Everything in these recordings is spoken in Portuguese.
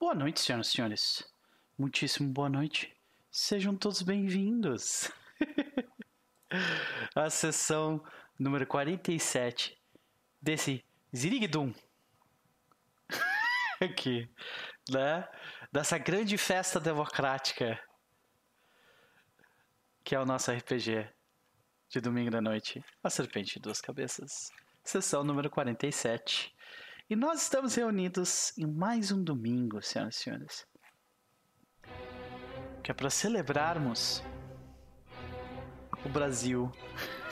Boa noite, senhoras e senhores. Muitíssimo boa noite. Sejam todos bem-vindos. A sessão número 47 desse Zirigdum. Aqui, né? Dessa grande festa democrática que é o nosso RPG de domingo da noite, A Serpente de Duas Cabeças, sessão número 47. E nós estamos reunidos em mais um domingo, senhoras e senhores. Que é para celebrarmos o Brasil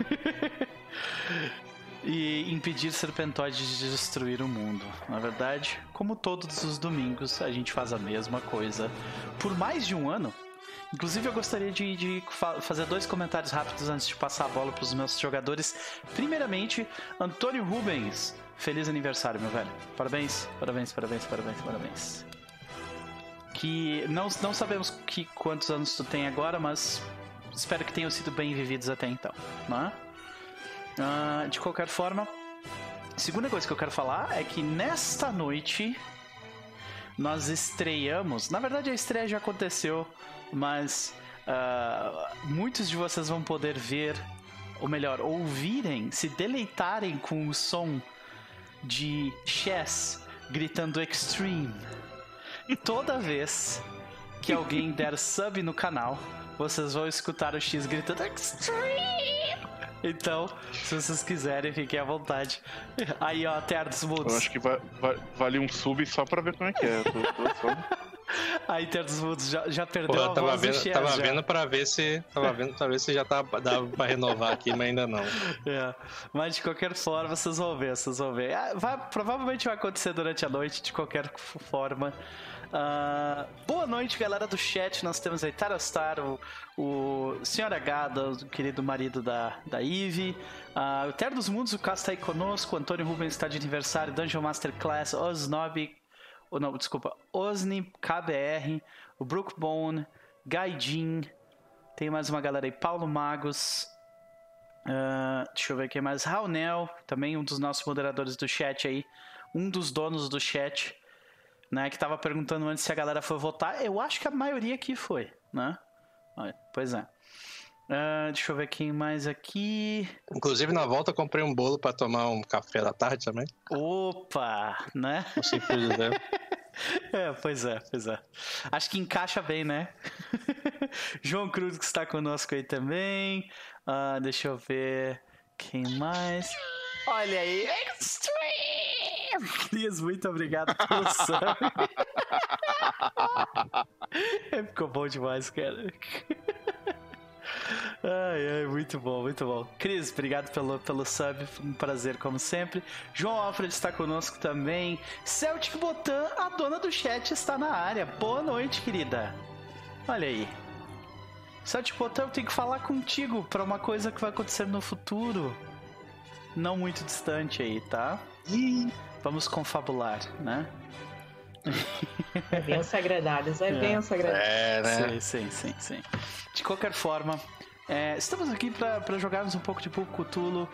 e impedir serpentoides de destruir o mundo. Na verdade, como todos os domingos, a gente faz a mesma coisa por mais de um ano. Inclusive, eu gostaria de, de fa fazer dois comentários rápidos antes de passar a bola para os meus jogadores. Primeiramente, Antônio Rubens, feliz aniversário, meu velho. Parabéns, parabéns, parabéns, parabéns, parabéns. Que não, não sabemos que, quantos anos tu tem agora, mas espero que tenham sido bem vividos até então, né? Uh, de qualquer forma, segunda coisa que eu quero falar é que nesta noite nós estreamos. Na verdade, a estreia já aconteceu mas uh, muitos de vocês vão poder ver, ou melhor, ouvirem, se deleitarem com o som de Chess gritando Extreme. E toda vez que alguém der sub no canal, vocês vão escutar o X gritando Extreme! Então, se vocês quiserem, fiquem à vontade. Aí, ó, Terra dos Mundos. Eu acho que vai, vai, vale um sub só pra ver como é que é. Tô, tô A Inter dos Mundos já, já perdeu Pô, a tava voz vendo, Tava já. vendo pra ver se. Tava vendo pra ver se já tava, dava pra renovar aqui, mas ainda não. É, mas de qualquer forma, vocês vão ver, vocês vão ver. Ah, vai, provavelmente vai acontecer durante a noite, de qualquer forma. Uh, boa noite, galera do chat. Nós temos aí Tarastar, o, o Sr. Agada, o querido marido da, da Eve. Uh, o Terra dos Mundos, o Caso está aí conosco. O Antônio Rubens está de aniversário. Dungeon Master Class, Osnob, ou não, desculpa, Osni, KBR, o Brookbone, Gaijin, tem mais uma galera aí, Paulo Magos, uh, deixa eu ver quem mais, Raunel, também um dos nossos moderadores do chat aí, um dos donos do chat, né, que tava perguntando antes se a galera foi votar, eu acho que a maioria aqui foi, né, pois é. Uh, deixa eu ver quem mais aqui. Inclusive, na volta, eu comprei um bolo para tomar um café da tarde também. Opa, né? Simples dizer. É, pois é, pois é. Acho que encaixa bem, né? João Cruz que está conosco aí também. Uh, deixa eu ver quem mais. Olha aí, Extreme! Muito obrigado pelo sub. Ficou bom demais, cara. Ai, ai, muito bom, muito bom. Cris, obrigado pelo, pelo sub, um prazer como sempre. João Alfred está conosco também. Celtic Botan, a dona do chat, está na área. Boa noite, querida. Olha aí. Celtic Botan, eu tenho que falar contigo para uma coisa que vai acontecer no futuro. Não muito distante aí, tá? Vamos confabular, né? É bem sagradadas, é, é bem sagradadas. É, né? Sim, sim, sim, sim. De qualquer forma, é, estamos aqui para jogarmos um pouco de Pouco Cthulhu.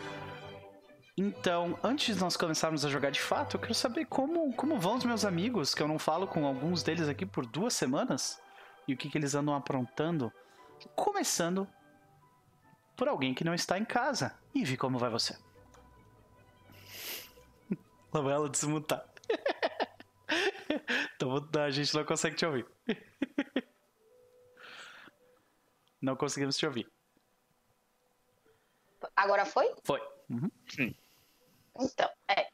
Então, antes de nós começarmos a jogar de fato, eu quero saber como, como vão os meus amigos, que eu não falo com alguns deles aqui por duas semanas, e o que, que eles andam aprontando. Começando por alguém que não está em casa. Ivy, como vai você? Lá vai ela desmutar. então, a gente não consegue te ouvir. Não conseguimos te ouvir. Agora foi? Foi. Uhum. Então, é.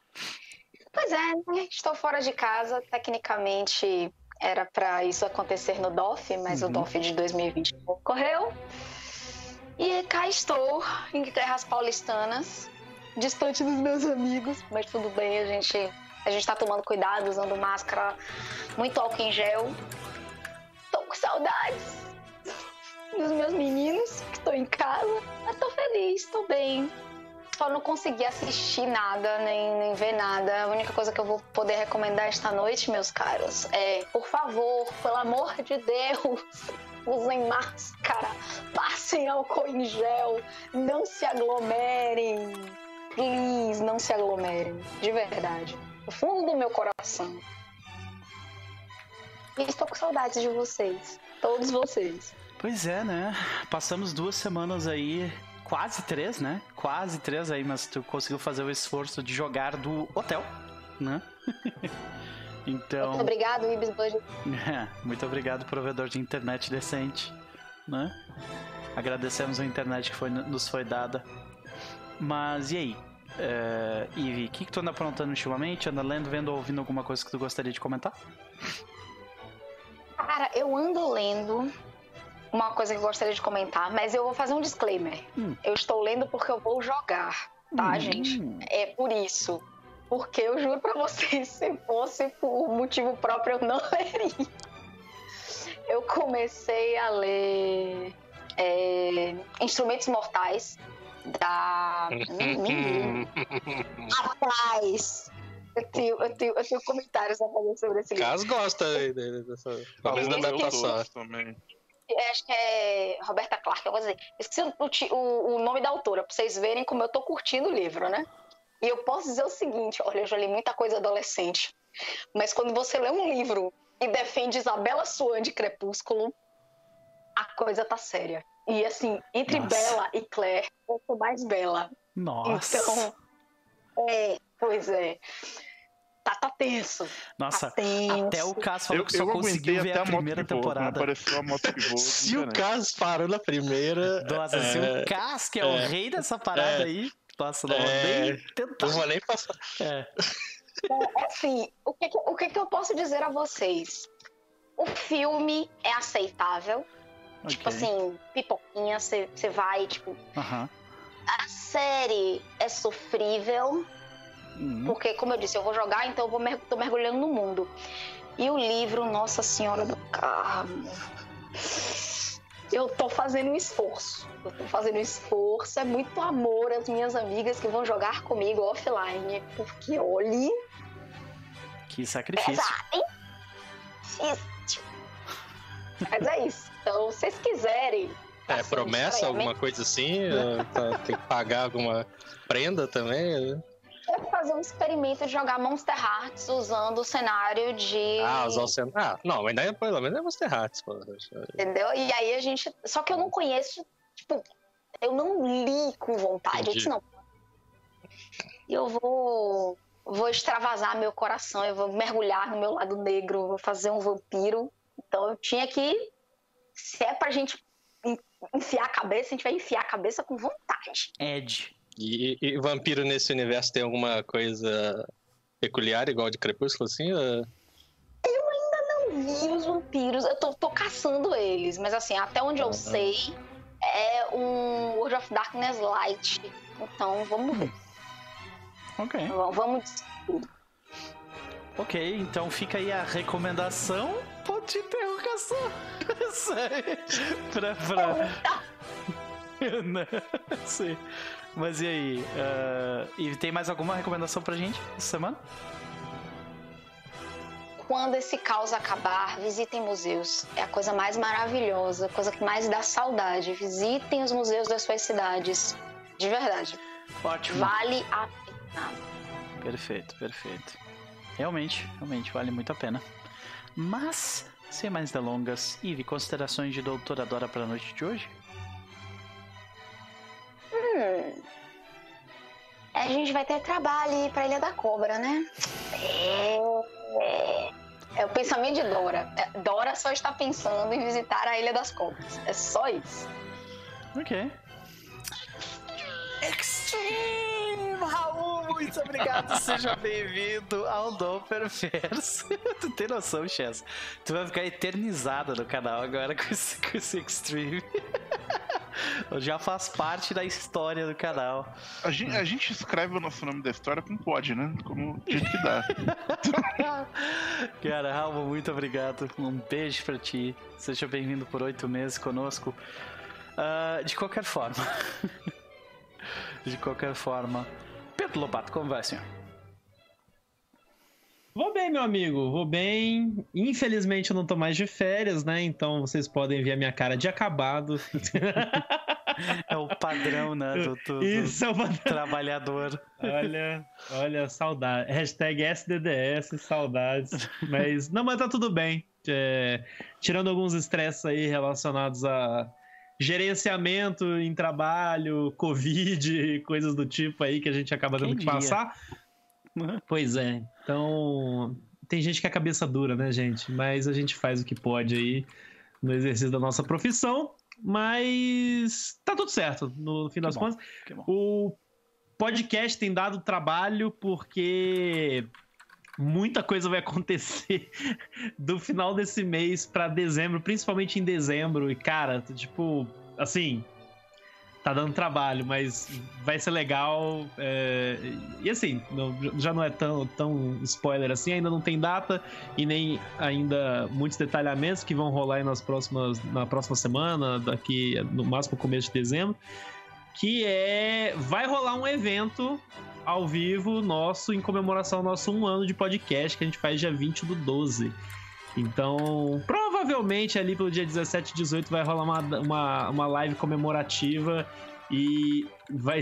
Pois é, né? estou fora de casa. Tecnicamente era para isso acontecer no DOF, mas uhum. o DOF de 2020 ocorreu. E cá estou, em terras paulistanas, distante dos meus amigos, mas tudo bem, a gente a gente tá tomando cuidado, usando máscara, muito álcool em gel. Tô com saudades dos meus meninos, que estou em casa. Mas tô feliz, tô bem. Só não consegui assistir nada, nem, nem ver nada. A única coisa que eu vou poder recomendar esta noite, meus caros, é, por favor, pelo amor de Deus, usem máscara, passem álcool em gel, não se aglomerem. Please, não se aglomerem. De verdade. Do fundo do meu coração. E estou com saudades de vocês. Todos vocês. Pois é, né? Passamos duas semanas aí, quase três, né? Quase três aí, mas tu conseguiu fazer o esforço de jogar do hotel, né? então. Muito obrigado, Ibis Budget. É, muito obrigado, provedor de internet decente, né? Agradecemos a internet que foi, nos foi dada. Mas e aí? Ivy, o que, que tu anda aprontando ultimamente? Anda lendo, vendo ou ouvindo alguma coisa que tu gostaria de comentar? Cara, eu ando lendo uma coisa que eu gostaria de comentar, mas eu vou fazer um disclaimer. Hum. Eu estou lendo porque eu vou jogar, tá, Hum. gente? É por isso. Porque eu juro pra vocês, se fosse por motivo próprio, eu não leria. Eu comecei a ler é, Instrumentos Mortais da. Rapaz! Eu tenho, eu, tenho, eu tenho comentários a fazer sobre esse livro. Caso gosta aí de- dessa. Menos da Eu adaptação. também. É, acho que é Roberta Clark, eu vou dizer. Esqueci o, o- o nome da autora, pra vocês verem como eu tô curtindo o livro, né? E eu posso dizer o seguinte: olha, eu já li muita coisa adolescente, mas quando você lê um livro e defende Isabela Swan de Crepúsculo, a coisa tá séria. E assim, entre Nossa. Bela e Claire, eu sou mais Bela. Nossa! Então, é, pois é. Tá, tá tenso. Nossa, tá tenso. até o Cass falou Eu, que só conseguiu ver a a primeira voa, temporada. Apareceu a moto que voa. Se o? Caso parou na primeira. Nossa, se é, o Cass, que é, o é, rei dessa parada é, aí. Nossa, não vou é, nem tentar. Não vou nem passar. É. Assim, o que, o que eu posso dizer a vocês? O filme é aceitável. Tipo ok. assim, pipoquinha, você vai, tipo. Aham. A série é sofrível, Hum. porque, como eu disse, eu vou jogar, então eu vou mer tô mergulhando no mundo. E o livro, Nossa Senhora do Carmo. Eu tô fazendo um esforço. Eu tô fazendo um esforço. É muito amor às minhas amigas que vão jogar comigo offline. Porque, olhe, Que sacrifício. pesado, hein? Mas é isso. Então, se vocês quiserem. É, assim, promessa, alguma coisa assim? é, tá- Tem que pagar alguma prenda também? Eu vou fazer um experimento de jogar Monster Hearts usando o cenário de. Ah, usar o cenário. Ah, não, ainda é, pelo menos é Monster Hearts, pô. Entendeu? E aí a gente. Só que eu não conheço. Tipo, eu não li com vontade. Eu Entendi. disse, não. Eu vou. Vou extravasar meu coração, eu vou mergulhar no meu lado negro, vou fazer um vampiro. Então eu tinha que. Se é pra gente en- enfiar a cabeça, a gente vai enfiar a cabeça com vontade. Ed. E, e vampiro nesse universo tem alguma coisa peculiar, igual de Crepúsculo, assim? ou- não vi os vampiros, eu tô, tô caçando eles, mas assim, até onde eu Uhum. sei, é um World of Darkness Light. Então vamos ver. Ok. V- Vamos. Ok, então fica aí a recomendação. Ponto de interrogação. Sério. pra. pra... Não, Sim. Mas e aí? ah, e tem mais alguma recomendação pra gente essa semana? Quando esse caos acabar, visitem museus. É a coisa mais maravilhosa, a coisa que mais dá saudade. Visitem os museus das suas cidades. De verdade. Ótimo. Vale a pena. Perfeito, perfeito. Realmente, realmente vale muito a pena. Mas, sem mais delongas, Ive, considerações de doutora Dora pra noite de hoje? Hum. A gente vai ter trabalho aí pra Ilha da Cobra, né? É. é- É o pensamento de Dora. É, Dora só está pensando em visitar a Ilha das Cobras. É só isso. Ok. Extreme! Raul, muito obrigado. Seja bem-vindo ao Dom Perverso. tu tem noção, Chess? Tu vai ficar eternizada no canal agora com esse, com esse Extreme. Já faz parte da história do canal. A gente, a gente escreve o nosso nome da história como pode, né? Como do jeito que dá. Cara, Raul, muito obrigado. Um beijo pra ti. Seja bem-vindo por oito meses conosco. Ah, de qualquer forma. de qualquer forma. Pedro Lobato, como vai, senhor? Vou bem, meu amigo, vou bem. Infelizmente eu não tô mais de férias, né? Então vocês podem ver a minha cara de acabado. É o padrão, né? Do- do Isso é o padrão. trabalhador. Olha, olha, saudade. Hashtag SDDS, saudades. Mas, não, mas tá tudo bem. É, tirando alguns estresses aí relacionados a gerenciamento em trabalho, Covid, coisas do tipo aí que a gente acaba tendo que passar. Pois é. Então, tem gente que é cabeça dura, né, gente? Mas a gente faz o que pode aí no exercício da nossa profissão. Mas tá tudo certo, no fim das bom, contas. O podcast tem dado trabalho porque muita coisa vai acontecer do final desse mês pra dezembro, principalmente em dezembro. E, cara, tipo, assim, tá dando trabalho, mas vai ser legal. é, E assim, já não é tão, tão spoiler assim, ainda não tem data e nem ainda muitos detalhamentos que vão rolar nas próximas, na próxima semana, daqui no máximo começo de dezembro. Que é. Vai rolar um evento ao vivo nosso em comemoração ao nosso um ano de podcast que a gente faz dia 20 do 12. Então, provavelmente ali pelo dia 17 e 18 vai rolar uma, uma, uma live comemorativa e vai.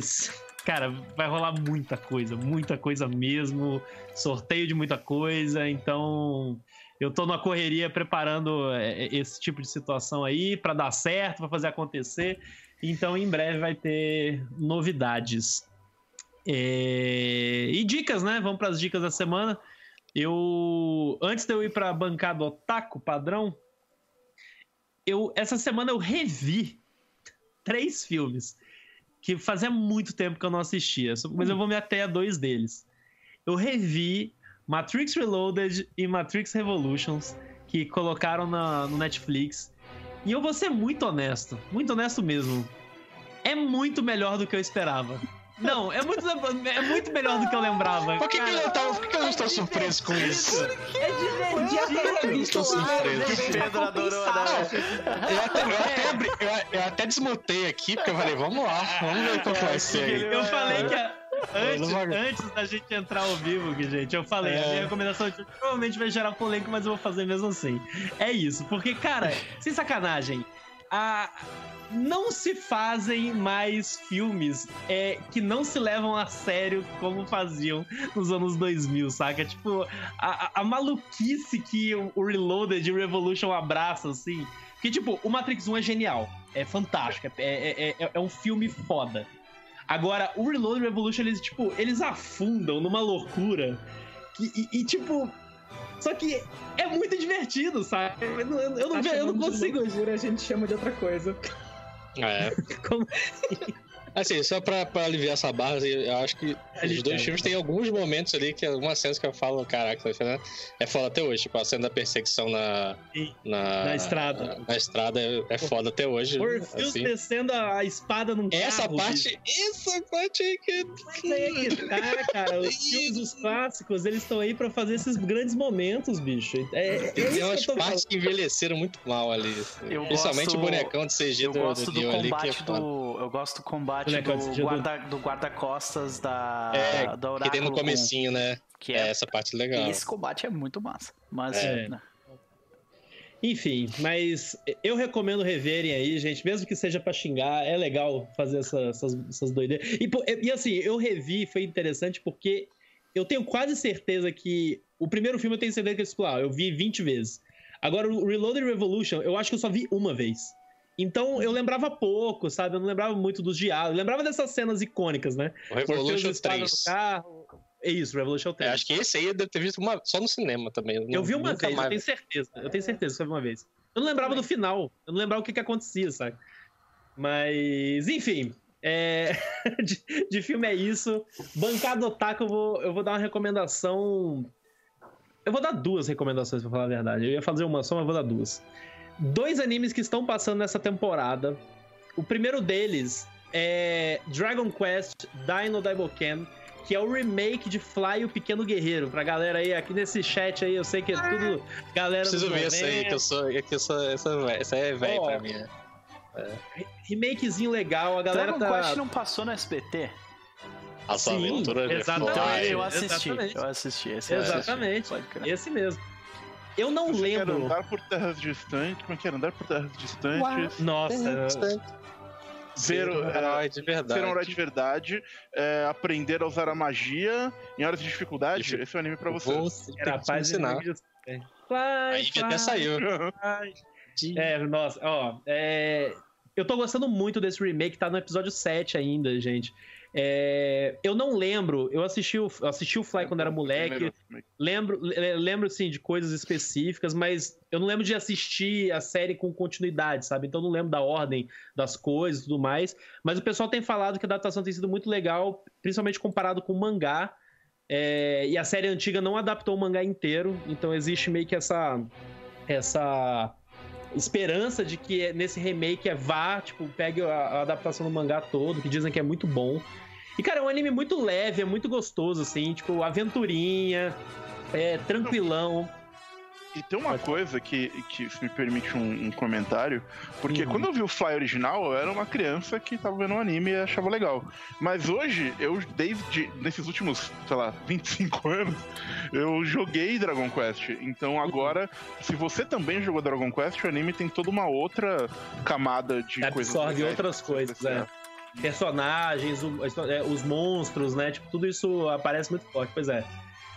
Cara, vai rolar muita coisa, muita coisa mesmo. Sorteio de muita coisa. Então, eu tô numa correria preparando é, é, esse tipo de situação aí pra dar certo, pra fazer acontecer. Então, em breve vai ter novidades. É, E dicas, né? Vamos para as dicas da semana. Eu antes de eu ir para a bancada Otaku padrão, eu essa semana eu revi três filmes que fazia muito tempo que eu não assistia, mas eu vou me ater a dois deles. Eu revi Matrix Reloaded e Matrix Revolutions que colocaram na- no Netflix. E eu vou ser muito honesto, muito honesto mesmo. É muito melhor do que eu esperava. Não, é muito, é muito melhor do que eu lembrava. Por que, que, eu, tava, por que, eu não estou surpreso com isso? é divertido. Eu estou surpreso. O Pedro adorou, né? Eu até, eu até, abri- eu, eu até desmutei aqui, porque eu falei, vamos lá, vamos ver qual que vai ser. Eu falei que a- antes, antes da gente entrar ao vivo, que, gente, eu falei, a É. minha recomendação de- provavelmente vai gerar polêmica, mas eu vou fazer mesmo assim. É isso, porque, cara, sem sacanagem, a... não se fazem mais filmes é, que não se levam a sério como faziam nos anos 2000, saca? Tipo, a, a- a maluquice que o, Reloaded e Revolution abraçam, assim. Que, tipo, o Matrix 1 é genial, é fantástico, é, é, é- é um filme foda. Agora, o Reload Revolution, eles, tipo, eles afundam numa loucura. que- e, e, tipo. Só que é muito divertido, sabe? Eu não, eu não, Tá eu não consigo. loucura, a gente chama de outra coisa. É. Como- Assim, só pra, pra aliviar essa barra, assim, eu acho que os Alivia. dois filmes têm alguns momentos ali que algumas cenas que eu falo, caraca, essa cena é foda até hoje. Tipo, a cena da perseguição na. Na, na estrada. Na estrada é, é foda até hoje. Orpheus assim. descendo a espada num Essa carro, parte. Essa parte aí que. Mas aí é que tá, cara. Os filmes, os clássicos, eles estão aí pra fazer esses grandes momentos, bicho. É, é Tem isso umas que eu tô partes que envelheceram muito mal ali. assim. Eu Principalmente gosto- o bonecão de CG Eu do, gosto do do Neo ali, que é combate foda. do. Eu gosto do combate Bonecão de do guarda, do guarda-costas da, É, da que Oráculo. tem no com- comecinho, né? que É, é, essa parte legal. Esse combate é muito massa. Mas. É. né, Enfim, mas eu recomendo reverem aí, gente, mesmo que seja pra xingar, é legal fazer essa- essas, essas doideiras. E, e assim, eu revi, foi interessante porque eu tenho quase certeza que o primeiro filme eu tenho certeza que tipo, ah, eu vi 20 vezes. Agora, o Reloaded Revolution, eu acho que eu só vi uma vez. Então eu lembrava pouco, sabe? Eu não lembrava muito dos diálogos. Eu lembrava dessas cenas icônicas, né? O Revolution Orfeus espada 3. no carro. É isso, Revolution 3. É, acho que esse aí eu devo ter visto uma, só no cinema também. Eu vi uma vez, eu mais. tenho certeza. Eu tenho certeza que foi uma vez. Eu não lembrava do final. Eu não lembrava o que, que acontecia, sabe? Mas, enfim. é, de, de filme é isso. Bancada Otaku, eu vou, eu vou dar uma recomendação. Eu vou dar duas recomendações, pra falar a verdade. Eu ia fazer uma só, mas eu vou dar duas. Dois animes que estão passando nessa temporada. O primeiro deles é Dragon Quest Dino Daiboken, que é o remake de Fly o Pequeno Guerreiro. Pra galera aí, aqui nesse chat aí, eu sei que é tudo galera Preciso ver essa aí, 90. que eu sou. Que eu sou essa, essa é velha pra mim. né? Remakezinho legal, a galera Dragon tá... Quest não passou no SBT? A sua Sim, aventura de exatamente. Então Fly. eu assisti. exatamente. Eu assisti. Esse eu Exatamente. assisti. Esse mesmo. Eu não Você quer lembro... andar por terras distantes? Como é que era? Andar por terras distantes? Nossa, ser, um é, herói de verdade. ser um herói de verdade, é, aprender a usar a magia em horas de dificuldade. Dific- Esse é o anime pra você. Era a ensinar. Fly, Aí fly, até saiu. fly. É, nossa, ó, é, eu tô gostando muito desse remake, tá no episódio 7 ainda, gente. É, eu não lembro, eu assisti o, assisti o Fly quando era moleque, lembro, le- lembro sim de coisas específicas, mas eu não lembro de assistir a série com continuidade, sabe? Então não lembro da ordem das coisas e tudo mais. Mas o pessoal tem falado que a adaptação tem sido muito legal, principalmente comparado com o mangá. É, e a série antiga não adaptou o mangá inteiro, então existe meio que essa essa esperança de que nesse remake é vá, tipo, pegue a, a adaptação do mangá todo, que dizem que é muito bom. E, cara, é um anime muito leve, é muito gostoso, assim, tipo, aventurinha, é tranquilão. E tem uma coisa que, que se me permite um, um comentário, porque Uhum. quando eu vi o Fly original, eu era uma criança que tava vendo um anime e achava legal. Mas hoje, eu, desde nesses últimos, sei lá, 25 anos, eu joguei Dragon Quest. Então agora, se você também jogou Dragon Quest, o anime tem toda uma outra camada de coisas. Absorve outras coisas, é. apreciar. Personagens, é, os monstros, né? Tipo, tudo isso aparece muito forte, pois é.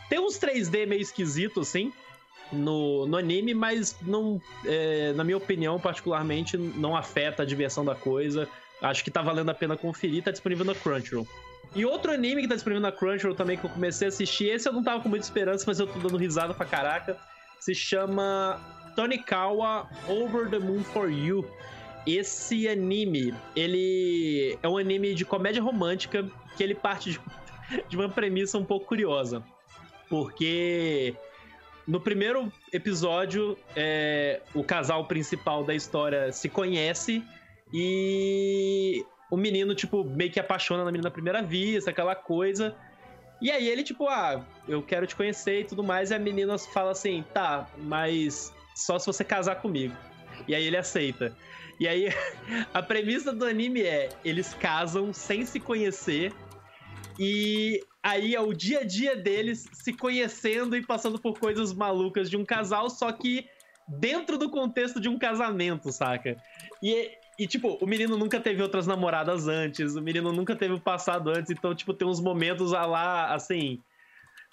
Tem uns 3D meio esquisitos, assim, no, no anime, mas não, é, na minha opinião, particularmente, não afeta a diversão da coisa. Acho que tá valendo a pena conferir, tá disponível na Crunchyroll. E outro anime que tá disponível na Crunchyroll também, que eu comecei a assistir, esse eu não tava com muita esperança, mas eu tô dando risada pra caraca, se chama Tonikawa Over the Moon for You. Esse anime, ele é um anime de comédia romântica que ele parte de, de uma premissa um pouco curiosa. Porque no primeiro episódio, é, o casal principal da história se conhece e o menino, tipo, meio que apaixona na menina à primeira vista, aquela coisa. E aí ele, tipo, ah, eu quero te conhecer e tudo mais. E a menina fala assim, tá, mas só se você casar comigo. E aí ele aceita. E aí a premissa do anime é: eles casam sem se conhecer. E aí é o dia a dia deles se conhecendo e passando por coisas malucas de um casal, só que dentro do contexto de um casamento, saca? E, e tipo, o menino nunca teve outras namoradas antes, o menino nunca teve o passado antes, então, tipo, tem uns momentos a lá, assim.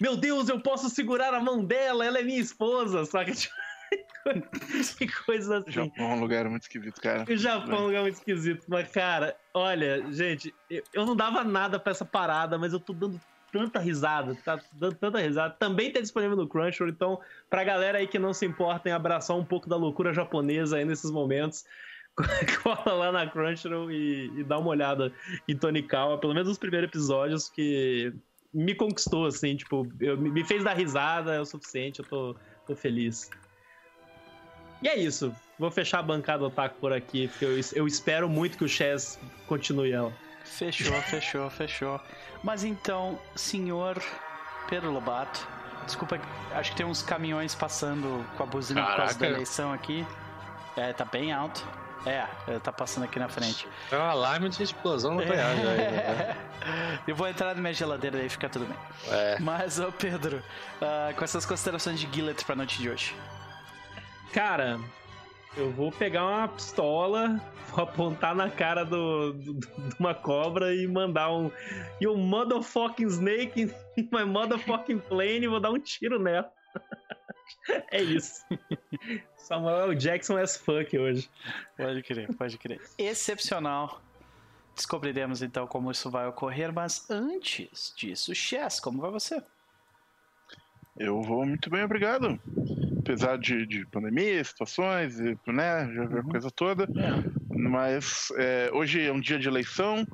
Meu Deus, eu posso segurar a mão dela, ela é minha esposa, saca? Tipo, que coisa assim. Japão é um lugar muito esquisito, cara. O Japão é um lugar muito esquisito. Mas, cara, olha, gente, eu, eu não dava nada pra essa parada, mas eu tô dando tanta risada, tá dando tanta risada. Também tá disponível no Crunchyroll, então, pra galera aí que não se importa em abraçar um pouco da loucura japonesa aí nesses momentos, cola lá na Crunchyroll e, e dá uma olhada em Tonikawa, pelo menos os primeiros episódios que me conquistou, assim, tipo, eu, me fez dar risada, é o suficiente, eu tô, tô feliz. E é isso. Vou fechar a bancada otaku por aqui, porque eu, eu espero muito que o Chess continue ela. Fechou, fechou, fechou. Mas então, senhor Pedro Lobato, desculpa, acho que tem uns caminhões passando com a buzina por causa da Caraca. eleição aqui. É, tá bem alto. É, tá passando aqui na frente. É um alarme de explosão nuclear. já aí, né? Eu vou entrar na minha geladeira e fica tudo bem. É. Mas, ô Pedro, ah, com essas considerações de Gillet pra noite de hoje. Cara, eu vou pegar uma pistola, vou apontar na cara do, do- de uma cobra e mandar um. You motherfucking snake in my motherfucking plane e vou dar um tiro nela. é isso. Samuel Jackson as fuck hoje. Pode crer, pode crer. Excepcional. Descobriremos então como isso vai ocorrer, mas antes disso, Chess, como vai você? Eu vou muito bem, obrigado. Apesar de, de pandemia, situações, e, né, já viu a coisa toda. Mas é, hoje é um dia de eleição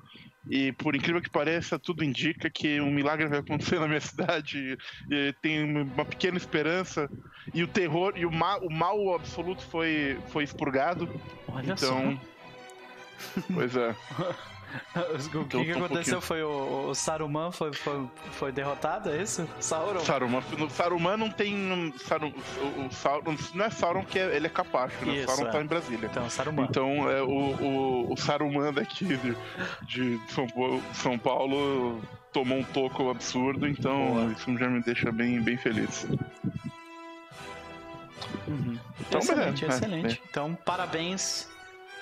e, por incrível que pareça, tudo indica que um milagre vai acontecer na minha cidade. E, tem uma pequena esperança e o terror e o mal, o mal absoluto foi, foi expurgado. Olha então, pois é. só. O que, que um aconteceu pouquinho- foi o, o Saruman foi, foi, foi derrotado, é isso? Sauron? Saruman, no Saruman não tem. Saru, o, o Sauron, não é Sauron que é- ele é capacho, né? Isso, Sauron é. tá em Brasília. Então, Saruman. Então, é, o, o, Saruman daqui de, de São, Paulo, São Paulo tomou um toco absurdo, então Boa. isso já me deixa bem, bem feliz. Uhum. Então, excelente, é, é, excelente. Então, parabéns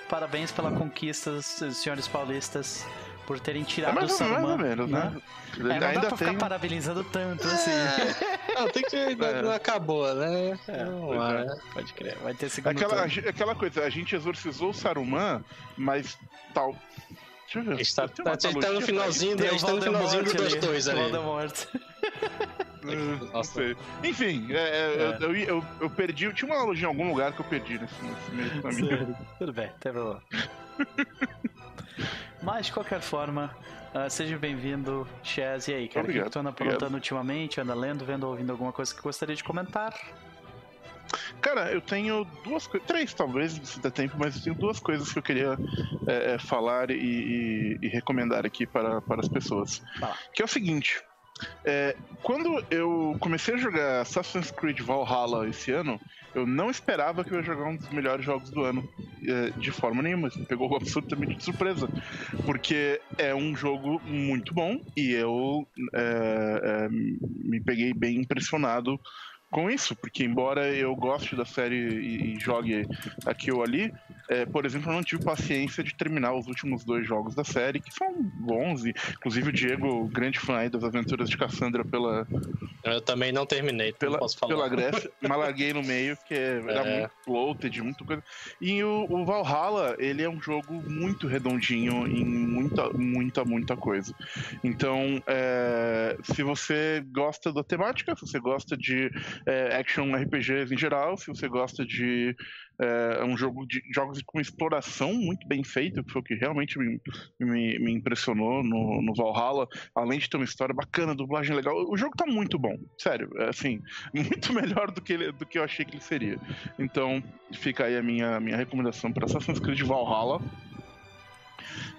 parabéns pela conquista, senhores paulistas, por terem É tirado o mais, ou- mais Saruman. ou menos, né? É, não dá Ainda pra ficar tem. parabenizando tanto assim. Não, tem que. É. Não acabou, né? Vamos lá, é. né? Pode crer, vai ter segundo Aquela, a aquela coisa, a gente exorcizou o Saruman, mas tal. Deixa eu ver. A gente tá, tá- a gente tá no pra finalzinho, do- a gente tá no finalzinho do Voldemort 2-2 ali. Voldemort. Não Nossa. sei. Enfim, é, é, É. Eu, eu, eu, eu perdi. Tinha uma analogia em algum lugar que eu perdi nesse, nesse meio caminho. Tudo bem, tem problema. Mas, de qualquer forma, ah, seja bem-vindo, Chaz. E aí, cara, o que tu anda aprontando ultimamente? Anda lendo, vendo, ouvindo alguma coisa que gostaria de comentar? Cara, eu tenho duas coisas. Três, talvez, se der tempo, mas eu tenho duas coisas que eu queria é, é, falar e, e- e recomendar aqui para, para as pessoas. Que é o seguinte. é, quando eu comecei a jogar Assassin's Creed Valhalla esse ano, eu não esperava que eu ia jogar um dos melhores jogos do ano é, de forma nenhuma. Isso me pegou absolutamente de surpresa. Porque é um jogo muito bom e eu é, é, me peguei bem impressionado com isso, porque embora eu goste da série e, e jogue aqui ou ali, é, por exemplo, eu não tive paciência de terminar os últimos dois jogos da série, que são bons, e inclusive o Diego, grande fã aí das aventuras de Cassandra pela, Eu também não terminei, pela, não posso falar. pela Grécia, mas larguei no meio, porque era É. muito bloated, muito coisa. E o, o Valhalla, ele é um jogo muito redondinho em muita, muita, muita coisa. Então, é, se você gosta da temática, se você gosta de é, action RPGs em geral, se você gosta de é, um jogo de jogos com exploração muito bem feito, que foi o que realmente me, me, me impressionou no, no Valhalla, além de ter uma história bacana, dublagem legal, o jogo tá muito bom, sério, é, assim, muito melhor do que, ele, do que eu achei que ele seria. Então, fica aí a minha, minha recomendação para Assassin's Creed Valhalla.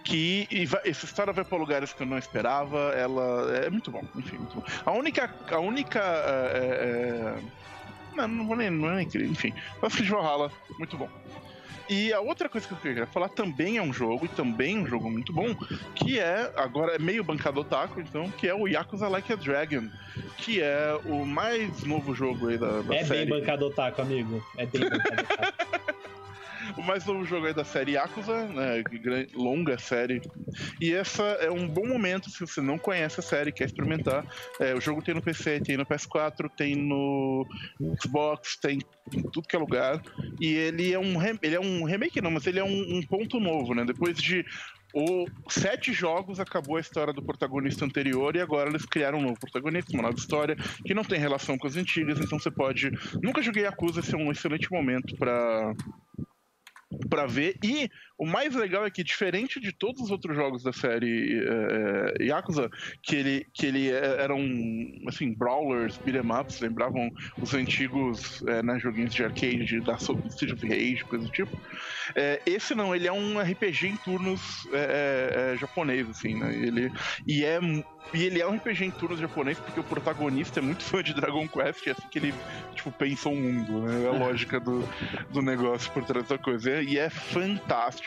Que vai- essa história vai para lugares que eu não esperava, ela é muito bom, enfim, muito bom. A única. A única. é, é, não, não vou nem. Não é nem querer, enfim. Creed Valhalla, muito bom. E a outra coisa que eu queria falar também é um jogo, e também um jogo muito bom, que é, agora é meio bancado otaku, então, que é o Yakuza Like a Dragon, que é o mais novo jogo aí da, da É série. bem bancado otaku, amigo. É bem bancado otaku. o mais novo jogo aí da série Yakuza, né, longa série. E essa é um bom momento se você não conhece a série, quer experimentar. É, o jogo tem no PC, tem no PS4, tem no Xbox, tem em tudo que é lugar. E ele é um, ele é um remake, não, mas ele é um, um ponto novo, né? Depois de o sete jogos acabou a história do protagonista anterior e agora eles criaram um novo protagonista, uma nova história que não tem relação com as antigas, então você pode. Nunca joguei Yakuza, esse é um excelente momento pra para ver. E o mais legal é que, diferente de todos os outros jogos da série é, Yakuza, que ele, que ele é- eram, assim, brawlers, beat'em ups, lembravam os antigos é, né, joguinhos de arcade de, da Street of Rage, coisa do tipo. É, esse não, ele é um RPG em turnos japonês, assim, né? Ele, e, é, e ele é um RPG em turnos japonês porque o protagonista é muito fã de Dragon Quest é assim que ele, tipo, pensa o mundo, né? É a lógica do, do negócio por trás da coisa. E é fantástico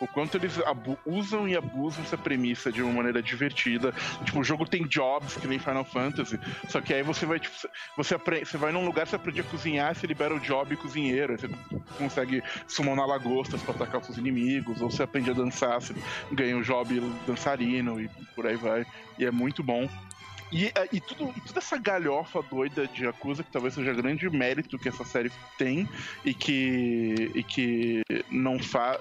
o quanto eles usam e abusam essa premissa de uma maneira divertida. Tipo, o jogo tem jobs que nem Final Fantasy, só que aí você vai, tipo, você, aprende, você vai num lugar, você aprende a cozinhar, você libera o job cozinheiro, você consegue summonar lagostas pra atacar os inimigos, ou você aprende a dançar, você ganha o job dançarino e por aí vai. E é muito bom. E, eh, e tudo, toda essa galhofa doida de Yakuza, que talvez seja grande mérito que essa série tem e que, e que não faz.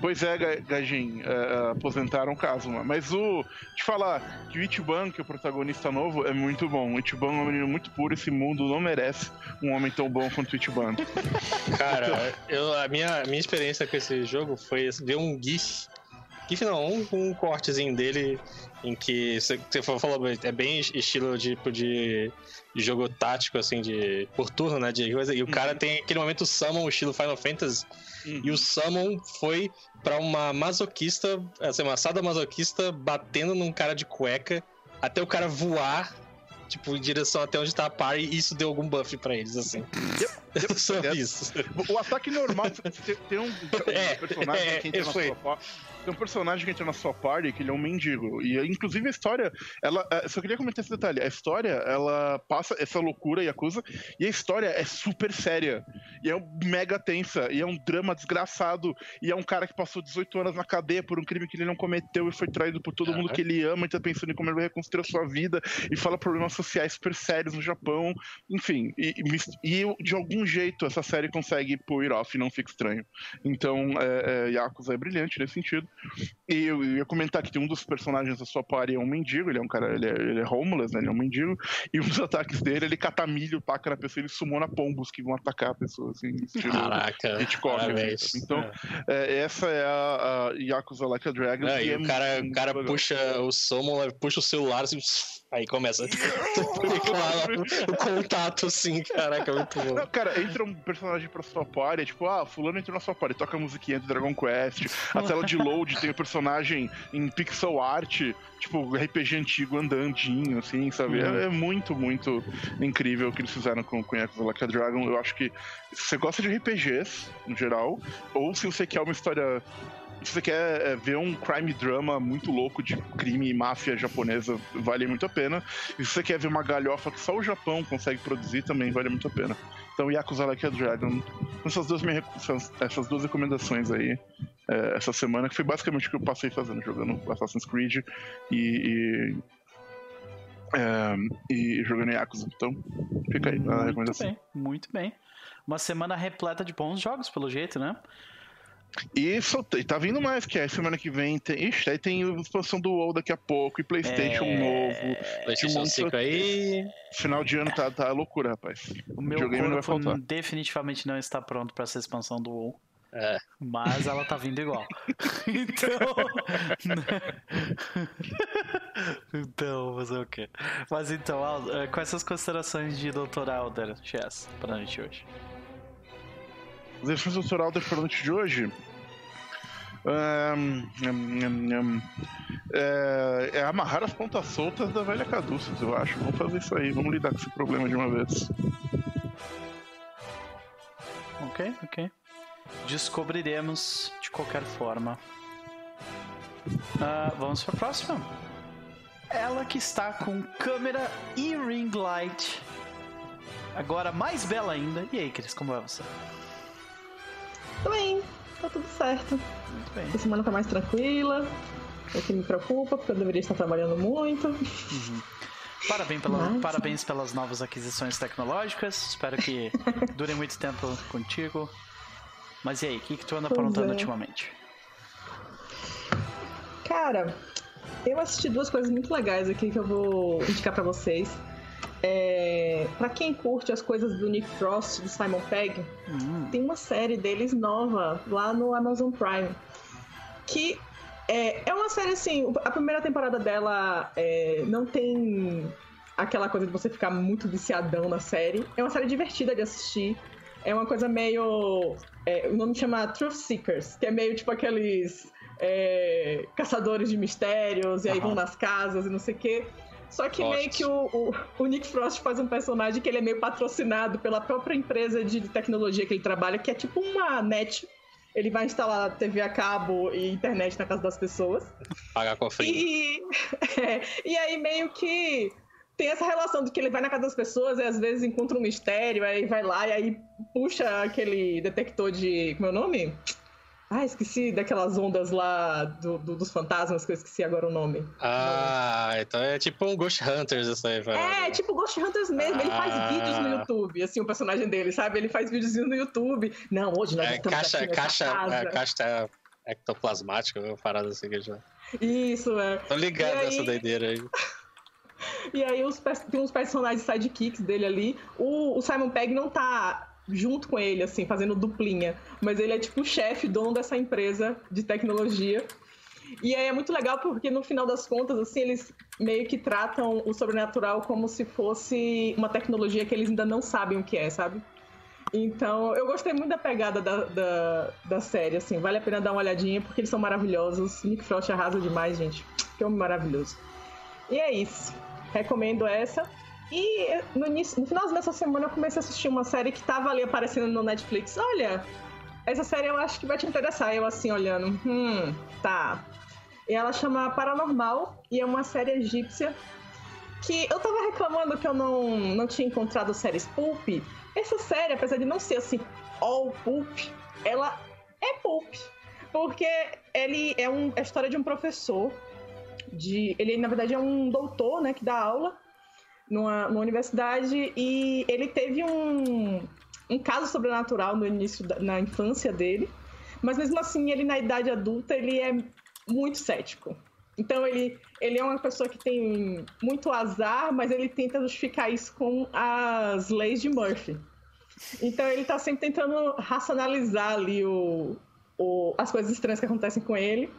Pois é, Ga- Gajin, eh, aposentaram o Kazuma. Mas o. Te falar que o Ichiban, que é o protagonista novo, é muito bom. O Ichiban é um menino muito puro, esse mundo não merece um homem tão bom quanto o Ichiban. Cara, eu, a minha, minha experiência com esse jogo foi ver um GIF. GIF não, um, um cortezinho dele em que você falou, é bem estilo tipo de, de jogo tático, assim, de por turno, né? De coisa, e o cara tem aquele momento Summon, estilo Final Fantasy, e o Summon foi pra uma masoquista, assim, uma assada masoquista batendo num cara de cueca até o cara voar tipo, em direção até onde tá a par e isso deu algum buff pra eles, assim. Só isso. O ataque normal, tem, tem um, um É, personagem é, que entra na foi. sua tem um personagem que entra na sua party que ele é um mendigo. E inclusive a história, ela. eh, Só queria comentar esse detalhe. A história, ela passa essa loucura e acusa, e a história é super séria. E é mega tensa, e é um drama desgraçado. E é um cara que passou 18 anos na cadeia por um crime que ele não cometeu e foi traído por todo mundo Aham. que ele ama e tá pensando em como ele vai reconstruir a sua vida. E fala problemas sociais super sérios no Japão. Enfim, e, e e de algum jeito essa série consegue it off e não fica estranho. Então, é, é, Yakuza é brilhante nesse sentido. E eu ia comentar que tem um dos personagens da sua party é um mendigo, ele é um cara, ele é, ele é homeless, né? Ele é um mendigo. E um dos ataques dele, ele cata milho, taca na pessoa, ele sumona pombos que vão atacar a pessoa, assim, estilo Caraca. Hitchcock. assim, sabe? Então, é, essa é a, a Yakuza Like a Dragon. Não, e é o cara, o cara puxa o Summon, puxa o celular assim, aí começa o contato assim, caraca, muito bom. Não, cara, entra um personagem pra sua party, é tipo, ah, fulano entrou na sua party, toca a musiquinha do Dragon Quest, a tela de load tem o personagem em pixel art, tipo, RPG antigo andandinho, assim, sabe? É, é muito, muito incrível o que eles fizeram com, com Yakuza Like a Dragon. Eu acho que se você gosta de RPGs, no geral, ou se você quer uma história se você quer é, ver um crime drama muito louco de crime e máfia japonesa, vale muito a pena. E se você quer ver uma galhofa que só o Japão consegue produzir, também vale muito a pena. Então, Yakuza Like a Dragon, essas duas, minhas, essas, duas recomendações aí, é, essa semana, que foi basicamente o que eu passei fazendo, jogando Assassin's Creed e. e é, e jogando Yakuza. Então, fica aí a Muito recomendação. bem, muito bem. Uma semana repleta de bons jogos, pelo jeito, né? E soltei, tá vindo mais, que é semana que vem tem. Ixi, aí tem a expansão do WoW daqui a pouco, e Playstation É, novo. PlayStation um 5 aí. Final de ano tá, tá loucura, rapaz. O meu Videogame não vai faltar. definitivamente não está pronto para essa expansão do WoW. É. Mas ela tá vindo igual. então. então, fazer o quê? Mas então, eh, quais são as considerações de Dr. Alder Chess pra noite hoje? Efeitos doutoral da noite de hoje. Nham, nham, nham. é, é amarrar as pontas soltas da velha Caduceus, eu acho. Vamos fazer isso aí, vamos lidar com esse problema de uma vez. Ok, ok. Descobriremos de qualquer forma. Ah, vamos pra próxima. Ela que está com câmera e ring light. Agora mais bela ainda. E aí, Cris, como é você? Tô bem, tá tudo certo. Muito bem. Essa semana tá mais tranquila. O que me preocupa, porque eu deveria estar trabalhando muito. Parabéns, pela- Mas- parabéns pelas novas aquisições tecnológicas. Espero que durem muito tempo contigo. Mas e aí, o que, que tu anda aprontando é. ultimamente? Cara, eu assisti duas coisas muito legais aqui que eu vou indicar pra vocês. É, para quem curte as coisas do Nick Frost, do Simon Pegg, Hum, tem uma série deles nova lá no Amazon Prime. Que é, é uma série assim, a primeira temporada dela é, não tem aquela coisa de você ficar muito viciadão na série. É uma série divertida de assistir. É uma coisa meio. é, o nome chama Truth Seekers, que é meio tipo aqueles é, caçadores de mistérios, e aí vão nas casas e não sei o quê. Só que Gosto. meio que o, o, o Nick Frost faz um personagem que ele é meio patrocinado pela própria empresa de tecnologia que ele trabalha, que é tipo uma net. Ele vai instalar TV a cabo e internet na casa das pessoas. Pagar cofrinho. E, é, e aí meio que tem essa relação de que ele vai na casa das pessoas e às vezes encontra um mistério, aí vai lá e aí puxa aquele detector de. Como é o nome? Ah, esqueci daquelas ondas lá do- do- dos fantasmas, que eu esqueci agora o nome. Ah, então é tipo um Ghost Hunters isso aí, velho. É, tipo Ghost Hunters mesmo. Ele faz Ah. vídeos no YouTube, assim, o personagem dele, sabe? Ele faz videozinho no YouTube. Não, hoje nós É, estamos caixa, aqui caixa, casa. é, caixa ectoplasmática, uma parada assim que já. Isso, é. Tô ligado aí- nessa doideira aí. E aí os, tem uns personagens sidekicks dele ali. O, o Simon Pegg não tá junto com ele, assim, fazendo duplinha. Mas ele é tipo o chefe, dono dessa empresa de tecnologia. E aí é muito legal porque no final das contas, assim, eles meio que tratam o sobrenatural como se fosse uma tecnologia que eles ainda não sabem o que é, sabe? Então, eu gostei muito da pegada da, da, da série, assim, vale a pena dar uma olhadinha porque eles são maravilhosos. Nick Frost arrasa demais, gente. Que homem maravilhoso. E é isso. Recomendo essa. E no, início, no final dessa semana eu comecei a assistir uma série que tava ali aparecendo no Netflix. Olha, essa série eu acho que vai te interessar. Eu assim, olhando, hum, tá. E ela chama Paranormal e é uma série egípcia que eu tava reclamando que eu não, não tinha encontrado séries pulp. Essa série, apesar de não ser assim, all pulp, ela é pulp. Porque ele é, um, é a história de um professor. De, ele, na verdade, é um doutor, né, que dá aula numa, numa universidade e ele teve um, um caso sobrenatural no início, da, na infância dele. Mas mesmo assim, ele na idade adulta, ele é muito cético. Então ele, ele é uma pessoa que tem muito azar, mas ele tenta justificar isso com as leis de Murphy. Então ele tá sempre tentando racionalizar ali o, o, as coisas estranhas que acontecem com ele.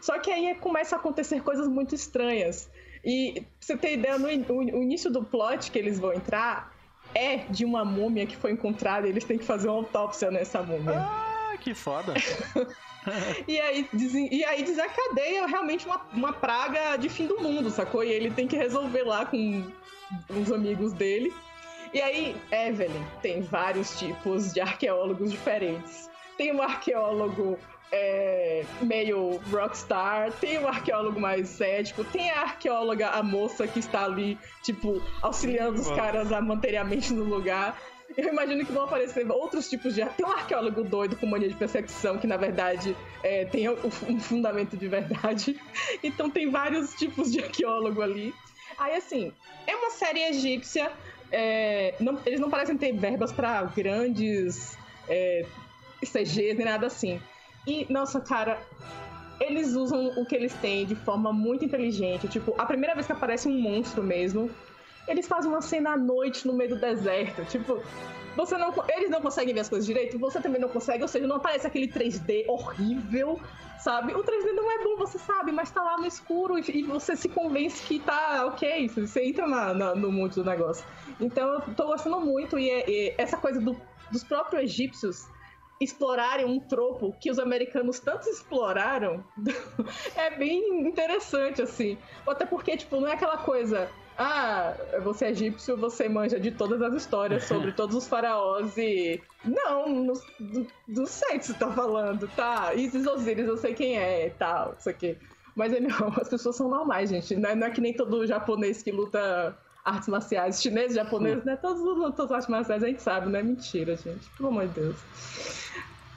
Só que aí começa a acontecer coisas muito estranhas. E pra você ter ideia, no, o, o início do plot que eles vão entrar é de uma múmia que foi encontrada e eles têm que fazer uma autópsia nessa múmia. Ah, que foda! e, aí, e aí desencadeia realmente uma, uma praga de fim do mundo, sacou? E ele tem que resolver lá com os amigos dele. E aí, Evelyn tem vários tipos de arqueólogos diferentes. Tem um arqueólogo é, meio rockstar, tem um arqueólogo mais cético, tem a arqueóloga, a moça que está ali, tipo, auxiliando os caras a manterem a mente no lugar. Eu imagino que vão aparecer outros tipos de. Tem um arqueólogo doido com mania de perseguição, que na verdade é, tem um fundamento de verdade. Então tem vários tipos de arqueólogo ali. Aí assim, é uma série egípcia. É, não, eles não parecem ter verbas para grandes é, CGs nem nada assim. E, nossa, cara, eles usam o que eles têm de forma muito inteligente. Tipo, a primeira vez que aparece um monstro mesmo, eles fazem uma cena à noite no meio do deserto. Tipo, você não, eles não conseguem ver as coisas direito, você também não consegue, ou seja, não aparece aquele 3D horrível, sabe? O 3D não é bom, você sabe, mas tá lá no escuro e, você se convence que tá ok, você entra na, na, no mundo do negócio. Então eu tô gostando muito e, é, e essa coisa do, dos próprios egípcios explorarem um tropo que os americanos tanto exploraram é bem interessante, assim. Até porque, tipo, não é aquela coisa. Ah, você é egípcio, você manja de todas as histórias sobre todos os faraós e. Não, não, não sei o que você tá falando, tá? Isis Osiris, eu sei quem é e tal, isso aqui. Mas não, as pessoas são normais, gente. Não é, não é que nem todo japonês que luta artes marciais chineses, japoneses, né? Todos lutam as artes marciais, a gente sabe, não é mentira, gente. Pelo amor de Deus.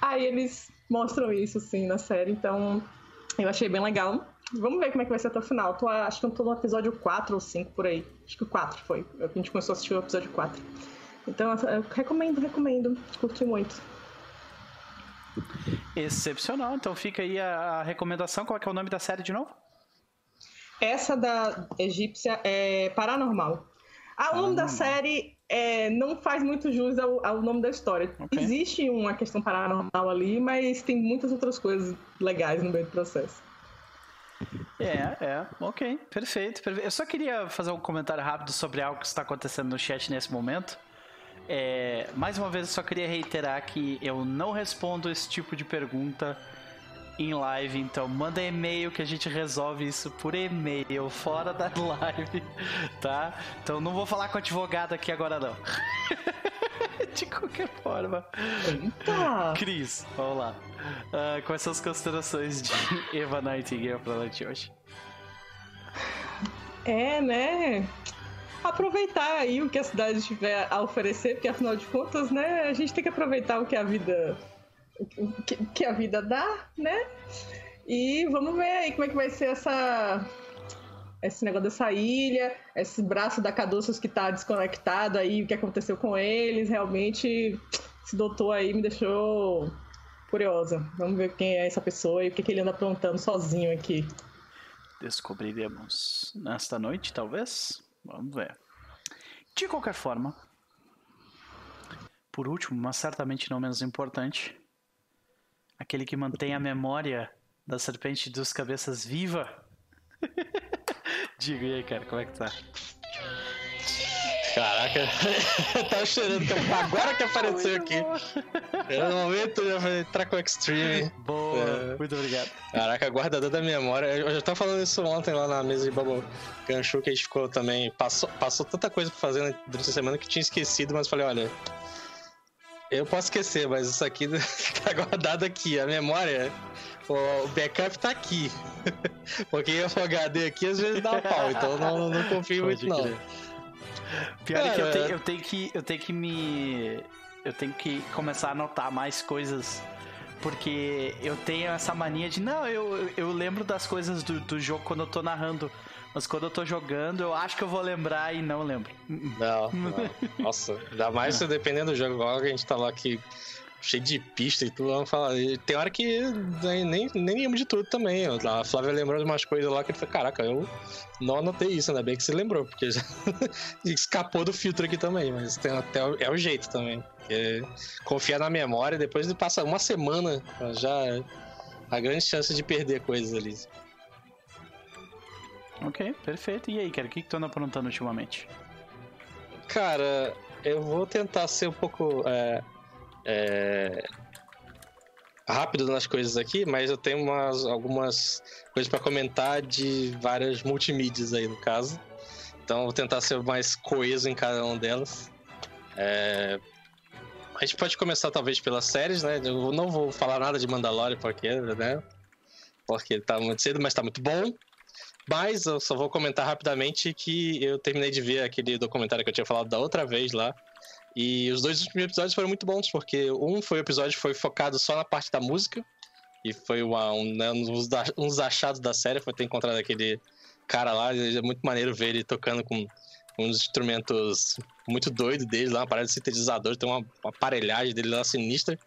Aí eles mostram isso, assim, na série, então eu achei bem legal. Vamos ver como é que vai ser até o final. Tô, acho que eu tô no episódio 4 ou 5 por aí. Acho que o 4 foi. A gente começou a assistir o episódio 4. Então, eu recomendo, recomendo. Curti muito. Excepcional. Então fica aí a, a recomendação. Qual é, é o nome da série de novo? Essa da egípcia é Paranormal. A nome da série é, não faz muito jus ao, ao nome da história. Okay. Existe uma questão paranormal ali, mas tem muitas outras coisas legais no meio do processo. É, é, ok, perfeito, perfeito. Eu só queria fazer um comentário rápido sobre algo que está acontecendo no chat nesse momento. É, mais uma vez, eu só queria reiterar que eu não respondo esse tipo de pergunta em live, então manda e-mail que a gente resolve isso por e-mail, fora da live, tá? Então não vou falar com o advogado aqui agora não. De qualquer forma. Eita! Cris, vamos lá. Uh, quais são as considerações de Eva Nightingale pra noite hoje? É, né? Aproveitar aí o que a cidade tiver a oferecer, porque afinal de contas, né, a gente tem que aproveitar o que a vida que, que a vida dá, né? E vamos ver aí como é que vai ser essa esse negócio dessa ilha, esse braço da Caduceus que tá desconectado aí, o que aconteceu com eles, realmente esse doutor aí me deixou curiosa. Vamos ver quem é essa pessoa e o que, que ele anda aprontando sozinho aqui. Descobriremos nesta noite, talvez? Vamos ver. De qualquer forma, por último, mas certamente não menos importante, Aquele que mantém a memória da serpente dos cabeças viva. Diga aí, cara, como é que tá? Caraca, eu tava chorando que agora que apareceu aqui. Era o momento de entrar com o Extreme. Boa, é. muito obrigado. Caraca, guardador da memória. Eu já tava falando isso ontem lá na mesa de Bubble Ganchu, que a gente ficou também. Passou, passou tanta coisa pra fazer durante a semana que eu tinha esquecido, mas falei, olha. Eu posso esquecer, mas isso aqui tá guardado aqui. A memória, o backup tá aqui. Porque o HD aqui às vezes dá pau, então não, não confio muito, não. Pior é que eu, tenho, eu tenho que eu tenho que me eu tenho que começar a anotar mais coisas porque eu tenho essa mania de não, eu, eu lembro das coisas do, do jogo quando eu tô narrando, mas quando eu tô jogando, eu acho que eu vou lembrar e não lembro. Não, não. nossa, ainda mais se dependendo do jogo, a gente tá lá aqui cheio de pista e tudo, vamos falar. Tem hora que nem, nem, nem lembro de tudo também. A Flávia lembrou de umas coisas lá que ele falou, caraca, eu não anotei isso, ainda bem que você lembrou, porque já escapou do filtro aqui também, mas tem até é o jeito também. Confiar na memória, depois de passar uma semana, já a grande chance de perder coisas ali. Ok, perfeito. E aí, cara, o que, que tu anda aprontando ultimamente? Cara, eu vou tentar ser um pouco. É é, rápido nas coisas aqui, mas eu tenho umas, algumas coisas para comentar de várias multimídias aí no caso. Então vou tentar ser mais coeso em cada uma delas. É... A gente pode começar talvez pelas séries, né? Eu não vou falar nada de Mandalorian porque, né? Porque tá muito cedo, mas tá muito bom. Mas eu só vou comentar rapidamente que eu terminei de ver aquele documentário que eu tinha falado da outra vez lá, e os dois primeiros episódios foram muito bons, porque um foi o episódio que foi focado só na parte da música, e foi uma, um, né, um dos achados da série, foi ter encontrado aquele cara lá, é muito maneiro ver ele tocando com uns instrumentos muito doidos dele lá, uma parada de sintetizador, tem uma aparelhagem dele lá sinistra.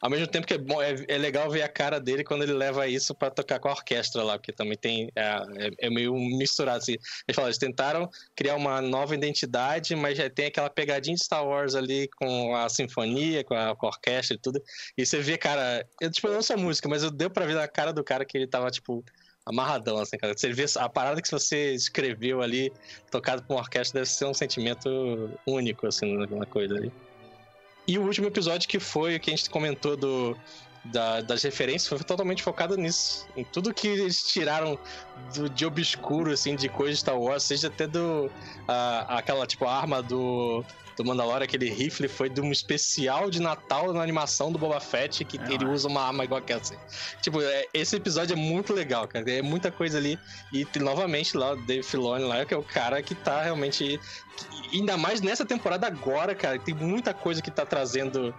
Ao mesmo tempo que é, bom, é, é legal ver a cara dele quando ele leva isso para tocar com a orquestra lá, porque também tem. É, é, é meio misturado. Assim. Eles, falam, eles tentaram criar uma nova identidade, mas já tem aquela pegadinha de Star Wars ali com a sinfonia, com a, com a orquestra e tudo. E você vê, cara. Eu, tipo, eu não a música, mas eu deu pra ver na cara do cara que ele tava, tipo amarradão, assim, cara. Você vê a parada que você escreveu ali, tocado por uma orquestra, deve ser um sentimento único, assim, na coisa ali. E o último episódio que foi o que a gente comentou do, da, das referências foi totalmente focado nisso. Em tudo que eles tiraram do, de obscuro, assim, de coisa de Star Wars, seja até do. A, aquela, tipo, arma do do Mandalorian, aquele rifle, foi de um especial de Natal na animação do Boba Fett, que é, ele usa uma arma igual aquela. Assim. Tipo, é, esse episódio é muito legal, cara. É muita coisa ali. E novamente lá, o Dave Filoni lá, que é o cara que tá realmente. Ainda mais nessa temporada agora, cara, tem muita coisa que tá trazendo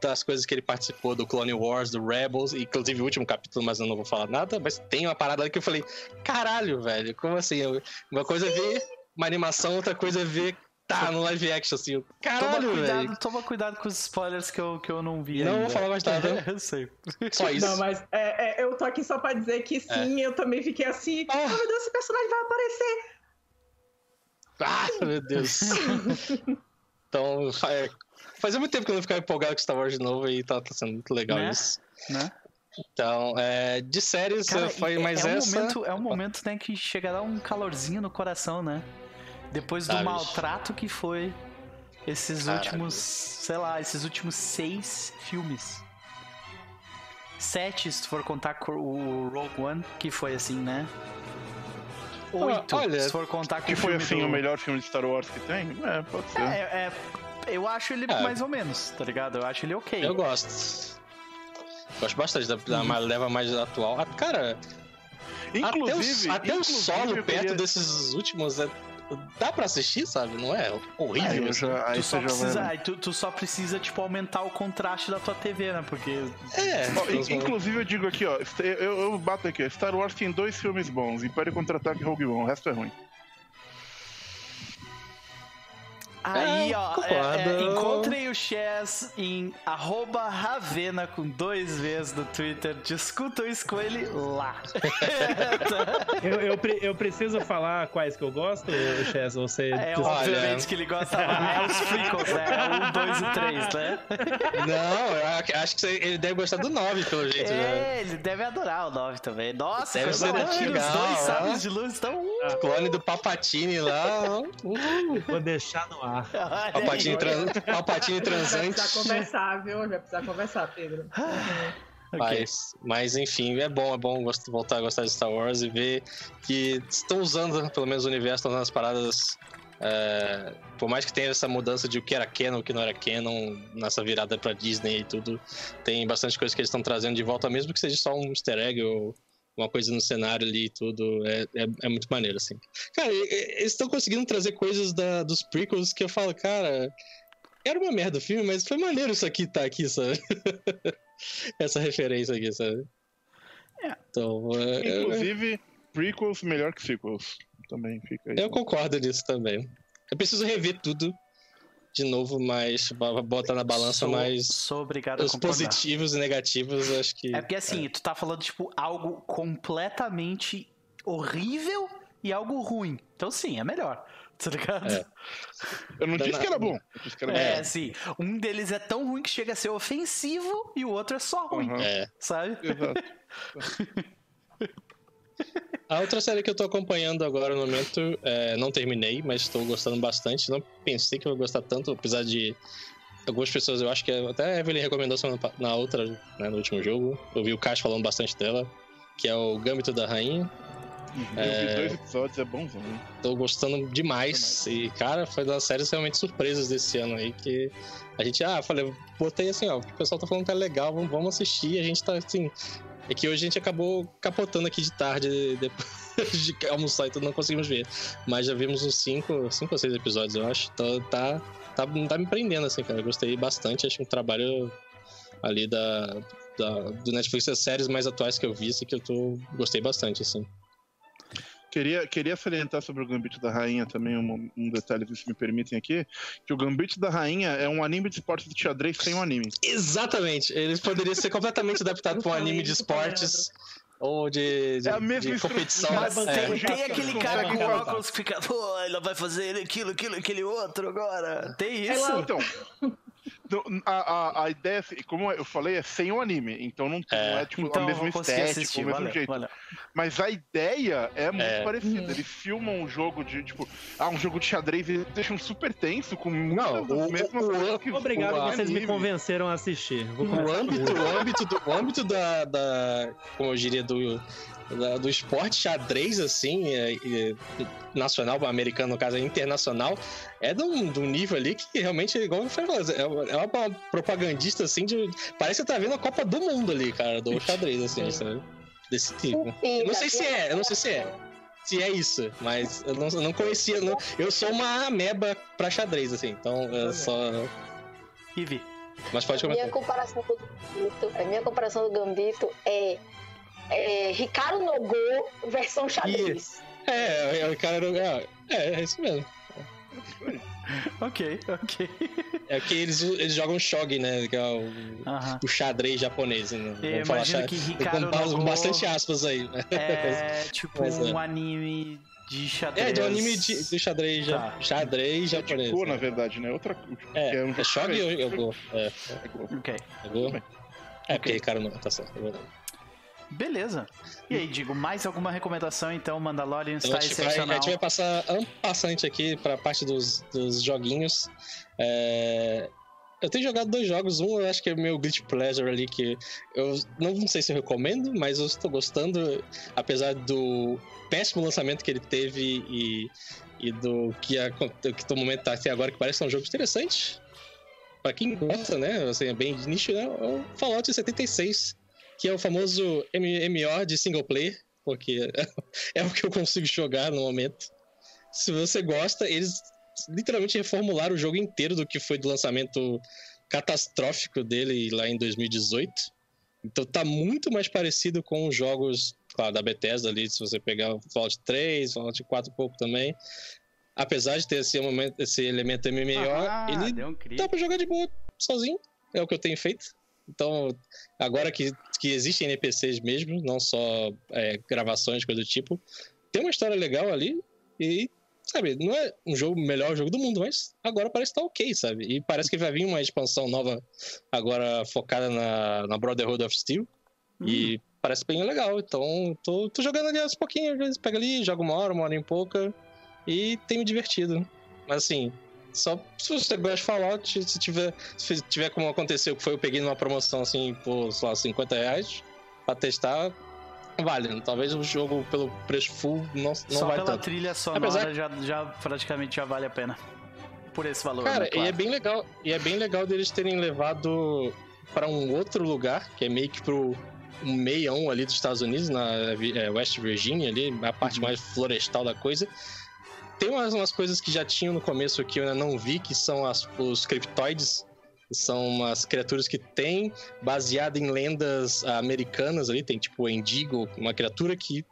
das coisas que ele participou do Clone Wars, do Rebels, inclusive o último capítulo, mas eu não vou falar nada, mas tem uma parada ali que eu falei, caralho, velho, como assim? Uma coisa é ver uma animação, outra coisa é ver tá no live action, assim. Caralho, toma cuidado, toma cuidado com os spoilers que eu, que eu não vi Não ainda. vou falar mais nada. eu sei. Só isso. Não, mas é, é, eu tô aqui só pra dizer que sim, é. eu também fiquei assim. Ah. Oh, meu Deus, esse personagem vai aparecer. Ah, meu Deus. então, é, fazia muito tempo que eu não ficava empolgado com Star Wars de novo e tá, tá sendo muito legal né? isso. Né? Então, é, de séries Cara, foi mais é essa. Um momento, é um momento né, que chega a dar um calorzinho no coração, né? Depois do maltrato que foi esses Caralho. últimos, sei lá, esses últimos seis filmes. Sete, se for contar o Rogue One, que foi assim, né? Oito, Olha, se for contar que foi assim do... o melhor filme de Star Wars que tem. É, pode ser. É, é eu acho ele é. mais ou menos, tá ligado? Eu acho ele ok. Eu gosto. Gosto bastante da, da uhum. leva mais atual. Ah, cara, Inclusive, até o, até o solo perto queria... desses últimos é dá pra assistir, sabe? Não é horrível. Aí, já, aí tu, só precisa, aí tu, tu, só precisa, tipo, aumentar o contraste da tua TV, né? Porque. É. inclusive, eu digo aqui, ó. Eu, eu bato aqui, ó. Star Wars tem dois filmes bons: Império Contra-Ataque e Rogue One. O resto é ruim. Aí, ó, é, é, encontrem o Chess em Ravena com dois vezes no Twitter. Discutam isso com ele lá. eu, eu, eu, preciso falar quais que eu gosto, Chess? Você é, obviamente que ele gosta É os Freakles, né? É um, dois e três, né? Não, eu acho que ele deve gostar do 9, pelo jeito. É, né? ele deve adorar o 9 também. Nossa, deve ser legal. Os dois sábios de luz estão. Uh. Clone do Papatini lá. Uh. Vou deixar no ar lá. Palpatine, tran... Palpatine Vai transante. precisar conversar, viu? Vai precisar conversar, Pedro. Ok. Mas, mas enfim, é bom, é bom voltar a gostar de Star Wars e ver que estão usando, pelo menos o universo, estão usando as paradas. é, por mais que tenha essa mudança de o que era canon, o que não era canon, nessa virada pra Disney e tudo, tem bastante coisa que eles estão trazendo de volta, mesmo que seja só um easter egg ou uma coisa no cenário ali e tudo. É, é, é muito maneiro, assim. Cara, eles estão conseguindo trazer coisas da, dos prequels que eu falo, cara. Era uma merda o filme, mas foi maneiro isso aqui tá aqui, sabe? Essa referência aqui, sabe? É. Então, é, é, Inclusive, prequels melhor que sequels. Também fica aí. eu concordo nisso também. Eu preciso rever tudo de novo, mas bo- botar na balança Sou- mais Sou obrigado os positivos e negativos, acho que. É porque assim, tu tá falando, tipo, algo completamente horrível e algo ruim. Então sim, é melhor. Tá ligado? É. Eu não disse que era bom. Eu disse que era É, bom. assim, um deles é tão ruim que chega a ser ofensivo e o outro é só ruim, Aham. É. sabe? Exato. A outra série que eu tô acompanhando agora no momento, é, não terminei, mas estou gostando bastante. Não pensei que eu ia gostar tanto, apesar de algumas pessoas, eu acho que até a Evelyn recomendou na outra, né, no último jogo. Eu vi o Cash falando bastante dela, que é o Gambito da Rainha. Eu vi dois episódios, é bonzão. hein? Tô gostando demais. E, cara, foi das séries realmente surpresas desse ano aí que a gente, ah, falei, botei assim, ó, o pessoal tá falando que é legal, vamos, vamos assistir. A gente tá assim. É que hoje a gente acabou capotando aqui de tarde, depois de almoçar e tudo, não conseguimos ver. Mas já vimos uns 5 cinco ou 6 episódios, eu acho. Então tá, tá, tá me prendendo, assim, cara. Gostei bastante. Acho um trabalho ali da, da, do Netflix, as séries mais atuais que eu vi, assim, que eu tô, gostei bastante, assim. Queria, queria salientar sobre o Gambito da Rainha também um, um detalhe, se me permitem aqui, que o Gambito da Rainha é um anime de esportes de xadrez sem um anime. Exatamente. Ele poderia ser completamente adaptado para um anime de esportes ou de, de, É a mesma de competição. Mas É. Tem, aquele cara com óculos que fica, pô, ela vai fazer aquilo, aquilo, aquele outro agora. Tem isso? Ela- Então, então, a, a, a ideia, assim, como eu falei, é sem o anime. Então não, não é tipo Então a mesma estética, assistir, o mesmo valeu, jeito. valeu. Mas a ideia é muito É. parecida. Uhum. Eles filmam um jogo de, tipo, ah, um jogo de xadrez e deixam super tenso, com Não, o- mesmas o- coisas que Obrigado, o vocês me anime. convenceram a assistir. Vou O âmbito, o âmbito, do, o âmbito da, da. Como eu diria, do. Da- do esporte xadrez, assim, é, é, nacional, americano, no caso, é internacional, é de um, de um nível ali que realmente, igual eu falei, é uma- é uma propagandista, assim, de. Parece que você tá vendo a Copa do Mundo ali, cara, do xadrez, assim, sabe? Desse tipo. Eu não sei se é, eu não sei se é. Se é isso, mas eu não, eu não conhecia. não- eu sou uma ameba pra xadrez, assim, então eu só. Ivy. Mas pode Minha comentar. comparação do Gambito, a minha comparação do Gambito é, é Ricardo Nogô versão xadrez. É, é, o cara era. É, é, é isso mesmo. Ok, ok. É que eles, eles jogam shogi, né? Que é o, Aham. o xadrez japonês. Né? Eu Vamos falar que com, Ricardo com Nogô bastante aspas aí. né? é tipo Mas é. um anime de xadrez. É, de um anime de, de xadrez, Tá. xadrez É japonês. de Go, na né? verdade, né? Outra É, é um é shogi ou eu Go? É, É Go. Ok. é Go? É, porque cara não. Tá certo, é verdade. Beleza. E aí, digo, mais alguma recomendação então? Mandalorian está a gente, vai, a excepcional. gente vai passar um passante aqui pra parte dos, dos joguinhos. É, Eu tenho jogado dois jogos. Um eu acho que é meu Glitch Pleasure ali, que eu não sei se eu recomendo, mas eu estou gostando, apesar do péssimo lançamento que ele teve e, e do que, a, que momento tá até agora, que parece ser um jogo interessante. Pra quem gosta, né? Assim, é bem de nicho, né? É o Fallout 76, que é o famoso MMO de single player, porque é o que eu consigo jogar no momento. Se você gosta, eles literalmente reformularam o jogo inteiro do que foi do lançamento catastrófico dele lá em 2018. Então tá muito mais parecido com os jogos, claro, da Bethesda ali, se você pegar o Fallout 3, Fallout 4 um pouco também. Apesar de ter esse, momento, esse elemento MMO, Ah, ele um dá pra jogar de boa, sozinho. É o que eu tenho feito. Então, agora que, que existem NPCs mesmo, não só é, gravações, coisa do tipo, tem uma história legal ali e, sabe, não é um jogo o melhor jogo do mundo, mas agora parece estar ok, sabe? E parece que vai vir uma expansão nova agora focada na, na Brotherhood of Steel e parece bem legal. Então, tô, tô jogando ali aos pouquinhos, às vezes pega ali, joga uma hora, uma hora e pouca e tem me divertido. Mas assim, só se você gosta de Fallout, se tiver, se tiver como aconteceu que foi eu peguei numa promoção assim por, sei lá, 50 reais pra testar, vale. Talvez o jogo pelo preço full não, não Só vale pela tanto. trilha sonora Apesar- já, já praticamente já vale a pena. Por esse valor. Cara, né, claro. e é bem legal, e é bem legal deles terem levado pra um outro lugar, que é meio que pro meião ali dos Estados Unidos, na é, West Virginia ali, a parte Uhum. mais florestal da coisa. Tem umas, umas coisas que já tinham no começo que eu ainda não vi, que são as, os criptoides, são umas criaturas que tem baseada em lendas americanas ali, tem tipo o Endigo, uma criatura que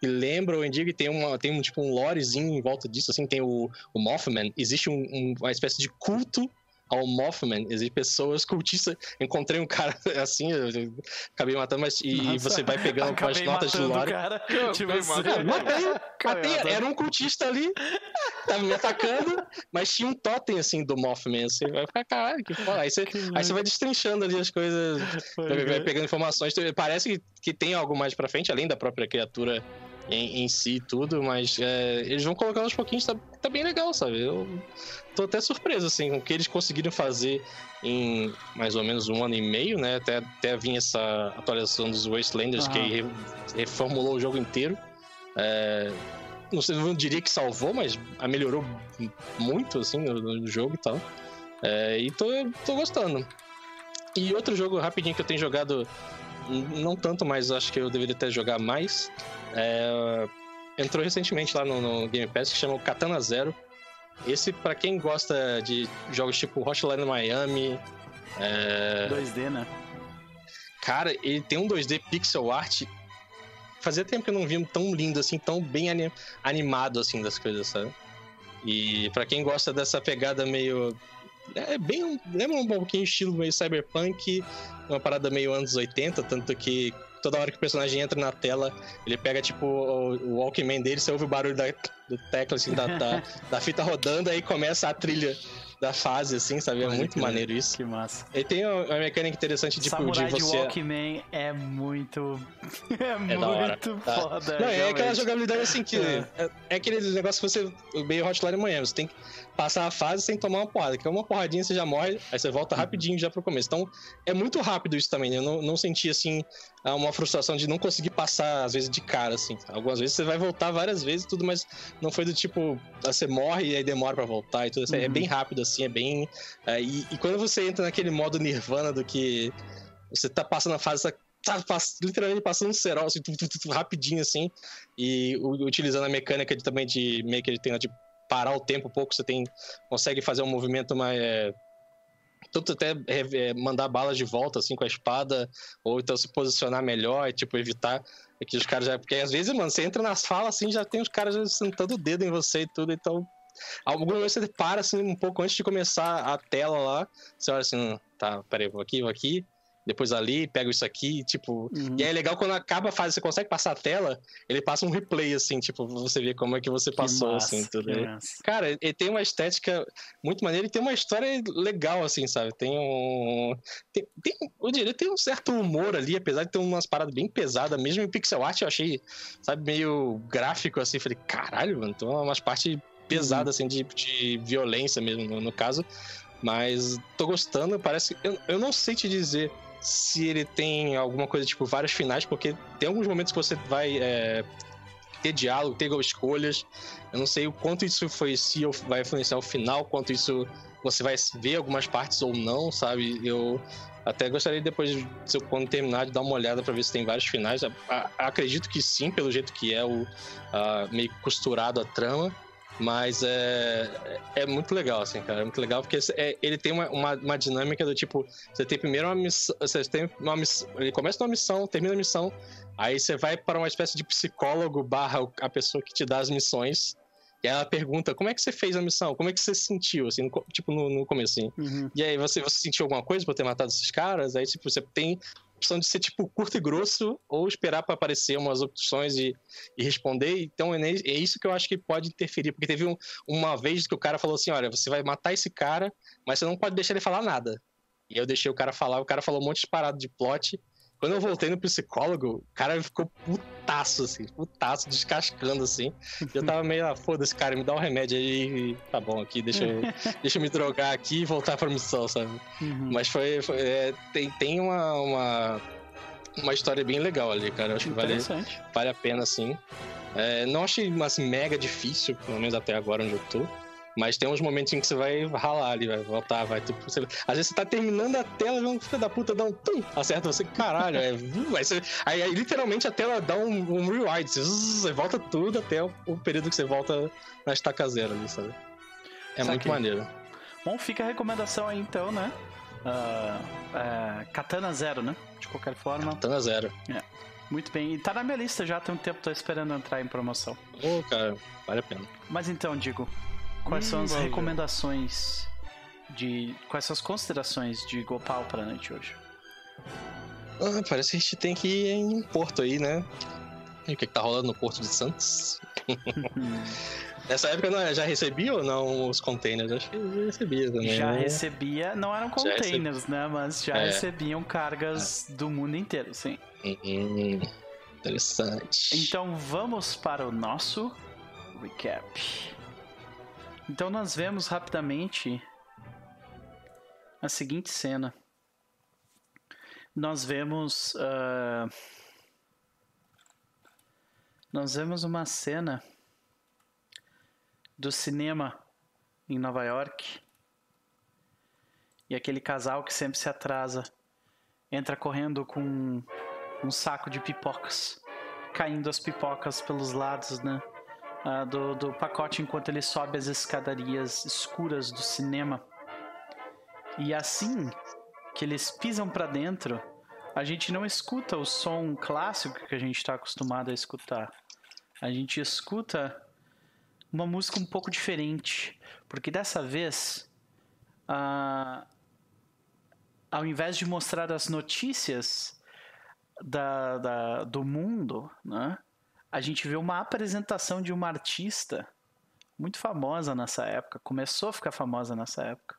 que lembra o Endigo e tem, uma, tem um tipo um lorezinho em volta disso, assim, tem o, o Mothman, existe um- um- uma espécie de culto ao Mothman, existem pessoas cultistas, encontrei um cara assim, eu, eu acabei matando, mas e Nossa, você vai pegando com as notas de matando o lore. cara. Tipo assim. Matei, Acabei matei, matando. era um cultista ali, tava me atacando, mas tinha um totem assim do Mothman, assim, vai ficar caralho, que foda. Aí você, aí você vai destrinchando ali as coisas, vai, vai pegando informações. Parece que, que tem algo mais pra frente, além da própria criatura em, em si tudo, mas é, eles vão colocando aos pouquinhos, tá, tá bem legal, sabe? Eu tô até surpreso, assim, com o que eles conseguiram fazer em mais ou menos um ano e meio, né? Até, até vir essa atualização dos Wastelanders, que re- reformulou o jogo inteiro. É, não, sei, não diria que salvou, mas melhorou muito, assim, no, no jogo e tal. É, e tô, tô gostando. E outro jogo rapidinho que eu tenho jogado, não tanto, mas acho que eu deveria até jogar mais. É, entrou recentemente lá no, no Game Pass que chama Katana Zero. Esse, pra quem gosta de jogos tipo Hotline Miami, é, 2D, né? Cara, ele tem um 2D pixel art. Fazia tempo que eu não vi um tão lindo assim, tão bem ani- animado assim das coisas, sabe? E pra quem gosta dessa pegada meio é bem um- lembra um pouquinho estilo meio cyberpunk, uma parada meio anos 80, tanto que toda hora que o personagem entra na tela, ele pega tipo o, o Walkman dele, você ouve o barulho da do tecla assim da, da, da fita rodando, aí começa a trilha da fase assim, sabe? É muito crer. maneiro isso. Que massa. Ele tem uma mecânica interessante tipo, Samurai de de você Walkman é muito. É, É muito tá? foda. Não, é aquela jogabilidade assim que. É. É, é aquele negócio que você. Meio hotline amanhã. Você tem que passar a fase sem tomar uma porrada. Que é uma porradinha você já morre, aí você volta rapidinho já pro começo. Então é muito rápido isso também. né? Eu não, não senti assim ah, uma frustração de não conseguir passar, às vezes, de cara, assim. Algumas vezes você vai voltar várias vezes e tudo, mas não foi do tipo. ah, Você morre e aí demora pra voltar e tudo. assim. É Uhum. bem rápido, assim, é bem. ah, e, e quando você entra naquele modo Nirvana do que. Você tá passando a fase, tá tá literalmente passando um cerol assim, tu, tu, tu, rapidinho assim e utilizando a mecânica de, também de meio que ele tem de parar o tempo um pouco você tem consegue fazer um movimento mais é, até é, mandar balas de volta assim com a espada ou então se posicionar melhor e tipo evitar que os caras já porque às vezes mano você entra nas falas assim já tem os caras já sentando o dedo em você e tudo então algum momento você para assim um pouco antes de começar a tela lá você olha assim "Hum, tá peraí vou aqui vou aqui depois ali, pego isso aqui, tipo. Uhum. E é legal quando acaba a fase, você consegue passar a tela, ele passa um replay, assim, tipo, pra você ver como é que você Que passou, massa, assim, tudo. que massa. Cara, ele tem uma estética muito maneira e tem uma história legal, assim, sabe? Tem um. Tem, tem, eu diria, tem um certo humor ali, apesar de ter umas paradas bem pesadas, mesmo em pixel art eu achei, sabe, meio gráfico, assim. Falei, caralho, mano, tem umas partes pesadas, assim, de, de violência mesmo, no, no caso. Mas tô gostando, parece. Eu, eu não sei te dizer se ele tem alguma coisa, tipo, vários finais, porque tem alguns momentos que você vai. é, ter diálogo, ter escolhas. Eu não sei o quanto isso foi se vai influenciar o final, quanto isso você vai ver algumas partes ou não, sabe? Eu até gostaria depois, quando terminar, de dar uma olhada para ver se tem vários finais. Acredito que sim, pelo jeito que é o meio costurado a trama. Mas é, é muito legal, assim, cara. É muito legal porque é- ele tem uma, uma, uma dinâmica do tipo: você tem primeiro uma missão. Você tem uma missão. Ele começa uma missão, termina a missão, Aí você vai para uma espécie de psicólogo barra a pessoa que te dá as missões. E ela pergunta, como é que você fez a missão? Como é que você se sentiu, assim, no tipo, no, no começo, assim. Uhum. E aí, você, você sentiu alguma coisa por ter matado esses caras? Aí, tipo, você tem opção de ser, tipo, curto e grosso ou esperar para aparecer umas opções e, e responder. Então, é, é isso que eu acho que pode interferir. Porque teve um- uma vez que o cara falou assim, olha, você vai matar esse cara, mas você não pode deixar ele falar nada. E eu deixei o cara falar, o cara falou um monte de parada de plot. Quando eu voltei no psicólogo, o cara ficou putaço, assim, putaço, descascando, assim. E eu tava meio, ah, foda-se, cara, me dá um remédio aí, tá bom aqui, deixa eu, deixa eu me drogar aqui e voltar pra missão, sabe? Uhum. Mas foi, foi é, tem, tem uma, uma, uma história bem legal ali, cara, eu acho que vale, vale a pena, assim. É, não achei assim, mega difícil, pelo menos até agora onde eu tô. Mas tem uns momentos em que você vai ralar ali, vai voltar, vai. Tipo, você... Às vezes você tá terminando a tela e um filho da puta dá um tum, acerta você, caralho. É, aí, você... aí, aí, literalmente a tela dá um, um rewind, você, você, volta tudo até o, o, período que você volta na estaca zero ali, sabe? É muito maneiro. Bom, fica a recomendação aí então, né? Uh, uh, Katana Zero, né? De qualquer forma. Katana Zero. É. Muito bem. E tá na minha lista já, tem um tempo, tô esperando entrar em promoção. Ô, oh, cara, vale a pena. Mas então, digo, Quais são as hum, recomendações de. Quais são as considerações de Gopal pra noite hoje? Ah, parece que a gente tem que ir em Porto aí, né? E o que, que tá rolando no Porto de Santos? Nessa época não, é, já recebia ou não os containers? Acho que já recebia também. Já né? recebia, não eram containers, né? Mas já é. recebiam cargas é. do mundo inteiro, sim. Hum, interessante. Então vamos para o nosso recap. Então nós vemos rapidamente a seguinte cena. Nós vemos. Uh, nós vemos uma cena do cinema em Nova York. E aquele casal que sempre se atrasa entra correndo com um saco de pipocas, caindo as pipocas pelos lados, né? Uh, do, do pacote enquanto ele sobe as escadarias escuras do cinema. E assim que eles pisam para dentro, a gente não escuta o som clássico que a gente está acostumado a escutar. A gente escuta uma música um pouco diferente, porque dessa vez, uh, ao invés de mostrar as notícias da, da, do mundo, né, a gente vê uma apresentação de uma artista muito famosa nessa época, começou a ficar famosa nessa época.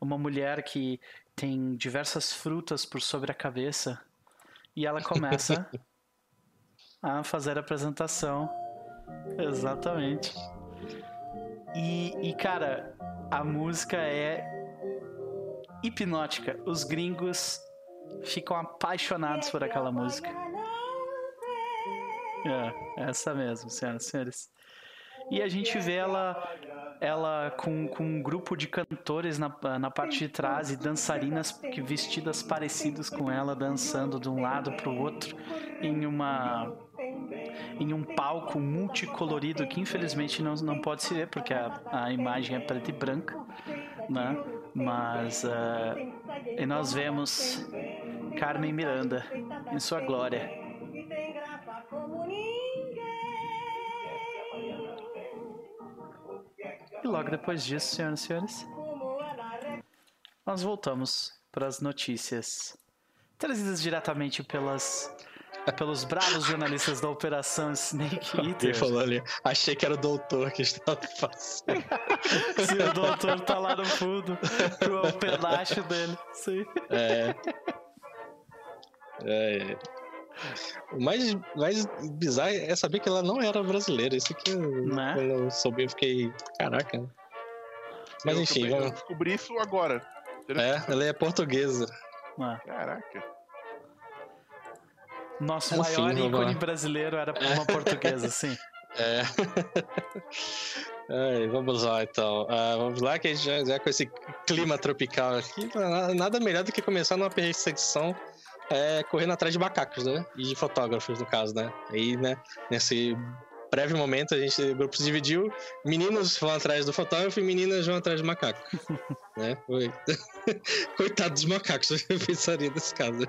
Uma mulher que tem diversas frutas por sobre a cabeça e ela começa a fazer a apresentação. Exatamente. E, e, cara, a música é hipnótica. Os gringos ficam apaixonados por aquela música. É, essa mesmo, senhoras e senhores. E a gente vê ela, ela com, com um grupo de cantores na, na parte de trás e dançarinas que vestidas parecidas com ela, dançando de um lado para o outro em uma em um palco multicolorido que infelizmente não, não pode se ver porque a, a imagem é preta e branca, né? Mas uh, e nós vemos Carmen Miranda em sua glória E logo depois disso, senhoras e senhores, nós voltamos para as notícias trazidas diretamente pelas pelos bravos jornalistas da Operação Snake Eater. Ele falou ali, achei que era o doutor que estava fazendo. Sim, o doutor tá lá no fundo, com o pedaço dele. Sim. É. É. O mais, mais bizarro é saber que ela não era brasileira. Isso que eu, né? quando eu soube, eu fiquei. Caraca. Mas eu enfim. Eu descobri isso agora. É, ela é portuguesa. Ah. Caraca. Nosso enfim, maior ícone brasileiro era uma portuguesa, sim. É. Ai, vamos lá então. Uh, vamos lá que a gente já, já com esse clima tropical aqui, nada melhor do que começar numa perseguição é, correndo atrás de macacos, né? E de fotógrafos, no caso, né? Aí, né, nesse breve momento, a gente, o grupo se dividiu. Meninos vão atrás do fotógrafo e meninas vão atrás do macaco. né? Foi. Coitado dos macacos, eu pensaria nesse caso.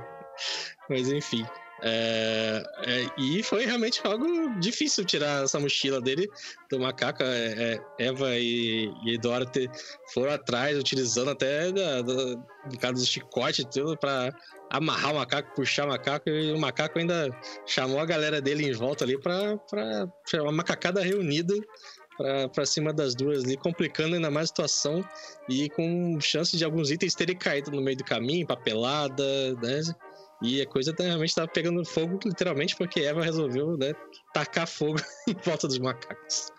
Mas enfim. É, é, e foi realmente algo difícil tirar essa mochila dele do macaco. É, é Eva e, e Eduardo foram atrás, utilizando até da, da, do caso do chicote e tudo para amarrar o macaco, puxar o macaco, e o macaco ainda chamou a galera dele em volta ali pra uma macacada reunida pra cima das duas ali, complicando ainda mais a situação e com chance de alguns itens terem caído no meio do caminho, papelada, né? E a coisa tá, realmente estava pegando fogo, literalmente, porque Eva resolveu né, tacar fogo em volta dos macacos.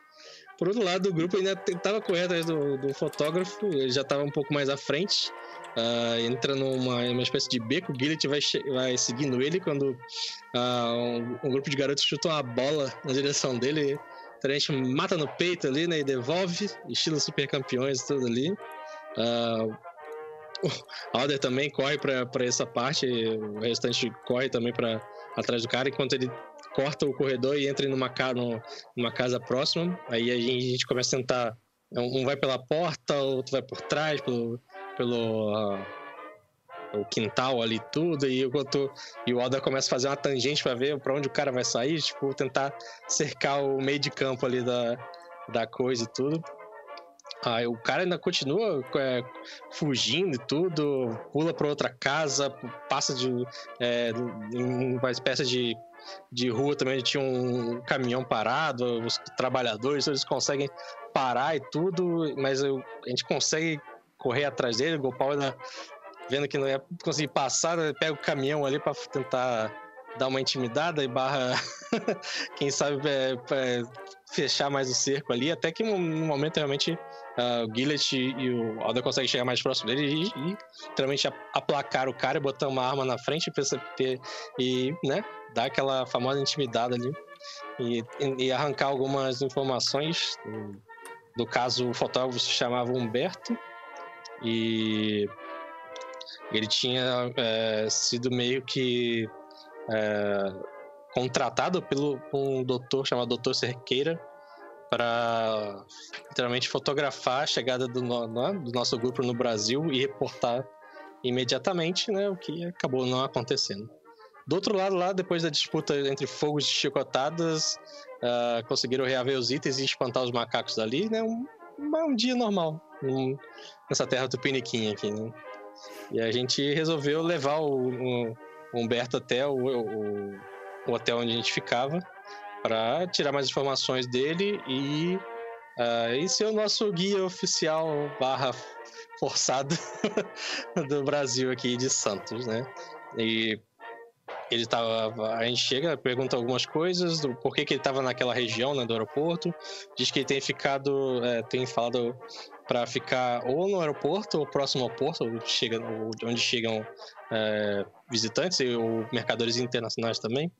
Por outro lado, o grupo ainda tentava correr atrás do, do fotógrafo, ele já estava um pouco mais à frente. Uh, entra numa uma espécie de beco, o Gillet vai, vai seguindo ele quando uh, um, um, grupo de garotos chutam uma bola na direção dele. A gente mata no peito ali, né? E devolve, estilo super campeões tudo ali. Uh, o Alder também corre para essa parte, o restante corre também para atrás do cara, enquanto ele corta o corredor e entra numa, numa casa próxima. Aí a gente, a gente, começa a tentar. Um vai pela porta, outro vai por trás, pelo, pelo uh, o quintal ali tudo. E, enquanto, e o Alder começa a fazer uma tangente para ver para onde o cara vai sair, tipo, tentar cercar o meio de campo ali da, da coisa e tudo. Aí o cara ainda continua é, fugindo e tudo, pula para outra casa, passa de é, uma espécie de de rua também tinha um caminhão parado, os trabalhadores eles conseguem parar e tudo, mas eu, a gente consegue correr atrás dele, o Gopal ainda vendo que não ia conseguir passar, né, pega o caminhão ali para tentar dar uma intimidada e barra, quem sabe, é, é, fechar mais o cerco ali, até que no momento realmente uh, o Gillet e o Alder conseguem chegar mais próximo dele e, e literalmente aplacar o cara e botar uma arma na frente e, e né, dar aquela famosa intimidade ali e, e arrancar algumas informações. No caso, o fotógrafo se chamava Humberto e ele tinha é, sido meio que é, contratado pelo um doutor chamado Dr. Cerqueira para literalmente fotografar a chegada do, né, do, nosso grupo no Brasil e reportar imediatamente, né, o que acabou não acontecendo. Do outro lado, lá, depois da disputa entre fogos e chicotadas, uh, conseguiram reaver os itens e espantar os macacos dali, né? Um, um dia normal um, nessa terra do Piniquim aqui, né? E a gente resolveu levar o Humberto até o, o, o hotel onde a gente ficava para tirar mais informações dele e uh, e ser o nosso guia oficial barra forçado do Brasil aqui de Santos, né? E ele tava, a gente chega, pergunta algumas coisas do porquê que ele estava naquela região, né, do aeroporto. Diz que ele tem ficado, é, tem falado para ficar ou no aeroporto ou próximo ao porto, onde, chega, onde chegam é, visitantes ou mercadores internacionais também.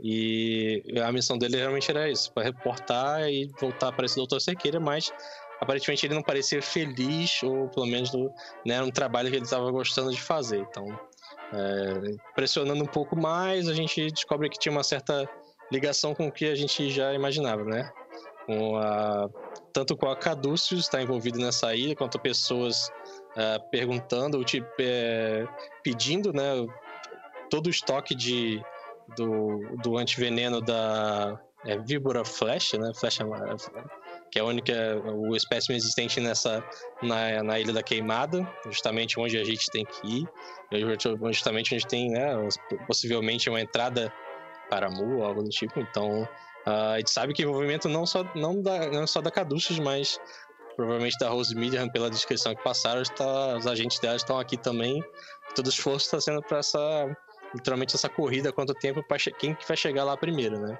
E a missão dele realmente era isso, para reportar e voltar para esse doutor Sequeira, mas aparentemente ele não parecia feliz, ou pelo menos no, né, um trabalho que ele estava gostando de fazer. Então, é, pressionando um pouco mais, a gente descobre que tinha uma certa ligação com o que a gente já imaginava, né? Com a, tanto a Caduceus está envolvido nessa ilha, quanto pessoas é, perguntando, tipo, é, pedindo, né? Todo o estoque de do, do antiveneno da é, víbora flash, né? Flash que é a única o espécime existente nessa na, na ilha da queimada, justamente onde a gente tem que ir, justamente onde tem, né, possivelmente uma entrada para Mu, algo do tipo. Então, uh, a gente sabe que envolvimento não só não da não só da Caduceus, mas provavelmente da Rose Millian, pela descrição que passaram, está, os agentes dela estão aqui também. Todo esforço está sendo para essa literalmente essa corrida quanto tempo para quem que vai chegar lá primeiro, né?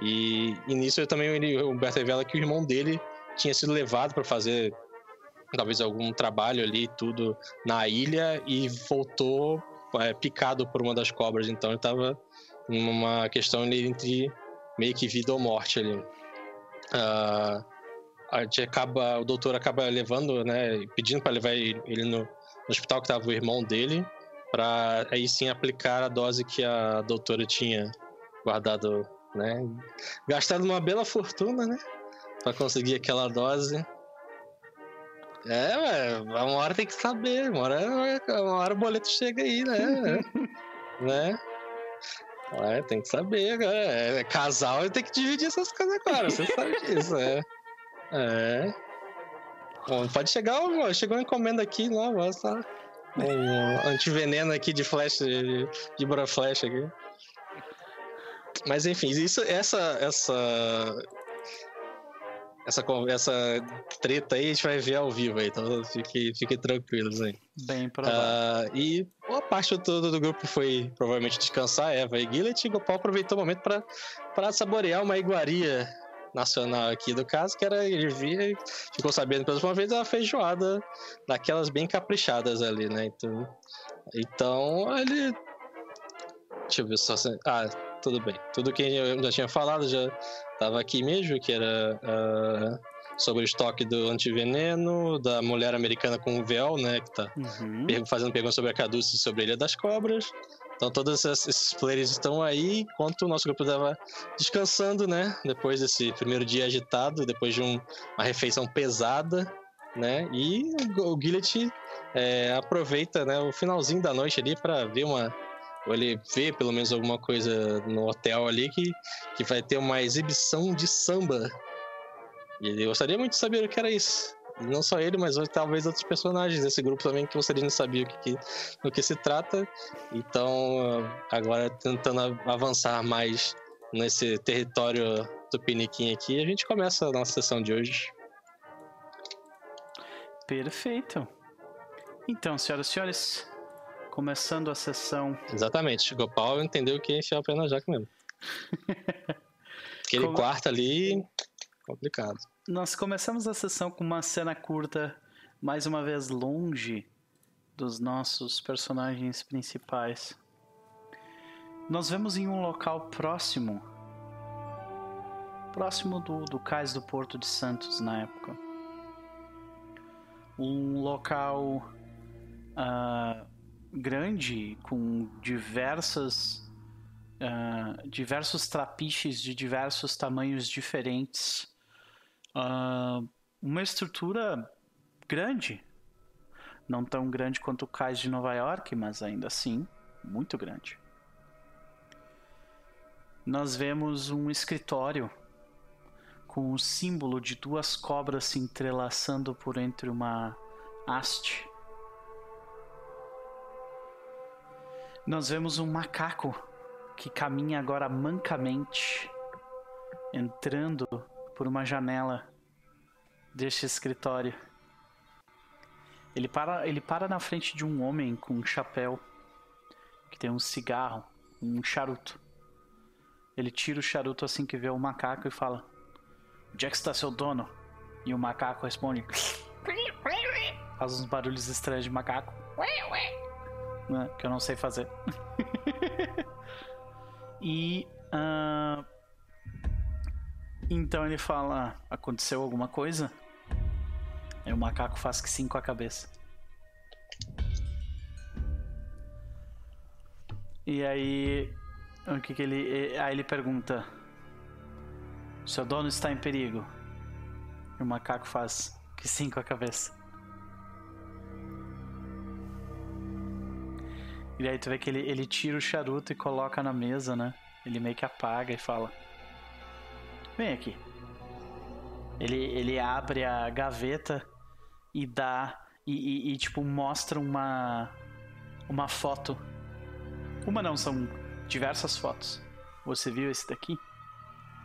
E, e nisso eu também ele, o Humberto revela que o irmão dele tinha sido levado para fazer talvez algum trabalho ali tudo na ilha e voltou é, picado por uma das cobras, então ele estava numa questão entre meio que vida ou morte ali. Uh, a gente acaba, o doutor acaba levando, né, pedindo para levar ele no, no hospital que estava o irmão dele para aí sim aplicar a dose que a doutora tinha guardado, né? Gastado uma bela fortuna, né? Para conseguir aquela dose. É, uma hora tem que saber, uma hora, uma hora o boleto chega aí, né? né? É, tem que saber, né? É, casal tem que dividir essas coisas agora, você sabe disso, é. É. Bom, pode chegar, chegou uma encomenda aqui, não, tá um antiveneno aqui de flash, de, de flash aqui. Mas enfim, isso, essa, essa, essa, essa treta aí a gente vai ver ao vivo aí, então fiquem fique tranquilos aí. Bem provável. Uh, e, opa, parte do, do grupo foi provavelmente descansar, Eva e Gillet, e Gopal aproveitou o momento para saborear uma iguaria nacional aqui do caso, que era ele vir, ficou sabendo pela última vez a feijoada daquelas bem caprichadas ali, né? Então, então ele. Deixa eu ver só. Ah, tudo bem. Tudo que eu já tinha falado já estava aqui mesmo, que era uh, sobre o estoque do antiveneno, da mulher americana com o véu, né? Que tá uhum. fazendo perguntas sobre a Caduce e sobre a Ilha das Cobras. Então todos esses players estão aí, enquanto o nosso grupo estava descansando, né? Depois desse primeiro dia agitado, depois de um, uma refeição pesada, né? E o Gillet é, aproveita né, o finalzinho da noite ali para ver uma. Ou ele vê pelo menos alguma coisa no hotel ali que, que vai ter uma exibição de samba. E ele gostaria muito de saber o que era isso. Não só ele, mas talvez outros personagens desse grupo também que você não sabia o que, do que se trata. Então, agora tentando avançar mais nesse território do Piniquim aqui, a gente começa a nossa sessão de hoje. Perfeito. Então, senhoras e senhores, começando a sessão. Exatamente. Gopal entendeu que enfiar o pé na jaca mesmo. Aquele Como... quarto ali, complicado. Nós começamos a sessão com uma cena curta, mais uma vez longe dos nossos personagens principais. Nós vemos em um local próximo, próximo do, do cais do Porto de Santos na época. Um local uh, grande com diversas uh, diversos trapiches de diversos tamanhos diferentes uh, uma estrutura grande. Não tão grande quanto o cais de Nova York, mas ainda assim muito grande. Nós vemos um escritório com o símbolo de duas cobras se entrelaçando por entre uma haste. Nós vemos um macaco que caminha agora mancamente, entrando por uma janela deste escritório. Ele para, ele para na frente de um homem com um chapéu que tem um cigarro, um charuto. Ele tira o charuto assim que vê o macaco e fala: Onde é que está seu dono? E o macaco responde: Faz uns barulhos estranhos de macaco. Né, que eu não sei fazer. e uh, então ele fala: Aconteceu alguma coisa? Aí o macaco faz que sim com a cabeça. E aí. O que, que ele. Aí ele pergunta: Seu dono está em perigo? E o macaco faz que sim com a cabeça. E aí tu vê que ele, ele tira o charuto e coloca na mesa, né? Ele meio que apaga e fala: Vem aqui. Ele, ele abre a gaveta e dá. E, e, e, tipo, mostra uma. Uma foto. Uma não, são diversas fotos. Você viu esse daqui?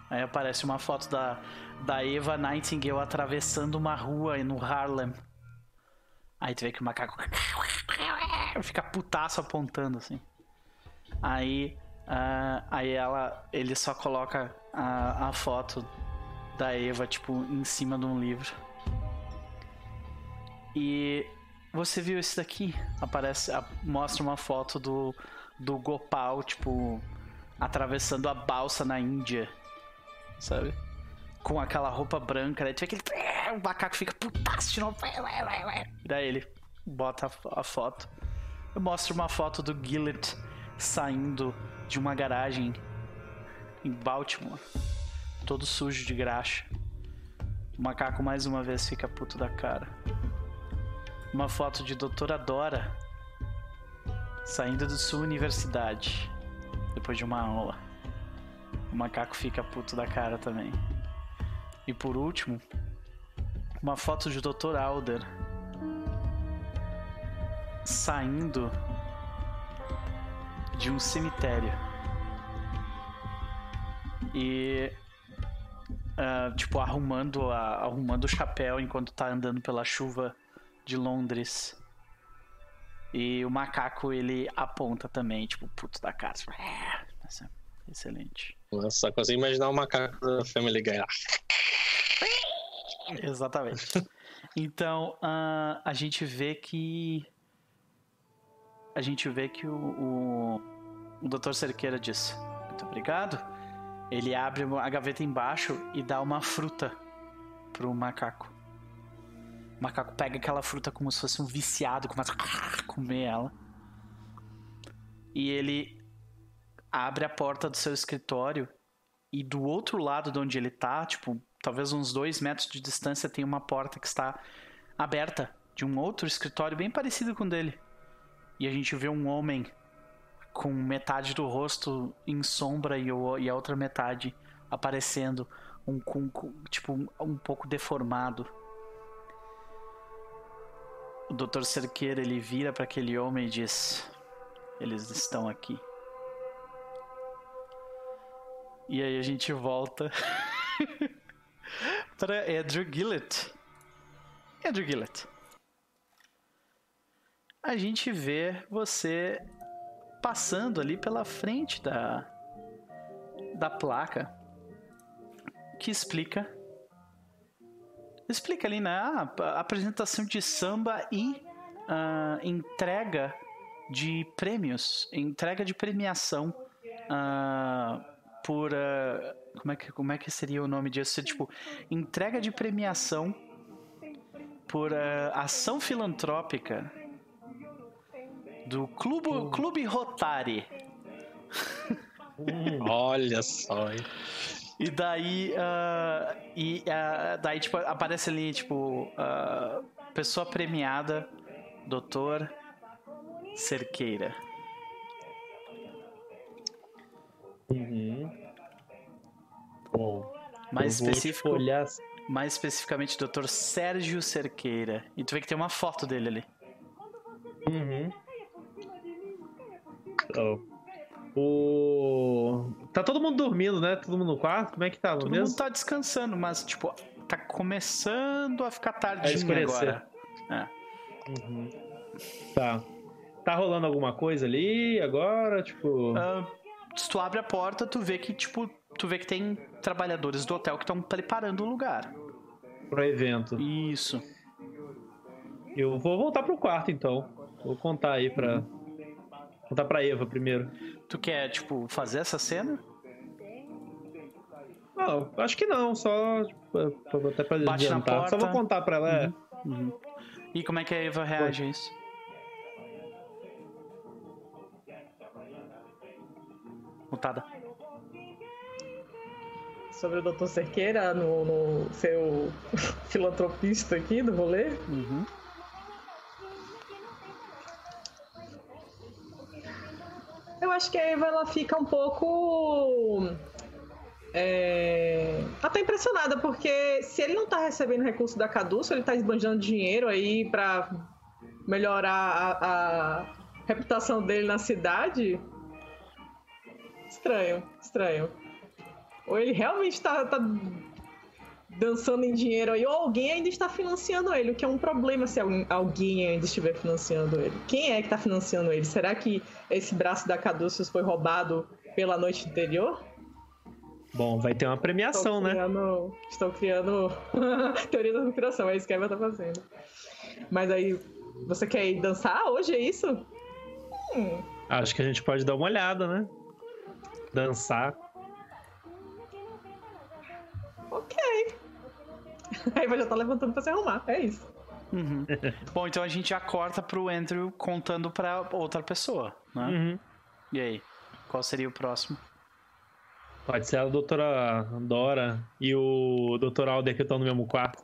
Aí aparece uma foto da, da Eva Nightingale atravessando uma rua no Harlem. Aí tu vê que o macaco fica putaço apontando assim. Aí, uh, aí ela, ele só coloca a, a foto da Eva, tipo, em cima de um livro. E você viu esse daqui? Aparece, mostra uma foto do, do Gopal, tipo, atravessando a balsa na Índia, sabe? Com aquela roupa branca, daí aquele. O macaco fica putaço de novo. Daí ele bota a, a foto. Eu mostro uma foto do Gillet saindo de uma garagem em Baltimore, todo sujo de graxa. O macaco mais uma vez fica puto da cara. Uma foto de doutora Dora saindo de sua universidade depois de uma aula. O macaco fica puto da cara também. E por último, uma foto de Dr. Alder saindo de um cemitério. E uh, tipo arrumando a, arrumando o chapéu enquanto tá andando pela chuva de Londres. E o macaco ele aponta também, tipo, puto da cara. Tipo, é, excelente. Nossa, só consigo imaginar o macaco da Family Guy. Exatamente. Então, uh, a gente vê que. A gente vê que o, o, o Dr. Cerqueira diz: Muito obrigado. Ele abre a gaveta embaixo e dá uma fruta pro macaco. O macaco pega aquela fruta como se fosse um viciado, começa a comer ela. E ele abre a porta do seu escritório e do outro lado de onde ele tá, tipo, talvez uns dois metros de distância, tem uma porta que está aberta de um outro escritório bem parecido com o dele. E a gente vê um homem com metade do rosto em sombra e, a outra metade aparecendo, um, com, tipo, um, um pouco deformado. O Dr. Cerqueira ele vira para aquele homem e diz: Eles estão aqui. E aí a gente volta para Andrew Gillett. Andrew Gillett. A gente vê você passando ali pela frente da da placa que explica explica ali na né, apresentação de samba e uh, entrega de prêmios, entrega de premiação uh, por uh, como é que como é que seria o nome disso? Tipo, entrega de premiação por ação filantrópica do Clube, hum. Clube Rotary. Hum, olha só, hein? E daí, uh, e uh, daí tipo, aparece ali, tipo, uh, pessoa premiada, doutor Cerqueira. Uhum. Bom. Mais específico. Olhar... Mais especificamente, doutor Sérgio Cerqueira. E tu vê que tem uma foto dele ali. Uhum. Oh. O... Tá todo mundo dormindo, né? Todo mundo no quarto? Como é que tá? Todo mesmo? mundo tá descansando, mas, tipo, tá começando a ficar tarde agora. É. Uhum. Tá. Tá rolando alguma coisa ali agora? Tipo. Uh, se tu abre a porta, tu vê que, tipo, tu vê que tem trabalhadores do hotel que estão preparando o lugar. Pro evento. Isso. Eu vou voltar pro quarto então. Vou contar aí pra. Uhum. Contar pra Eva primeiro. Tu quer, tipo, fazer essa cena? Não, acho que não, só tipo, até pra Bate adiantar. Na porta. Só vou contar pra ela. É. Uhum. Uhum. E como é que a Eva reage a isso? Mutada. Sobre o Dr. Cerqueira, no, no seu filantropista aqui do rolê. Uhum. Eu acho que a Eva ela fica um pouco. É, tá impressionada, porque se ele não tá recebendo recurso da Caduça, ele tá esbanjando dinheiro aí pra melhorar a, a reputação dele na cidade. Estranho, estranho. Ou ele realmente tá, tá dançando em dinheiro aí, ou alguém ainda está financiando ele, o que é um problema se alguém ainda estiver financiando ele. Quem é que está financiando ele? Será que esse braço da Caduceus foi roubado pela noite anterior? Bom, vai ter uma premiação, estou né? criando, né? Estou criando teoria da conspiração, é isso que a Eva tá fazendo. Mas aí, você quer ir dançar hoje, é isso? Hum. Acho que a gente pode dar uma olhada, né? Dançar. Ok. A Eva já tá levantando pra se arrumar, é isso. Uhum. Bom, então a gente já corta pro Andrew contando pra outra pessoa, né? Uhum. E aí? Qual seria o próximo? Pode ser a doutora Dora e o doutor Alder que estão no mesmo quarto.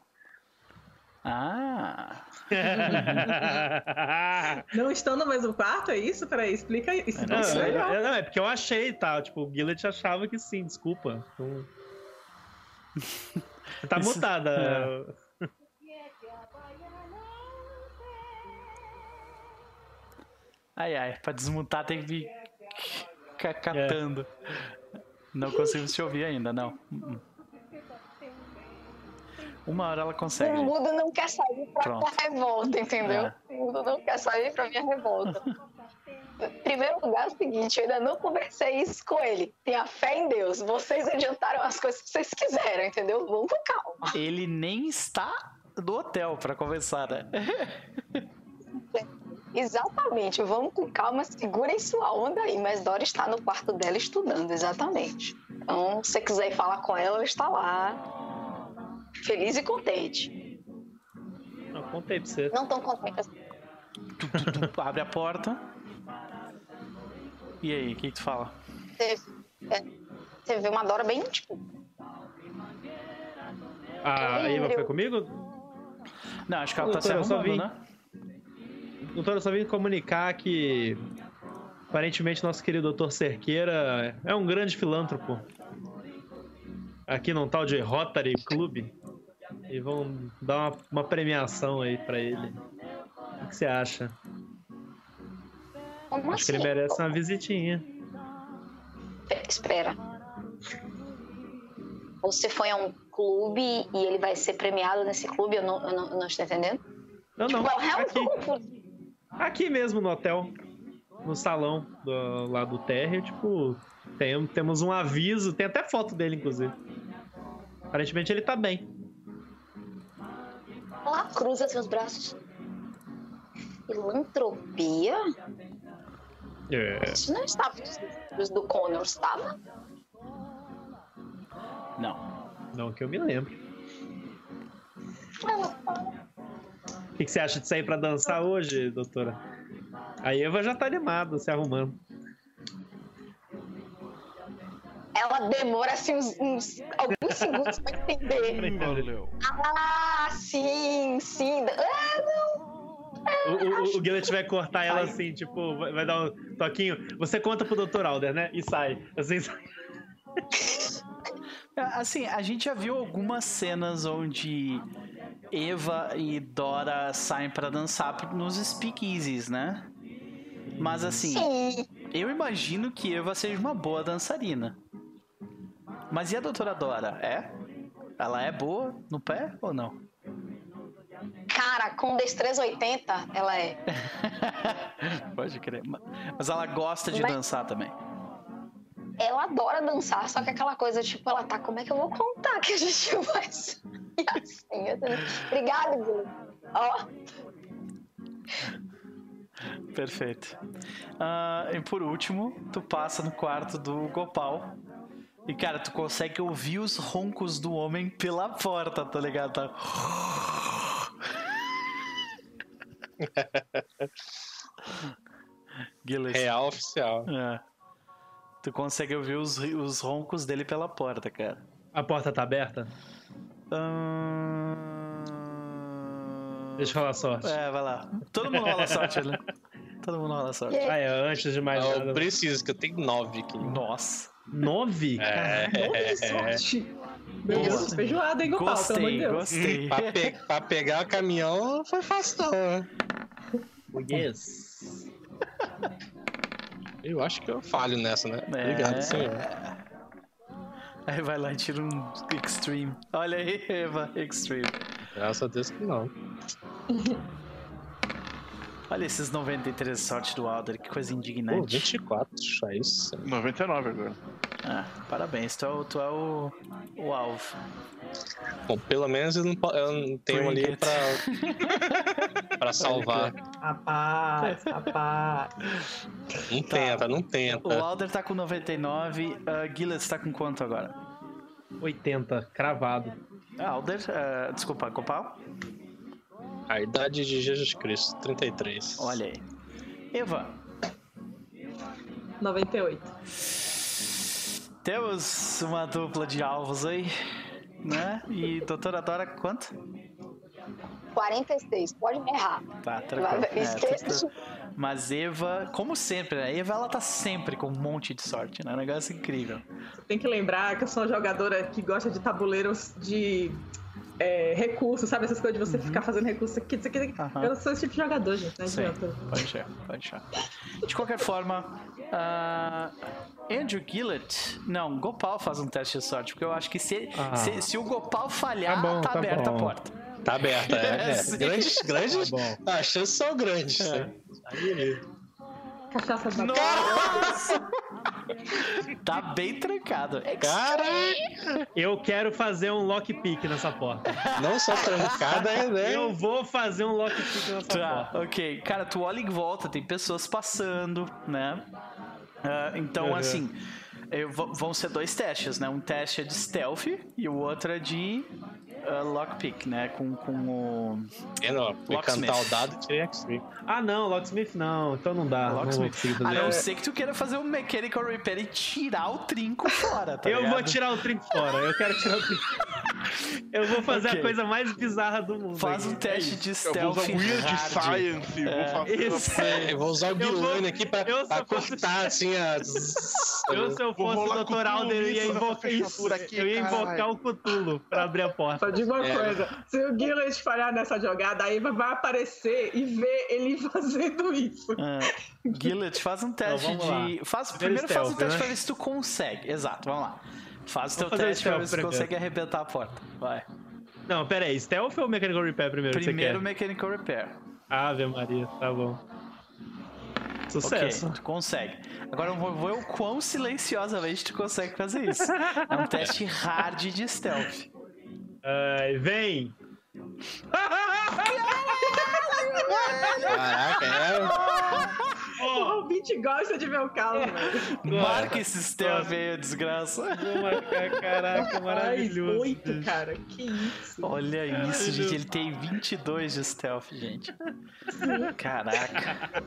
Ah! não estão no mesmo quarto, é isso? Peraí, explica isso. Não, isso é, é, não, é porque eu achei, tá? Tipo, o Gillet achava que sim, desculpa. Então... Tá Isso, mutada. É. Ai, ai, pra desmutar tem que vir catando. É. Não conseguimos te ouvir ainda, não. Uma hora ela consegue. O mundo não quer sair pra Pronto. minha revolta, entendeu? É. O mundo não quer sair pra minha revolta. Em primeiro lugar, é o seguinte, eu ainda não conversei isso com ele. Tenha fé em Deus. Vocês adiantaram as coisas que vocês quiseram, entendeu? Vamos com calma. Ele nem está no hotel pra conversar, né? Exatamente, vamos com calma, segurem sua onda aí. Mas Dora está no quarto dela estudando, exatamente. Então, se você quiser ir falar com ela, ela está lá, feliz e contente. Não, contei pra você. Não tão contente assim. Tu, tu, tu, abre a porta. E aí, o que, que tu fala? Você, é, vê uma Dora bem, tipo, Ah, a Eva foi comigo? Não, acho que ela tá se arrumando, vim. né? Doutor, eu só vim comunicar que aparentemente nosso querido Dr. Cerqueira é um grande filântropo. Aqui num tal de Rotary Club. E vão dar uma, uma premiação aí pra ele. O que você acha? Como Acho que assim? ele merece uma visitinha. Espera. Você foi a um clube e ele vai ser premiado nesse clube? Eu não, eu não, eu não estou entendendo. Não, não. Tipo, realmente Aqui, aqui mesmo no hotel. No salão do, lá do térreo, tipo, tem, temos um aviso, tem até foto dele, inclusive. Aparentemente ele tá bem. Lá, cruza seus braços. Filantropia? É. Isso não estava nos livros do Connor, estava? Não. Não que eu me lembro. Ela O que, que você acha de sair pra dançar hoje, doutora? A Eva já tá animada, se arrumando. ela demora assim uns, uns- alguns segundos pra entender. Ah, sim, sim. Ah, não. O, o, o Gillet vai cortar ela assim, tipo, vai, vai dar um toquinho. Você conta pro Dr. Alder, né? E sai. Assim, sai. Assim, a gente já viu algumas cenas onde Eva e Dora saem pra dançar nos speakeasies, né? Mas assim, Sim. eu imagino que Eva seja uma boa dançarina. Mas e a doutora Dora? É? Ela é boa no pé ou não? Cara, com destreza 80, ela é. Pode crer. Ma- Mas ela gosta de Mas- dançar também. Ela adora dançar, só que aquela coisa, tipo, ela tá, como é que eu vou contar que a gente vai sair assim? Eu tô- Obrigada. Ó, Perfeito. Ah, e por último, tu passa no quarto do Gopal. E, cara, tu consegue ouvir os roncos do homem pela porta, tá ligado? Tá... Gilles. Real oficial. É. Tu consegue ouvir os, os roncos dele pela porta, cara. A porta tá aberta? Ahn, Deixa eu falar sorte. É, vai lá. Todo mundo rola sorte, né? Todo mundo rola sorte. Ah, é, antes de mais Eu nada. preciso, que eu tenho nove aqui. Nossa. Nove? É, Que sorte. Meu. Deus, feijoada, hein, Gopal? Pelo amor de Gostei, Deus. gostei. pra, pe- pra pegar o caminhão foi fácil, não, né? Yes. Eu acho que eu falho nessa, né? Obrigado, É. senhor. Aí vai lá e tira um Extreme. Olha aí, Eva, Extreme. Graças a Deus que não. Olha esses 93 de sorte do Alder, que coisa Pô, indignante. 24, é isso. 99 agora. Ah, parabéns, tu é o, tu é o, o alvo. Bom, pelo menos eu não, eu não tenho ali pra, pra salvar. Rapaz, rapaz. Não tenta, não O tenta. Alder tá com 99, uh, Gilles tá com quanto agora? 80, cravado. Ah, Alder, uh, desculpa, Copal? A idade de Jesus Cristo, 33. Olha aí. Eva, 98. Temos uma dupla de alvos aí, né? E doutora Dora, quanto? 46, pode me errar. Tá, tranquilo. É, esqueça. tu- Mas Eva, como sempre, né? Eva, ela tá sempre com um monte de sorte, né? Um negócio incrível. Tem que lembrar que eu sou uma jogadora que gosta de tabuleiros de é, recursos, sabe? Essas coisas de você ficar fazendo recursos aqui, isso aqui, isso aqui. Aham. Eu sou esse tipo de jogador, gente. Não Sim, adianta. pode ser, pode ser. De qualquer forma, ah, Andrew Gillett. Não, Gopal faz um teste de sorte, porque eu acho que se, Ah. se, se o Gopal falhar, Tá bom, tá aberta bom. a porta. Tá aberta, é. é. Grandes, grandes. Tá. Ah, as chances são grandes. É. Aí, Cachaça da Nossa! tá bem trancado. Caraca! Eu quero fazer um lockpick nessa porta. Não só trancada, é, né? Eu vou fazer um lockpick nessa Tá, porta. ok. Cara, tu olha em volta, tem pessoas passando, né? Ah, então, Uhum. assim, eu- vão ser dois testes, né? Um teste é de stealth e o outro é de ah, lockpick, né? Com, com o. É, não, cantar o dado e tirei X-Ray. Ah, não, Locksmith não. Então não dá. Não Locksmith. conseguir A não ser que tu queira fazer um mechanical repair e tirar o trinco fora, tá eu ligado? vou tirar o trinco fora. Eu quero tirar o trinco. Eu vou fazer Ok. a coisa mais bizarra do mundo. Faz um teste de Eu vou stealth usar Weird hard. Science, É. vou fazer Isso. Eu vou usar o Guilherme aqui pra, eu pra cortar assim a. Eu, se eu fosse o Dr. Alder, eu ia invocar isso. aqui, Eu ia invocar o Cthulhu pra abrir a porta. Digo uma É. coisa: se o Gillet falhar nessa jogada, aí vai vai aparecer e ver ele fazendo isso. Ah, Gillett, faz um teste Então, de. Faz, Primeiro primeiro faz um teste né? pra ver se tu consegue. Exato, vamos lá. Faz o teu teste pra ver se tu consegue arrebentar a porta. Vai. Não, pera aí. Stealth ou Mechanical Repair primeiro? que Primeiro Mechanical Repair. Ave Maria, tá bom. Sucesso. Ok, tu consegue. Agora eu vou ver o quão silenciosamente tu consegue fazer isso. É um teste hard de stealth. Ai, vem! Caraca, é. O ouvinte gosta de ver o caos, velho. Marca esse stealth aí, desgraça. Vou marcar, caraca, maravilhoso. Ai, oito, cara. Que isso. Olha isso, gente. Ele tem 22 de stealth, gente. Caraca.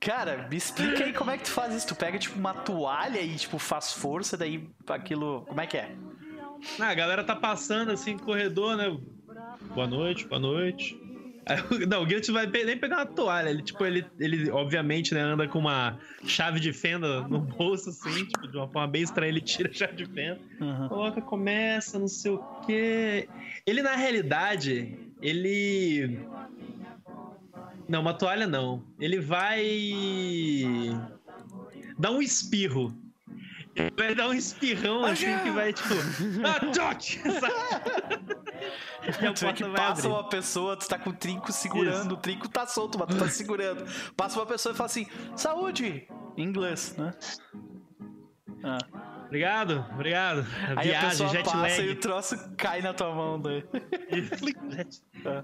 Cara, me explica aí como é que tu faz isso. Tu pega, tipo, uma toalha e, tipo, faz força, daí aquilo... Como é que é? Ah, a galera tá passando assim no corredor, né? Boa noite, boa noite. Aí, não, o Guilherme vai nem pegar uma toalha. Ele, tipo, ele, ele obviamente, né, anda com uma chave de fenda no bolso, assim, tipo, de uma forma bem estranha, ele tira a chave de fenda. Uhum. Coloca, começa, não sei o quê. Ele, na realidade, ele. Não, uma toalha não. Ele vai. dar um espirro. Vai dar um espirrão assim que vai, tipo. Ah, toque! Sabe? E a Tu vê que passa abrir. uma pessoa, tu tá com o trinco segurando, Isso. o trinco tá solto, mas tu tá segurando. Passa uma pessoa e fala assim, saúde! Em inglês, né? Ah. Obrigado, obrigado. Aí a Viagem, pessoa jet passa e o lag. troço cai na tua mão daí.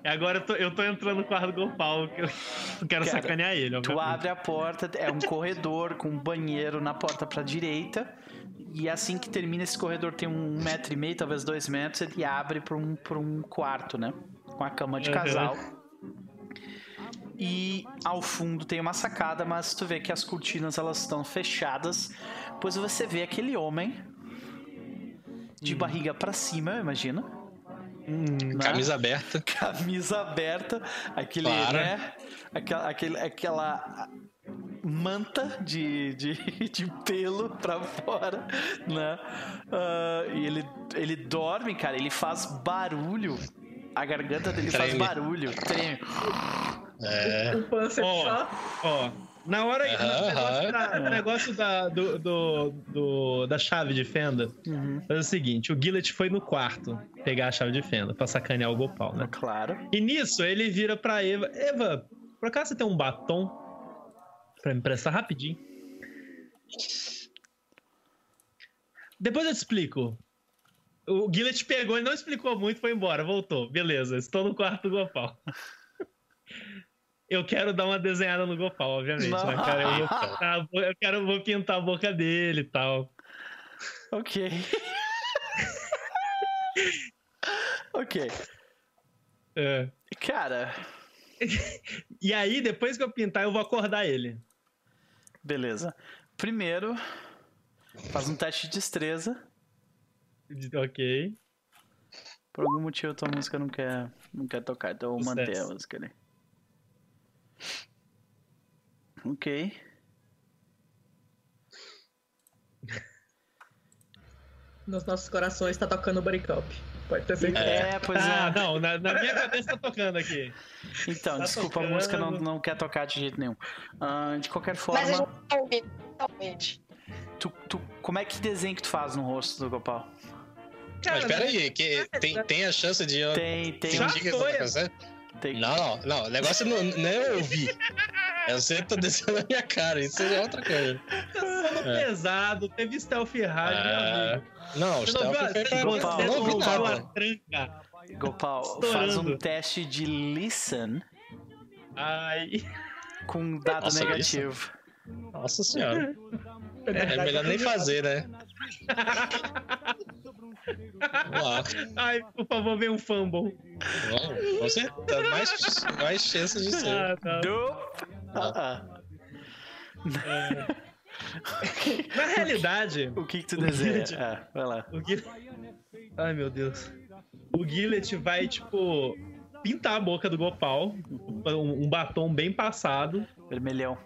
E agora eu tô, eu tô entrando no quarto do Gopal, que eu quero Cara, sacanear ele, Tu abre a porta, é um corredor com um banheiro na porta pra direita. E assim que termina esse corredor, tem um metro e meio, talvez dois metros, ele abre pra um, pra um quarto, né? Com a cama de casal. E ao fundo tem uma sacada, mas tu vê que as cortinas elas estão fechadas, pois você vê aquele homem de Hum. barriga pra cima, eu imagino. Hum, né? Camisa aberta. camisa aberta, aquele, Claro. né? Aquela, aquele, aquela manta de, de, de pelo pra fora, né? Ah, e ele, ele dorme, cara, ele faz barulho. A garganta dele faz Treme. barulho, treme. É. O Panzer Ó. só. Ó, na hora negócio, aham. da, no negócio da, do, do, do- da chave de fenda, Uhum. é o seguinte, o Gillet foi no quarto pegar a chave de fenda pra sacanear o Gopal, né? Claro. E nisso ele vira pra Eva, Eva, por acaso você tem um batom pra me emprestar rapidinho? Depois eu te explico. O Gillet pegou, ele não explicou muito, foi embora, voltou. Beleza, estou no quarto do Gopal. Eu quero dar uma desenhada no Gopal, obviamente, Não. né, cara? Eu bo- eu quero vou pintar a boca dele e tal. Ok. ok. É. Cara, E aí, depois que eu pintar, eu vou acordar ele. Beleza. Primeiro, faz um teste de destreza. Ok. Por algum motivo tua música não quer, não quer tocar, então eu vou manter a música ali. Ok. Nos nossos corações tá tocando o Buddy Cop. Pode ter certeza. É, pois Ah, é. não, na, na minha cabeça tá tocando aqui. Então, tá desculpa, a tocando. música não, não quer tocar de jeito nenhum. Ah, de qualquer Mas a gente forma, tá ouvindo totalmente. tu, tu, como é que desenho que tu faz no rosto do Gopal? Mas espera aí, que tem, tem a chance de eu. Tem, tem, Tem um dia foi. tem. Não, não, não. O negócio não, não é eu ouvir. É você que tá descendo na minha cara. Isso é outra coisa. Sono É. pesado, teve stealth hard, meu É, amigo. Não, o Você stealth foi pra Gopal, você Não a nada. tranca. Gopal, Estourando. faz um teste de listen Ai, com dado Nossa, negativo. Nossa senhora. É É melhor nem fazer, né? Vamos lá. ai, por favor, vem um fumble. Com certeza. Mais, mais chances de ser. Ah, tá. Nope. Ah, ah. Na realidade, O que, que tu deseja? Ah, vai lá. Gil... Ai, meu Deus. O Gillet vai, tipo, pintar a boca do Gopal. Um, batom bem passado. Vermelhão.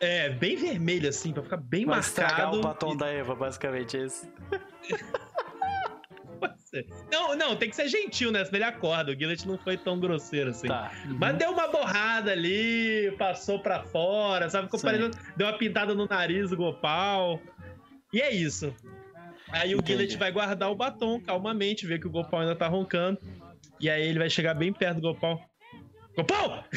É, bem vermelho, assim, pra ficar bem Vai estragar marcado. o batom E- da Eva, basicamente, é isso. Não, não, tem que ser gentil, né? Senão ele acorda. O Gillet não foi tão grosseiro assim. Tá. Mas deu uma borrada ali, passou pra fora, sabe? Ficou parecendo- deu uma pintada no nariz do Gopal. E é isso. Aí o. Gillet vai guardar o batom calmamente, ver que o Gopal ainda tá roncando. E aí ele vai chegar bem perto do Gopal. Gopal!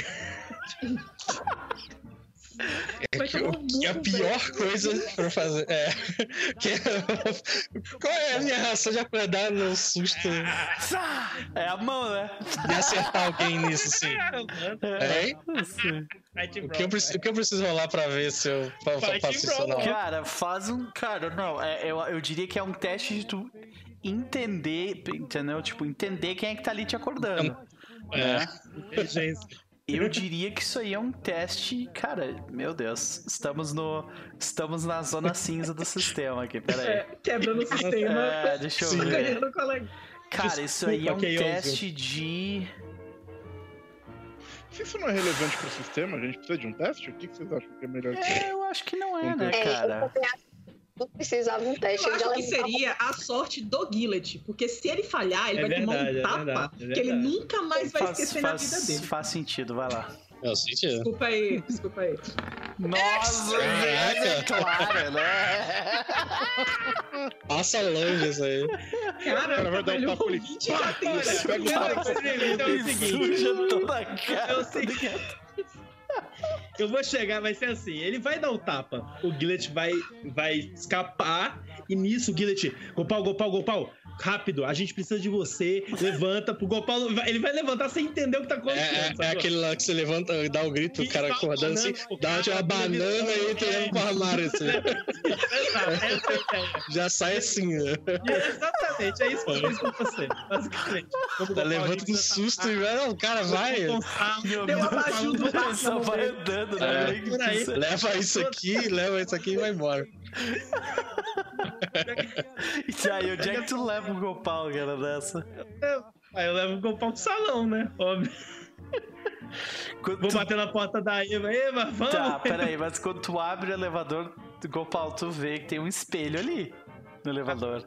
Vai tomar um Que é a pior coisa pra fazer. É. Que é- Qual é a minha reação de acordar no susto É a mão, né? de acertar alguém nisso, assim? É. Sim. O que, eu preciso, o que eu preciso rolar pra ver se eu faço isso ou não? Cara, faz um. Cara, não, é- eu, eu diria que é um teste de tu entender, entendeu? Tipo, entender quem é que tá ali te acordando. É. né? Inteligência. Eu diria que isso aí é um teste, cara, meu Deus, estamos no. Estamos na zona cinza do sistema aqui, peraí. É, quebrando o sistema. É, deixa eu Sim. ver. Cara, isso aí é um teste de. Se isso não é relevante pro sistema, a gente precisa de um teste? O que vocês acham que é melhor? É, eu acho que não é, né, É, cara? Não precisava um teste. Eu acho que seria a sorte do Gillet, porque se ele falhar, ele É vai tomar verdade, um é tapa verdade, é que ele verdade. nunca mais vai Faz, esquecer na faz, vida dele. faz sentido, vai lá. É o sentido. Desculpa aí, desculpa aí. Nossa, Caraca. claro, né? Passa longe isso aí. Cara, Cara, vai dar um velho, tapa o ali. Pega o tapa. então é o seguinte. suja toda a É cara. o seguinte. Eu vou chegar, vai ser assim. Ele vai dar o tapa. O Gillet vai, vai escapar. E nisso, o. Gopal, Gopal, Gopal. Rápido, a gente precisa de você. Levanta pro Gopal. Ele vai levantar sem entender o que tá É, acontecendo. é, é aquele lá que você levanta, dá o grito, o cara E acordando uma assim, banana pro dá uma banana e entra é. pro armário assim. É a. Já sai assim, né? Exatamente, é isso que eu fiz com você. Basicamente. O Tá a levanta um já tá- susto e vai, não, cara, vai. com Deu uma ajuda o braço, vai né? andando, É, né? aí. Leva isso aqui, leva isso aqui e vai embora. E aí, onde é que tu leva o Gopal, cara, dessa? Aí eu levo o Gopal pro salão, né? Óbvio. Quando Vou tu- bater na porta da Eva. Eva, vamos! Tá, peraí, mas quando tu abre o elevador, Gopal, tu vê que tem um espelho ali no elevador.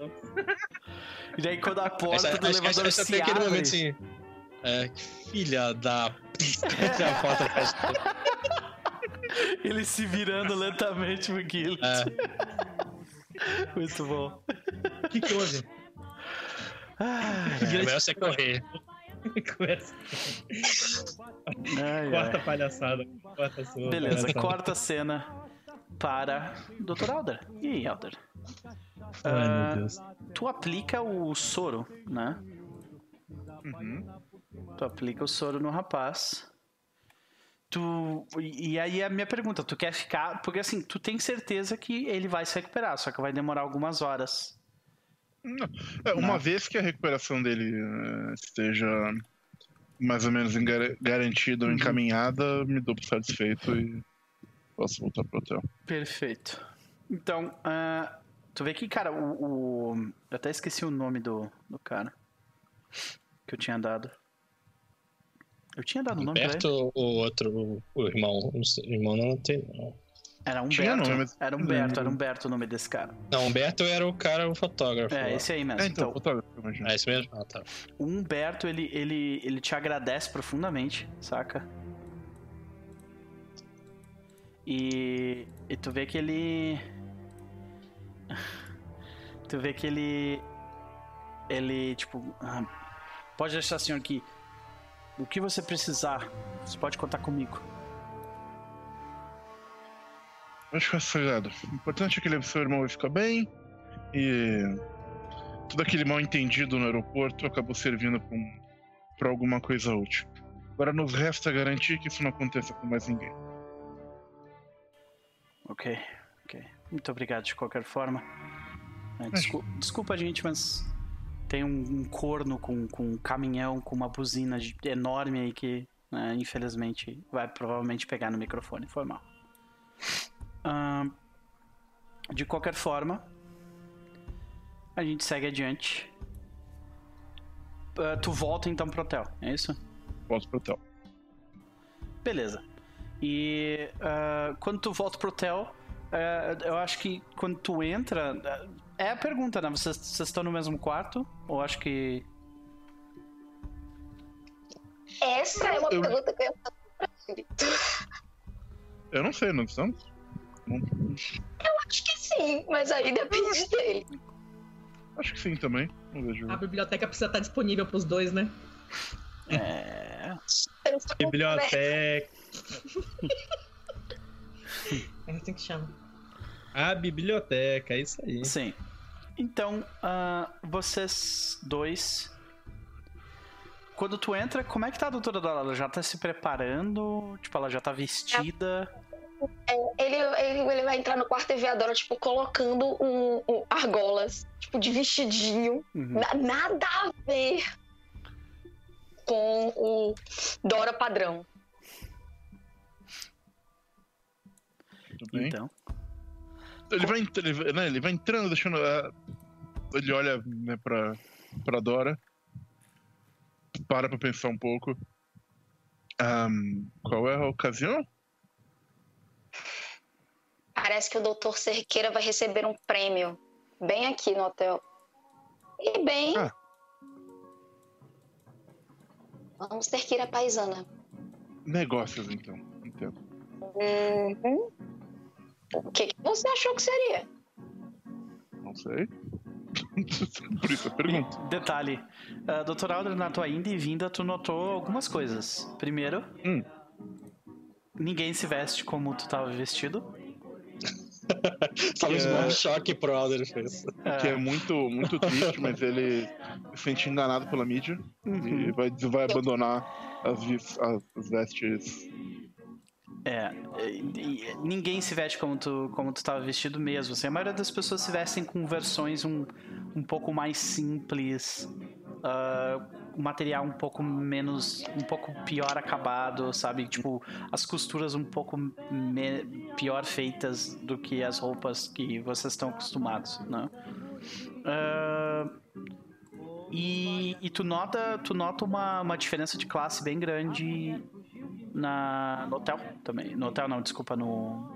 E daí quando a porta Essa, do acho, elevador acho se abre... momento assim. É, que filha da. p- a porta fecha. Ele se virando lentamente pro Gillet. É, Muito bom. O que que houve? Ai, é melhor você correr. Começa. ai, Quarta ai. palhaçada. Quarta sua Beleza, palhaçada. corta a cena para Dr. Alder. E aí, Alder? Ai, Ah, meu Deus. Tu aplica o soro, né? Uhum. Tu aplica o soro no rapaz. Tu. E aí a minha pergunta, tu quer ficar. Porque assim, tu tem certeza que ele vai se recuperar, só que vai demorar algumas horas. É, uma Não. vez que a recuperação dele eh, esteja mais ou menos engar- garantida ou Uhum. encaminhada, me dou por satisfeito e posso voltar pro hotel. Perfeito. Então, ah, tu vê que, cara, o, o- Eu até esqueci o nome do, do cara. Que eu tinha dado. Eu tinha dado o nome pra ele. Perto o outro, o, irmão. O irmão não tem. Não. Era Tinha Humberto. nome, Era Humberto, era Humberto o nome desse cara. Não, Humberto era o cara, o fotógrafo. É, lá. esse aí mesmo. É, então, Então, fotógrafo, imagina. É esse mesmo? Ah, tá. o Humberto, ele, ele, ele te agradece profundamente, saca? E, e tu vê que ele. Tu vê que ele. Ele, tipo. ah, pode deixar, senhor, que. O que você precisar, você pode contar comigo. Acho que é sagrado. O importante é que ele, seu irmão vai ficar bem e todo aquele mal entendido no aeroporto acabou servindo pra alguma coisa útil. Agora nos resta garantir que isso não aconteça com mais ninguém. Ok, ok. Muito obrigado de qualquer forma. É, descul- desculpa, gente, mas tem um, um corno com, com um caminhão com uma buzina enorme aí que, né, infelizmente, vai provavelmente pegar no microfone. Foi mal. Ahn, de qualquer forma, a gente segue adiante. Ah, tu volta então pro hotel, é isso? Volto pro hotel. Beleza. E ah, quando tu volta pro hotel, ah, eu acho que quando tu entra. É a pergunta, né? Vocês, vocês estão no mesmo quarto? Ou acho que. Essa é uma Eu- pergunta que eu ia fazer pra ele. Eu não sei, não estamos? Não- Acho que sim, mas aí depende dele. acho que sim também. Não vejo. A biblioteca precisa estar disponível pros dois, né? É. Eu Biblioteca. É assim que chama. A biblioteca, é isso aí. Sim. Então, ah, vocês dois. Quando tu entra, como é que tá a doutora Dora? Ela já tá se preparando? Tipo, ela já tá vestida? Ele, ele, ele vai entrar no quarto e ver a Dora, tipo, colocando um, um argolas, tipo, de vestidinho. Uhum. Na- nada a ver com o Dora padrão. Tudo bem. Então. Ele, vai, ele, vai- né, ele vai entrando, deixando. ele olha né, pra, pra Dora. Para pra pensar um pouco. Ahn, qual é a ocasião? Parece que o Dr. Cerqueira vai receber um prêmio bem aqui no hotel. E bem. Ah. Vamos ter que ir à paisana. Negócios, então. Entendo. Uhum. O que, que você achou que seria? Não sei. Por isso eu pergunto. Detalhe, a doutora Aldrin, na tua ida e vinda, tu notou algumas coisas. Primeiro, Hum. ninguém se veste como tu tava vestido. Talvez Que é- um choque pro Alder fez. Que é muito, muito triste, mas ele se sente enganado pela mídia Uhum. e vai, vai abandonar as, as vestes. É, ninguém se veste como tu, como tu tava vestido mesmo. Assim, a maioria das pessoas se vestem com versões um, um pouco mais simples, um material um pouco menos, um pouco pior acabado, sabe? Tipo, as costuras um pouco pior feitas do que as roupas que vocês estão acostumados, né? Ah, e, e tu nota, tu nota uma, uma diferença de classe bem grande na, no hotel também. No hotel não, desculpa, no,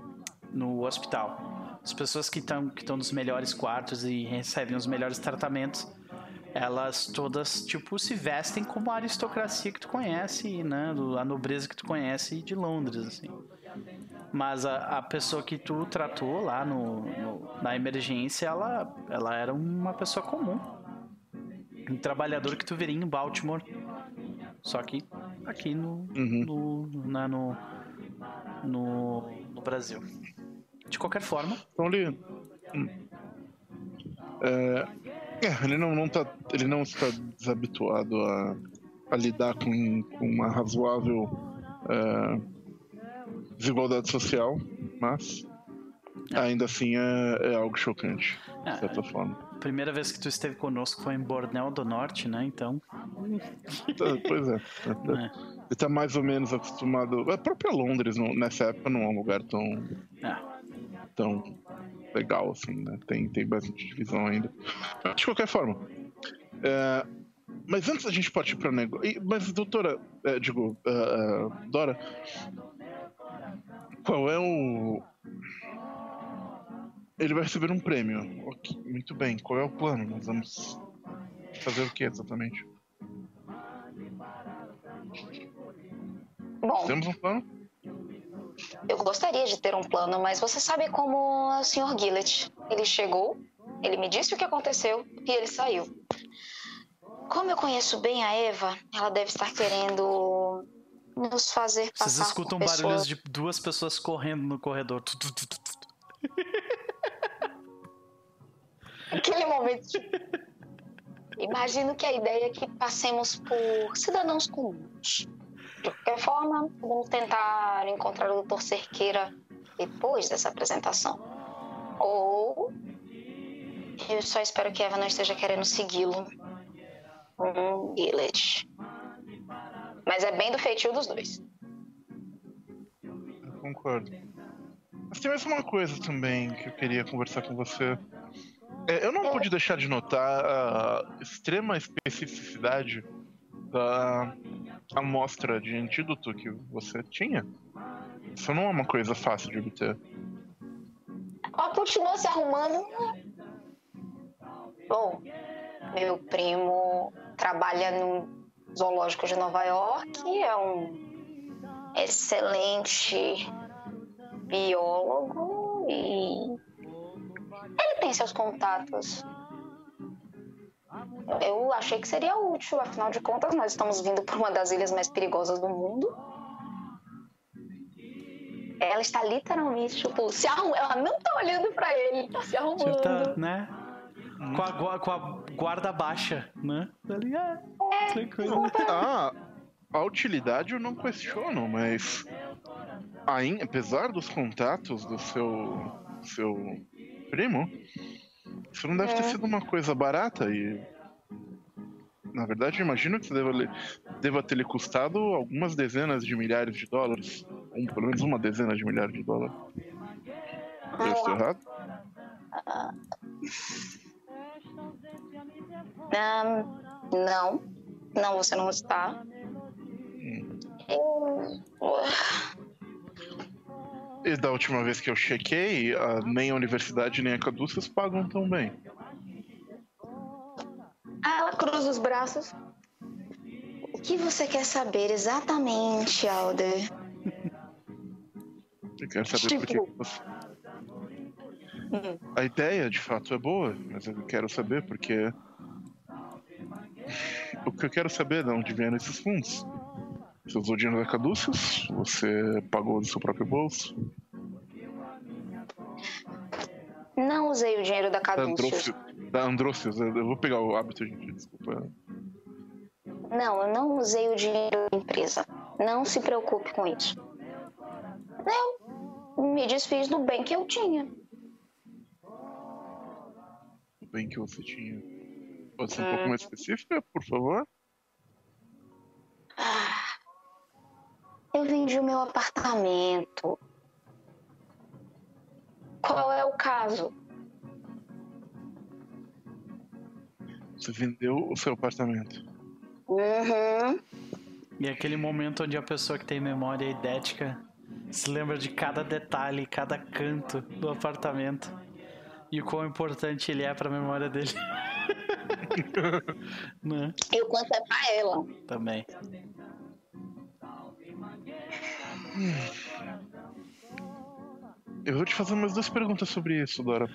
no hospital. As pessoas que estão que nos melhores quartos e recebem os melhores tratamentos, elas todas, tipo, se vestem como a aristocracia que tu conhece, né? A nobreza que tu conhece de Londres, assim. Mas a, a pessoa que tu tratou lá no, no- na emergência, ela, ela era uma pessoa comum. Um trabalhador que tu veria em Baltimore. Só que aqui no, Uhum. no, na- no, no, no Brasil. De qualquer forma, Então ele. hum. É, é, ele não, não tá. Ele não está desabituado a, a lidar com, com uma razoável é, desigualdade social, mas ainda assim é, é algo chocante, de Ah, certa forma. A primeira vez que tu esteve conosco foi em Borneo do Norte, né? Então, Tá, pois é. É. Ele tá mais ou menos acostumado. A própria Londres, nessa época, não é um lugar tão, é. tão legal assim, né? Tem, tem bastante divisão ainda. De qualquer forma. é, mas antes a gente pode ir pra negócio. Mas, doutora, é, digo, é, Dora, qual é o. Ele vai receber um prêmio. Ok, Muito bem, qual é o plano? Nós vamos fazer o que exatamente? Bom, Temos um plano? eu gostaria de ter um plano, mas você sabe como o Sr. Gillett. Ele chegou, ele me disse o que aconteceu e ele saiu. Como eu conheço bem a Eva, ela deve estar querendo nos fazer passar Vocês escutam barulhos de duas pessoas correndo no corredor. Aquele momento. Imagino que a ideia é que passemos por cidadãos comuns. De qualquer forma, vamos tentar encontrar o Dr. Cerqueira depois dessa apresentação. Ou eu só espero que Eva não esteja querendo segui-lo. Um Gillett. Mas é bem do feitio dos dois. Eu concordo. Mas tem mais uma coisa também que eu queria conversar com você. É, eu não pude deixar de notar a extrema especificidade da amostra de antídoto que você tinha. Isso não é uma coisa fácil de obter. Ela continua se arrumando. Bom, meu primo trabalha no zoológico de Nova York, é um excelente biólogo e ele tem seus contatos. Eu achei que seria útil, afinal de contas, nós estamos vindo por uma das ilhas mais perigosas do mundo. Ela está literalmente, tipo, se arrumando. Ela não tá olhando pra ele, tá se Tipo, arrumando. tá, né? Com a, com a guarda baixa, né? Ali, ah, tranquilo. Ah, a utilidade eu não questiono, mas ain- apesar dos contatos do seu seu primo, isso não deve ter É. sido uma coisa barata e na verdade imagino que isso deva, deva ter lhe custado algumas dezenas de milhares de dólares, um, pelo menos uma dezena de milhares de dólares. Eu estou errado? Ahn, não, não, você não está. Eu. E da última vez que eu chequei, a- nem a universidade nem a Caduceus pagam tão bem. Ah, ela cruza os braços. O que você quer saber exatamente, Alder? Eu quero saber por que Tipo- você. Hum. A ideia de fato é boa, mas eu quero saber porque. O que eu quero é de onde vieram esses fundos. Você usou dinheiro da Caduceus? Você pagou do seu próprio bolso? Não usei o dinheiro da Caduceus. Da Andrócios, eu vou pegar o hábito, gente, desculpa. Não, eu não usei o dinheiro da empresa. Não se preocupe com isso. Eu me desfiz do bem que eu tinha. O bem que você tinha. Pode ser um Hum. pouco mais específica, por favor? Eu vendi o meu apartamento. Qual é o caso? Você vendeu o seu apartamento. Uhum. E é aquele momento onde a pessoa que tem memória idética se lembra de cada detalhe, cada canto do apartamento e o quão importante ele é pra memória dele. né? E o quanto é pra ela? Também. Eu vou te fazer mais duas perguntas sobre isso, Dora.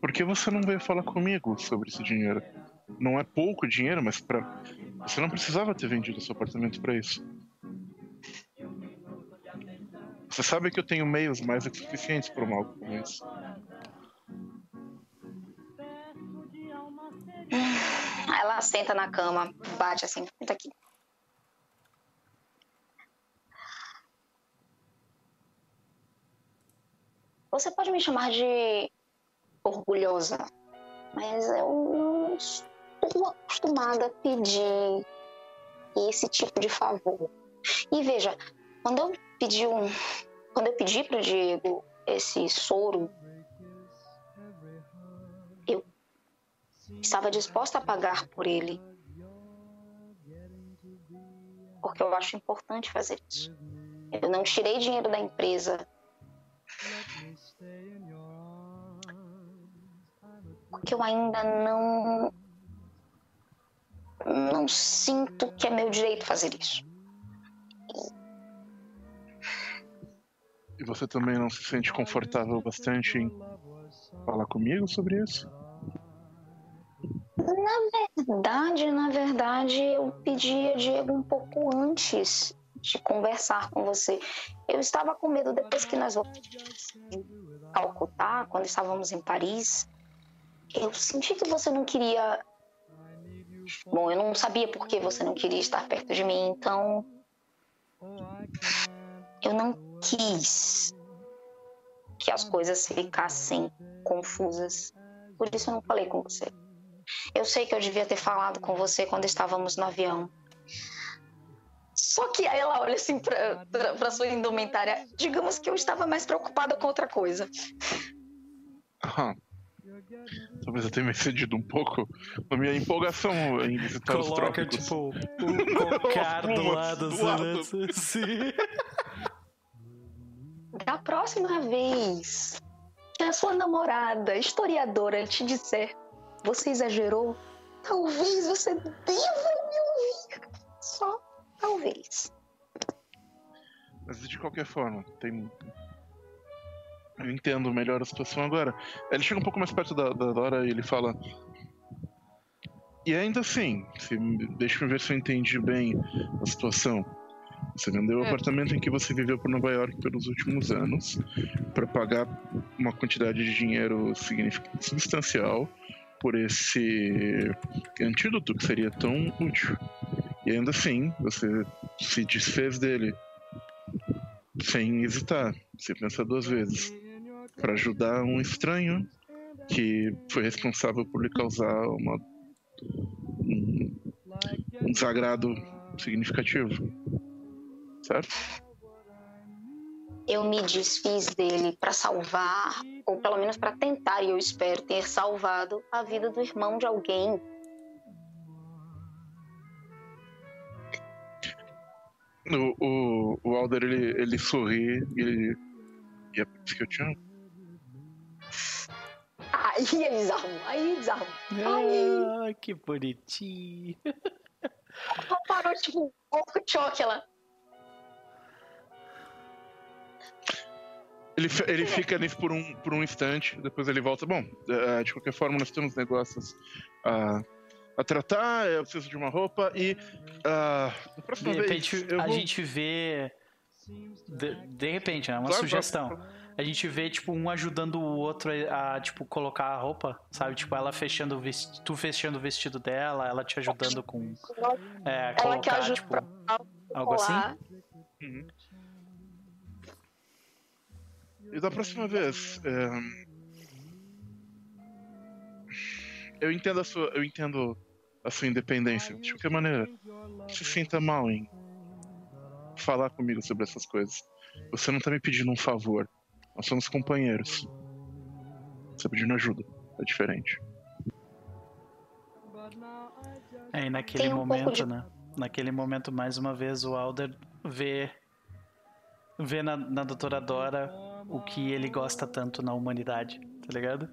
Por que você não veio falar comigo sobre esse dinheiro? Não é pouco dinheiro, mas para você não precisava ter vendido seu apartamento para isso. Você sabe que eu tenho meios mais do que suficientes para uma algo como isso. Ela senta na cama, bate assim, senta aqui. Você pode me chamar de orgulhosa, mas eu não estou acostumada a pedir esse tipo de favor. E veja, quando eu pedi um, quando eu pedi pro Diego esse soro, eu estava disposta a pagar por ele. Porque eu acho importante fazer isso. Eu não tirei dinheiro da empresa porque eu ainda não. Não sinto que é meu direito fazer isso. E você também não se sente confortável bastante em falar comigo sobre isso? Na verdade, na verdade, eu pedi a Diego um pouco antes de conversar com você. Eu estava com medo depois que nós voltamos em Calcutá, quando estávamos em Paris. Eu senti que você não queria. Bom, eu não sabia por que você não queria estar perto de mim, então. Eu não quis que as coisas ficassem confusas. Por isso eu não falei com você. Eu sei que eu devia ter falado com você quando estávamos no avião. Só que aí ela olha assim pra, pra, pra sua indumentária. Digamos que eu estava mais preocupada com outra coisa. Ah, talvez eu tenha me excedido um pouco na minha empolgação em visitar os Coloca, trópicos. tipo, o cocar do lado, do assim, lado. né? Sim. Da próxima vez que a sua namorada, historiadora, te disser você exagerou, talvez você deva talvez. Mas de qualquer forma, tem. Eu entendo melhor a situação agora. Ele chega um pouco mais perto da, da Dora e ele fala. E ainda assim, se, deixa eu ver se eu entendi bem a situação. Você vendeu o É. apartamento em que você viveu por Nova York pelos últimos anos para pagar uma quantidade de dinheiro substancial por esse antídoto que seria tão útil. E ainda assim, você se desfez dele sem hesitar, sem pensar duas vezes, para ajudar um estranho que foi responsável por lhe causar uma, um, um desagrado significativo. Certo? Eu me desfiz dele para salvar, ou pelo menos para tentar, e eu espero ter salvado a vida do irmão de alguém. O, o, o Alder ele, ele sorri e ele. E é por isso que eu te amo. Aí é bizarro, aí é bizarro. Ah, que bonitinho. Ela parou, tipo, pouco choque, ela. Ele, ele fica nisso por um, por um instante, depois ele volta. Bom, eh, de qualquer forma, nós temos negócios a, a tratar, eu preciso de uma roupa e. ah, da De próxima repente, vez. Eu a vou... gente vê. De, de repente, é uma Claro, sugestão. claro. A gente vê, tipo, um ajudando o outro a, tipo, colocar a roupa, sabe? Tipo, ela fechando o vestido, tu fechando o vestido dela, ela te ajudando com. É, Ela que colocar, ajuda tipo, pra algo assim? Uhum. E da próxima vez. eh, Eu entendo a sua. Eu entendo a sua independência. De qualquer maneira, não se sinta mal em falar comigo sobre essas coisas. Você não tá me pedindo um favor. Nós somos companheiros. Você tá pedindo ajuda. É diferente. É, e naquele um momento, de- né? Naquele momento, mais uma vez, o Alder vê. Vê na, na doutora Dora o que ele gosta tanto na humanidade, tá ligado?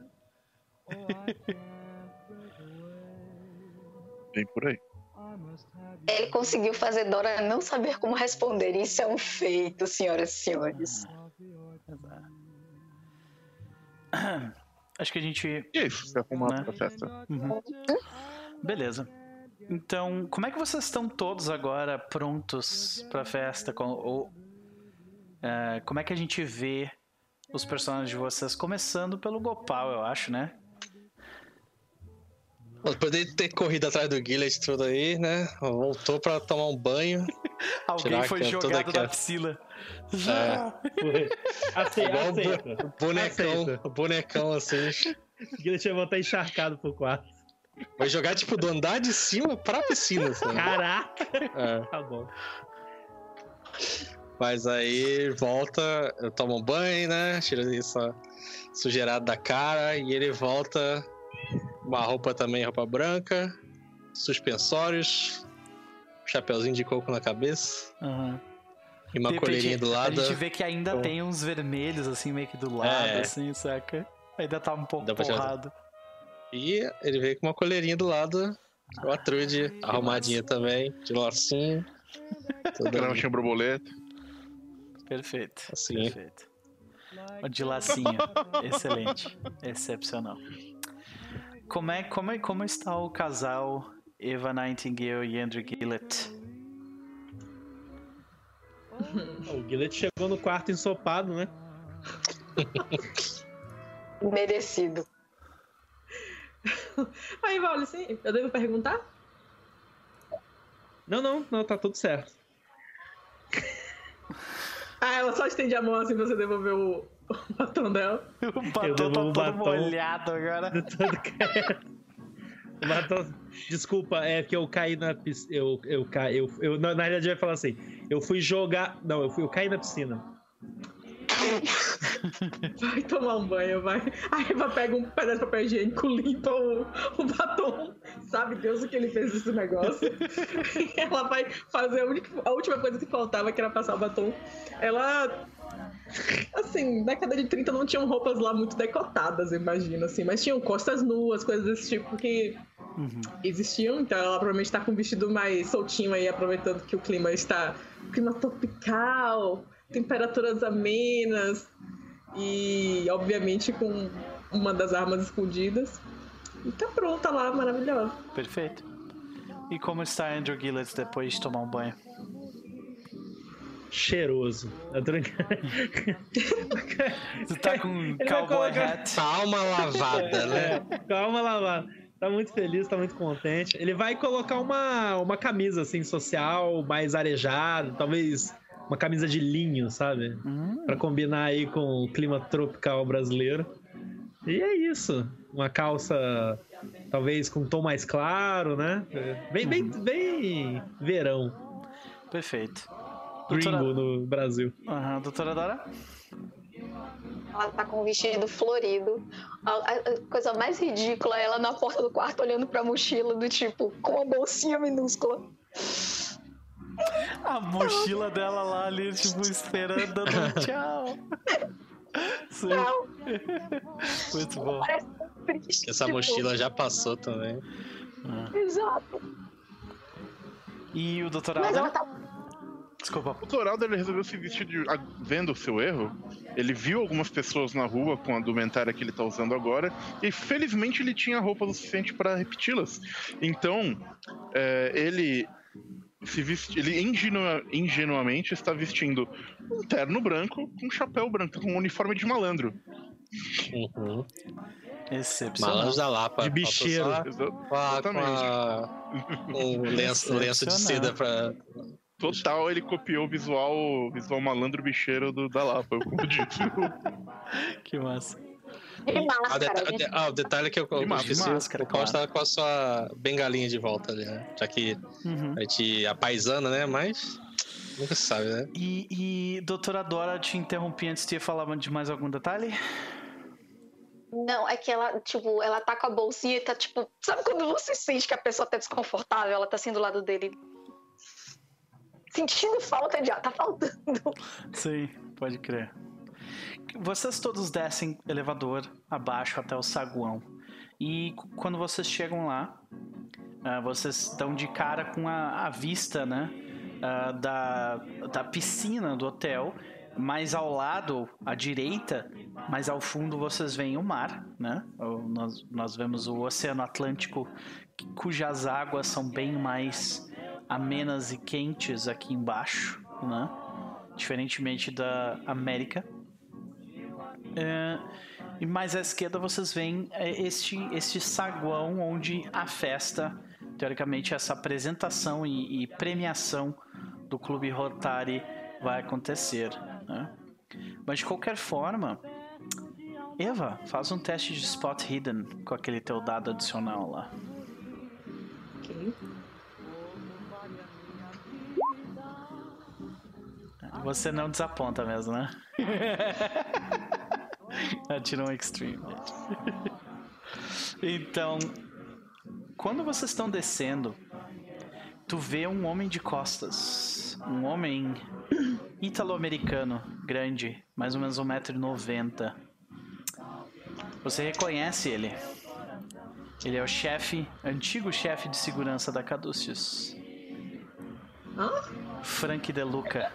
Bem por aí. Ele conseguiu fazer Dora não saber como responder. Isso é um feito, senhoras e senhores. Acho que a gente E isso, se arrumar Né? pra festa. Uhum. Beleza. Então, como é que vocês estão todos agora prontos pra festa? Com- Ou, é, como é que a gente vê os personagens de vocês? Começando pelo Gopal, eu acho, né? Poder ter corrido atrás do Gillet tudo aí, né? Voltou pra tomar um banho. Alguém foi jogado aquela- na piscina. Aceita, Igual o aceita. bo- bonecão, Aceita. bonecão assim. Deixa eu voltar encharcado pro quarto. Vai jogar tipo do andar de cima pra piscina. Assim. Caraca! É. Tá bom. Mas aí volta, eu tomo um banho, né? Tira essa sujeirada da cara e ele volta. Uma roupa também, roupa branca, suspensórios, chapeuzinho de coco na cabeça Aham. e uma colherinha do lado. A gente vê que ainda Então- tem uns vermelhos, assim, meio que do lado, É. assim, saca? Ainda tá um pouco pra porrado. E ele veio com uma coleirinha do lado, uma trude arrumadinha também, de lacinho. Toda Granchinha borboleta. Perfeito. Assim. Perfeito. O de lacinho. Excelente. Excepcional. Como, é, como, é, como está o casal Eva Nightingale e Andrew Gillett? O Gillett chegou no quarto ensopado, né? Merecido. Aí, Vale, sim, eu devo perguntar? Não, não, não, tá tudo certo. Ah, ela só estende a mão assim pra você devolver o, o batom dela. O batom tá todo o batom. molhado agora. Todo cara. Matou- Desculpa, é que eu caí na piscina. Eu, eu, ca- eu, eu, na na realidade, eu ia falar assim: eu fui jogar. Não, eu, fui, eu caí na piscina. Vai tomar um banho, vai. Aí Eva pega um pedaço de papel higiênico, limpa o, o batom. Sabe Deus o que ele fez nesse negócio? ela vai fazer a, única, a última coisa que faltava, que era passar o batom. Ela. Assim, década de 30 não tinham roupas lá muito decotadas, eu imagino, assim, mas tinham costas nuas, coisas desse tipo que Uhum. existiam, então ela provavelmente tá com um vestido mais soltinho aí, aproveitando que o clima está clima tropical, temperaturas amenas e obviamente com uma das armas escondidas. E tá pronta lá, maravilhosa. Perfeito. E como está Andrew Gillett depois de tomar um banho? Cheiroso. Eu tô. Tu tá com um cowboy colocar- hat. Calma lavada, né? É, calma lá. Tá muito feliz, tá muito contente. Ele vai colocar uma, uma camisa assim social, mais arejada, talvez uma camisa de linho, sabe? Hum, Pra combinar aí com o clima tropical brasileiro. E é isso. Uma calça, talvez com um tom mais claro, né? Bem, bem, bem verão. perfeito. Gringo Doutora, no Brasil. Aham, doutora Dora? Ela tá com um vestido florido. A, a- a coisa mais ridícula é ela na porta do quarto olhando pra mochila, do tipo, com uma bolsinha minúscula. A mochila dela lá ali, tipo, esperando, dando tchau. Sim. Não, Muito bom. triste. Essa tipo, mochila já passou também. Exato. E o doutor Mas ela tá. Desculpa. O Doraldo ele resolveu se vestir de. Vendo o seu erro, ele viu algumas pessoas na rua com a indumentária que ele tá usando agora, e felizmente ele tinha roupa o suficiente para repeti-las. Então, é, ele se vesti... ele ingenua- ingenuamente está vestindo um terno branco com um chapéu branco, com um uniforme de malandro. Uhum. Excepcional. Malandro da Lapa. De bicheiro. Com, a- com Exatamente. a- um lenço, um lenço de seda pra. Total, ele copiou o visual, visual malandro bicheiro do, da Lapa, como disse. Que massa. De Ah, o, máscara, deta- gente. ah, o detalhe é que eu, esqueci, de máscara, o claro. está com a sua bengalinha de volta ali, né? Já que Uhum. a gente a paisana, né? Mas nunca se sabe, né? E, e doutora Dora, te interrompi antes de falar de mais algum detalhe? Não, é que ela, tipo, ela tá com a bolsinha e tá, tipo, sabe quando você sente que a pessoa tá desconfortável, ela tá assim do lado dele. Sentindo falta de ar, tá faltando. Sim, pode crer. Vocês todos descem elevador abaixo até o saguão. E quando vocês chegam lá, ah, vocês estão de cara com a, a vista, né? ah, da, da piscina do hotel. Mais ao lado, à direita, mais ao fundo, vocês veem o mar, né? Nós, nós vemos o Oceano Atlântico, cujas águas são bem mais amenas e quentes aqui embaixo, né? Diferentemente da América. É, e mais à esquerda vocês veem é, este, este saguão onde a festa, teoricamente essa apresentação e, e premiação do Clube Rotary vai acontecer. né? Mas de qualquer forma, Eva, faz um teste de Spot Hidden com aquele teu dado adicional lá. Ok. Você não desaponta mesmo, né? Atira um extreme. gente. Então, quando vocês estão descendo, tu vê um homem de costas. Um homem italo-americano, grande, mais ou menos 1,90m. Você reconhece ele. Ele é o chefe, antigo chefe de segurança da Caduceus. Hã? Frank De Luca.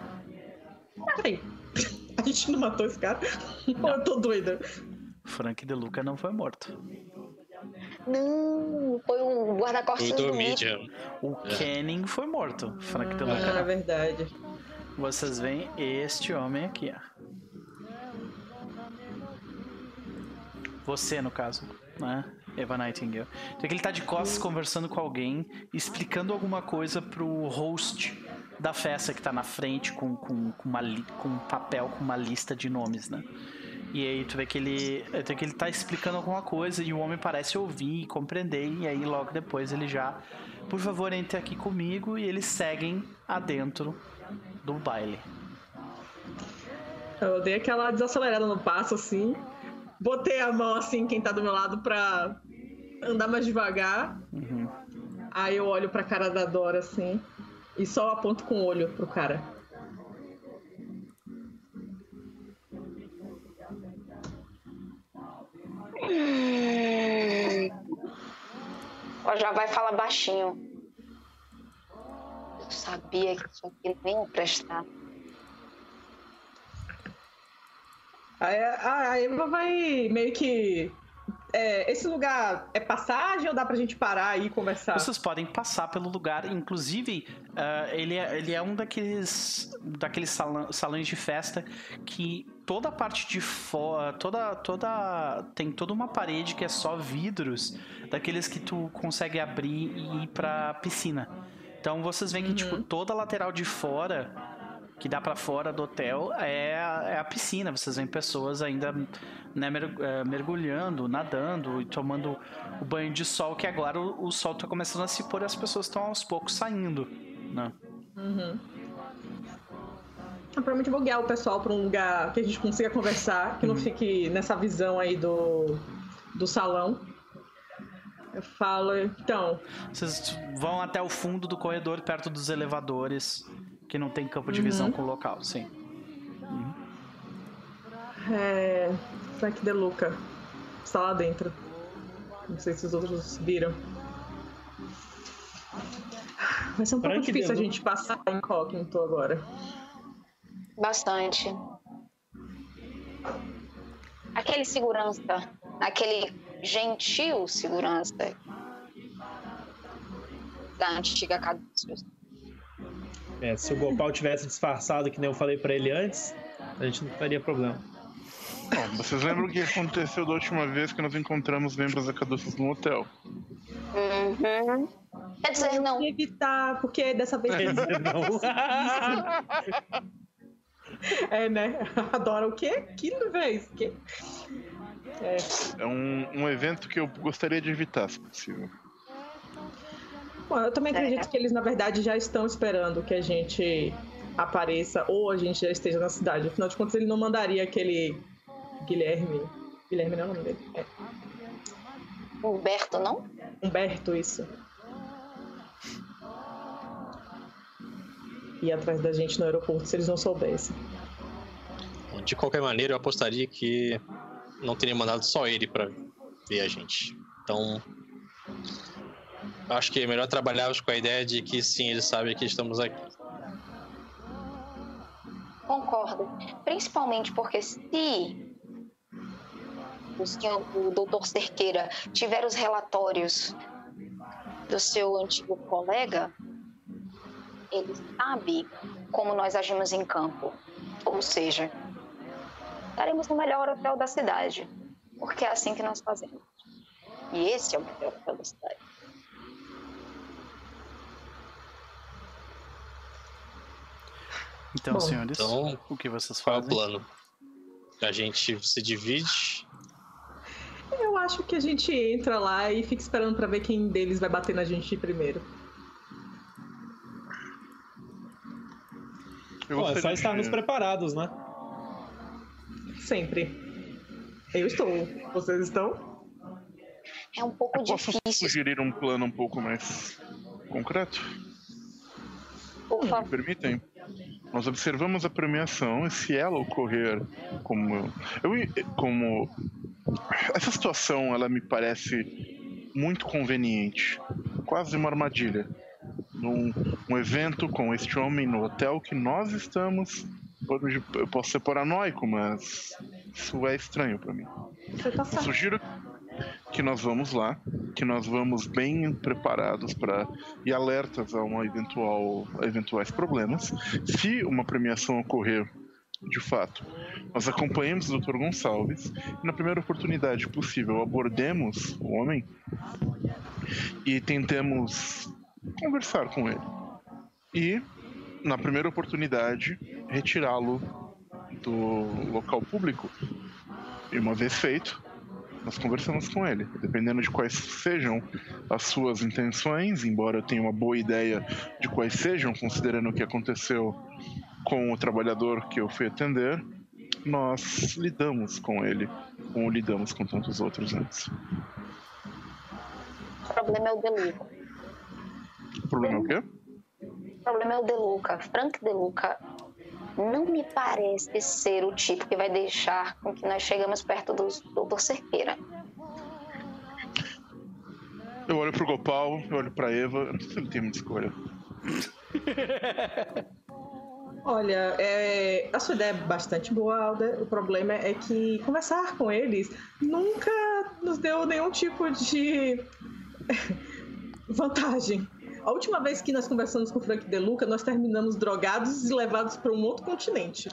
Peraí. A gente não matou esse cara? Ou eu tô doida? Frank De Luca não foi morto. Não, foi o guarda-costas O do. Medium. O Kenning foi morto. Frank De Ah, Luca é não. verdade. Vocês veem este homem aqui, ó. Você, no caso, né? Eva Nightingale. Então aqui ele tá de costas conversando com alguém, explicando alguma coisa pro host da festa que tá na frente com, com, com, uma, com um papel com uma lista de nomes, né? E aí tu vê que ele, tu vê que ele tá explicando alguma coisa e o homem parece ouvir e compreender, e aí logo depois ele já, por favor, entre aqui comigo, e eles seguem adentro do baile. Eu dei aquela desacelerada no passo, assim. Botei a mão, assim, quem tá do meu lado, pra andar mais devagar. Uhum. Aí eu olho pra cara da Dora, assim. E só aponto com o olho pro cara. Ela já vai falar baixinho. Eu sabia que isso aqui nem ia prestar. Aí a a Eva vai meio que. É, esse lugar é passagem ou dá pra gente parar aí e conversar? Vocês podem passar pelo lugar, inclusive ah, ele, é, ele é um daqueles daqueles salão- salões de festa que toda a parte de fora, toda toda tem toda uma parede que é só vidros, daqueles que tu consegue abrir e ir pra piscina. Então vocês veem que tipo toda a lateral de fora que dá pra fora do hotel é a, é a piscina. Vocês veem pessoas ainda né, eh, mergulhando, nadando e tomando o banho de sol, que agora o, o sol tá começando a se pôr e as pessoas estão aos poucos saindo. Né? Uhum. Eu provavelmente vou guiar o pessoal pra um lugar que a gente consiga conversar, que não fique nessa visão aí do, do salão. Eu falo, então, Vocês vão até o fundo do corredor, perto dos elevadores, que não tem campo de visão com o local, sim. é. Frank De Luca. Está lá dentro. Não sei se os outros viram. Vai ser um pouco Frank De difícil a gente passar incógnito agora. Bastante. Aquele segurança, aquele gentil segurança da antiga Caduceus. É, se o Gopal tivesse disfarçado, que nem eu falei pra ele antes, a gente não teria problema. Bom, vocês lembram o que aconteceu da última vez que nós encontramos membros da Caduceus no hotel? Uhum. Quer dizer, não. Evitar, porque dessa vez. Quer dizer, não. É, né? Adora o quê? Que vez? Que? É. É um, um evento que eu gostaria de evitar, se possível. Bom, eu também acredito que eles, na verdade, já estão esperando que a gente apareça ou a gente já esteja na cidade. Afinal de contas, ele não mandaria aquele Guilherme. Guilherme não é o nome dele. É. Humberto, não? Humberto, isso. Ir atrás da gente no aeroporto se eles não soubessem. De qualquer maneira, eu apostaria que não teria mandado só ele pra ver a gente. Então, acho que é melhor trabalharmos com a ideia de que sim, ele sabe que estamos aqui. Concordo. Principalmente porque se o senhor, o doutor Cerqueira, tiver os relatórios do seu antigo colega, ele sabe como nós agimos em campo. Ou seja, estaremos no melhor hotel da cidade. Porque é assim que nós fazemos. E esse é o melhor hotel da cidade. Então, Bom, senhores, então, o que vocês Qual é o fazem? plano? A gente se divide. Eu acho que a gente entra lá e fica esperando pra ver quem deles vai bater na gente primeiro. Eu Pô, é só estarmos preparados, né? Sempre. Eu estou. Vocês estão? É um pouco Posso difícil, sugerir um plano um pouco mais concreto? por Me favor. permitem? Nós observamos a premiação e se ela ocorrer como eu como essa situação ela me parece muito conveniente, quase uma armadilha. Num um evento com este homem no hotel que nós estamos. Eu posso ser paranoico, mas isso é estranho para mim. Você tá Eu sugiro que nós vamos lá, que nós vamos bem preparados para e alertas a uma eventual a eventuais problemas. Se uma premiação ocorrer, de fato, nós acompanhemos o Dr. Gonçalves e na primeira oportunidade possível abordemos o homem e tentemos conversar com ele. E na primeira oportunidade retirá-lo do local público. E uma vez feito, nós conversamos com ele. Dependendo de quais sejam as suas intenções, embora eu tenha uma boa ideia de quais sejam, considerando o que aconteceu com o trabalhador que eu fui atender, nós lidamos com ele, como lidamos com tantos outros antes. O problema é o Deluca. O problema é o quê? O problema é o Deluca. Frank Deluca não me parece ser o tipo que vai deixar com que nós chegamos perto do Dr. Cerqueira. Eu olho pro Gopal, eu olho pra Eva, eu não sei se ele tem muita escolha. Olha, é, a sua ideia é bastante boa, Alda. O problema é que conversar com eles nunca nos deu nenhum tipo de vantagem. A última vez que nós conversamos com o Frank Deluca, nós terminamos drogados e levados para um outro continente.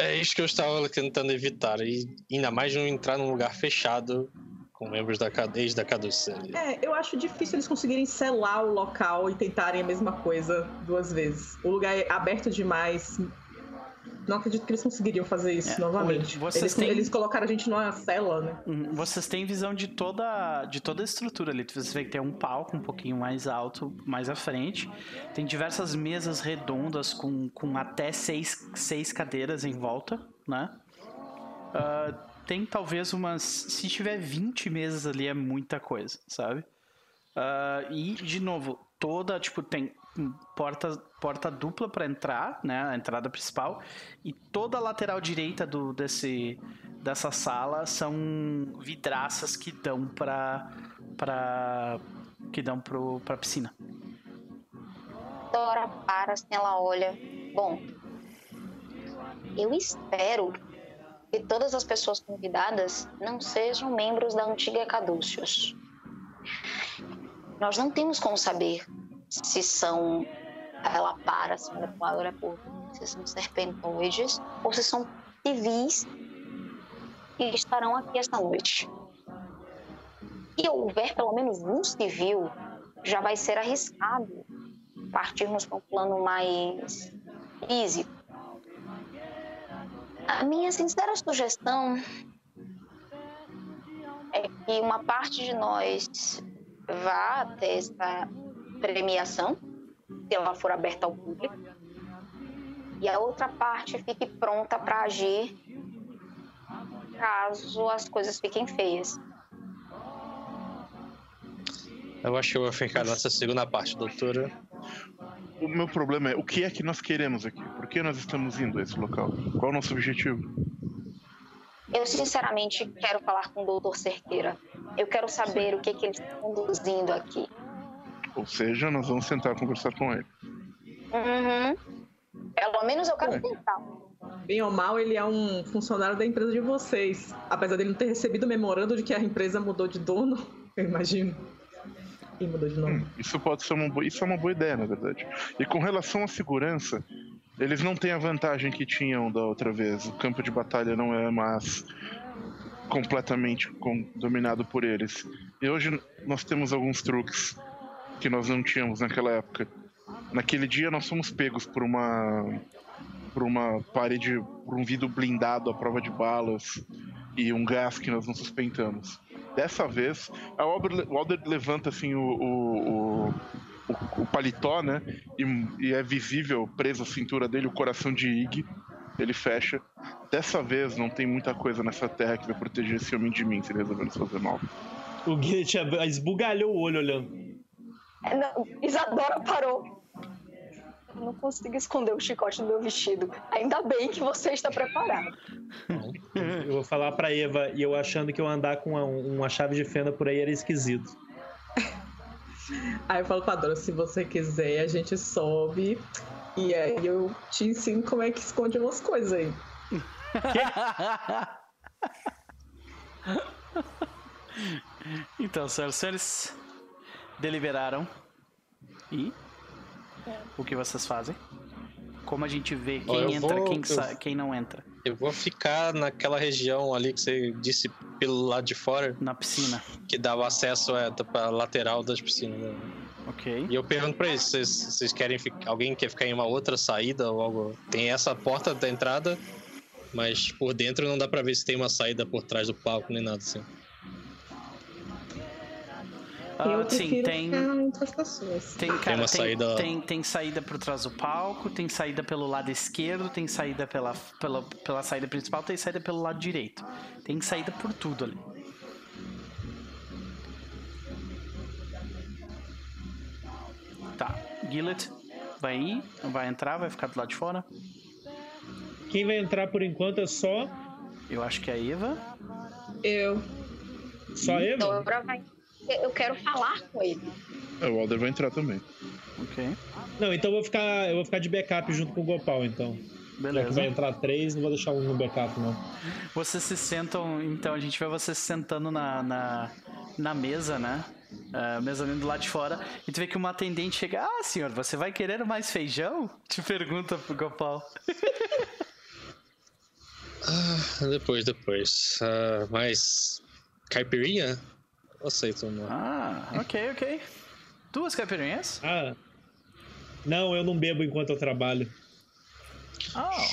É isso que eu estava tentando evitar. E ainda mais não entrar num lugar fechado com membros da cadeia da caduça. É, eu acho difícil eles conseguirem selar o local e tentarem a mesma coisa duas vezes. O lugar é aberto demais. Não acredito que eles conseguiriam fazer isso É, novamente. Eles, têm- eles colocaram a gente numa cela, né? Uhum, Vocês têm visão de toda, de toda a estrutura ali. Você vê que tem um palco um pouquinho mais alto, mais à frente. Tem diversas mesas redondas com, com até seis, seis cadeiras em volta, né? Ah, tem talvez umas. Se tiver 20 mesas ali, é muita coisa, sabe? Ah, e, de novo, toda, tipo, tem porta, porta dupla para entrar, né? A entrada principal. E toda a lateral direita do, desse, dessa sala são vidraças que dão pra. pra que dão pro, pra piscina. Dora para assim, ela olha. Bom, eu espero que todas as pessoas convidadas não sejam membros da antiga Caduceus. Nós não temos como saber se são. Ela para, lado, olha pro outro, se são serpentoides ou se são civis que estarão aqui esta noite. Se houver pelo menos um civil, já vai ser arriscado partirmos para um plano mais físico. A minha sincera sugestão é que uma parte de nós vá até essa premiação, se ela for aberta ao público, e a outra parte fique pronta para agir caso as coisas fiquem feias. Eu acho que eu vou ficar nessa segunda parte, doutora. O meu problema é o que é que nós queremos aqui? Por que nós estamos indo a esse local? Qual é o nosso objetivo? Eu sinceramente quero falar com o doutor Cerqueira. Eu quero saber o que, que ele está conduzindo aqui. Ou seja, nós vamos sentar e conversar com ele. Uhum. Pelo menos eu quero É. tentar. Bem ou mal, ele é um funcionário da empresa de vocês. Apesar dele não ter recebido o memorando de que a empresa mudou de dono, eu imagino. E mudou de nome. Isso pode ser uma boa, isso é uma boa ideia, na verdade. E com relação à segurança, eles não têm a vantagem que tinham da outra vez. O campo de batalha não é mais completamente com- dominado por eles. E hoje nós temos alguns truques que nós não tínhamos naquela época. Naquele dia nós fomos pegos por uma por uma parede, por um vidro blindado à prova de balas e um gás que nós não suspeitamos. Dessa vez, a Alder, o Alder levanta assim o, o, o, o- o paletó, né? E, e é visível, preso à cintura dele, o coração de Ig. Ele fecha. Dessa vez, não tem muita coisa nessa terra que vai proteger esse homem de mim se ele resolver nos fazer mal. O Guilherme esbugalhou o olho olhando. É, não, Isadora parou. Eu não consigo esconder o chicote do meu vestido. Ainda bem que você está preparado. Eu vou falar pra Eva, e eu achando que eu andar com uma, uma chave de fenda por aí era esquisito. Aí eu falo pra Dora, se você quiser, a gente sobe. E aí eu te ensino como é que esconde umas coisas aí. então, senhoras e senhores, deliberaram. E o que vocês fazem? Como a gente vê quem eu entra, vou- quem, eu- quem não entra Eu vou ficar naquela região ali que você disse pelo lado de fora, na piscina. que dava acesso é, pra lateral das piscinas. né? Ok. E eu pergunto pra eles, vocês, vocês querem ficar. Alguém quer ficar em uma outra saída ou algo? Tem essa porta da entrada, mas por dentro não dá pra ver se tem uma saída por trás do palco nem nada assim. Ah, eu sim, prefiro tem. Tem, cara, uma tem, saída- Tem, tem saída por trás do palco, tem saída pelo lado esquerdo, tem saída pela, pela, pela saída principal, tem saída pelo lado direito. Tem saída por tudo ali. Tá, Gillet vai ir, vai entrar, vai ficar do lado de fora. Quem vai entrar por enquanto é só, Eu acho que é a Eva. Eu. só Eva? Dora vai. Eu quero falar com ele. É, o Alder vai entrar também. Ok, Não, então eu vou ficar, eu vou ficar de backup junto com o Gopal, então. Já que vai beleza. entrar três, não vou deixar um no backup, não. Vocês se sentam, então a gente vê vocês se sentando na, na, na mesa, né? Ah, mesa ali do lado de fora. E tu vê que uma atendente chega. Ah, senhor, você vai querer mais feijão? Te pergunta pro Gopal. Depois, depois. Ah, mas. Caipirinha? Aceito uma. Ah, ok, ok. Duas caipirinhas? Ah. Não, eu não bebo enquanto eu trabalho. Ah.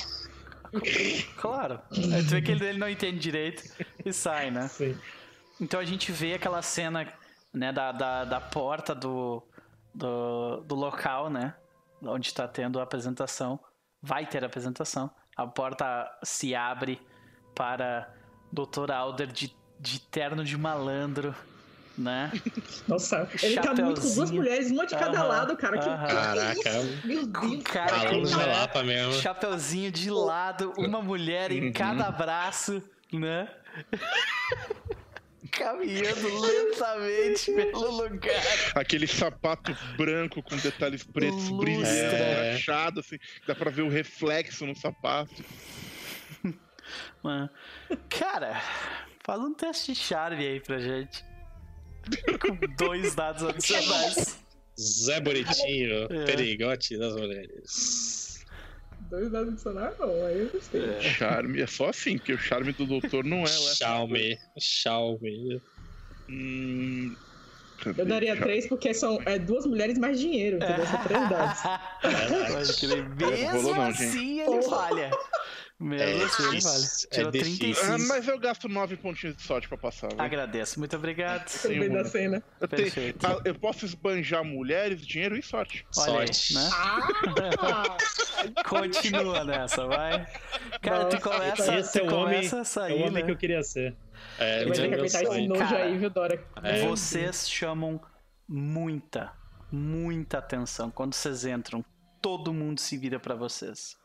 Claro. Aí tu vê que ele, ele não entende direito e sai, né? Sim. Então a gente vê aquela cena, né, da, da, da porta do, do, do local, né? Onde tá tendo a apresentação. Vai ter a apresentação. A porta se abre para Dr. Alder de, de terno de malandro, né? Nossa, ele tá muito com duas mulheres, uma de cada Aham, lado, cara. Que aham. Caraca, Meu Deus. Cara, Lapa mesmo. Chapeuzinho de lado, uma mulher em cada braço, né? Caminhando lentamente pelo lugar. Aquele sapato branco com detalhes pretos Lustra. brilhando, É. rachado, assim, dá pra ver o reflexo no sapato. Mano. Cara, faz um teste de charme aí pra gente. Com dois dados adicionais. Zé Bonitinho, É. perigote das mulheres. Dois dados adicionais, não. Aí eu gostei. Charme, é só assim, porque o charme do doutor não é. Xiaomi, Xiaomi. Hum? Eu daria três porque são é, duas mulheres mais dinheiro, entendeu? São três dados. Crer. Mesmo rolou não, assim ele falha. Mesmo assim falha. difícil, é Tirou difícil. 35. Ah, mas eu gasto nove pontinhos de sorte pra passar. vai. Agradeço, muito obrigado. Bem da cena. Eu, tenho- Perfeito. ah, eu posso esbanjar mulheres, dinheiro e sorte. Olha aí, Sorte. né? Ah! Continua nessa, vai. Cara, tu Nossa, começa, Esse é tu o homem, começa a é o sair, homem né? que eu queria ser. É, Vai ter que aguentar esse nojo Cara, aí, viu, Dora? É. Vocês chamam muita, muita atenção quando vocês entram. Todo mundo se vira pra vocês.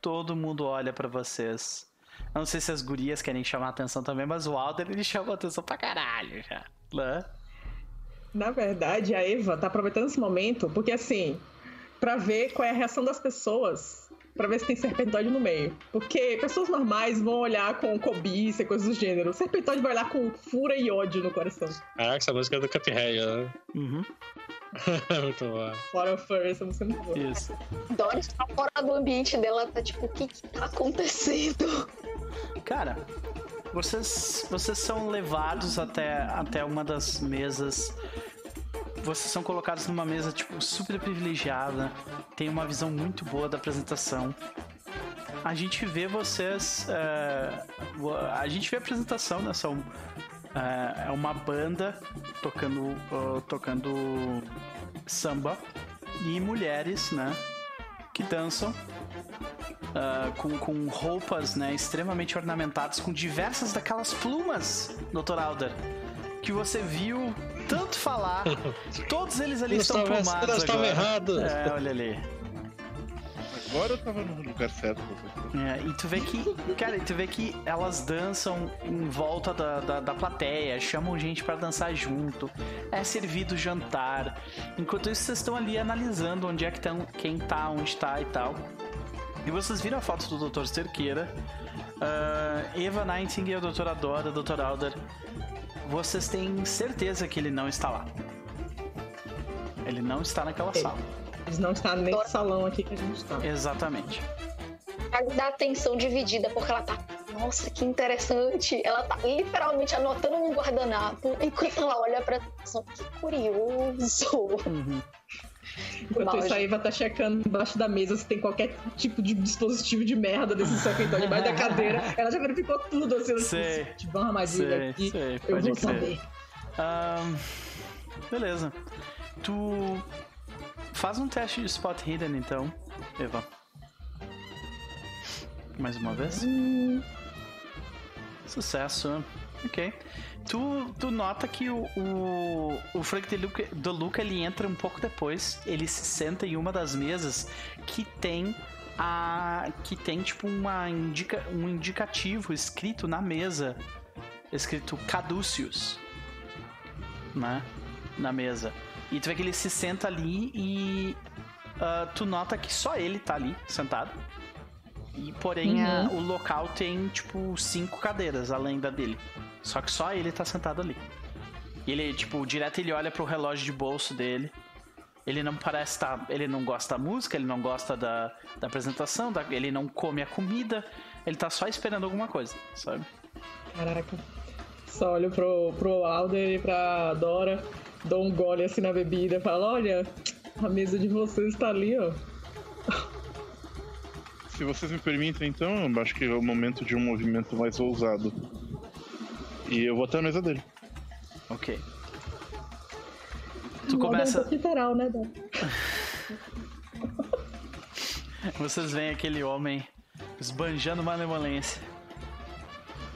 Todo mundo olha pra vocês. Eu não sei se as gurias querem chamar atenção também, mas o Alder ele chamou atenção pra caralho já. Né? Na verdade, a Eva tá aproveitando esse momento, porque assim, pra ver qual é a reação das pessoas, pra ver se tem serpentóide no meio. Porque pessoas normais vão olhar com cobiça e coisas do gênero. O serpentóide vai olhar com fúria e ódio no coração. Caraca, essa música é do Cuphead, né? Uhum, Muito bom. Fora Furry, essa música é muito boa. isso. Dora está fora do ambiente dela, tá tipo, o que que tá acontecendo? Cara, vocês, vocês são levados até, até uma das mesas. Vocês são colocados numa mesa tipo super privilegiada. Tem uma visão muito boa da apresentação. A gente vê vocês. é, a gente vê a apresentação, né? São, é, é uma banda tocando, ó, tocando samba e mulheres, né? Que dançam ah, com, com roupas né, extremamente ornamentadas, com diversas daquelas plumas, Dr. Alder, que você viu tanto falar. Todos eles ali Eu estão estava- plumados eu estava agora. errado. É, olha ali. Agora eu tava no lugar certo. É, e tu vê que, cara, e tu vê que elas dançam em volta da, da, da plateia, chamam gente pra dançar junto, é servido jantar. Enquanto isso, vocês estão ali analisando onde é que estão, quem tá, onde tá e tal. E vocês viram a foto do Dr. Cerqueira, uh, Eva Nightingale, Dr. Adora, Dr. Alder. Vocês têm certeza que ele não está lá. Ele não está naquela Ele. sala. Eles não estão nesse salão aqui que a gente tá. Exatamente. Dá atenção dividida, porque ela tá. Nossa, que interessante. Ela tá literalmente anotando no guardanapo enquanto ela olha pra atenção. Que curioso. Uhum. Enquanto isso, a Eva tá checando embaixo da mesa se tem qualquer tipo de dispositivo de merda desse tá debaixo da cadeira. Ela já verificou tudo, assim, Sei. se tiver uma armadilha Sei, aqui, sei, eu vou saber. Ahn, beleza. Tu faz um teste de spot hidden então, Eva. Mais uma vez. Sucesso. Ok. Tu, tu nota que o, o, o Frank do Luca ele entra um pouco depois. Ele se senta em uma das mesas que tem a que tem tipo uma indica, um indicativo escrito na mesa, escrito Caduceus, né, na mesa. E tu vê que ele se senta ali e ah, tu nota que só ele tá ali sentado. E porém a- o local tem tipo cinco cadeiras além da dele. Só que só ele tá sentado ali. E ele, tipo, direto ele olha pro relógio de bolso dele. Ele não parece estar. ele não gosta da música, ele não gosta da, da apresentação, da- ele não come a comida. Ele tá só esperando alguma coisa, sabe? Caraca. Só olho pro, pro Alder e pra Dora, dou um gole assim na bebida e falo, olha, a mesa de vocês tá ali, ó. Se vocês me permitem, então, eu acho que é o momento de um movimento mais ousado. E eu vou até a mesa dele. Ok. Tu começa. literal, né? Vocês veem aquele homem esbanjando malemolência.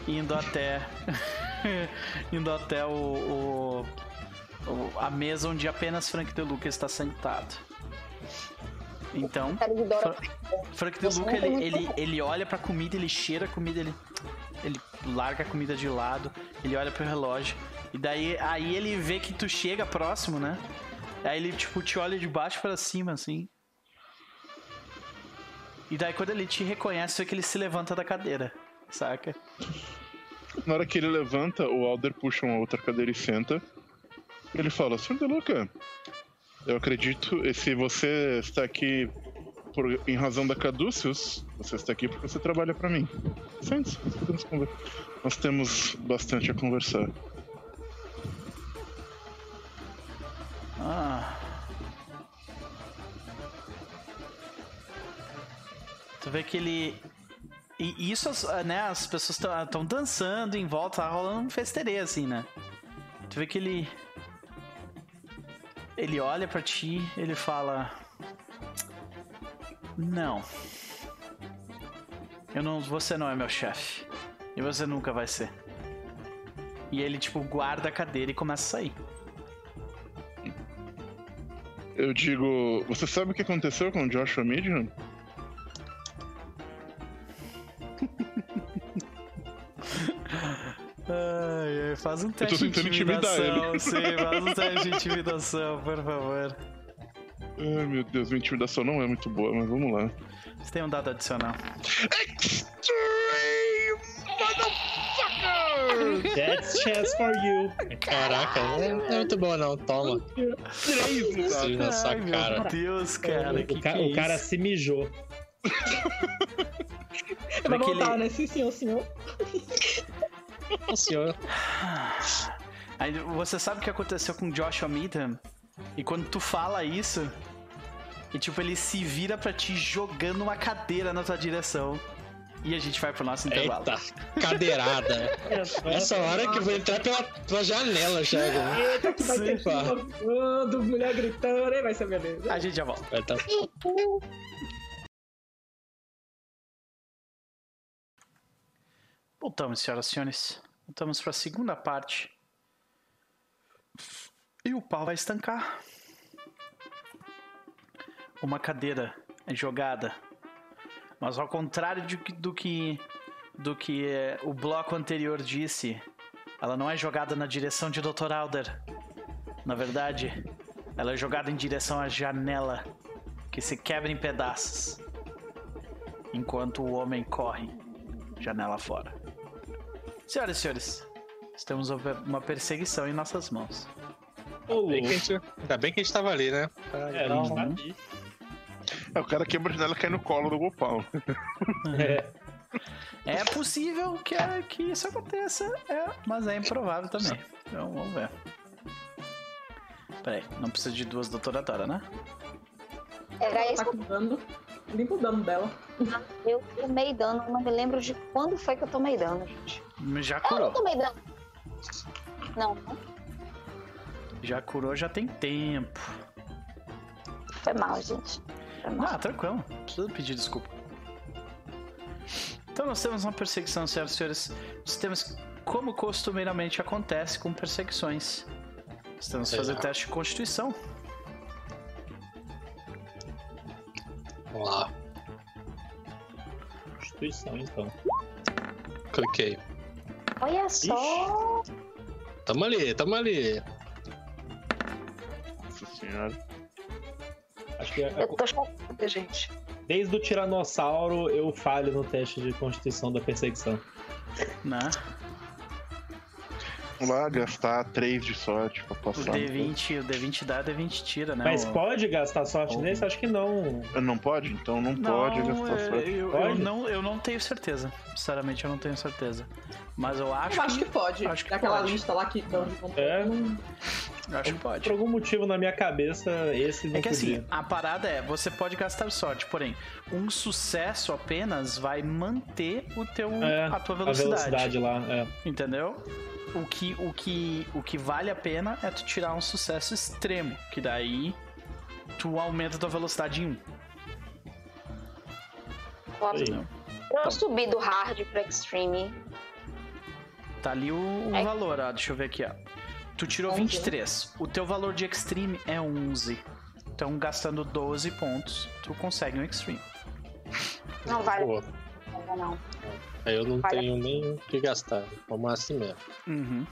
Indo até. indo até o- o- a mesa onde apenas Frank De Luca está sentado. Então. Fra- Frank De Você Luca não tem ele, ele, ele olha pra comida, ele cheira a comida, ele, ele larga a comida de lado, ele olha pro relógio. E daí aí ele vê que tu chega próximo, né? Aí ele tipo te olha de baixo pra cima assim. E daí quando ele te reconhece, é que ele se levanta da cadeira, saca? Na hora que ele levanta, o Alder puxa uma outra cadeira e senta. Ele fala, Sr. De Luca, eu acredito, se você está aqui por, em razão da Caduceus, você está aqui porque você trabalha para mim. Sente-se, podemos conver- nós temos bastante a conversar. Ah. Tu vê que ele. E isso, as- né? As pessoas estão dançando em volta, tá rolando um festeirê assim, né? Tu vê que ele. Ele olha pra ti, ele fala. Não. Eu não. Você não é meu chefe. E você nunca vai ser. E ele, tipo, guarda a cadeira e começa a sair. Eu digo, você sabe o que aconteceu com o Joshua Medium? Ai, ai, faz um teste de tentando intimidar intimidação. ele. Sim, faz um teste de intimidação, por favor. Ai meu Deus, minha intimidação não é muito boa, mas vamos lá. Você tem um dado adicional. That's chance for you. Caraca, não é, não é muito boa não. Toma. Três. Sim, na sua Ai, meu cara. Deus, cara. que o, ca- que é o cara isso? se mijou. Vai Daquele- voltar, né? Sim, senhor, senhor. O senhor. Aí você sabe o que aconteceu com Joshua Meadham? E quando tu fala isso, e tipo, ele se vira pra ti jogando uma cadeira na tua direção. E a gente vai pro nosso intervalo. Eita, cadeirada. Essa hora que eu vou entrar pela, pela janela, chega. Eita, que vai ter Sim. chuva voando, mulher gritando, aí vai ser beleza. A gente já volta. Vai tá... Voltamos, senhoras e senhores. Voltamos para a segunda parte. E o pau vai estancar. Uma cadeira é jogada Mas ao contrário de do que do que eh, o bloco anterior disse, ela não é jogada na direção de Dr. Alder. Na verdade, ela é jogada em direção à janela, que se quebra em pedaços, enquanto o homem corre janela fora. Senhoras e senhores, temos uma perseguição em nossas mãos. Bem gente- ainda bem que a gente tava ali, né? É, um- gente tá ali. É, o cara quebra a janela e cai no colo do Gopal. É. É possível que, que isso aconteça, é, mas é improvável também. Então vamos ver. Peraí, não precisa de duas doutoradoras, né? Era Ela isso tá com dano. Limpa o dano dela. eu tomei dano. Não me lembro de quando foi que eu tomei dano, gente. Já Eu não curou. tomei dano. Não, não Já curou, já tem tempo. foi mal, gente. Foi mal. Ah, tranquilo. Não precisa pedir desculpa. Então nós temos uma perseguição, senhoras e senhores. Nós temos como costumeiramente acontece com perseguições. Nós temos que fazer É. teste de constituição. Vamos lá. Constituição, então. Cliquei. Olha só. Tamo ali, tamo ali. Nossa senhora. Acho que é- Eu tô chocada, gente. desde o Tiranossauro eu falho no teste de constituição da perseguição. Né? Vamos lá, gastar 3 de sorte pra O passar. D20, o D20 dá, o D20 tira, né? Mas O- pode gastar sorte Ou- nesse? Acho que não. Não pode? Então não, pode gastar sorte. Eu, eu Pode? não, eu não tenho certeza. Sinceramente, eu não tenho certeza. Mas eu acho, Eu acho que que, pode. acho que Daquela pode. lista lá que dão de É. Não- eu acho que pode. Por algum motivo na minha cabeça, esse não É que podia. assim, a parada é, você pode gastar sorte, porém, um sucesso apenas vai manter o teu, É, a tua a velocidade, velocidade lá, é. entendeu? O que, o, que, o que vale a pena é tu tirar um sucesso extremo, que daí tu aumenta a tua velocidade em um. Posso- Aí. Eu subi do hard pro extreme. Tá ali o, o É. valor, ó, deixa eu ver aqui, ó. Tu tirou Onze. 23, o teu valor de extreme é 11. Então, gastando 12 pontos, tu consegue um extreme. Não vale pena, não. Aí eu não tenho nem o que gastar. Vamos assim mesmo. Uhum.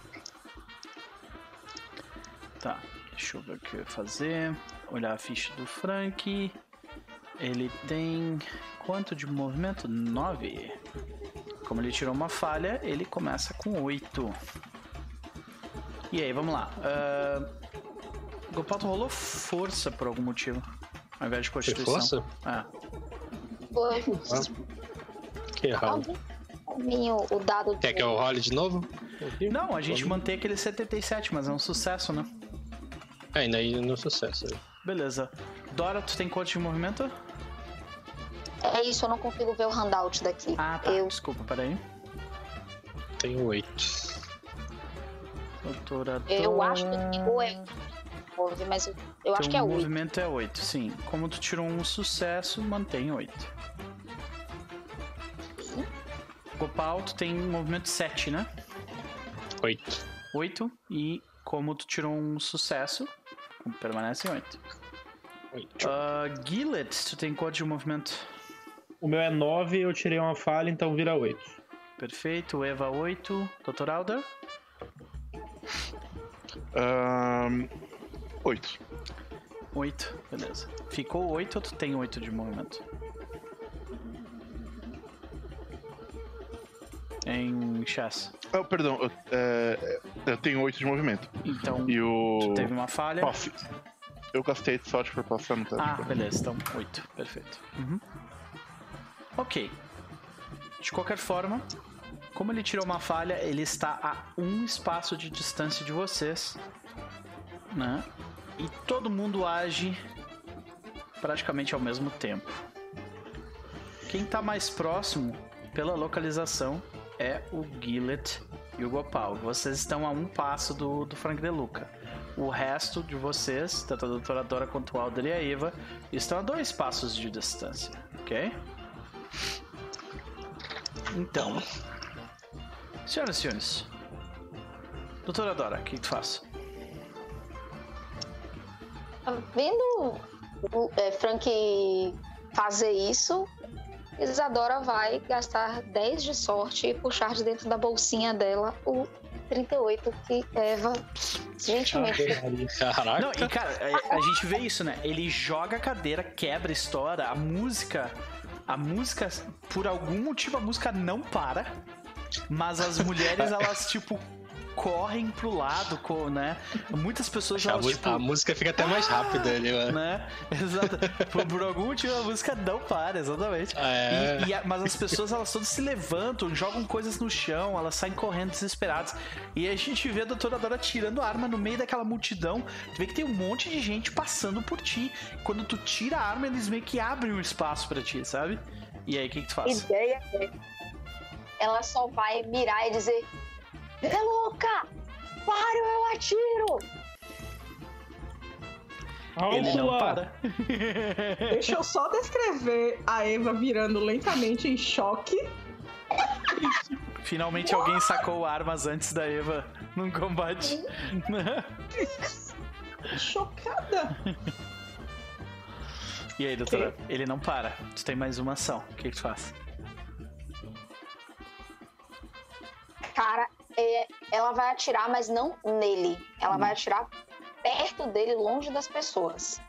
Tá, deixa eu ver o que eu ia fazer. Olhar a ficha do Frank. Ele tem quanto de movimento? 9. Como ele tirou uma falha, ele começa com 8. E aí, vamos lá. Uh... Gopato rolou força por algum motivo. Ao invés de Foi constituição. força? Ah, Foi. Que errado. Alguém o, o dado Quer que eu role de novo? Não, a gente mantém aquele 77, mas é um sucesso, né? É, ainda aí no sucesso. Beleza. Dora, tu tem quanto de movimento? É isso, eu não consigo ver o handout daqui. Ah, tá. Eu Desculpa, peraí. Tenho oito. Doutora Eu acho que ou é mas eu, eu acho que é oito. movimento é 8, sim. Como tu tirou um sucesso, mantém 8. Gopal, tu tem movimento 7, né? Oito. 8. E como tu tirou um sucesso, permanece em 8. Oito. Uh, Gillet, tu tem quanto de movimento? O meu é 9, eu tirei uma falha, então vira 8. Perfeito. Eva 8. Dr. Alder? Ahn, 8. 8. Beleza. Ficou 8 ou tu tem 8 de movimento? Em chess. Ah, perdão, eu, é, eu tenho 8 de movimento. Então, E o. tu teve uma falha. Fi- eu gastei de sorte pra passar no teste. Ah, beleza, então 8, perfeito. Uhum. Ok. De qualquer forma, como ele tirou uma falha, ele está a um espaço de distância de vocês, né? E todo mundo age praticamente ao mesmo tempo. Quem está mais próximo, pela localização, é o Gillet e o Gopal. Vocês estão a um passo do, do Frank De Luca. O resto de vocês, tanto a doutora Dora quanto o Alder e a Eva, estão a dois passos de distância, ok? Então, senhoras e senhores, doutora Dora, o que tu faz? Vendo o é, Frank fazer isso, Isadora vai gastar 10 de sorte e puxar de dentro da bolsinha dela o 38 que Eva gentilmente. Caraca. Não, e cara, a, a gente vê isso, né? Ele joga a cadeira, quebra, estoura, a música. A música, por algum motivo, a música não para. Mas as mulheres, elas, tipo, correm pro lado, né? Muitas pessoas, A, elas, mu- tipo, a música fica até mais rápida ali, mano. né? Exato. Por, por algum motivo a música não para, exatamente. É. E- e a- mas as pessoas elas todas se levantam, jogam coisas no chão, elas saem correndo desesperadas. E a gente vê a doutora Dora tirando a arma no meio daquela multidão. Tu vê que tem um monte de gente passando por ti. Quando tu tira a arma, eles meio que abrem um espaço pra ti, sabe? E aí, o que, que tu faz? Ideia é. Ela só vai mirar e dizer: É louca! Para, eu atiro! Ele não para. Deixa eu só descrever a Eva virando lentamente em choque. Finalmente alguém sacou armas antes da Eva num combate. Chocada. E aí, doutora? Ele não para. Tu tem mais uma ação. O que, que tu faz? Cara, é, ela vai atirar, mas não nele. Ela vai atirar perto dele, longe das pessoas.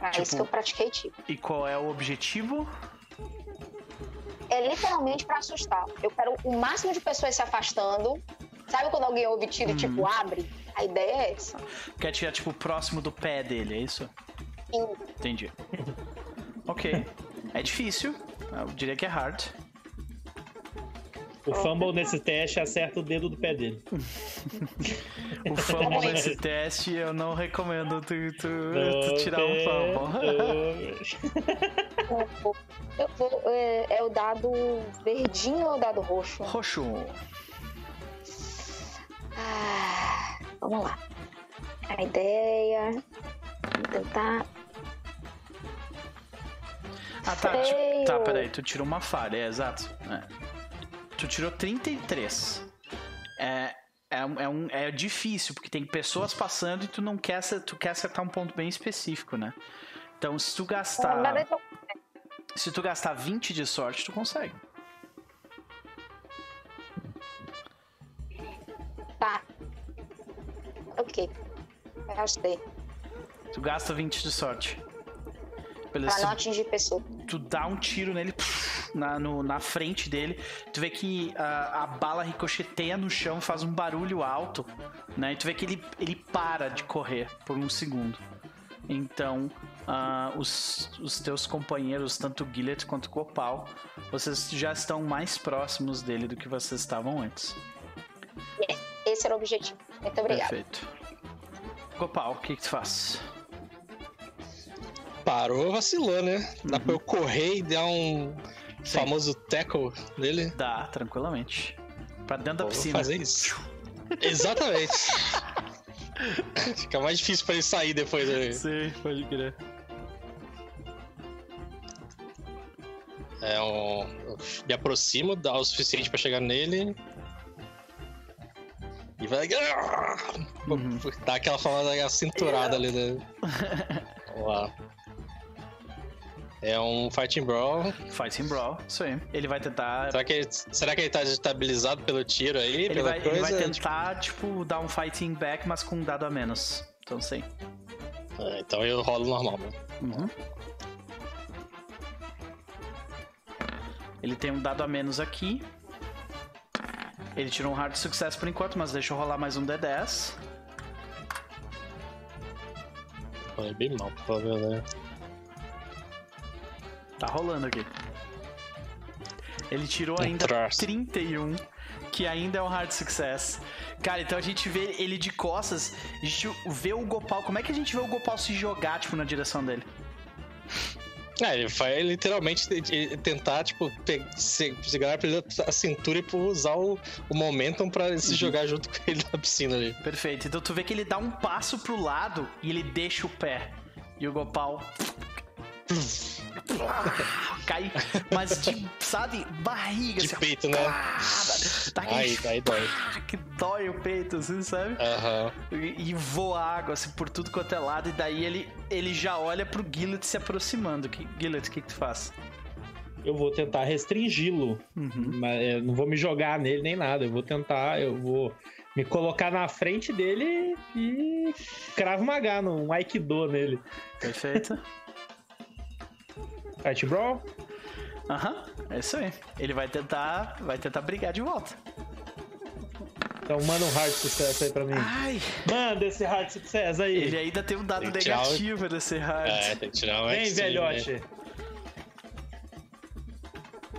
É Tipo- isso que eu pratiquei tiro. E qual é o objetivo? É literalmente pra assustar. Eu quero o máximo de pessoas se afastando. Sabe quando alguém ouve tiro e tipo abre? A ideia é essa. Quer tirar, tipo, próximo do pé dele, é isso? Sim. Entendi. Ok. É difícil. Eu diria que é hard. O fumble nesse teste acerta o dedo do pé dele. O fumble nesse teste eu não recomendo tu, tu, tu tirar um fumble. Eu vou- Eu vou, é, é o dado verdinho ou o dado roxo? Roxo. Ah, vamos lá. A ideia. Vou tentar. Ah, tá. Feio. ti- Tá, peraí. Tu tirou uma falha, é exato. É. Tu tirou 33. É, é, é, um, é difícil, porque tem pessoas passando e tu não quer, tu quer acertar um ponto bem específico, né? Então, se tu gastar. Se tu gastar 20 de sorte, tu consegue. Tá. Ok. Gastei. Tu gasta 20 de sorte. Pra não atingir pessoa. tu dá um tiro nele pff, na, no- na frente dele. Tu vê que a, a bala ricocheteia no chão, faz um barulho alto, né? E tu vê que ele, ele para de correr por um segundo. Então, ah, os, os teus companheiros, tanto o Gillet quanto o Copal, vocês já estão mais próximos dele do que vocês estavam antes. Esse era o objetivo. Muito obrigada. Perfeito. Copal, o que, que tu faz? Parou, vacilou, né? Dá Uhum. pra eu correr e dar um famoso tackle nele? Dá, tranquilamente. Pra dentro da vou piscina. fazer isso. Exatamente. Fica mais difícil pra ele sair depois. Né? Sim, pode crer. É um. eu Me aproximo, dá o suficiente pra chegar nele. E vai. Uhum. Dá aquela famosa cinturada ali, né? Vamos lá. É um Fighting Brawl. Fighting Brawl, isso aí. Ele vai tentar. Será que, ele, será que ele tá desestabilizado pelo tiro aí? Ele vai, ele coisa? vai tentar, tipo, dar um fighting back, mas com um dado a menos. Então, sim. Ah, então eu rolo normal, né? Uhum. Ele tem um dado a menos aqui. Ele tirou um hard sucesso por enquanto, mas deixa eu rolar mais um D10. Falei bem mal, pra a verdade. Tá rolando aqui. Ele tirou ainda traço. 31, que ainda é um hard success. Cara, então a gente vê ele de costas, a gente vê o Gopal. Como é que a gente vê o Gopal se jogar, tipo, na direção dele? É, ele vai literalmente te- te- tentar, tipo, segurar pela a cintura e pô, usar o, o momentum pra Uhum. se jogar junto com ele na piscina ali. Perfeito. Então tu vê que ele dá um passo pro lado e ele deixa o pé. E o Gopal. Cai, mas de, sabe, barriga, De assim, peito, né? ah, aquele Aí, aí dói. que dói o peito, assim, sabe? Aham. E, e voa água, assim, por tudo quanto é lado. E daí ele, ele já olha pro Gillet se aproximando. Que, Gillet, o que, que tu faz? eu vou tentar restringi-lo. Uhum. Mas eu não vou me jogar nele nem nada. Eu vou tentar, eu vou me colocar na frente dele e cravo uma H, um Aikido nele. Perfeito. Fight Brawl? Aham, é isso aí. Ele vai tentar, vai tentar brigar de volta. Então manda um hard sucesso aí pra mim. Ai, Manda esse hard sucesso aí. ele ainda tem um dado Tem que tirar negativo nesse hard. É, tem que tirar um Vem, X, né? velhote.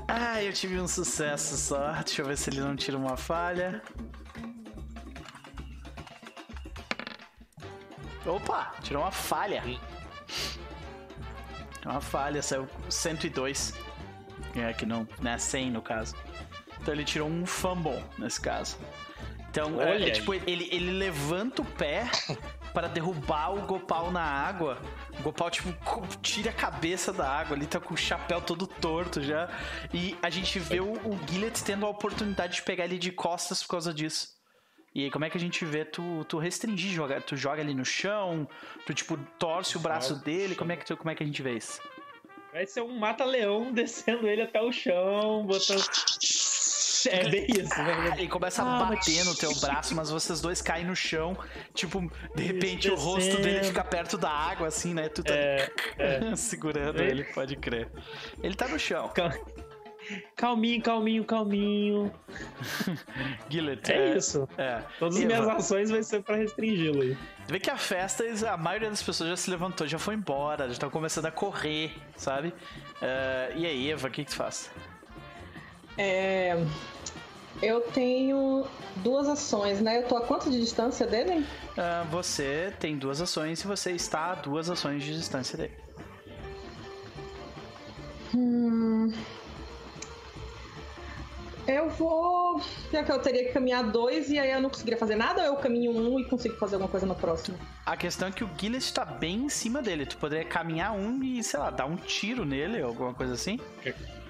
Ah, eu tive um sucesso só. Deixa eu ver se ele não tira uma falha. Opa, tirou uma falha. Uma falha, saiu 102. É, que não, né, 100 no caso. Então ele tirou um fumble nesse caso. Então, é, Olha é aí. tipo, ele, ele levanta o pé para derrubar o Gopal na água. O Gopal, tipo, tira a cabeça da água ali, tá com o chapéu todo torto já. E a gente vê o, o tendo a oportunidade de pegar ele de costas por causa disso. E aí, como é que a gente vê tu, tu restringir, joga, tu joga ele no chão, tu, tipo, torce o braço Joga no dele, como é, que tu, como é que a gente vê isso? Vai ser um mata-leão descendo ele até o chão, botando. É bem isso, né? Ele começa a Ah, bater mas- no teu braço, mas vocês dois caem no chão. Tipo, de repente o rosto dele fica perto da água, assim, né? Tu tá É, segurando É. ele, pode crer. Ele tá no chão. Cal- Calminho, calminho, calminho. Gillet. É, isso. É. Todas as minhas ações vai ser pra restringi-lo aí. Vê que a festa, a maioria das pessoas já se levantou, já foi embora, já estão começando a correr, sabe? É, e aí, Eva, o que, que tu faz? É, eu tenho duas ações, né? Eu tô a quanto de distância dele? Ah, você tem duas ações e você está a duas ações de distância dele. Hum... Eu vou. Já que eu teria que caminhar dois e aí eu não conseguiria fazer nada, ou eu caminho um e consigo fazer alguma coisa no próximo? A questão é que o Gillet está bem em cima dele. Tu poderia caminhar um e, sei lá, dar um tiro nele ou alguma coisa assim.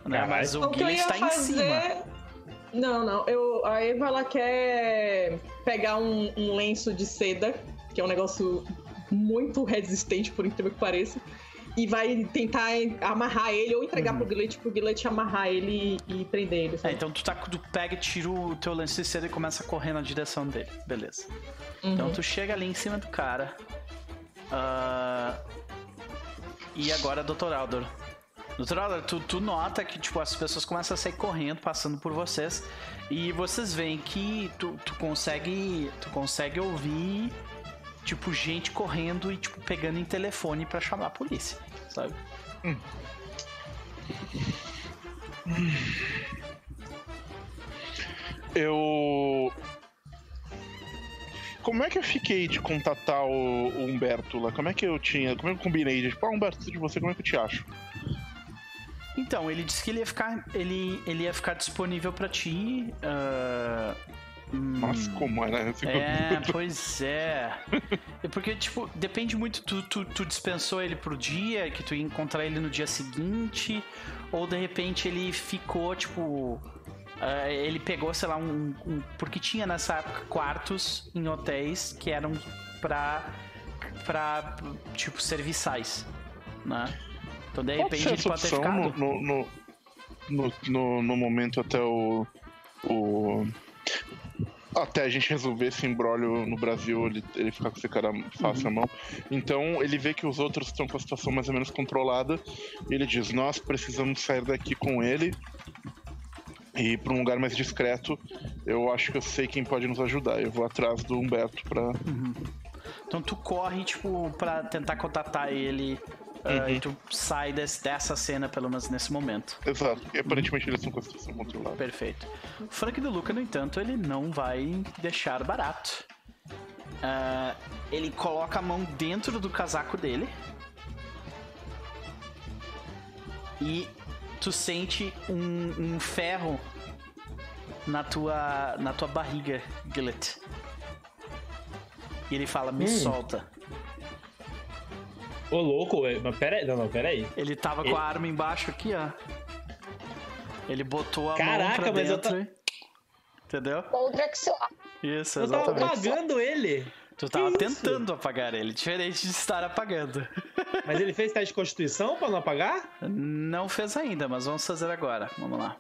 Né? Ah, Mas o o Gillet ia está em cima. fazer. Não, não. Eu, a Eva ela quer pegar um, um lenço de seda, que é um negócio muito resistente, por incrível que pareça, e vai tentar amarrar ele ou entregar pro Gillet pro Gillet amarrar ele e, prender ele. Uhum. É, sabe? então tu, tá, tu pega e tira o teu lance de seda e começa a correr na direção dele. Beleza. Uhum. Então tu chega ali em cima do cara. Ah, E agora, Dr. Aldor. Dr. Aldor, tu, tu nota que tipo, as pessoas começam a sair correndo, passando por vocês. E vocês veem que tu, tu consegue. Tu consegue ouvir. Tipo, gente correndo e, tipo, pegando em telefone pra chamar a polícia, sabe? Eu. Como é que eu fiquei de contatar o, o Humberto lá? Como é que eu tinha. Como é que eu combinei? Tipo, ah, Humberto, de você, como é que eu te acho? Então, ele disse que ele ia ficar, ele, ele ia ficar disponível pra ti. hum, Nossa, como é, né? É, pois é. É porque, tipo, depende muito. Tu, tu, tu dispensou ele pro dia, que tu ia encontrar ele no dia seguinte, ou de repente ele ficou, tipo. ah, ele pegou, sei lá, um, um- Porque tinha nessa época quartos em hotéis que eram pra. pra. tipo, serviçais, né? Então, de repente, ele pode ter ficado. no, no, no, no, no momento até o. o até a gente resolver esse embrólio no Brasil, ele, ele ficar com esse cara fácil Uhum. à mão. Então ele vê que os outros estão com a situação mais ou menos controlada. Ele diz: Nós precisamos sair daqui com ele e para um lugar mais discreto. Eu acho que eu sei quem pode nos ajudar. Eu vou atrás do Humberto pra. Então tu corre, tipo, pra tentar contatar ele. Ah, e tu sai desse- dessa cena, pelo menos nesse momento. Exato. E aparentemente eles estão com a situação controlada. Perfeito. O Frank de Luca, no entanto, ele não vai deixar barato. Ah, ele coloca a mão dentro do casaco dele. E tu sente um, um ferro na tua, na tua barriga, Gillet. E ele fala, me Hum. solta. Ô, louco, ué, mas pera aí. Não, não, pera aí. Ele tava com a arma embaixo aqui, ó. Ele botou a mão Caraca, pra mas eu dentro. e- Entendeu? Ou o Draxilar. Isso, Eu tava exatamente. apagando ele. Tu tava isso? tentando apagar ele, diferente de estar apagando. Mas ele fez teste de constituição pra não apagar? Não fez ainda, mas vamos fazer agora. Vamos lá.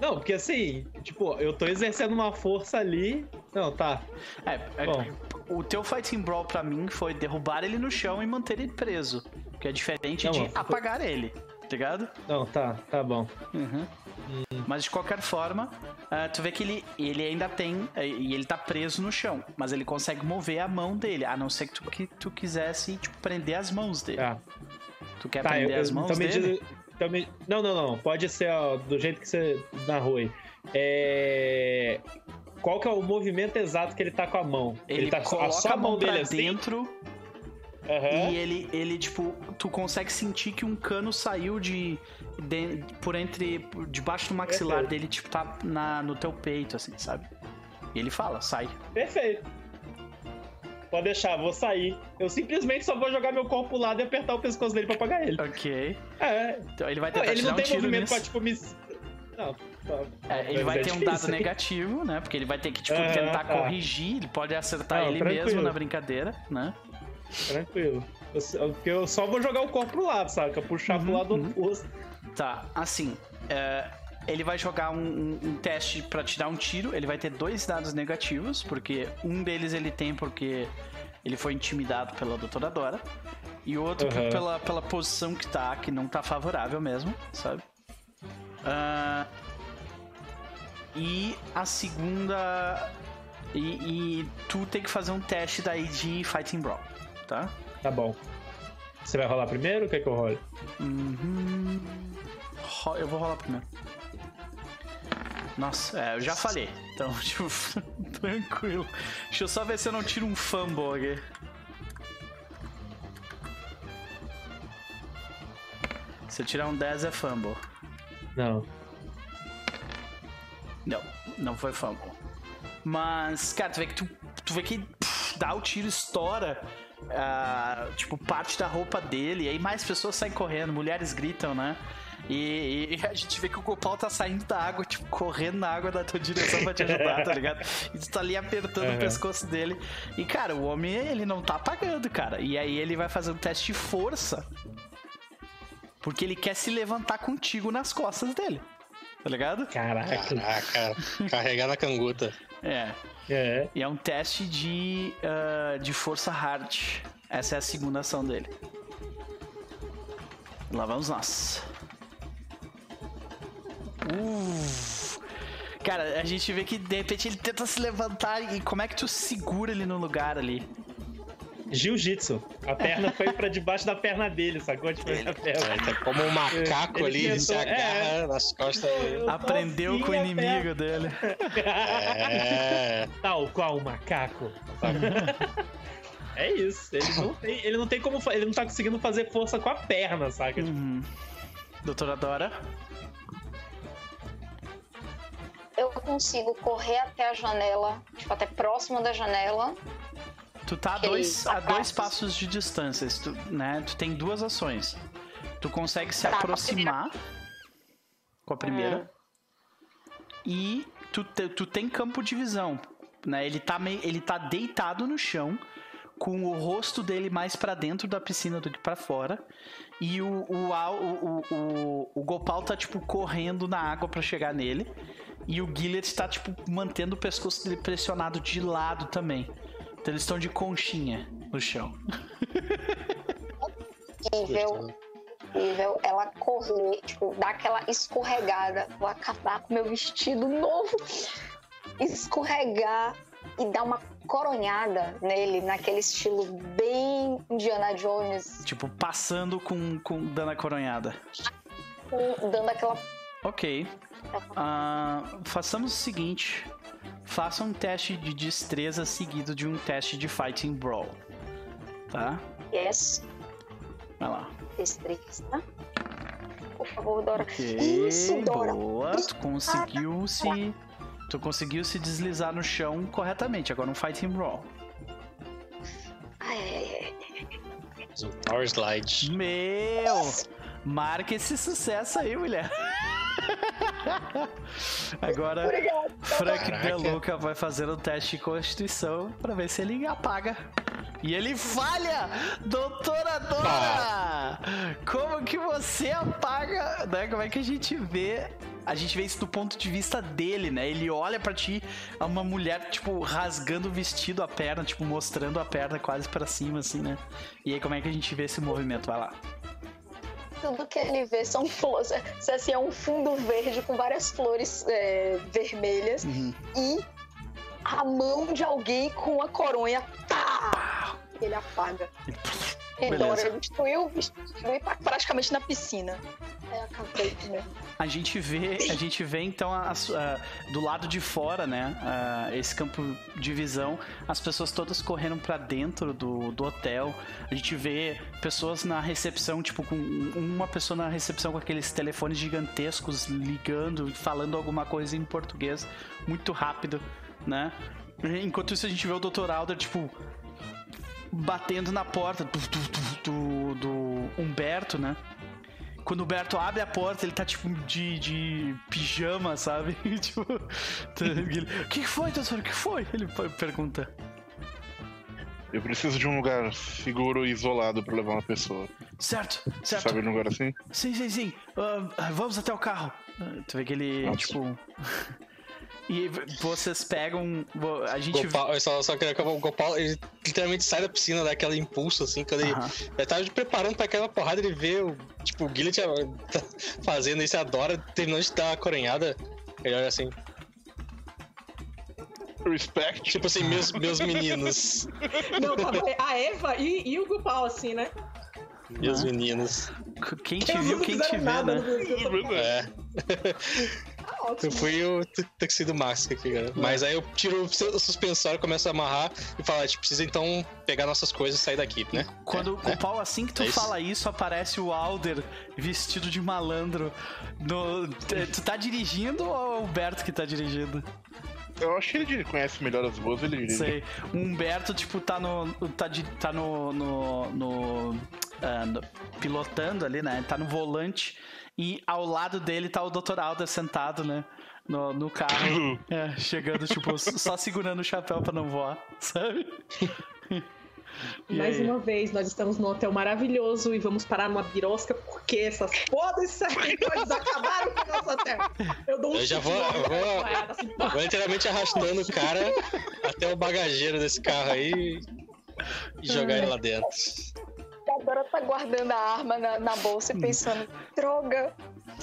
Não, porque assim, tipo, eu tô exercendo uma força ali. Não, tá. É, é Bom. o teu Fighting Brawl pra mim foi derrubar ele no chão e manter ele preso. Que é diferente Não, de mas- apagar ele, tá ligado? Não, tá, tá bom. Uhum. Mas de qualquer forma, ah, tu vê que ele, ele ainda tem. eh, E ele tá preso no chão. Mas ele consegue mover a mão dele. A não ser que tu, que tu quisesse, tipo, prender as mãos dele. Tá. Tu quer Tá, prender eu as mãos dele? Então Não, não, não. Pode ser ó, do jeito que você narrou aí. É... Qual que é o movimento exato que ele tá com a mão? Ele, tá coloca só a mão dele assim. dentro Aham. e ele, ele, tipo, tu consegue sentir que um cano saiu de, de- por entre, debaixo do maxilar Perfeito. dele, tipo, tá na, no teu peito, assim, sabe? E ele fala, sai. Perfeito. Pode deixar, vou sair. Eu simplesmente só vou jogar meu corpo pro lado e apertar o pescoço dele pra apagar ele. Ok. É. Então ele vai Não, tentar ele te dar não tem movimento nisso. pra, tipo, me. Não, tá. É, ele Mas vai é ter um dado negativo, né? Porque ele vai ter que, tipo, Aham, tentar tá. corrigir, ele pode acertar Não, ele tranquilo. mesmo na brincadeira, né? Tranquilo. Eu, eu- porque eu só vou jogar o corpo pro lado, saca? Puxar pro Uhum, lado uhum. oposto. Tá, assim. é, ele vai jogar um, um- um teste pra te dar um tiro. Ele vai ter dois dados negativos, porque um deles ele tem porque ele foi intimidado pela doutora Dora. E outro Aham. pela, pela posição que tá, que não tá favorável mesmo, sabe? Ah, e a segunda. E, e tu tem que fazer um teste daí de Fighting Brawl, tá? Tá bom. Você vai rolar primeiro ou quer que eu role? Uhum. Eu vou rolar primeiro. Nossa, é, eu já falei. Então, tipo, tranquilo. Deixa eu só ver se eu não tiro um fumble aqui. Se eu tirar um 10 é fumble. Não. Não, não foi fumble. Mas, cara, tu vê que tu, tu vê que pff, dá o tiro, estoura. ah, tipo, parte da roupa dele, e aí mais pessoas saem correndo, mulheres gritam, né? E, e a gente vê que o Gopal tá saindo da água, tipo, correndo na água da tua direção pra te ajudar, tá ligado? E tu tá ali apertando Uhum. o pescoço dele. E, cara, o homem, ele não tá apagando, cara. E aí ele vai fazer um teste de força. Porque ele quer se levantar contigo nas costas dele. Tá ligado? Caraca. Caraca, carregar na canguta. É. É. E é um teste de, ah, de força hard. Essa é a segunda ação dele. Lá vamos nós. Uh. Cara, a gente vê que de repente ele tenta se levantar e como é que tu segura ele no lugar ali? Jiu-jitsu. A perna foi pra debaixo da perna dele, sacou? Tipo, a perna. É, tá como um macaco Ele ali, ele se agarra é. nas costas. Tô Aprendeu assim, com o inimigo dele. É. Tal qual o macaco. É isso. Ele não tem, ele não tem como. Ele não tá conseguindo fazer força com a perna, saca? Uhum. Doutora Dora. Eu consigo correr até a janela, tipo, até próximo da janela. Tu tá a dois, a dois passos de distância, tu, né? Tu tem duas ações. Tu consegue se Tá, com a aproximar com a primeira. Hum. E tu, tu tem campo de visão. Né? Ele, tá meio, ele tá deitado no chão, com o rosto dele mais pra dentro da piscina do que pra fora. E o, o, o, o, o, Gopal tá, tipo, correndo na água pra chegar nele. E o Gillet tá, tipo, mantendo o pescoço dele pressionado de lado também. Então eles estão de conchinha no chão. Nível, nível, ela correr, tipo, dar aquela escorregada. Vou acabar com meu vestido novo. Escorregar e dar uma coronhada nele, naquele estilo bem Indiana Jones, Tipo, passando com, com dando a coronhada. com- dando aquela. Ok. Ah, façamos o seguinte. Faça um teste de destreza seguido de um teste de Fighting Brawl. Tá? Yes, Vai lá. destreza. Por favor, Dora. Ok, Isso, Dora. boa. Tu conseguiu se. Tu conseguiu se deslizar no chão corretamente. Agora um. Ai, ai, ai, ai. Power slide. Meu! Marca esse sucesso aí, mulher. Agora, Obrigada. Frank Caraca. De Luca vai fazer um teste de constituição pra ver se ele apaga. E ele falha! Doutora Dora! Como que você apaga. Né? Como é que a gente vê. A gente vê isso do ponto de vista dele, né? Ele olha pra ti, é uma mulher, tipo, rasgando o vestido, a perna, tipo, mostrando a perna quase pra cima, assim, né? E aí, como é que a gente vê esse movimento? Vai lá. Tudo que ele vê são flores. Assim, é um fundo verde com várias flores é, vermelhas Uhum. e a mão de alguém com a coronha. Ele apaga. E Beleza. Dora destruiu, destruiu praticamente na piscina. É, acabei mesmo. A gente vê, a gente vê então as- ah, do lado de fora, né? ah, esse campo de visão, as pessoas todas correndo pra dentro do, do hotel. A gente vê pessoas na recepção, tipo, com uma pessoa na recepção com aqueles telefones gigantescos ligando, falando alguma coisa em português muito rápido, né? Enquanto isso a gente vê o Dr. Alder, tipo, batendo na porta do, do- do- do Humberto, né? Quando o Humberto abre a porta, ele tá tipo de, de pijama, sabe? tipo, ele, o que foi, doutor? O que foi? Ele per- pergunta. Eu preciso de um lugar seguro e isolado pra levar uma pessoa. Certo, certo. sabe um lugar assim? Sim, sim, sim. Ah, vamos até o carro. Ah, Tu vê que ele, Nossa. tipo. E vocês pegam. A gente. Gopal, eu só, só queria que o Gopal ele literalmente sai da piscina, dá aquele impulso, assim, quando ele, Aham. ele tava preparando pra aquela porrada, ele vê o, tipo, o Gillet tá fazendo isso, adora, terminando de dar a coronhada, ele olha assim, Respect. tipo assim, meus, meus meninos, Não, a Eva e, e o Gupal, assim, né? meus meninos, Quem te Eles viu, quem te vê, né? é, Tá eu ótimo. fui o t- tuxedo máximo aqui, cara. Mas aí eu tiro o su- o suspensório, começo a amarrar e falo, a gente precisa então pegar nossas coisas e sair daqui, né? Quando É, o pau, assim que tu É isso? fala isso, aparece o Alder vestido de malandro. No... Tu tá dirigindo ou é o Humberto que tá dirigindo? Eu acho que ele conhece melhor as ruas, ele dirige. Sei. O Humberto, tipo, tá no. tá, de- tá no. no, no- ah, no- pilotando ali, né? Tá no volante. E ao lado dele tá o Dr. Alder sentado, né? No, no carro. É, chegando, tipo, só segurando o chapéu pra não voar, sabe? E Mais aí? uma vez, nós estamos num hotel maravilhoso e vamos parar numa birosca porque essas fodas servidores acabaram com o nosso hotel. Eu dou um Eu já vou- eu vou- assim, pá. Vou literalmente arrastando o cara até o bagageiro desse carro aí e jogar ele lá dentro. A Dora tá guardando a arma na, na bolsa e pensando, droga,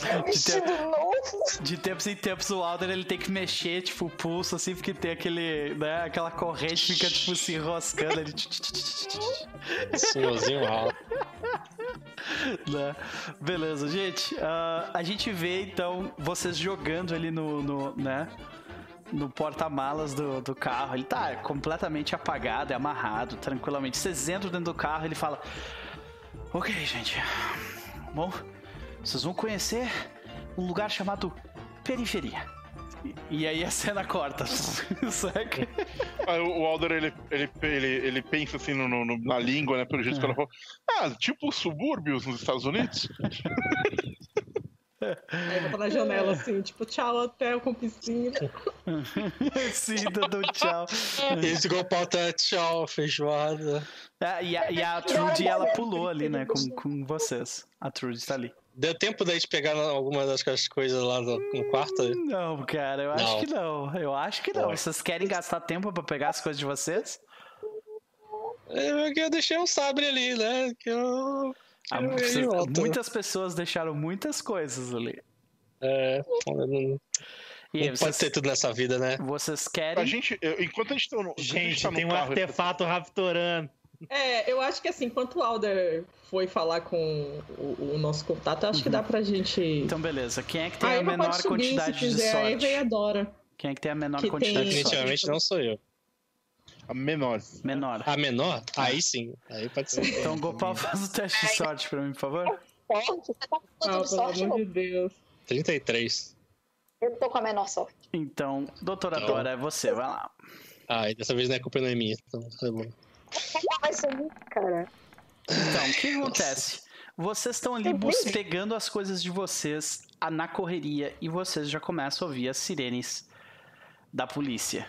é um vestido novo. De tempos em tempos o Alder ele tem que mexer, tipo, o pulso, assim, porque tem aquele, né, aquela corrente fica, tipo, se enroscando ali. Senhorzinho alto. né? Beleza, gente. ah, a gente vê, então, vocês jogando ali no, no né? No porta-malas do, do carro. Ele tá completamente apagado, é amarrado, tranquilamente. Vocês entram dentro do carro ele fala: Ok, gente. Bom, vocês vão conhecer um lugar chamado Periferia. E, e aí a cena corta, saca? Aí o o Alder, ele, ele, ele, ele pensa assim no, no- na língua, né? Pelo jeito que ela falou. Ah, tipo subúrbios nos Estados Unidos? Aí eu tô na janela assim, tipo, tchau, hotel com piscina. Sim, dando tchau. Esse Gopal tá tchau, feijoada. Ah, e, a, e a Trudy, ela pulou ali, né, com, com vocês. A Trudy tá ali. Deu tempo da gente pegar algumas das coisas lá no, no quarto? Não, cara, eu acho Não. que não. Eu acho que não. Foi. Vocês querem gastar tempo pra pegar as coisas de vocês? É, que eu deixei um sabre ali, né? Que eu. Ah, volta. muitas pessoas deixaram muitas coisas ali. É, não, não E pode vocês, ter tudo nessa vida, né? vocês A querem. gente, eu- enquanto a gente tá no. enquanto a Gente, tá no tem um carro, artefato Raptoran. É, eu acho que assim, enquanto o Alder foi falar com o, o nosso contato, eu acho que dá pra gente. Então, beleza. Quem é que tem a a Eva menor pode subir se quantidade de quiser, a Eva e a sorte? Dora. Quem é que tem a menor Que quantidade tem- de sorte? Definitivamente não sou eu. A menor. Menor. A menor? Aí sim. Aí pode ser. Então, Gopal, faz o teste de sorte pra mim, por favor. Sorte? Você tá com Ah, pelo sorte? amor de Deus. 33. Eu tô com a menor sorte. Então, doutora Então. Dora, é você, vai lá. Ah, e dessa vez não é culpa não é minha. Então, tá bom. Vai ser muito, cara. Então, o que acontece? Vocês estão ali pegando as coisas de vocês na correria e vocês já começam a ouvir as sirenes da polícia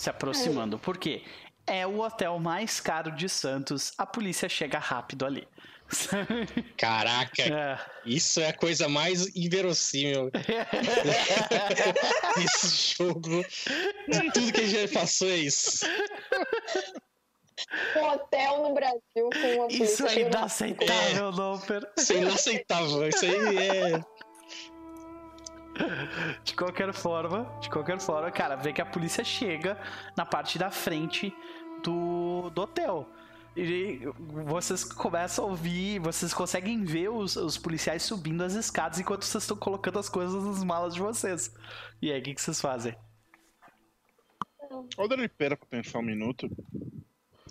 se aproximando. Por quê? é o hotel mais caro de Santos. A polícia chega rápido ali. Caraca, É. isso é a coisa mais inverossímil desse jogo. De tudo que a gente já passou é isso. Um hotel no Brasil com uma Isso é inaceitável, Loper. Isso é inaceitável. Isso aí é. De qualquer forma, de qualquer forma, cara, vê que a polícia chega na parte da frente do, do hotel. E vocês começam a ouvir, vocês conseguem ver os, os policiais subindo as escadas enquanto vocês estão colocando as coisas nas malas de vocês. E aí, o que, que vocês fazem? Quando ele pera pra pensar um minuto,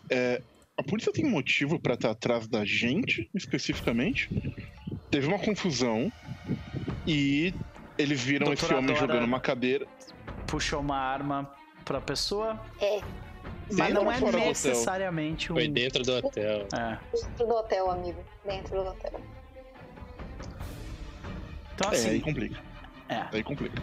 é, a polícia tem motivo pra estar atrás da gente, especificamente. Teve uma confusão e eles viram esse homem Dora- jogando uma cadeira. Puxou uma arma pra pessoa, É, mas Dentro não é necessariamente um. Foi dentro do hotel. É. dentro do hotel, amigo. Dentro do hotel. Então É, aí assim, complica. é. Aí complica.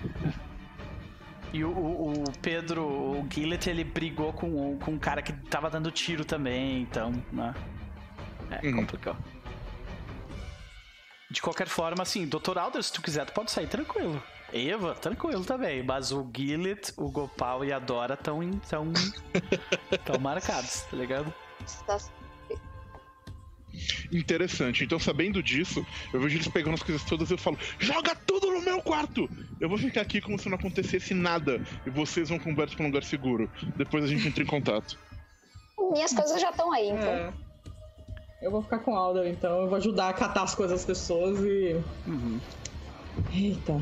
E o, o- Pedro, o Gillett, ele brigou com, o- com um cara que tava dando tiro também, então, né? É, Uhum. complicou. De qualquer forma, assim, Dr. Alder, se tu quiser, tu pode sair tranquilo. Eva, tranquilo também. Mas o Gillett, o Gopal e a Dora estão tão, tão marcados, tá ligado? Interessante. Então, sabendo disso, eu vejo eles pegando as coisas todas e eu falo: joga tudo no meu quarto! Eu vou ficar aqui como se não acontecesse nada. E vocês vão conversar pra um lugar seguro. Depois a gente entra em contato. Minhas coisas já estão aí, então. É. Eu vou ficar com o Alder, então. Eu vou ajudar a catar as coisas das pessoas e. Uhum. Eita.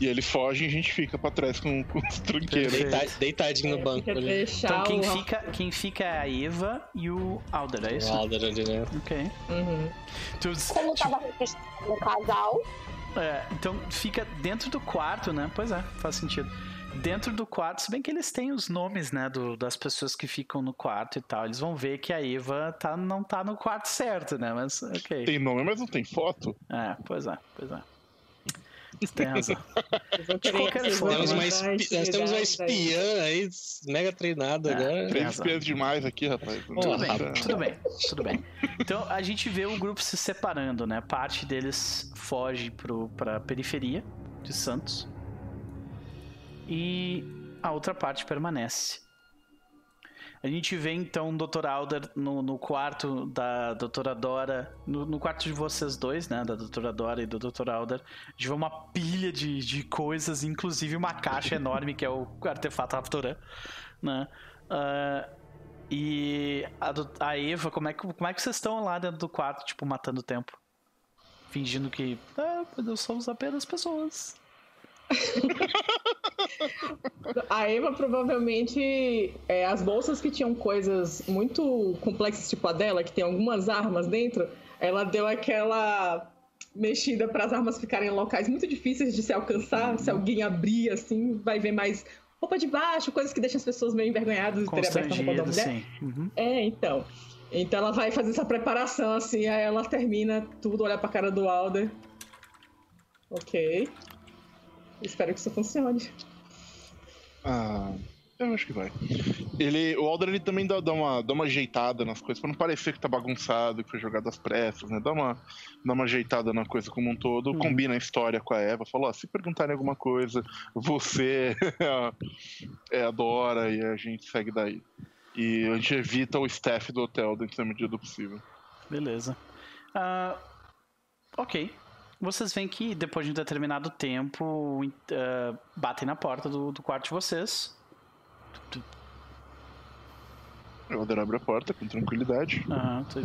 E ele foge e a gente fica pra trás com, com os. Deita- deitadinho no É, banco ali. Então quem o... fica, quem fica é a Eva e o Alder, é isso? O Alder ali, né? Ok. Uhum. Tu, Como tava registrado no casal, É, então fica dentro do quarto, né? Pois é, faz sentido. Dentro do quarto, se bem que eles têm os nomes, né, do- das pessoas que ficam no quarto e tal. Eles vão ver que a Eva tá, não tá no quarto certo, né? Mas ok. Tem nome, mas não tem foto. É, pois é, pois é. Você tem razão. Qualquer vão forma, Temos uma espi- Nós temos uma espiã aí, mega treinada É. agora. Tem espiãs demais aqui, rapaz. Tudo bem, Nossa. tudo bem, tudo bem. Então a gente vê o grupo se separando, né? Parte deles foge pro, pra periferia de Santos e a outra parte permanece. A gente vê então o Dr. Alder no, no quarto da Doutora Dora, no, no quarto de vocês dois, né? Da Doutora Dora e do Dr. Alder. A gente vê uma pilha de, de coisas, inclusive uma caixa enorme que é o artefato Raptoran, né? Ah, e a, a Eva, como é, que, como é que vocês estão lá dentro do quarto, tipo, matando tempo? Fingindo que. Ah, nós somos apenas pessoas. A Eva provavelmente. é, as bolsas que tinham coisas muito complexas, tipo a dela, que tem algumas armas dentro, ela deu aquela mexida para as armas ficarem em locais muito difíceis de se alcançar. Se alguém abrir assim, vai ver mais roupa de baixo, coisas que deixam as pessoas meio envergonhadas de terem aberto a roupa da mulher. sim. Uhum. É, então. Então ela vai fazer essa preparação assim, aí ela termina tudo, olha pra cara do Alder. Ok. Espero que isso funcione. Ah, eu acho que vai. Ele, o Alder ele também dá, dá uma, dá uma ajeitada nas coisas, pra não parecer que tá bagunçado, que foi jogado às pressas, né? Dá uma, dá uma ajeitada na coisa como um todo, Uhum. combina a história com a Eva, falou, ó, se perguntarem alguma coisa, você é a- é a Dora e a gente segue daí. E a gente evita o staff do hotel dentro da medida do possível. Beleza. Ah, ok. Vocês veem que depois de um determinado tempo ah, batem na porta do, do quarto de vocês. O Alder abre a porta com tranquilidade.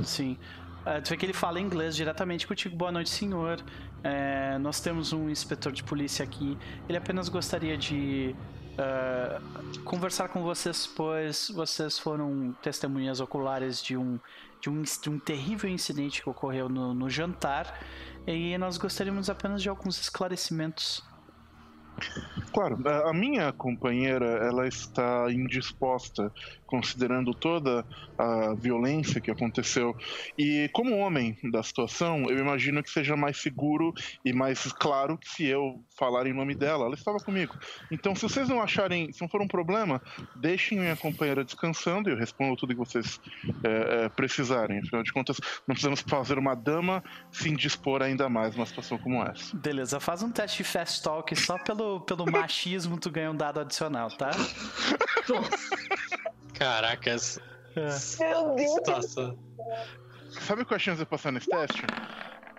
Sim. Ah, tu vê que ele fala inglês diretamente contigo. Boa noite, senhor. É, nós temos um inspetor de polícia aqui. Ele apenas gostaria de ah, conversar com vocês, pois vocês foram testemunhas oculares de um, de um, de um terrível incidente que ocorreu no, no jantar. E nós gostaríamos apenas de alguns esclarecimentos. Claro, a minha companheira ela está indisposta, considerando toda a violência que aconteceu. E como homem da situação, eu imagino que seja mais seguro e mais claro que se eu falar em nome dela. Ela estava comigo. Então, se vocês não acharem, se não for um problema, deixem minha companheira descansando e eu respondo tudo que vocês é, é, precisarem. Afinal de contas, não precisamos fazer uma dama se indispor ainda mais numa situação como essa. Beleza, faz um teste de fast talk só pelo, pelo machismo tu ganha um dado adicional, tá? Caracas. Meu Deus. Situação. Sabe qual é a chance de eu passar nesse teste?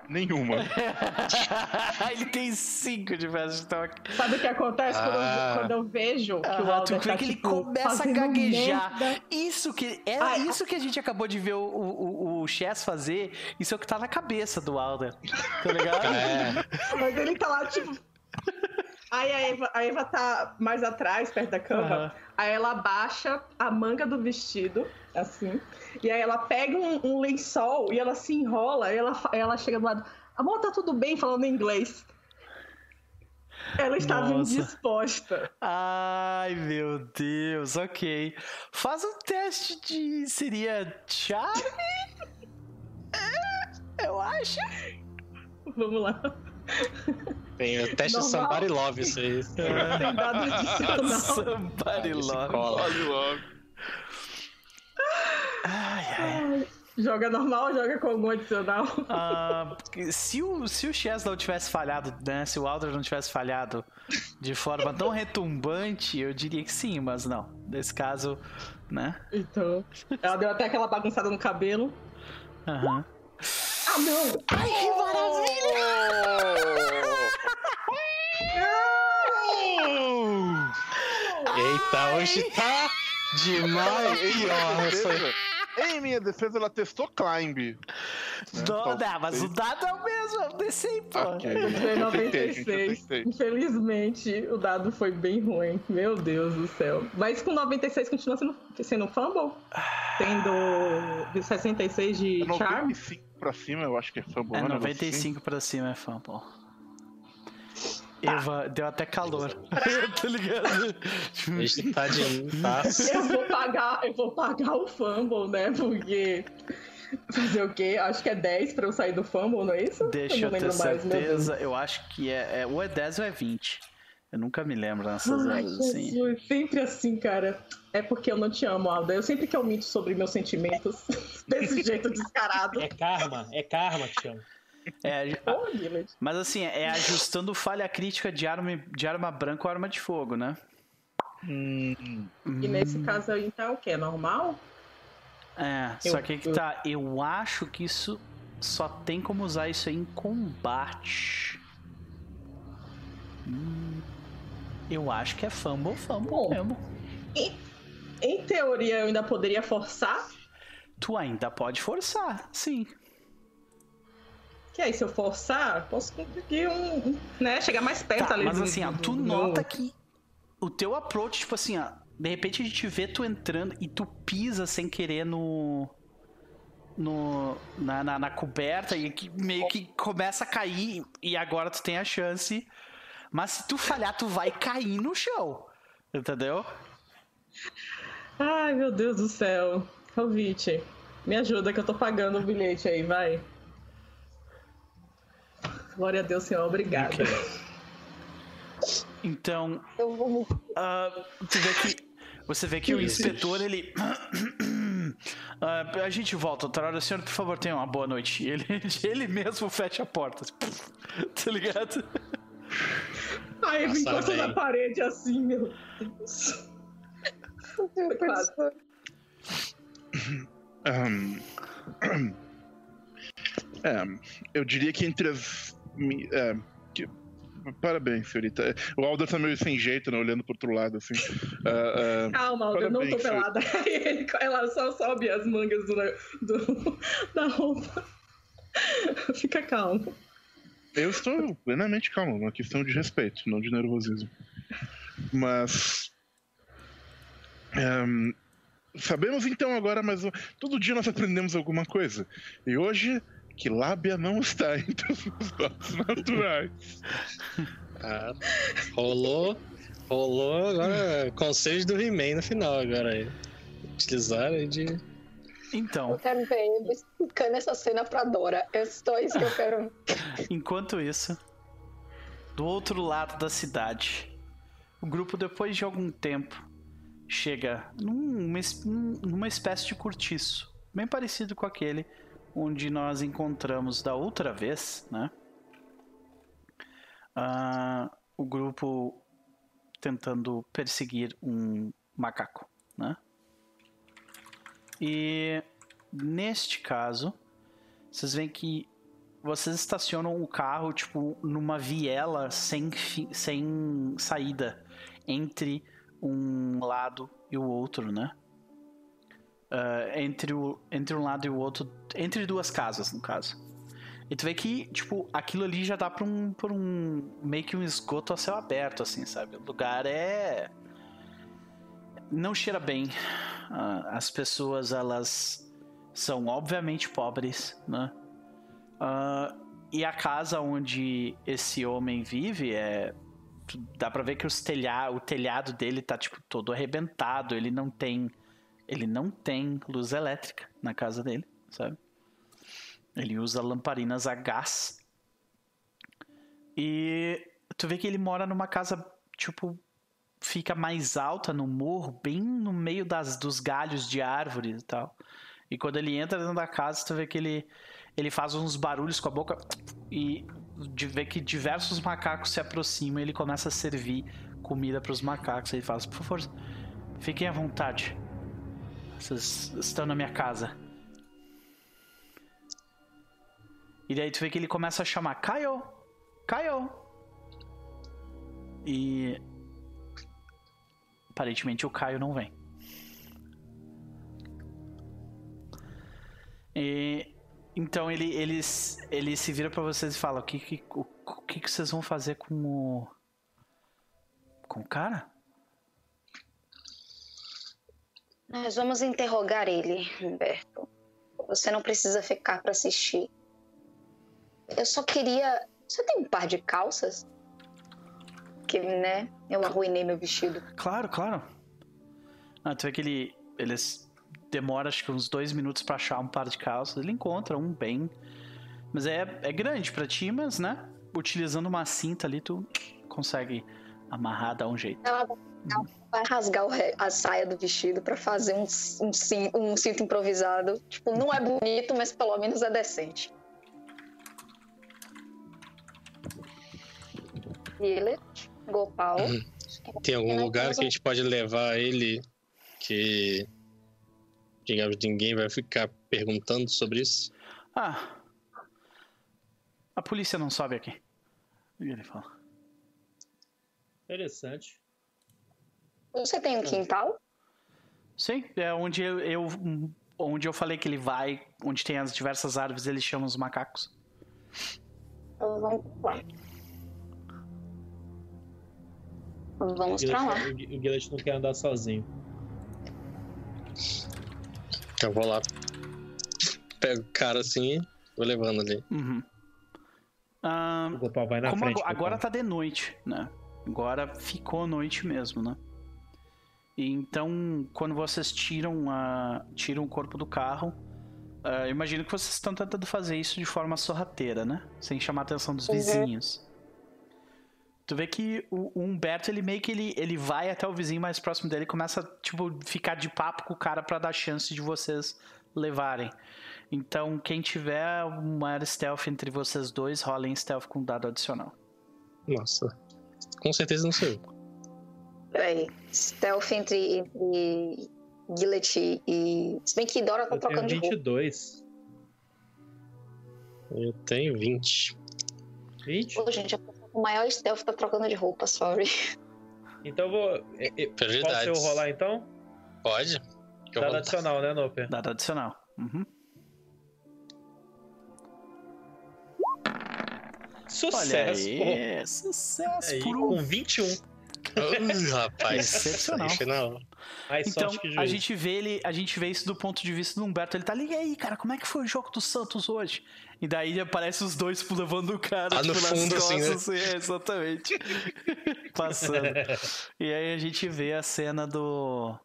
Nenhuma. Ele tem 5 de fast talk. Sabe o que acontece quando, Ah. eu, quando eu vejo que o Ah, Alder tu vê tá, que ele tipo, começa a gaguejar. merda. Isso que é Ai, isso que a gente acabou de ver o, o, o Chess fazer. Isso é o que tá na cabeça do Alder. Tá ligado? É, Mas ele tá lá, tipo. Aí a Eva, a Eva tá mais atrás, perto da cama. Aham. Aí ela abaixa a manga do vestido, assim. E aí ela pega um, um lençol e ela se enrola. E ela, ela chega do lado. Amor, tá tudo bem falando inglês. Ela estava Nossa. indisposta. Ai, meu Deus, ok. Faz um teste de. Seria charme? É, eu acho. Vamos lá. Tem o teste Normal. Somebody Love, isso aí. Tem dado adicional. Somebody love. Cola. Ai, ai. Joga normal, joga com algum adicional. Ah, se o, se o Chess não tivesse falhado, né? Se o Alder não tivesse falhado de forma tão retumbante, eu diria que sim, mas não. Nesse caso, né? Então. Ela deu até aquela bagunçada no cabelo. Aham. Ah, não! Ai, que Eita, hoje tá demais. Pior. Em minha defesa, ela testou climb. Não, Talvez. não, mas o dado é o mesmo, é pô. Eu tentei, gente, eu 96. tentei. Infelizmente, o dado foi bem ruim. Meu Deus do céu. Mas com 96 continua sendo, sendo fumble. Tendo de 66 de charm. 95 pra cima, eu acho que é fumble. É não um negócio 95 pra cima é fã, pô. Eva, deu até calor. tá ligado? Hoje tá de. Tá... Eu vou pagar, eu vou pagar o fumble, né? Porque. Fazer o quê? Acho que é 10 pra eu sair do fumble, não é isso? Deixa eu eu ter mais, certeza. Eu acho que é, é ou é 10 ou é 20. Eu nunca me lembro nessas Ai, horas assim. Jesus, sempre assim, cara. É porque eu não te amo, Alda. Eu sempre que eu minto sobre meus sentimentos, desse jeito descarado. É karma, é karma que chama. É, mas assim, é ajustando falha crítica de arma, de arma branca ou arma de fogo, né? Hum, E nesse caso aí, então, o quê? É normal? É, Eu- só que aí que eu- tá. Eu acho que isso só tem como usar isso aí em combate. Hum, eu acho que é fumble, fumble Bom. mesmo. Em teoria, eu ainda poderia forçar. Tu ainda pode forçar, sim. Que aí, se eu forçar, posso conseguir um. né? Chegar mais perto Tá, ali. mas do- assim, ó, tu do- nota que o teu approach, tipo assim, ó, de repente a gente vê tu entrando e tu pisa sem querer no. no na, na, na coberta e que meio que começa a cair e agora tu tem a chance. Mas se tu falhar, tu vai cair no chão. Entendeu? Ai, meu Deus do céu. Convite. Me ajuda que eu tô pagando o bilhete aí, vai. Glória a Deus, Senhor. Obrigada. Então, Eu vou me Ah, tu vê que você vê que o inspetor ele Ah, a gente volta outra hora senhor por favor tenha uma boa noite ele ele mesmo fecha a porta tá ligado Aí Nossa, encosta véi. na parede assim, meu Deus. Quase. Ahn, é, eu diria que entre as. é, que- parabéns, senhorita. O Alder tá meio sem jeito, né? Olhando pro outro lado, assim. Ah, ah, Calma, Alda, eu não tô Parabéns, pelada. Ele- Ela só sobe as mangas do, do- da roupa. Fica calmo. Eu estou plenamente calmo, uma questão de respeito, não de nervosismo. Mas. ehm, sabemos então agora, mas todo dia nós aprendemos alguma coisa. E hoje que lábia não está entre os meus dotes naturais. Ah, rolou. Rolou agora conselhos do He-Man no final agora aí. Utilizaram de. Então, Eu quero ver ele explicando essa cena pra Dora. É só isso que eu quero. enquanto isso, do outro lado da cidade, o grupo, depois de algum tempo, chega numa, numa espécie de cortiço, bem parecido com aquele onde nós encontramos da outra vez, né? Ah, o grupo tentando perseguir um macaco, né? E neste caso, vocês veem que vocês estacionam o carro tipo numa viela sem, sem saída entre um lado e o outro, né? Ah, entre, o, entre um lado e o outro, entre duas casas, no caso. E tu vê que, tipo, aquilo ali já dá pra um, pra um meio que um esgoto a céu aberto, assim, sabe? O lugar é. Não cheira bem. Ah, as pessoas, elas são obviamente pobres, né? Ah, e a casa onde esse homem vive é. Dá pra ver que os telha... o telhado dele tá tipo todo arrebentado. Ele não tem. Ele não tem luz elétrica na casa dele, sabe? Ele usa lamparinas a gás. E tu vê que ele mora numa casa, tipo, fica mais alta no morro, bem no meio das, dos galhos de árvores e tal. E quando ele entra dentro da casa, tu vê que ele, ele faz uns barulhos com a boca e de vê que diversos macacos se aproximam ele começa a servir comida para os macacos. Ele fala, por favor, fiquem à vontade. Vocês estão na minha casa. E daí tu vê que ele começa a chamar Caio! Caio! E. Aparentemente o Caio não vem. E. Então ele, ele, ele se vira pra vocês e fala: O que, que, o, o que, que vocês vão fazer com o. Com o cara? Nós vamos interrogar ele, Humberto. Você não precisa ficar pra assistir. Eu só queria. Você tem um par de calças? Né? Eu arruinei meu vestido. Claro, claro. Ah, tu vê que ele. Eles demora acho que uns dois minutos pra achar um par de calças. Ele encontra um bem. Mas é, é grande pra ti, mas né? Utilizando uma cinta ali, tu consegue amarrar, dar um jeito. Ela vai rasgar a saia do vestido pra fazer um, um, cin- um cinto improvisado. Tipo, não é bonito, mas pelo menos é decente. Ele, Gopal. Tem algum lugar que a gente pode levar ele que, digamos, ninguém vai ficar perguntando sobre isso? Ah. A polícia não sobe aqui. E ele fala. Interessante. Você tem um quintal? Sim, é onde eu, eu- onde eu falei que ele vai, onde tem as diversas árvores, ele chama os macacos. Então vamos lá. O Vamos pra lá. Gillet- o Gillet não quer andar sozinho. Então eu vou lá, pego o cara assim e vou levando ali. Uhum. Ah, O Gopal vai na como frente. ago- agora Gopal. tá de noite, né? Agora ficou noite mesmo, né? Então, quando vocês tiram, a, tiram o corpo do carro, eu imagino que vocês estão tentando fazer isso de forma sorrateira, né? Sem chamar a atenção dos Uhum. vizinhos. Tu vê que o, o Humberto, ele meio que ele, ele vai até o vizinho mais próximo dele e começa a, tipo, ficar de papo com o cara pra dar chance de vocês levarem. Então, quem tiver um maior stealth entre vocês dois, rolem stealth com dado adicional. Nossa, com certeza não sou eu. Peraí. Stealth entre, entre Gillet e. Se bem que Dora tá Eu tenho trocando de roupa. 22. Eu tenho 20. 20? Pô, gente, com maior stealth tá trocando de roupa, sorry. Então eu vou. é, Posso eu rolar então? Pode? Eu Dado adicional, né, Noper? Dado adicional. Uhum. Olha Sucesso! aí, sucesso Aí, por um. com 21. Uh, rapaz. Excepcional. Então, a gente, vê ele, a gente vê isso do ponto de vista do Humberto. Ele tá ali, e aí, cara, como é que foi o jogo do Santos hoje? E daí aparece os dois levando o cara Ah, tipo, no nas fundo, assim, né? costas. é, exatamente. Passando. E aí a gente vê a cena do.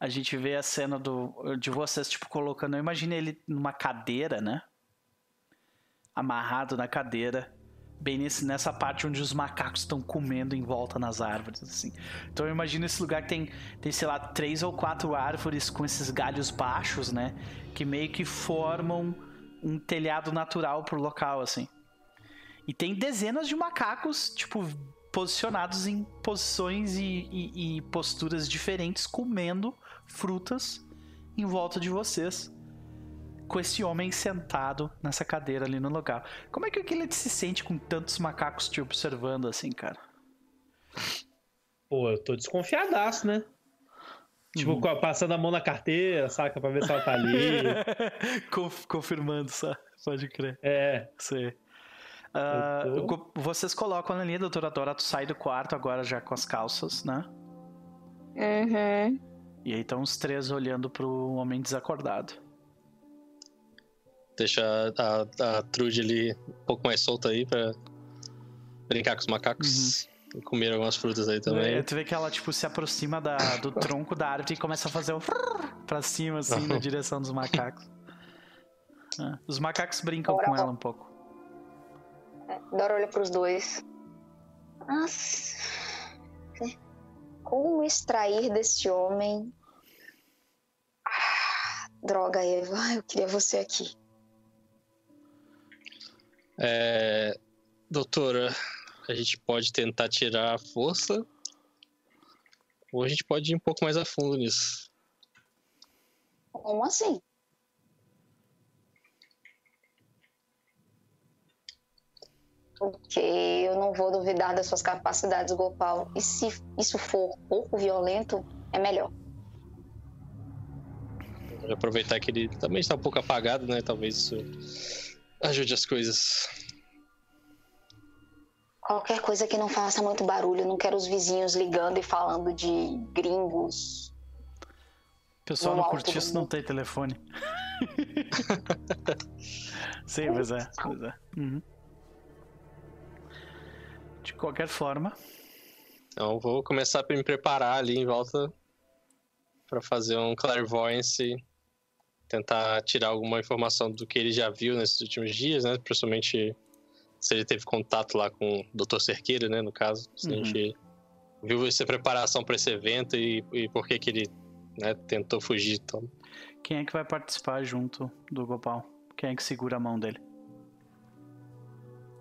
A gente vê a cena do. De vocês, tipo, colocando. Eu imagino ele numa cadeira, né? Amarrado na cadeira. Bem nesse, nessa parte onde os macacos estão comendo em volta nas árvores, assim. Então eu imagino esse lugar que tem, tem, sei lá, três ou quatro árvores com esses galhos baixos, né? Que meio que formam um telhado natural pro local, assim. E tem dezenas de macacos, tipo, posicionados em posições e, e- e posturas diferentes, comendo frutas em volta de vocês. Com esse homem sentado nessa cadeira ali no local. Como é que o Gillet se sente com tantos macacos te observando assim, cara? Pô, eu tô desconfiadaço, né? Tipo, a- passando a mão na carteira, saca? Pra ver se ela tá ali. Conf- Confirmando, só. Pode crer. É. Sei. Eu tô- Vocês colocam ali, doutora Dora, tu sai do quarto agora já com as calças, né? Uhum. E aí estão os três olhando pro homem desacordado. Deixa a, a, Trude ali um pouco mais solta aí pra brincar com os macacos. E comer algumas frutas aí também. É, tu vê que ela, tipo, se aproxima da- do tronco da árvore e começa a fazer o pra cima, assim, na direção dos macacos. É, Os macacos brincam com ela um pouco. Dora olha pros dois. Nossa. Como extrair desse homem? Ah, droga, Eva. Eu queria você aqui. É, doutora, a gente pode tentar tirar a força. Ou a gente pode ir um pouco mais a fundo nisso. Como assim? Ok, eu não vou duvidar das suas capacidades, Gopal. E se isso for pouco violento, é melhor. Vou aproveitar que ele também está um pouco apagado, né? Talvez isso ajude as coisas. Qualquer coisa que não faça muito barulho. Eu não quero os vizinhos ligando e falando de gringos. Pessoal No no cortiço não tem telefone. Sim, pois é. Pois é. Uhum. De qualquer forma, Então vou começar a me preparar ali em volta para fazer um clairvoyance tentar tirar alguma informação do que ele já viu nesses últimos dias, né? Principalmente se ele teve contato lá com o Dr. Cerqueira, né? No caso, se a Uhum. gente viu essa preparação para esse evento e, e por que que ele né, tentou fugir. Então, quem é que vai participar junto do Gopal? Quem é que segura a mão dele?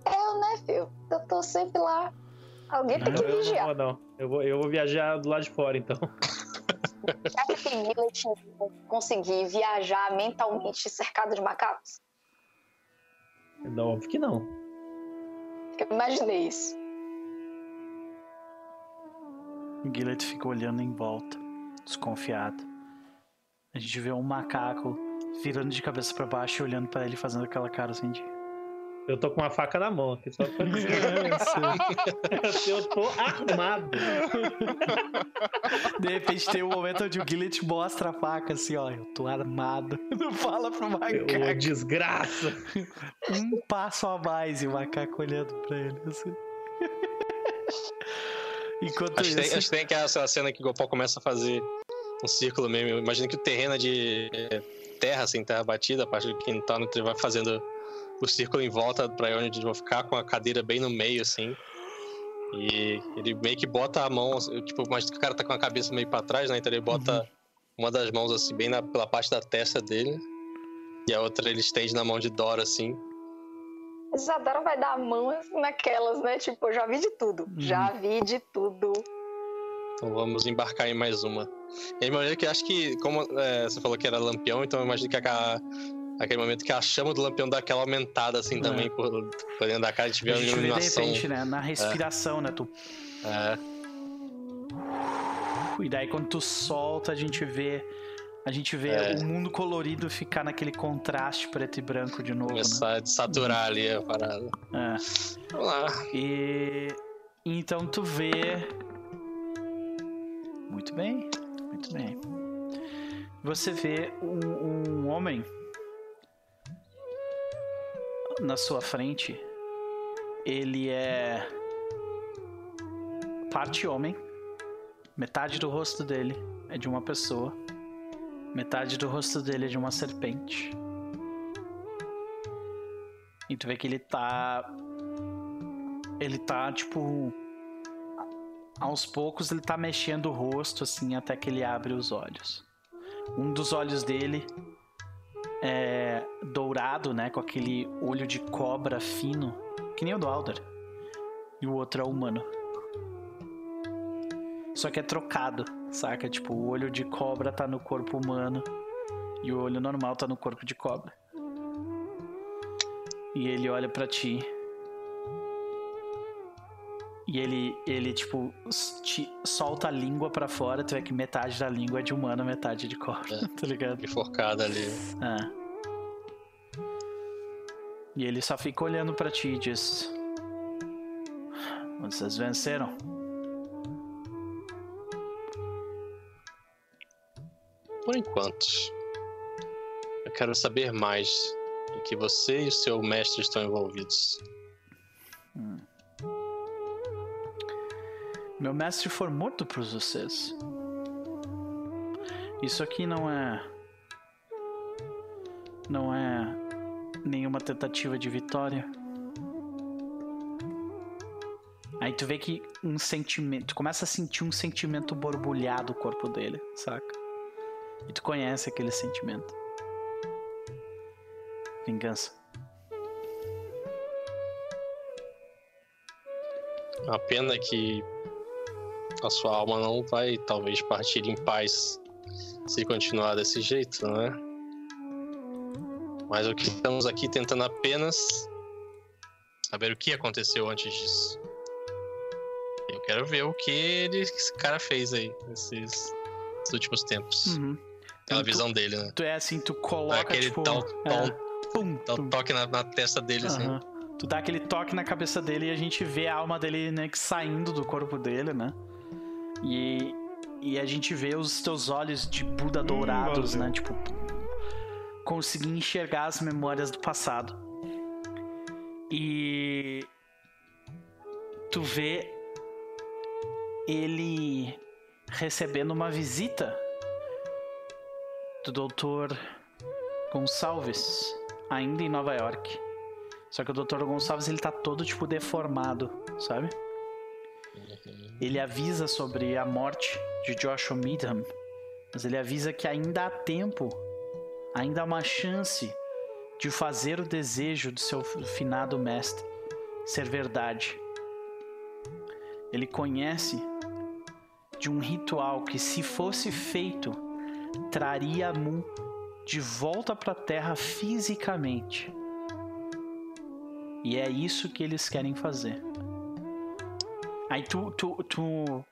Eu, né, filho? Eu tô sempre lá. Alguém tem que eu não vigiar. vou, não. Eu vou, eu vou viajar do lado de fora, então. Você acha que Millet não conseguir viajar mentalmente cercado de macacos? Não, óbvio que não. Eu imaginei isso. O Gillet fica olhando em volta, desconfiado. A gente vê um macaco virando de cabeça pra baixo e olhando pra ele fazendo aquela cara assim de. Eu tô com uma faca na mão aqui, só pra dizer. Eu tô armado. De repente tem um momento onde o Gillet mostra a faca assim, ó, eu tô armado. Não fala pro Ô, macaco. desgraça. Um passo a mais e o macaco olhando pra ele assim. Enquanto acho, que tem, isso. acho que tem aquela cena que o Gopal começa a fazer um círculo mesmo. Imagina que o terreno é de terra, assim, terra batida, a parte do quintal, né, ele vai fazendo o círculo em volta pra onde eles vão ficar, com a cadeira bem no meio, assim. E ele meio que bota a mão, assim, tipo, imagina que o cara tá com a cabeça meio pra trás, né? Então ele bota uma das mãos, assim, bem na, pela parte da testa dele. E a outra ele estende na mão de Dora, assim. Isadora vai dar a mão naquelas, né? Tipo, eu já vi de tudo. Já vi de tudo. Então vamos embarcar em mais uma. E aí, maneira que acho que, como é, você falou que era lampião, então eu imagino que aquela, aquele momento que a chama do lampião dá aquela aumentada assim também por, por dentro da cara, a gente vê A gente vê de iluminação. repente, né? Na respiração, né? Tu... É, E daí quando tu solta, a gente vê. A gente vê É. o mundo colorido ficar naquele contraste preto e branco de novo, né? começar a saturar ali a parada. É. Vamos lá. E então tu vê Muito bem, muito bem. Você vê um, um homem na sua frente. Ele é parte homem, metade do rosto dele é de uma pessoa, metade do rosto dele é de uma serpente. E tu vê que ele tá. Ele tá, tipo. Aos poucos ele tá mexendo o rosto, assim, até que ele abre os olhos. Um dos olhos dele é dourado, né? Com aquele olho de cobra fino, que nem o do Alder. E o outro é humano. Só que é trocado, saca? Tipo, o olho de cobra tá no corpo humano e o olho normal tá no corpo de cobra. E ele olha para ti. E ele, ele tipo, te solta a língua para fora, tu vê que metade da língua é de humano, metade de cobra, é, tá ligado? Enforcada ali. É. E ele só fica olhando para ti e diz: Vocês venceram. Por enquanto. Eu quero saber mais do que você e o seu mestre estão envolvidos. Hum. Meu mestre foi morto por vocês. Isso aqui não é. Não é nenhuma tentativa de vitória. Aí tu vê que um sentimento. Tu começa a sentir um sentimento borbulhar do corpo dele, saca? E tu conhece aquele sentimento. Vingança. A pena que a sua alma não vai talvez partir em paz se continuar desse jeito, não é? Mas o que estamos aqui tentando apenas saber o que aconteceu antes disso. Eu quero ver o que esse cara fez aí nesses últimos tempos. Uhum. Aquela tu, visão dele, né? Tu é assim, tu coloca. aquele tipo, tal, é, pum, dá um toque na, na, testa dele, assim. Tu dá aquele toque na cabeça dele e a gente vê a alma dele, né, saindo do corpo dele, né? E, e a gente vê os teus olhos de Buda hum, dourados, hum, né? Tipo, conseguir enxergar as memórias do passado. E tu vê ele recebendo uma visita do Dr. Gonçalves, ainda em Nova York. Só que o Dr. Gonçalves ele tá todo tipo deformado, sabe? Ele avisa sobre a morte de Joshua Midham, mas ele avisa que ainda há tempo, ainda há uma chance de fazer o desejo do seu finado mestre ser verdade. Ele conhece de um ritual que, se fosse feito, traria Mu de volta para a Terra fisicamente. E é isso que eles querem fazer. Aí tu, tu, tu,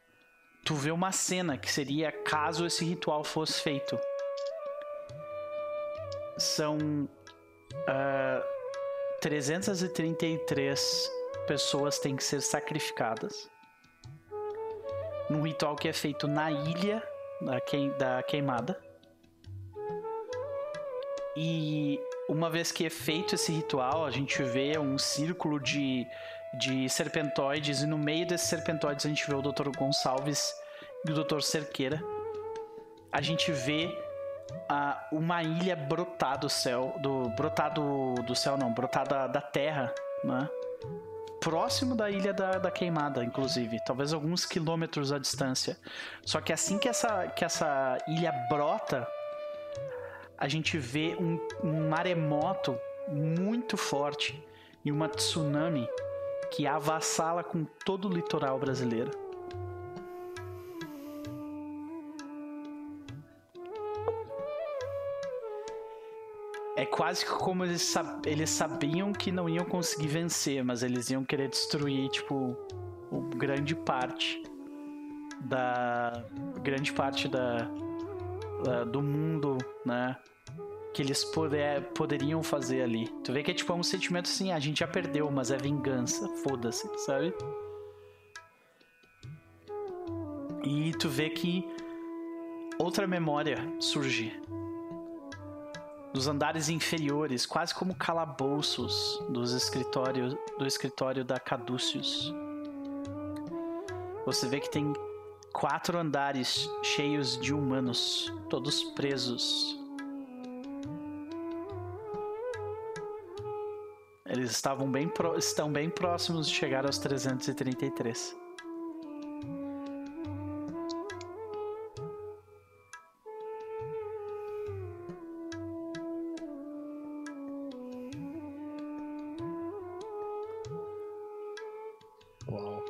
tu vê uma cena que seria caso esse ritual fosse feito. São uh, 333 pessoas têm que ser sacrificadas. Num ritual que é feito na ilha da, queim, da queimada. E uma vez que é feito esse ritual, a gente vê um círculo de, de serpentoides, e no meio desses serpentoides a gente vê o Dr. Gonçalves e o Dr. Cerqueira. A gente vê uh, uma ilha brotar do céu, do brotar do, do céu não, brotar da, da terra, né? próximo da ilha da, da queimada, inclusive, talvez alguns quilômetros à distância. Só que assim que essa, que essa ilha brota, a gente vê um, um maremoto muito forte e uma tsunami que avassala com todo o litoral brasileiro. É quase como eles, sab eles sabiam que não iam conseguir vencer, mas eles iam querer destruir, tipo, o grande parte da. grande parte da, da do mundo, né? Que eles poder, poderiam fazer ali. Tu vê que é tipo é um sentimento assim, a gente já perdeu, mas é vingança. Foda-se, sabe? E tu vê que outra memória surge dos andares inferiores, quase como calabouços dos escritórios do escritório da Caduceus. Você vê que tem quatro andares cheios de humanos, todos presos. Eles estavam bem pro... estão bem próximos de chegar aos 333. Uau.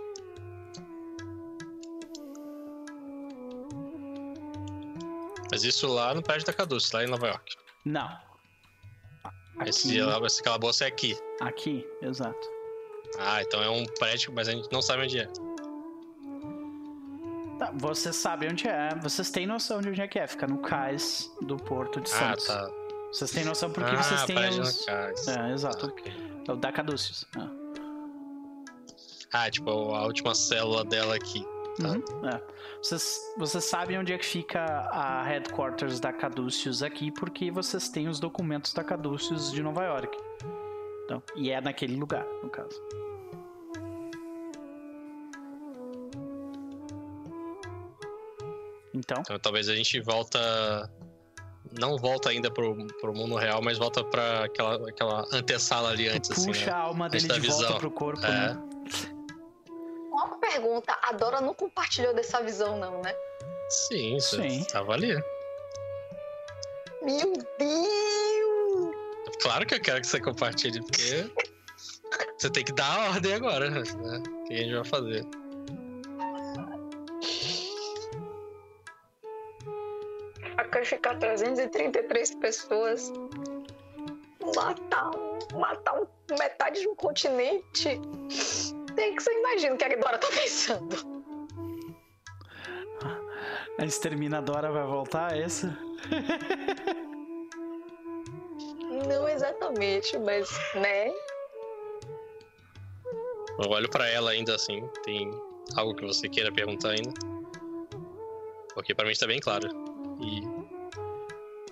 Mas isso lá no prédio da Caduce, lá em Nova York. Não. Esse, esse calabouço é aqui. Aqui, exato. Ah, então é um prédio, mas a gente não sabe onde é. Tá, você sabe onde é, vocês têm noção de onde é que é, fica no cais do Porto de Ah, Santos. tá. Vocês têm noção porque ah, vocês têm os... cais. É, exato. Ah, ok. É o da Caduceus. É. Ah, tipo, a última célula dela aqui. Tá. Uhum, é. Vocês, vocês sabem onde é que fica a headquarters da Caduceus aqui, porque vocês têm os documentos da Caduceus de Nova York. Então, e é naquele lugar, no caso. Então, Então talvez a gente volta. Não volta ainda pro, pro mundo real, mas volta pra aquela, aquela antessala ali antes, assim, puxa né? a alma dele de da volta visão. pro corpo, É. né? Uma pergunta, a Dora não compartilhou dessa visão, não, né? Sim, Sim. tava ali. Meu Deus! Claro que eu quero que você compartilhe, porque você tem que dar a ordem agora, né? O que a gente vai fazer? Sacrificar 333 pessoas. Matar, matar metade de um continente. Tem que você imagina o que a Dora tá pensando. A exterminadora vai voltar, é isso? Não exatamente, mas, né? Eu olho pra ela ainda assim. Tem algo que você queira perguntar ainda? Porque pra mim está bem claro. E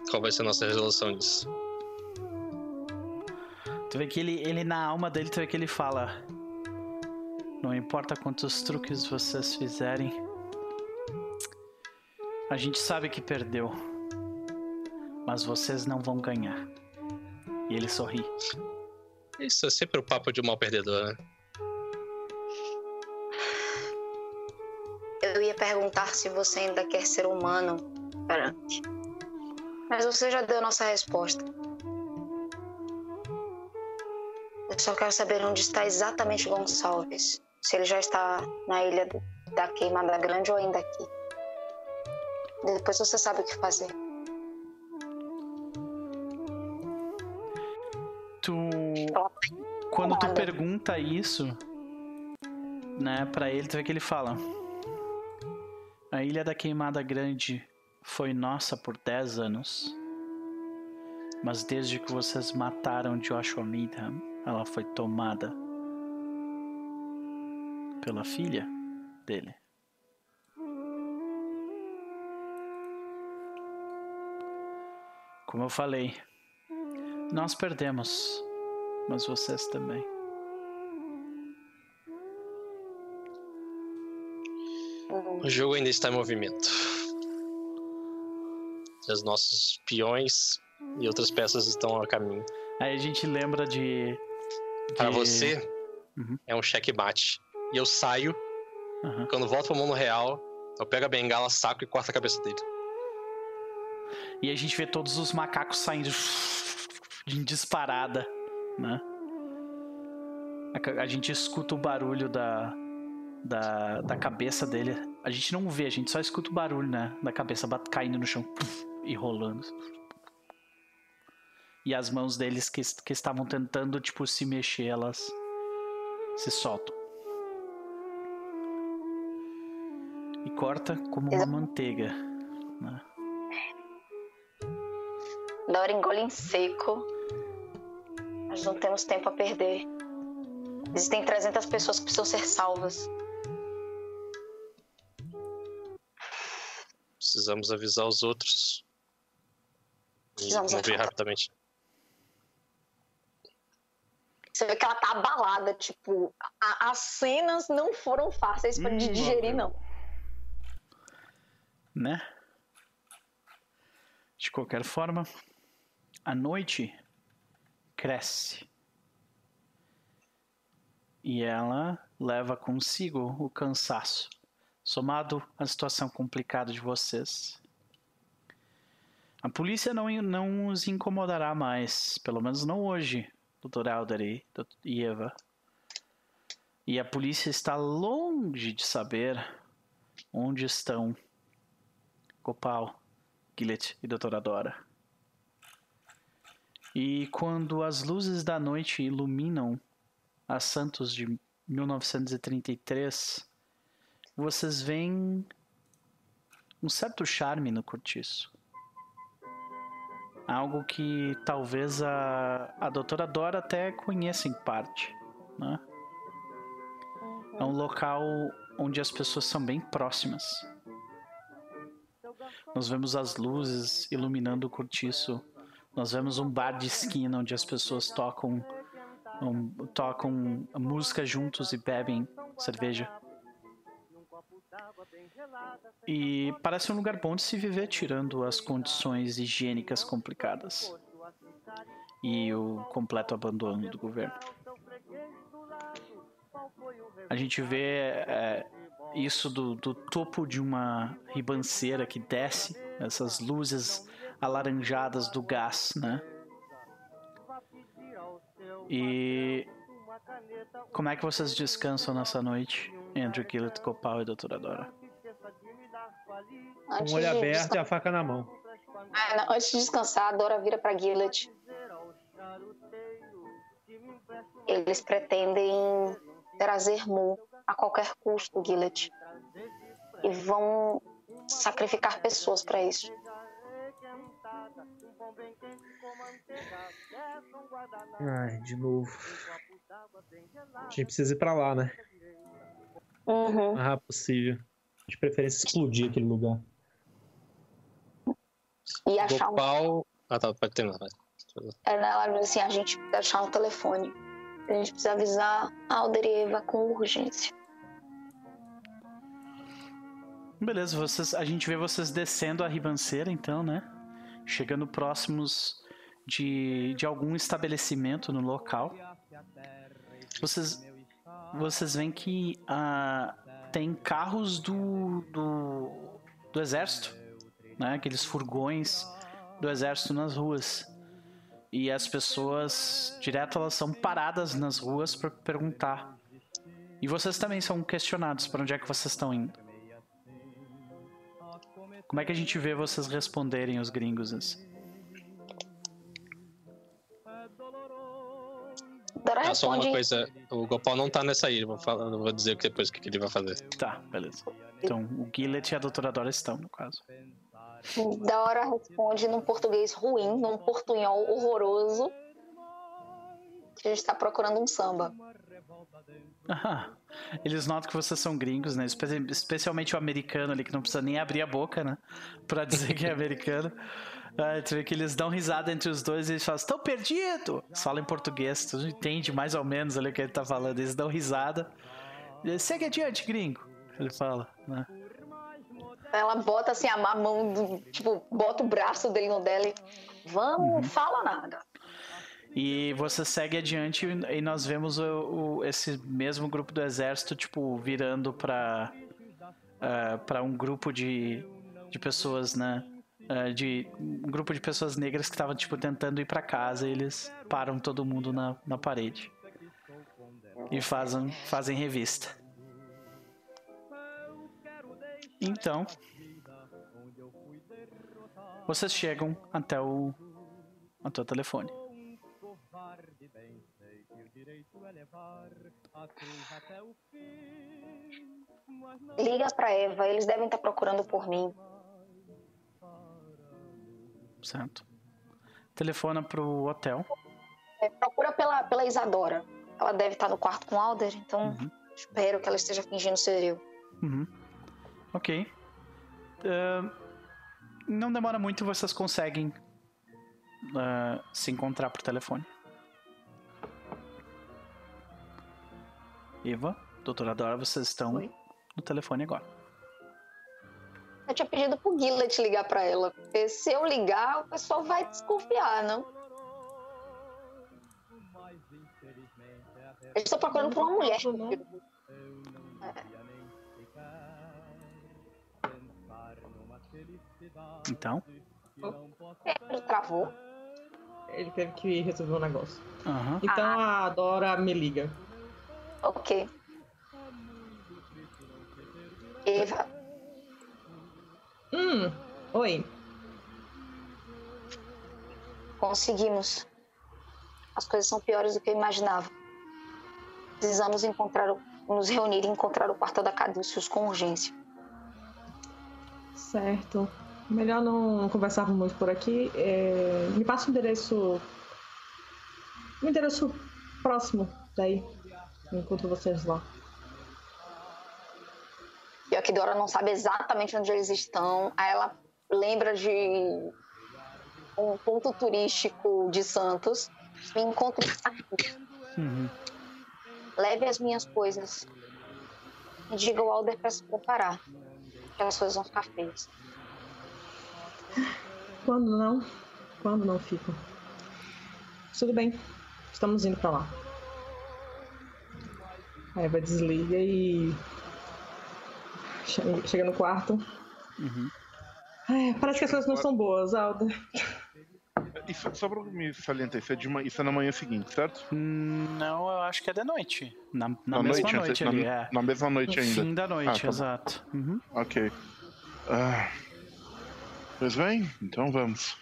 qual vai ser a nossa resolução disso? Tu vê que ele, ele na alma dele, tu vê que ele fala: Não importa quantos truques vocês fizerem, a gente sabe que perdeu, mas vocês não vão ganhar. E ele sorri. Isso é sempre o papo de um mal perdedor, né? Eu ia perguntar se você ainda quer ser humano perante. Mas você já deu a nossa resposta. Eu só quero saber onde está exatamente Gonçalves. Se ele já está na ilha da Queimada Grande ou ainda aqui. Depois você sabe o que fazer. Tu. Quando tu pergunta isso, né, pra ele, tu vê que ele fala: A Ilha da Queimada Grande foi nossa por 10 anos. Mas desde que vocês mataram Joshua Needham, ela foi tomada pela filha dele. Como eu falei, nós perdemos, mas vocês também. O jogo ainda está em movimento. Os nossos peões e outras peças estão a caminho. Aí a gente lembra de. Para de- você, Uhum. é um checkmate. E eu saio, Aham. quando volto pro mundo real, eu pego a bengala, saco e corto a cabeça dele. E a gente vê todos os macacos saindo de disparada, né? A, a gente escuta o barulho da, da, da cabeça dele. A gente não vê, a gente só escuta o barulho, né? Da cabeça caindo no chão e rolando. E as mãos deles que, que estavam tentando, tipo, se mexer, elas se soltam. E corta como uma manteiga. Né? Dora engole em seco. Nós não temos tempo a perder. Existem 300 pessoas que precisam ser salvas. Precisamos avisar os outros. E Precisamos mover avisar. rapidamente. Você vê que ela tá abalada, tipo, a- as cenas não foram fáceis pra de Hum, digerir, não. né? De qualquer forma, a noite cresce. E ela leva consigo o cansaço, somado à situação complicada de vocês. A polícia não, não os incomodará mais, pelo menos não hoje, Dr. Alder e Eva. E a polícia está longe de saber onde estão Gopal, Gillet e Doutora Dora. E quando as luzes da noite iluminam a Santos de 1933, vocês veem um certo charme no cortiço. Algo que talvez a, a Doutora Dora até conheça em parte. Né? É um local onde as pessoas são bem próximas. Nós vemos as luzes iluminando o cortiço. Nós vemos um bar de esquina onde as pessoas tocam, um, tocam música juntos e bebem cerveja. E parece um lugar bom de se viver, tirando as condições higiênicas complicadas e o completo abandono do governo. A gente vê é, isso do, do topo de uma ribanceira que desce, essas luzes alaranjadas do gás, né? E como é que vocês descansam nessa noite, Andrew Gillett, Copal e Doutora Dora? Com o olho aberto e a faca na mão. Ah, não, antes de descansar, a Dora vira pra Gillet. Eles pretendem trazer Mu a qualquer custo, Gillet. E vão sacrificar pessoas pra isso. Ai, de novo. A gente precisa ir pra lá, né? Uhum. Rápido possível. De preferência explodir aquele lugar. E achar um. Gopal. Ah, tá, pode terminar. vai. Ela diz assim: a gente precisa achar um telefone. A gente precisa avisar a Alder e Eva com urgência. Beleza, vocês, a gente vê vocês descendo a ribanceira, então, né? Chegando próximos de, de algum estabelecimento no local. Vocês, vocês veem que ah, tem carros do, do, do exército, né? Aqueles furgões do exército nas ruas. E as pessoas, direto, elas são paradas nas ruas para perguntar. E vocês também são questionados para onde é que vocês estão indo. Como é que a gente vê vocês responderem os gringos assim? Dora Ah, só uma responde. coisa. O Gopal não tá nessa aí. Vou, falar, vou dizer depois o que, que ele vai fazer. Tá, beleza. Então, o Gillet e a Doutora Dora estão, no caso. Dora responde num português ruim, num portunhol horroroso. Que a gente tá procurando um samba. Ah, eles notam que vocês são gringos, né? Espe- Especialmente o americano ali, que não precisa nem abrir a boca, né? Pra dizer que é americano. Ah, tu vê que eles dão risada entre os dois e eles falam, estão perdido! Eles falam em português, tu entende mais ou menos ali o que ele tá falando. Eles dão risada. Segue adiante, gringo. Ele fala, né? Ela bota assim a mão, do, tipo, bota o braço dele no dela e. Vamos, fala nada. E você segue adiante e nós vemos o, o- esse mesmo grupo do exército, tipo, virando pra, ah, pra um grupo de, de pessoas, né? Ah, de um grupo de pessoas negras que estavam, tipo, tentando ir pra casa e eles param todo mundo na, na parede. E fazem, fazem revista. Então, vocês chegam até o, até o telefone. Liga pra Eva, eles devem estar procurando por mim. Certo. Telefona pro hotel. É, procura pela, pela Isadora. Ela deve estar no quarto com o Alder, então Uhum. espero que ela esteja fingindo ser eu. Uhum. Ok. Ahn, não demora muito, vocês conseguem uh, se encontrar por telefone. Eva, doutora Dora, vocês estão Oi. no telefone agora. Eu tinha pedido pro Gillet ligar pra ela. Porque se eu ligar, o pessoal vai desconfiar, não? Eu estou procurando por uma mulher. Não. Então, Ele travou. Ele teve que resolver um negócio. aham. Então a Dora me liga. Ok. Eva, Hum, oi. conseguimos. As coisas são piores do que eu imaginava. Precisamos encontrar, o- nos reunir e encontrar o quartel da Caduceus com urgência. Certo. Melhor não conversarmos muito por aqui. É, Me passa o endereço. O endereço próximo daí. Encontro vocês lá. Pior que Dora não sabe exatamente onde eles estão. Aí ela lembra de um ponto turístico de Santos. Me encontre aqui. Uhum. Leve as minhas coisas. E diga ao Alder para se preparar. Que as coisas vão ficar feias. Quando não? Quando não ficam? Tudo bem. Estamos indo pra lá. A Eva desliga e. che- Chega no quarto. Uhum. Ai, parece que as coisas não são boas, Alda. Isso, só pra me salientar, isso é, de, ma- isso é na manhã seguinte, certo? Hum, Não, eu acho que é de noite. Na, na, Na mesma noite, noite, na, ali, é. na mesma noite No ainda. fim da noite, Ah, tá exato. Uhum. Ok. Ah, pois bem, então vamos.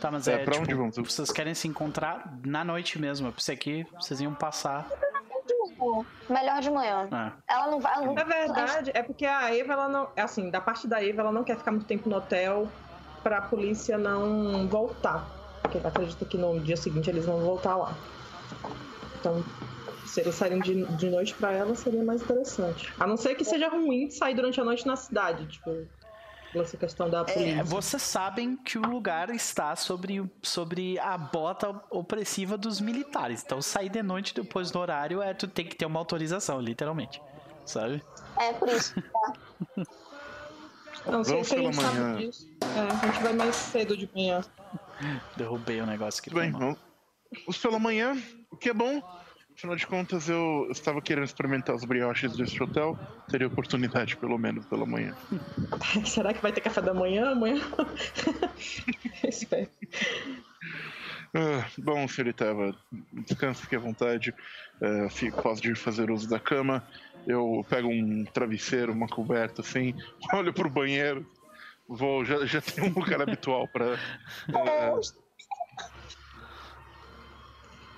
Tá, mas É, é, pra tipo, onde vamos? vocês querem se encontrar na noite mesmo. Eu pensei que vocês iam passar. Melhor de manhã. Ah, Ela não vai. Ela não... Na verdade, é porque a Eva, ela não. é Assim, da parte da Eva, ela não quer ficar muito tempo no hotel pra polícia não voltar. Porque ela acredita que no dia seguinte eles vão voltar lá. Então, se eles saírem de, de noite pra ela, seria mais interessante. A não ser que seja ruim sair durante a noite na cidade, tipo, essa questão da polícia. É, vocês sabem que o lugar está sobre, sobre a bota opressiva dos militares. Então sair de noite depois do horário é tu tem que ter uma autorização, literalmente. Sabe? É por isso. Não sei Vamos se a pela gente sabe manhã. disso. É, a gente vai mais cedo de manhã. Derrubei o negócio aqui. Tudo bem, vamos. Vamos pela manhã, o que é bom. Afinal de contas, eu estava querendo experimentar os brioches deste hotel. Teria oportunidade, pelo menos, pela manhã. Será que vai ter café da manhã amanhã? Espero. Ah, bom, senhorita Eva, descanse, fique à vontade. É, fico, posso ir fazer uso da cama. Eu pego um travesseiro, uma coberta, assim, olho pro banheiro. Vou, já, já tem um lugar habitual para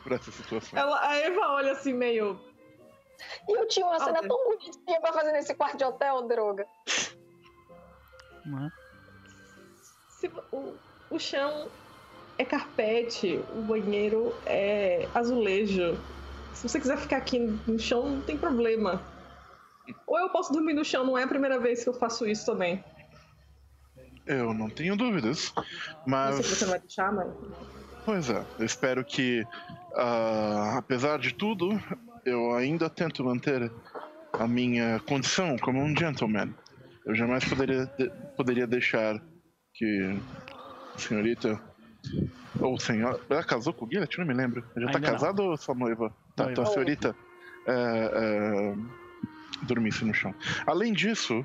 para essa situação. Ela, a Eva olha assim meio. E eu tinha uma cena Alder. tão bonitinha pra fazer nesse quarto de hotel, droga. Uhum. se- o, o chão é carpete, o banheiro é azulejo. Se você quiser ficar aqui no chão, não tem problema. Ou eu posso dormir no chão, não é a primeira vez que eu faço isso também. Eu não tenho dúvidas, Não mas. sei se você não vai deixar, mas. Pois é, eu espero que, ah, apesar de tudo, eu ainda tento manter a minha condição como um gentleman. Eu jamais poderia, de- poderia deixar que a senhorita. Ou senhora. Ela casou com o Gillet? Não me lembro. Já tá não. casada ou só noiva? Tá, então a senhorita é, é, dormisse no chão. Além disso,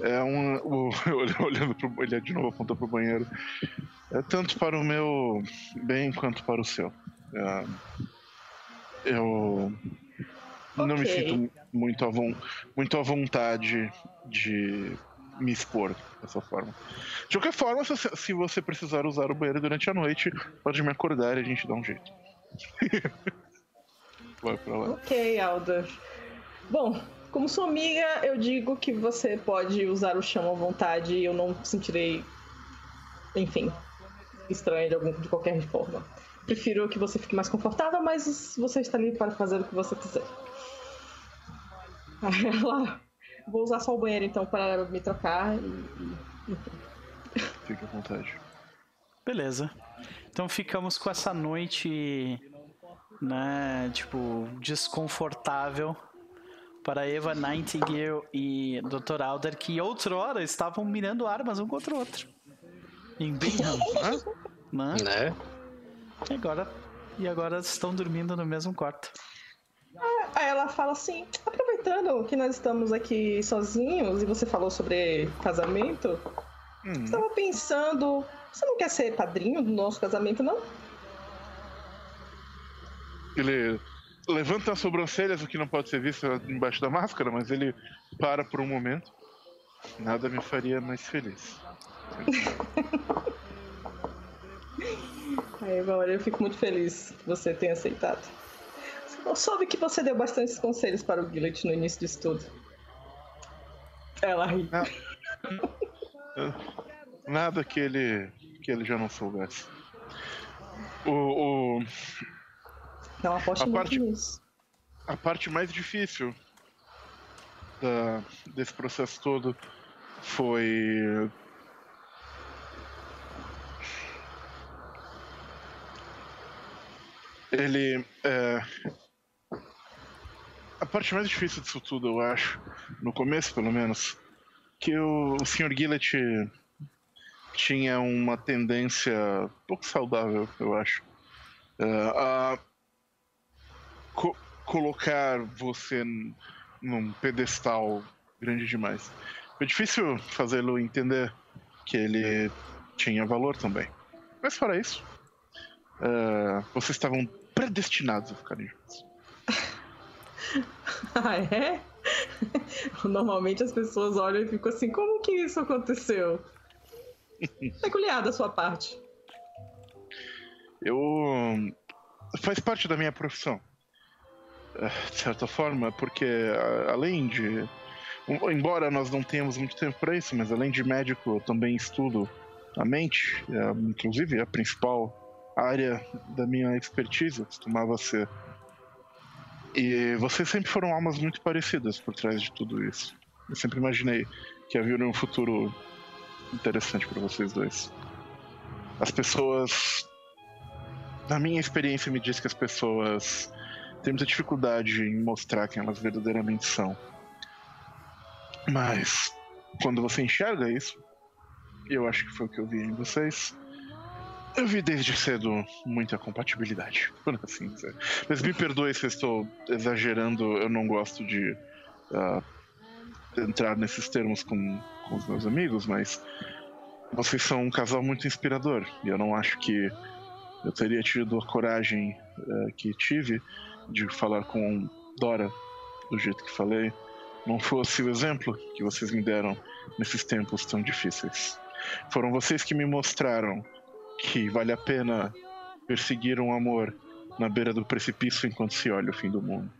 é um. O, olhando pro, ele de novo aponta pro banheiro. É tanto para o meu bem quanto para o seu. É, eu não me sinto muito à, muito à vontade de me expor dessa forma. De qualquer forma, se, você precisar usar o banheiro durante a noite, pode me acordar e a gente dá um jeito. Vai pra lá. Ok, Alda. Bom, como sua amiga, eu digo que você pode usar o chão à vontade e eu não sentirei, enfim, estranha de, algum, de qualquer forma. Prefiro que você fique mais confortável, mas você está livre para fazer o que você quiser. Aí ela. Vou usar só o banheiro então para me trocar e. e-. Fique à vontade. Beleza. Então ficamos com essa noite, né, tipo, desconfortável para Eva Nightingale e Dr. Alder, que outrora estavam mirando armas um contra o outro. Em Bingham, né? Né? E agora, e agora estão dormindo no mesmo quarto. Aí ela fala assim: aproveitando que nós estamos aqui sozinhos e você falou sobre casamento, Hum, estava pensando, você não quer ser padrinho do nosso casamento, não? Ele levanta as sobrancelhas, o que não pode ser visto embaixo da máscara, mas ele para por um momento. Nada me faria mais feliz. Aí, eu fico muito feliz que você tenha aceitado. Eu soube que você deu bastantes conselhos para o Gillet no início disso tudo. Ela ri. Nada que ele que ele já não soubesse. O, o- Não aposte A muito parte- nisso. a parte mais difícil da- desse processo todo foi ele é, a parte mais difícil disso tudo eu acho no começo pelo menos que o, o Sr. Gillett tinha uma tendência pouco saudável eu acho é, a co- colocar você num pedestal grande demais. Foi difícil fazê-lo entender que ele tinha valor também. Mas fora isso, eh, vocês estavam predestinados a ficarem juntos. Ah, é? Normalmente as pessoas olham e ficam assim, como que isso aconteceu? Peculiar da sua parte. Eu faz parte da minha profissão, eh, de certa forma, porque além de embora nós não tenhamos muito tempo para isso, mas além de médico, eu também estudo a mente, é, inclusive a principal área da minha expertise costumava ser. E vocês sempre foram almas muito parecidas por trás de tudo isso. Eu sempre imaginei que havia um futuro interessante para vocês dois. As pessoas na minha experiência me diz que as pessoas têm muita dificuldade em mostrar quem elas verdadeiramente são. Mas quando você enxerga isso, eu acho que foi o que eu vi em vocês, eu vi desde cedo muita compatibilidade, por assim dizer. Mas me perdoe se eu estou exagerando, eu não gosto de ah, entrar nesses termos com, com os meus amigos, mas vocês são um casal muito inspirador, e eu não acho que eu teria tido a coragem eh, que tive de falar com Dora do jeito que falei, não fosse o exemplo que vocês me deram nesses tempos tão difíceis. Foram vocês que me mostraram que vale a pena perseguir um amor na beira do precipício enquanto se olha o fim do mundo.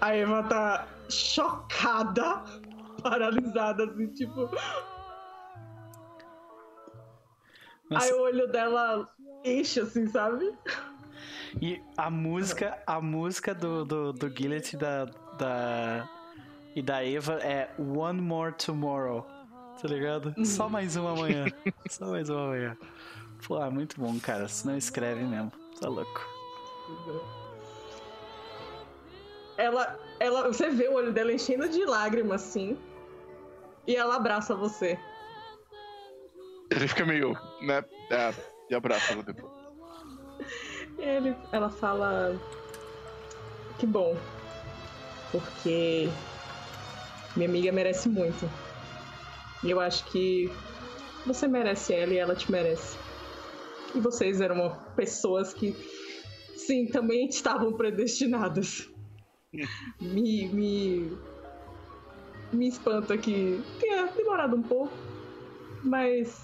A Eva tá chocada, paralisada, assim, tipo. Nossa, Aí o olho dela enche, assim, sabe? E a música, a música do, do, do Gillett e da, da, e da Eva é One More Tomorrow. Tá ligado? Só mais uma amanhã. Só mais uma amanhã. Pô, é muito bom, cara. Se não escreve mesmo. Tá louco. Ela, ela, você vê o olho dela enchendo de lágrimas, assim. E ela abraça você. Ele fica meio, né? É, e abraça ela depois. E ele, ela fala. Que bom. Porque minha amiga merece muito. E eu acho que você merece ela e ela te merece. E vocês eram pessoas que, sim, também estavam predestinadas. Me, me, me espanta que tenha demorado um pouco, mas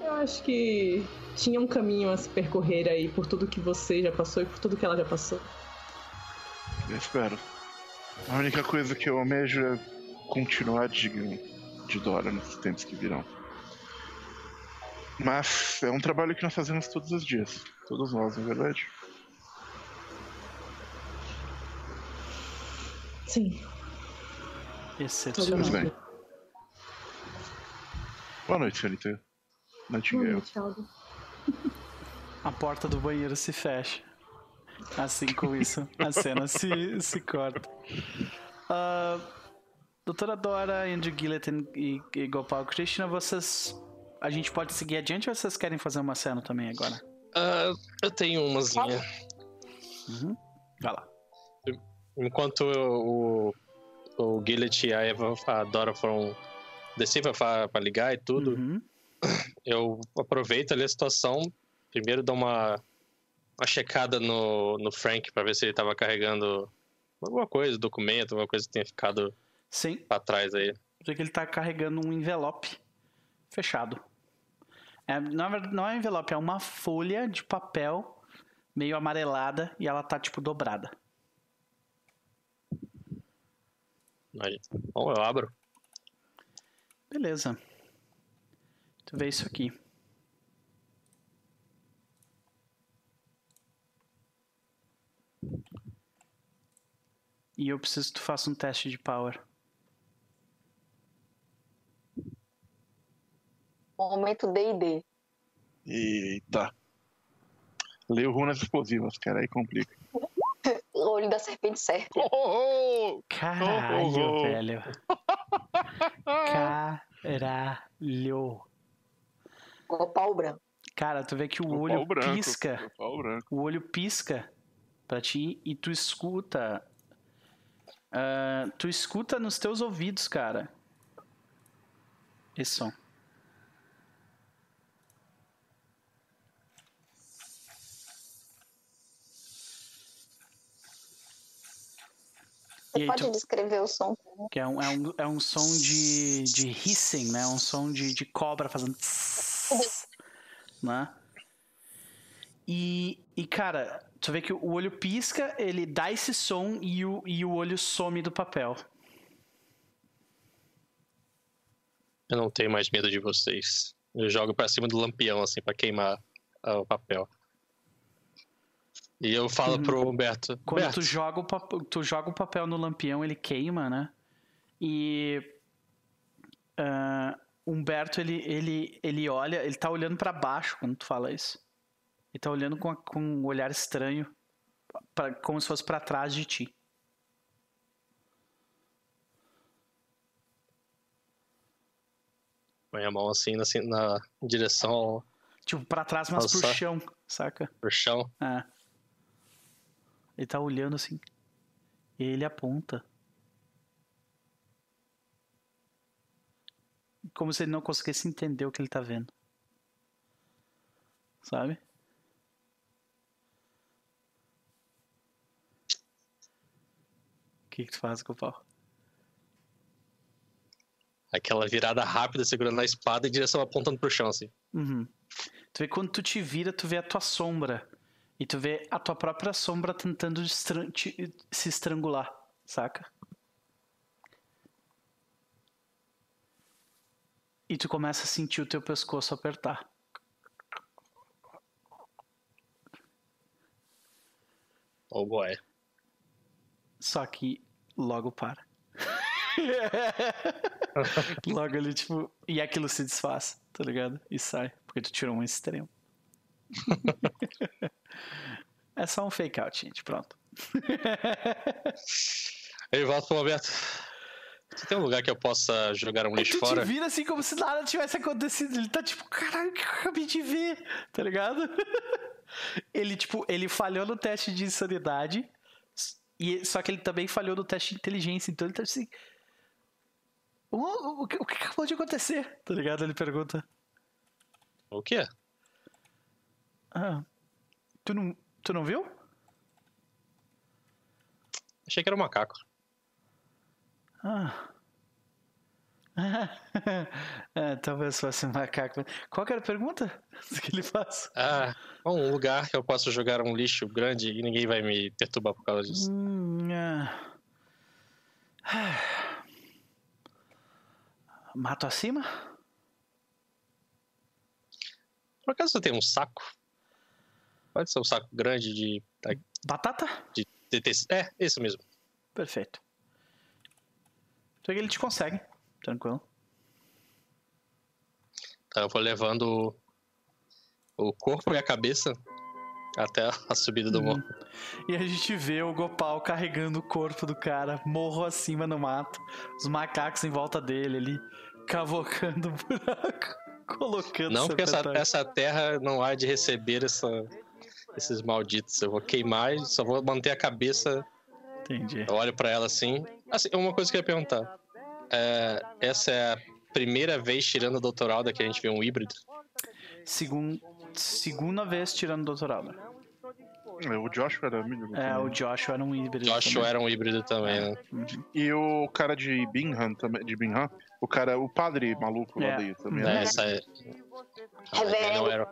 eu acho que tinha um caminho a se percorrer aí por tudo que você já passou e por tudo que ela já passou. Eu espero. A única coisa que eu almejo é continuar digno de Dora nesses tempos que virão. Mas é um trabalho que nós fazemos todos os dias. Todos nós, na verdade. Sim. Excepcional. Bem. Boa noite, senhorita. Nightingale. A porta do banheiro se fecha. Assim com isso, a cena se, se corta. Uh, doutora Dora, Andrew Gillett e, e Gopal Krishna, vocês. A gente pode seguir adiante ou vocês querem fazer uma cena também agora? Uh, eu tenho umazinha. Uhum. Vai lá. Enquanto o, o Gillett e a Eva, a Dora foram descer pra, pra ligar e tudo, Uhum. eu aproveito ali a situação. Primeiro dou uma, uma checada no, no Frank pra ver se ele tava carregando alguma coisa, documento, alguma coisa que tenha ficado Sim, pra trás aí. Vê que ele tá carregando um envelope fechado. É, na verdade, não é um envelope, é uma folha de papel meio amarelada e ela tá tipo dobrada. Aí, Bom, eu abro. Beleza. Tu vê isso aqui. E eu preciso que tu faça um teste de power. Momento D&D. Eita. Leio runas explosivas, cara, aí complica. O olho da serpente certa. Oh, Caralho, Oh, oh. velho. Caralho. O pau branco. Cara, tu vê que o oh. olho branco, pisca. Branco. O olho pisca pra ti e tu escuta. ah, tu escuta nos teus ouvidos, cara. Esse som. Você pode tu- descrever o som? Que é um, é um, é um som de, de hissing, né? Um som de, de cobra fazendo. tss, né? E, e, cara, tu vê que o olho pisca, ele dá esse som e o, e o olho some do papel. Eu não tenho mais medo de vocês. Eu jogo pra cima do lampião, assim, pra queimar ah, o papel. E eu falo pro Humberto. Quando Humberto, tu joga, o pap- tu joga o papel no lampião, ele queima, né? E. ah, Humberto, ele, ele, ele olha, ele tá olhando pra baixo quando tu fala isso. Ele tá olhando com, a- com um olhar estranho, pra- como se fosse pra trás de ti. põe a mão assim na, na direção Tipo, pra trás, mas pro chão, saca? pro chão. É. Ele tá olhando assim. E ele aponta. Como se ele não conseguisse entender o que ele tá vendo. Sabe? O que, que tu faz com o pau? Aquela virada rápida, segurando a espada e direção apontando pro chão, assim. Uhum. Tu vê quando tu te vira, tu vê a tua sombra. E tu vê a tua própria sombra tentando estran- te- se estrangular, saca? E tu começa a sentir o teu pescoço apertar. Oh boy. Só que logo para. logo ele, tipo. E aquilo se desfaz, tá ligado? E sai. Porque tu tirou um extremo. é só um fake out, gente. Pronto. Eu volto pro Humberto. Você tem um lugar que eu possa jogar um lixo tu fora? te vira assim como se nada tivesse acontecido. Ele tá tipo, caralho, o que eu acabei de ver? Tá ligado? ele, tipo, ele falhou no teste de insanidade. E, só que ele também falhou no teste de inteligência. Então ele tá assim. O, o, o que o que acabou de acontecer? Tá ligado? Ele pergunta. O quê? Ah, tu não, tu não viu? Achei que era um macaco. Ah. é, talvez fosse um macaco. Qual que era a pergunta que ele faz? Ah, um lugar que eu possa jogar um lixo grande e ninguém vai me perturbar por causa disso. Hum, ah. Mato acima? Por acaso você tem um saco? Pode ser um saco grande de. Batata? de, de tecido. É, isso mesmo. Perfeito. Então ele te consegue. Tranquilo. Então eu vou levando o, o corpo e a cabeça até a subida do morro. E a gente vê o Gopal carregando o corpo do cara, morro acima no mato, os macacos em volta dele ali, cavocando o buraco, colocando Não, porque essa, essa terra não há de receber essa, esses malditos. Eu vou queimar e só vou manter a cabeça. Entendi. Eu olho pra ela assim. Assim, uma coisa que eu ia perguntar. É, essa é a primeira vez tirando o doutoral da que a gente vê um híbrido? Segun... Segunda vez tirando o doutorado. É, O Joshua era amigo. É, o Joshua era um híbrido. Joshua também. era um híbrido também, né? Uhum. E o cara de Bingham também, de Bingham, o cara, o padre maluco lá É. daí também. É, né? É, essa é... Ah, não era,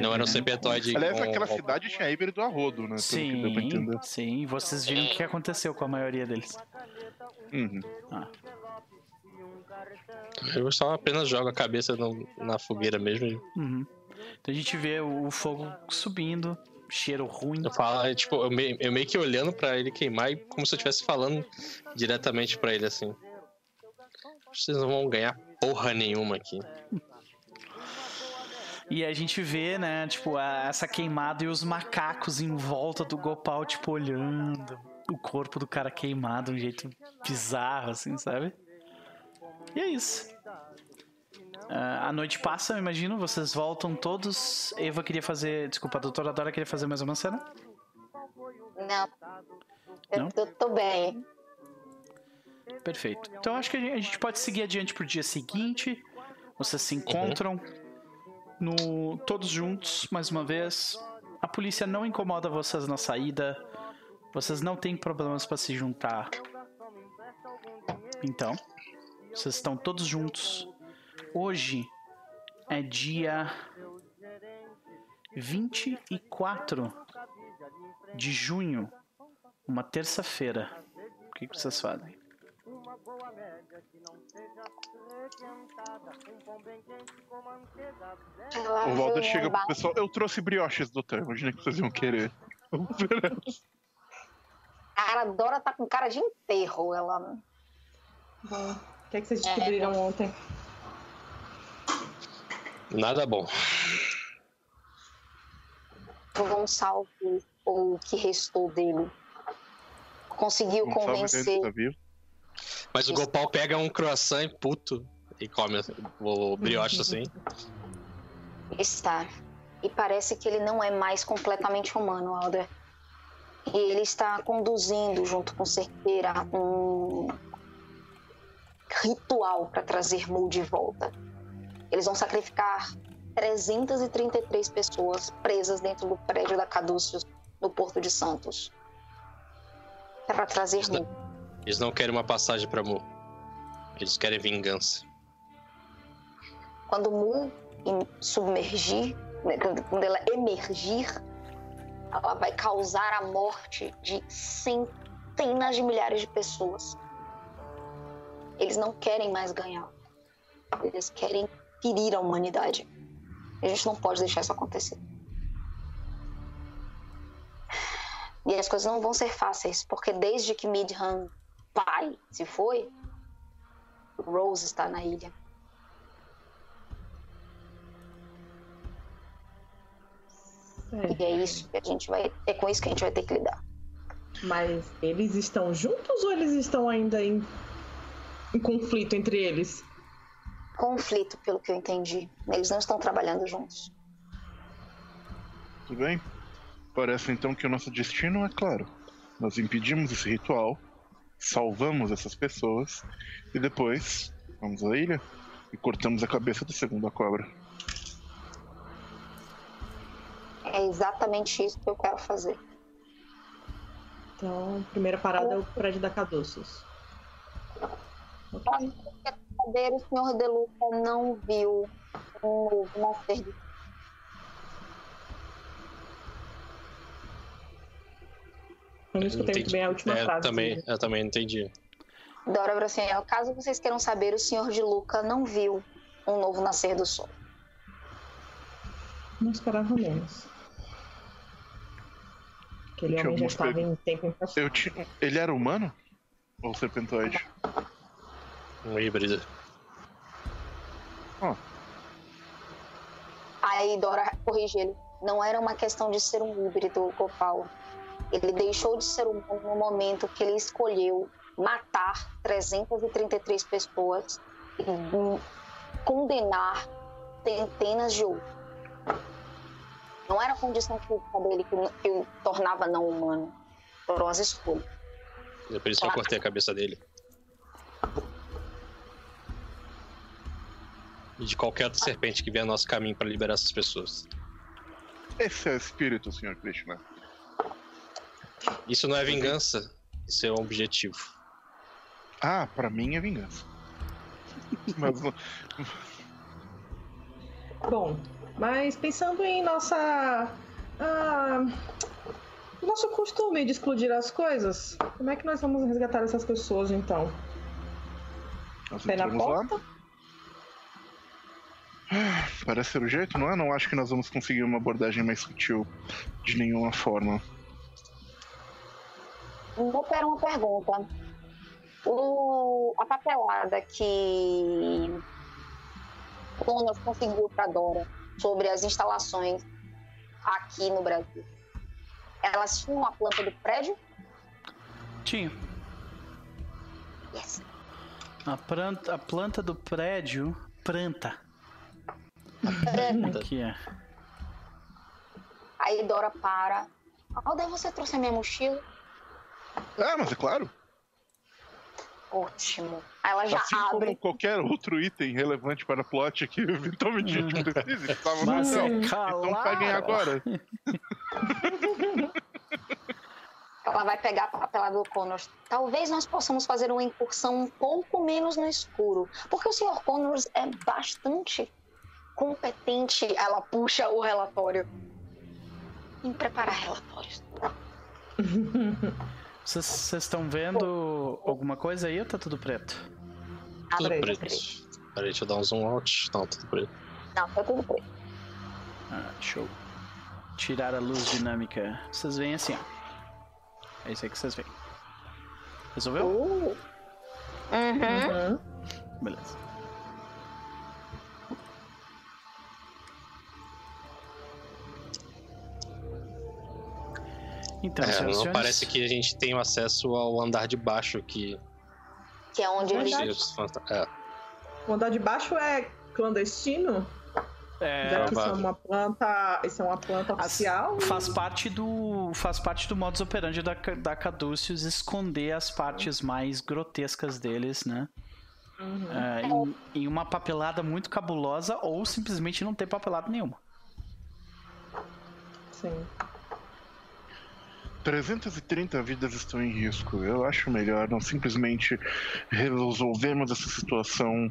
não era um serpentoide. Aliás, com- aquela cidade tinha híbrido a rodo, né? Pelo que deu pra Sim, entender. sim. E vocês viram o que aconteceu com a maioria deles. Uhum. Eu só apenas jogo a cabeça no- na fogueira mesmo. e Uhum. Então a gente vê o fogo subindo, cheiro ruim. Eu falo, é, tipo, eu meio, eu meio que olhando pra ele queimar e como se eu estivesse falando diretamente pra ele assim. Vocês não vão ganhar porra nenhuma aqui. E a gente vê, né, tipo, a- essa queimada e os macacos em volta do Gopal, tipo, olhando o corpo do cara queimado de um jeito bizarro, assim, sabe? E é isso. Ah, a noite passa, eu imagino, vocês voltam todos. Eva queria fazer. Desculpa, a doutora Dora queria fazer mais uma cena? Não. Eu, Não? eu tô bem. Perfeito. Então acho que a gente- a gente pode seguir adiante pro dia seguinte. Vocês se encontram no todos juntos mais uma vez. A polícia não incomoda vocês na saída. Vocês não têm problemas para se juntar. Então, vocês estão todos juntos. Hoje é dia 24 de junho, uma terça-feira. O que que vocês fazem? Ela O Walder veio chega pro pessoal, eu trouxe brioches, doutor. Imagina que vocês iam querer. Cara, a Dora tá com cara de enterro. Ela. Bom, o que, é que vocês descobriram ontem? Nada bom. O Gonçalves, ou o que restou dele, conseguiu Gonçalves convencer. tá vivo. Mas o Gopal pega um croissant e puto e come o brioche assim. Está. E parece que ele não é mais completamente humano, Alder. E ele está conduzindo, junto com Cerqueira, um ritual para trazer Mu de volta. Eles vão sacrificar 333 pessoas presas dentro do prédio da Caduceus, no Porto de Santos. É para trazer Mu. Eles não querem uma passagem pra Mu. Eles querem vingança. Quando Mu submergir, né, quando ela emergir, ela vai causar a morte de centenas de milhares de pessoas. Eles não querem mais ganhar. Eles querem ferir a humanidade. A gente não pode deixar isso acontecer. E as coisas não vão ser fáceis, porque desde que Midham pai se foi, Rose está na ilha. É, E é isso que a gente vai. É com isso que a gente vai ter que lidar. mas eles estão juntos ou eles estão ainda em, em conflito entre eles? Conflito, pelo que eu entendi. Eles não estão trabalhando juntos. Tudo bem? Parece então que o nosso destino é claro. Nós impedimos esse ritual, salvamos essas pessoas e depois vamos à ilha e cortamos a cabeça do segundo a cobra. É exatamente isso que eu quero fazer. Então, a primeira parada é o prédio da Caduceus. Ok. Saber, o senhor De Luca não viu um novo nascer de Eu não escutei muito bem a última É, frase. também, eu também entendi. Dora Braciel, caso vocês queiram saber, o senhor de Luca não viu um novo nascer do sol. Não esperava menos. Aquele homem já estava em tempo tinha... Ele era humano? Ou serpentoide? Um híbrido. Aí Dora corrige ele. Não era uma questão de ser um híbrido, Gopal. Ele deixou de ser humano no momento que ele escolheu matar 333 pessoas e condenar centenas de outros. Não era a condição física dele que, que o tornava não humano. Foram as escolhas. É por isso que eu cortei a cabeça dele. E de qualquer outra serpente que vier nosso caminho para liberar essas pessoas. Esse é o espírito, Sr. Krishna. Isso não é vingança, isso é um objetivo. Ah, pra mim é vingança. Mas não- Bom, mas pensando em nossa. ah, nosso costume de explodir as coisas, como é que nós vamos resgatar essas pessoas então? nós Pé na entramos lá. porta? Parece ser o jeito, não é? Não acho que nós vamos conseguir uma abordagem mais sutil de nenhuma forma. Vou ter uma pergunta. O, a papelada que o Conas conseguiu para Dora sobre as instalações aqui no Brasil, elas tinham a planta do prédio? Tinha. Yes. A planta, a planta do prédio. Planta. Aqui é. Aí Dora para. Alder, você trouxe a minha mochila? Ah, mas é claro. Ótimo. Aí ela já assim como abre. qualquer outro item relevante para plot que eventualmente a gente precise. Estava no Mas é Então peguem agora. Ela vai pegar a papelada do Connors. Talvez nós possamos fazer uma incursão um pouco menos no escuro. Porque o Sr. Connors é bastante competente. Ela puxa o relatório. Em preparar relatórios. Vocês estão vendo alguma coisa aí ou tá tudo preto? Tudo Preto, preto. preto. Peraí, deixa eu dar um zoom out. Não, tudo preto. Não, tá tudo preto. Ah, show. Tirar a luz dinâmica. Vocês veem assim, ó. É isso aí que vocês veem. Resolveu? Uh. Uhum. Uhum. Beleza. Então, É, senhoras não senhores, parece que a gente tem acesso ao andar de baixo que. Que é onde ele. Verdade. os fanta- É, O andar de baixo é clandestino? é, Já que isso é uma planta. Isso é uma planta oficial? faz parte do faz parte do modus operandi da, da Caduceus esconder as partes mais grotescas deles, né? Uhum. É, em, em uma papelada muito cabulosa ou simplesmente não ter papelada nenhuma. Sim. 330 vidas estão em risco. Eu acho melhor não simplesmente resolvermos essa situação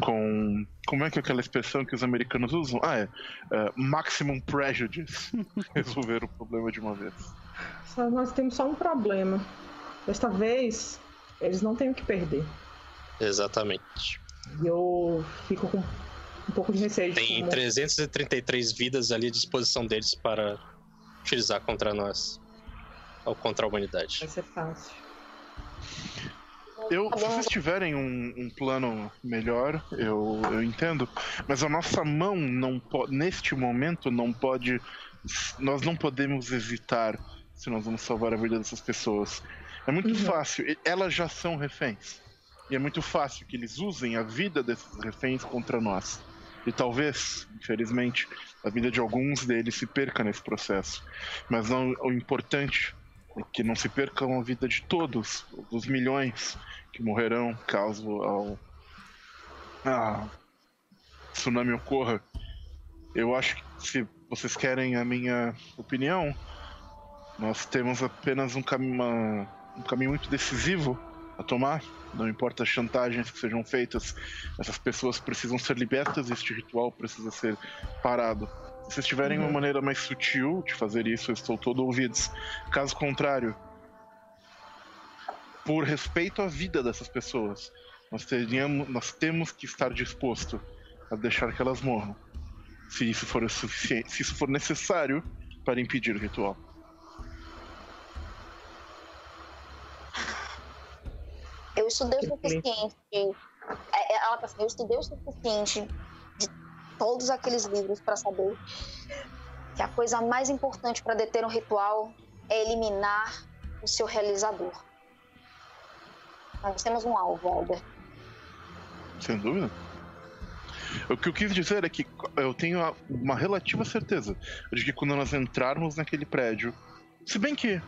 com. Como é que é aquela expressão que os americanos usam? Ah, é. é, maximum prejudice. Resolver o problema de uma vez. Só nós temos só um problema. Desta vez, eles não têm o que perder. exatamente. E eu fico com um pouco de receio de Tem como- 333 vidas ali à disposição deles para utilizar contra nós. Ou contra a humanidade. Vai ser fácil. Eu, se Podemos- vocês tiverem um, um plano melhor, eu, eu entendo. Mas a nossa mão não pode. Neste momento não pode. Nós não podemos hesitar se nós vamos salvar a vida dessas pessoas. É muito Uhum. fácil. Elas já são reféns. E é muito fácil que eles usem a vida desses reféns contra nós. E talvez, infelizmente, a vida de alguns deles se perca nesse processo. Mas não, o importante que não se percam a vida de todos, dos milhões que morrerão caso ao tsunami ocorra. Eu acho que se vocês querem a minha opinião, nós temos apenas um, cami uma- um caminho muito decisivo a tomar. Não importa as chantagens que sejam feitas, essas pessoas precisam ser libertas e este ritual precisa ser parado. Se vocês tiverem uma maneira mais sutil de fazer isso, eu estou todo ouvidos. Caso contrário, por respeito à vida dessas pessoas, nós, teríamos, nós temos que estar disposto a deixar que elas morram. Se isso for o suficiente, se isso for necessário para impedir o ritual. Eu estudei o suficiente. é, é, Ela tá assim, eu estudei o suficiente todos aqueles livros para saber que a coisa mais importante para deter um ritual é eliminar o seu realizador. Nós temos um alvo, Alder. Sem dúvida. O que eu quis dizer é que eu tenho uma relativa certeza de que quando nós entrarmos naquele prédio, se bem que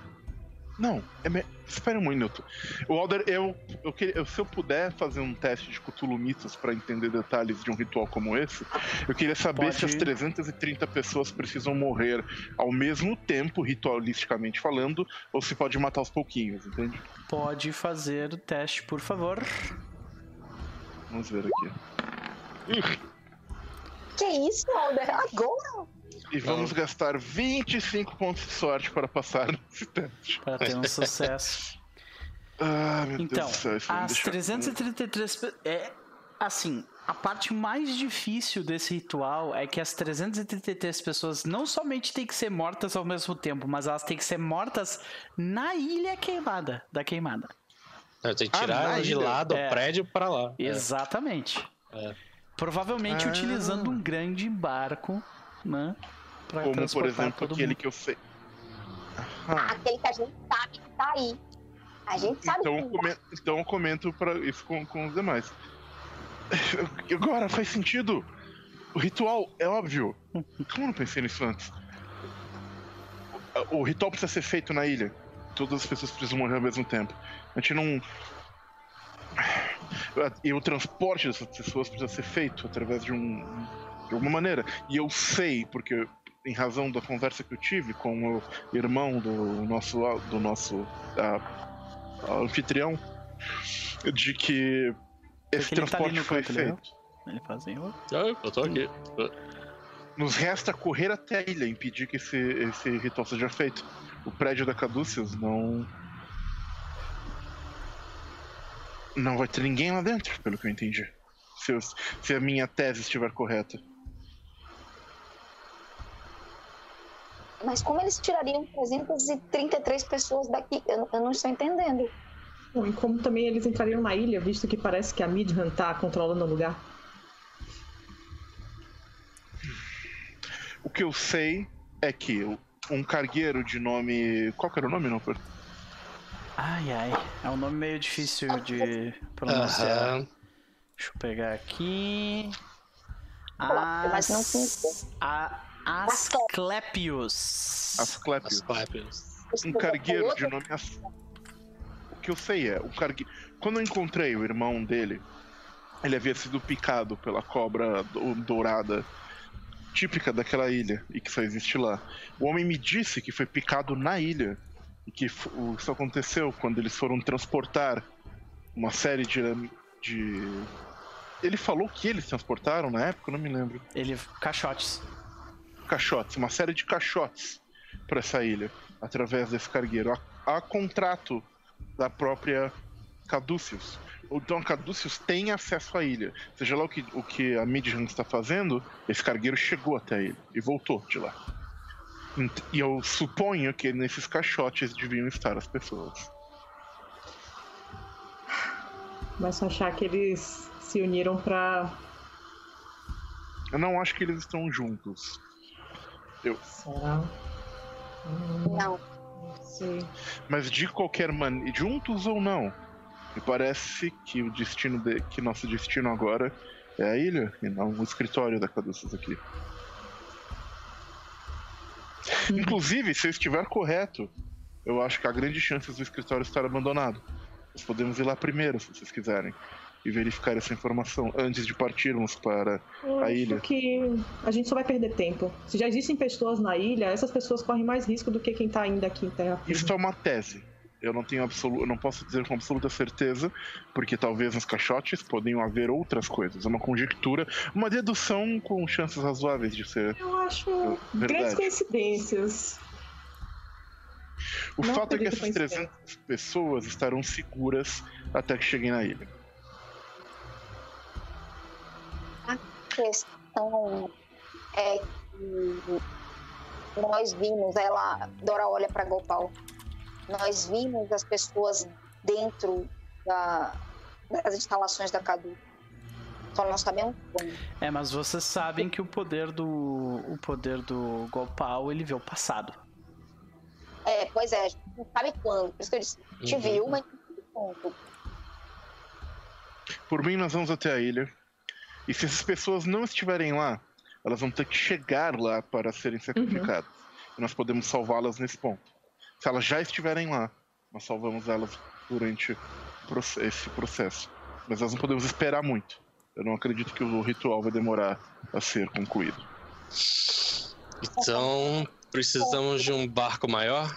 não, é me... espera um minuto. O Alder, eu, eu, queria, se eu puder fazer um teste de Cthulhu Mitos para entender detalhes de um ritual como esse, eu queria saber Pode. se as 330 pessoas precisam morrer ao mesmo tempo, ritualisticamente falando, ou se pode matar aos pouquinhos, entende? Pode fazer o teste, por favor. Vamos ver aqui. Que isso, Alder? Agora? E vamos gastar 25 pontos de sorte para passar nesse teste. Para ter um sucesso. ah, meu então, Deus do céu, as 333. É, assim, a parte mais difícil desse ritual é que as 333 pessoas não somente têm que ser mortas ao mesmo tempo, mas elas têm que ser mortas na ilha queimada, da queimada. É, tem que tirar ah, de lá do é, prédio para lá. É. Exatamente. É. Provavelmente ah. utilizando um grande barco, né? Pra Como, por exemplo, aquele mundo. que eu sei. Ah. Aquele que a gente sabe que tá aí. A gente sabe então, que tá. comento, Então eu comento pra isso com, com os demais. Agora, faz sentido. O ritual é óbvio. Como eu não pensei nisso antes? O ritual precisa ser feito na ilha. Todas as pessoas precisam morrer ao mesmo tempo. A gente não. E o transporte dessas pessoas precisa ser feito através de um. de alguma maneira. E eu sei, porque em razão da conversa que eu tive com o irmão do nosso, do nosso uh, anfitrião, de que esse Porque transporte tá foi feito. Ele fazia. Ah, eu tô aqui. Nos resta correr até a ilha e impedir que esse, esse ritual seja feito. O prédio da Caduceus não. Não vai ter ninguém lá dentro, pelo que eu entendi. Se, eu, se a minha tese estiver correta. Mas como eles tirariam 333 pessoas daqui? Eu, eu não estou entendendo. Bom, e como também eles entrariam na ilha, visto que parece que a Midhan está controlando o lugar? O que eu sei é que um cargueiro de nome. Qual que era o nome, não? Ai, ai. É um nome meio difícil de pronunciar. Deixa eu pegar aqui. As... A... Asclepius. Asclepius. Um cargueiro de nome As... O que eu sei é, o cargueiro... quando eu encontrei o irmão dele, ele havia sido picado pela cobra dourada típica daquela ilha e que só existe lá. O homem me disse que foi picado na ilha e que isso aconteceu quando eles foram transportar uma série de, de... Ele falou que eles transportaram na época, eu não me lembro. Ele caixotes caixotes, uma série de caixotes para essa ilha, através desse cargueiro. Há, há contrato da própria Caduceus. Então a Caduceus tem acesso à ilha. Seja lá o que, o que a Midjan está fazendo, esse cargueiro chegou até a ilha e voltou de lá. E eu suponho que nesses caixotes deviam estar as pessoas. Mas achar que eles se uniram para. Eu não acho que eles estão juntos. Eu. Será? Hum, não. Não sei. Mas de qualquer maneira, juntos ou não, me parece que o destino de, que nosso destino agora é a ilha e não o escritório da Caduceus aqui. Uhum. Inclusive, se eu estiver correto, eu acho que há grandes chances do escritório estar abandonado. Nós podemos ir lá primeiro, se vocês quiserem e verificar essa informação antes de partirmos para Eu a ilha. que a gente só vai perder tempo. Se já existem pessoas na ilha, essas pessoas correm mais risco do que quem está ainda aqui em terra. Isso é uma tese. Eu não tenho absoluto, não posso dizer com absoluta certeza, porque talvez nos caixotes poderiam haver outras coisas. É uma conjectura, uma dedução com chances razoáveis de ser. Eu acho verdade. grandes coincidências. O não fato é que essas 300 pessoas estarão seguras até que cheguem na ilha. Questão é que nós vimos, ela, Dora olha para Gopal, nós vimos as pessoas dentro da, das instalações da Cadu. Só não sabemos como. É, mas vocês sabem que o poder do. O poder do Gopal, ele vê o passado. É, pois é, a gente não sabe quando. Por isso que eu disse, te Uhum. viu, mas não sabe quando. Por mim, nós vamos até a ilha. E se essas pessoas não estiverem lá, elas vão ter que chegar lá para serem sacrificadas. E nós podemos salvá-las nesse ponto. Se elas já estiverem lá, nós salvamos elas durante esse processo. Mas nós não podemos esperar muito. Eu não acredito que o ritual vai demorar a ser concluído. Então, precisamos de um barco maior?